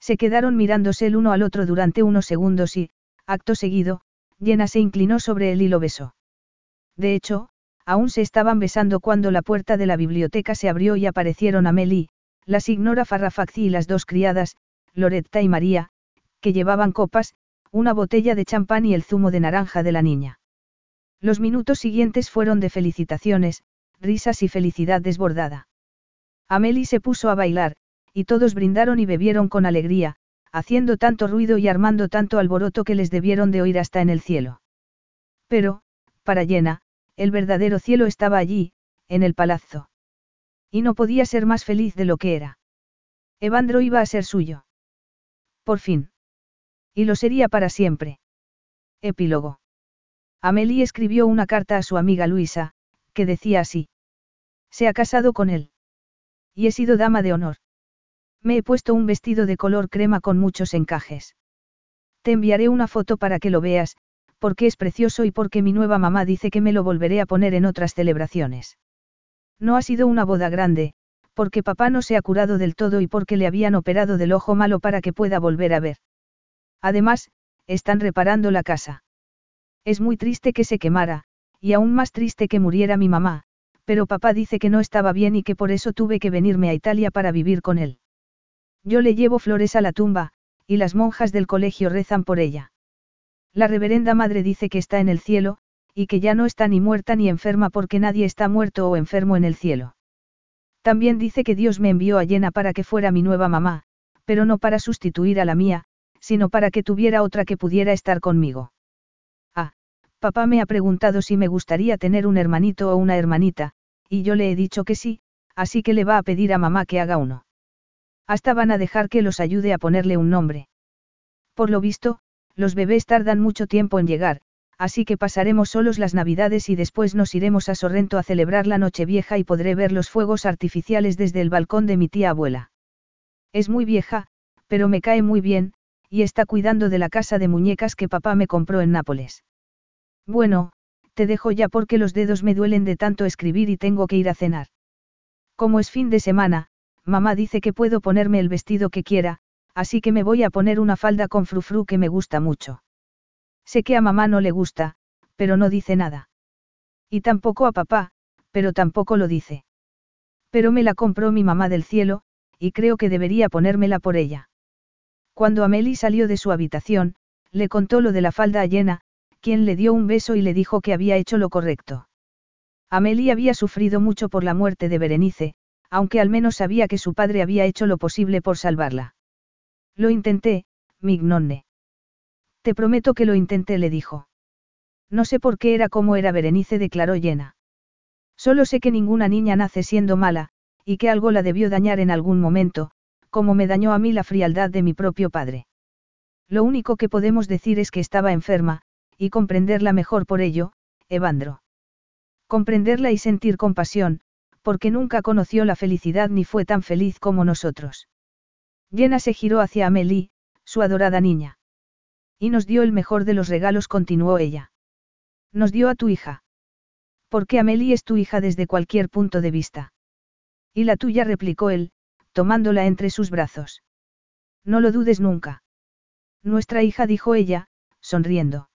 Se quedaron mirándose el uno al otro durante unos segundos y, acto seguido, Jenna se inclinó sobre él y lo besó. De hecho, aún se estaban besando cuando la puerta de la biblioteca se abrió y aparecieron Amelie, la signora Farrafacci y las dos criadas, Loretta y María, que llevaban copas, una botella de champán y el zumo de naranja de la niña. Los minutos siguientes fueron de felicitaciones, risas y felicidad desbordada. Amelie se puso a bailar, y todos brindaron y bebieron con alegría, haciendo tanto ruido y armando tanto alboroto que les debieron de oír hasta en el cielo. Pero, para Llena, el verdadero cielo estaba allí, en el palazzo. Y no podía ser más feliz de lo que era. Evandro iba a ser suyo. Por fin. Y lo sería para siempre. Epílogo. Amelie escribió una carta a su amiga Luisa, que decía así. Se ha casado con él. Y he sido dama de honor. Me he puesto un vestido de color crema con muchos encajes. Te enviaré una foto para que lo veas, porque es precioso y porque mi nueva mamá dice que me lo volveré a poner en otras celebraciones. No ha sido una boda grande, porque papá no se ha curado del todo y porque le habían operado del ojo malo para que pueda volver a ver. Además, están reparando la casa. Es muy triste que se quemara, y aún más triste que muriera mi mamá, pero papá dice que no estaba bien y que por eso tuve que venirme a Italia para vivir con él. Yo le llevo flores a la tumba, y las monjas del colegio rezan por ella. La reverenda madre dice que está en el cielo, y que ya no está ni muerta ni enferma porque nadie está muerto o enfermo en el cielo. También dice que Dios me envió a Llena para que fuera mi nueva mamá, pero no para sustituir a la mía, sino para que tuviera otra que pudiera estar conmigo. Ah, papá me ha preguntado si me gustaría tener un hermanito o una hermanita, y yo le he dicho que sí, así que le va a pedir a mamá que haga uno. Hasta van a dejar que los ayude a ponerle un nombre. Por lo visto, los bebés tardan mucho tiempo en llegar, así que pasaremos solos las navidades y después nos iremos a Sorrento a celebrar la Nochevieja y podré ver los fuegos artificiales desde el balcón de mi tía abuela. Es muy vieja, pero me cae muy bien, y está cuidando de la casa de muñecas que papá me compró en Nápoles. Bueno, te dejo ya porque los dedos me duelen de tanto escribir y tengo que ir a cenar. Como es fin de semana, mamá dice que puedo ponerme el vestido que quiera, así que me voy a poner una falda con frufru que me gusta mucho. Sé que a mamá no le gusta, pero no dice nada. Y tampoco a papá, pero tampoco lo dice. Pero me la compró mi mamá del cielo, y creo que debería ponérmela por ella. Cuando Amelie salió de su habitación, le contó lo de la falda llena, quien le dio un beso y le dijo que había hecho lo correcto. Amelie había sufrido mucho por la muerte de Berenice, aunque al menos sabía que su padre había hecho lo posible por salvarla. Lo intenté, Mignonne. Te prometo que lo intenté, le dijo. No sé por qué era como era Berenice, declaró llena. Solo sé que ninguna niña nace siendo mala, y que algo la debió dañar en algún momento, como me dañó a mí la frialdad de mi propio padre. Lo único que podemos decir es que estaba enferma, y comprenderla mejor por ello, Evandro. Comprenderla y sentir compasión, porque nunca conoció la felicidad ni fue tan feliz como nosotros. Jenna se giró hacia Amelie, su adorada niña. Y nos dio el mejor de los regalos, continuó ella. Nos dio a tu hija. Porque Amelie es tu hija desde cualquier punto de vista. Y la tuya, replicó él, tomándola entre sus brazos. No lo dudes nunca. Nuestra hija, dijo ella, sonriendo.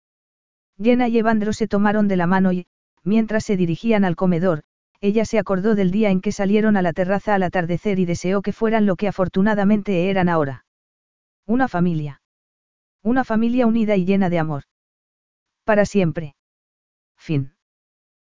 Jenna y Evandro se tomaron de la mano y, mientras se dirigían al comedor, ella se acordó del día en que salieron a la terraza al atardecer y deseó que fueran lo que afortunadamente eran ahora. Una familia. Una familia unida y llena de amor. Para siempre. Fin.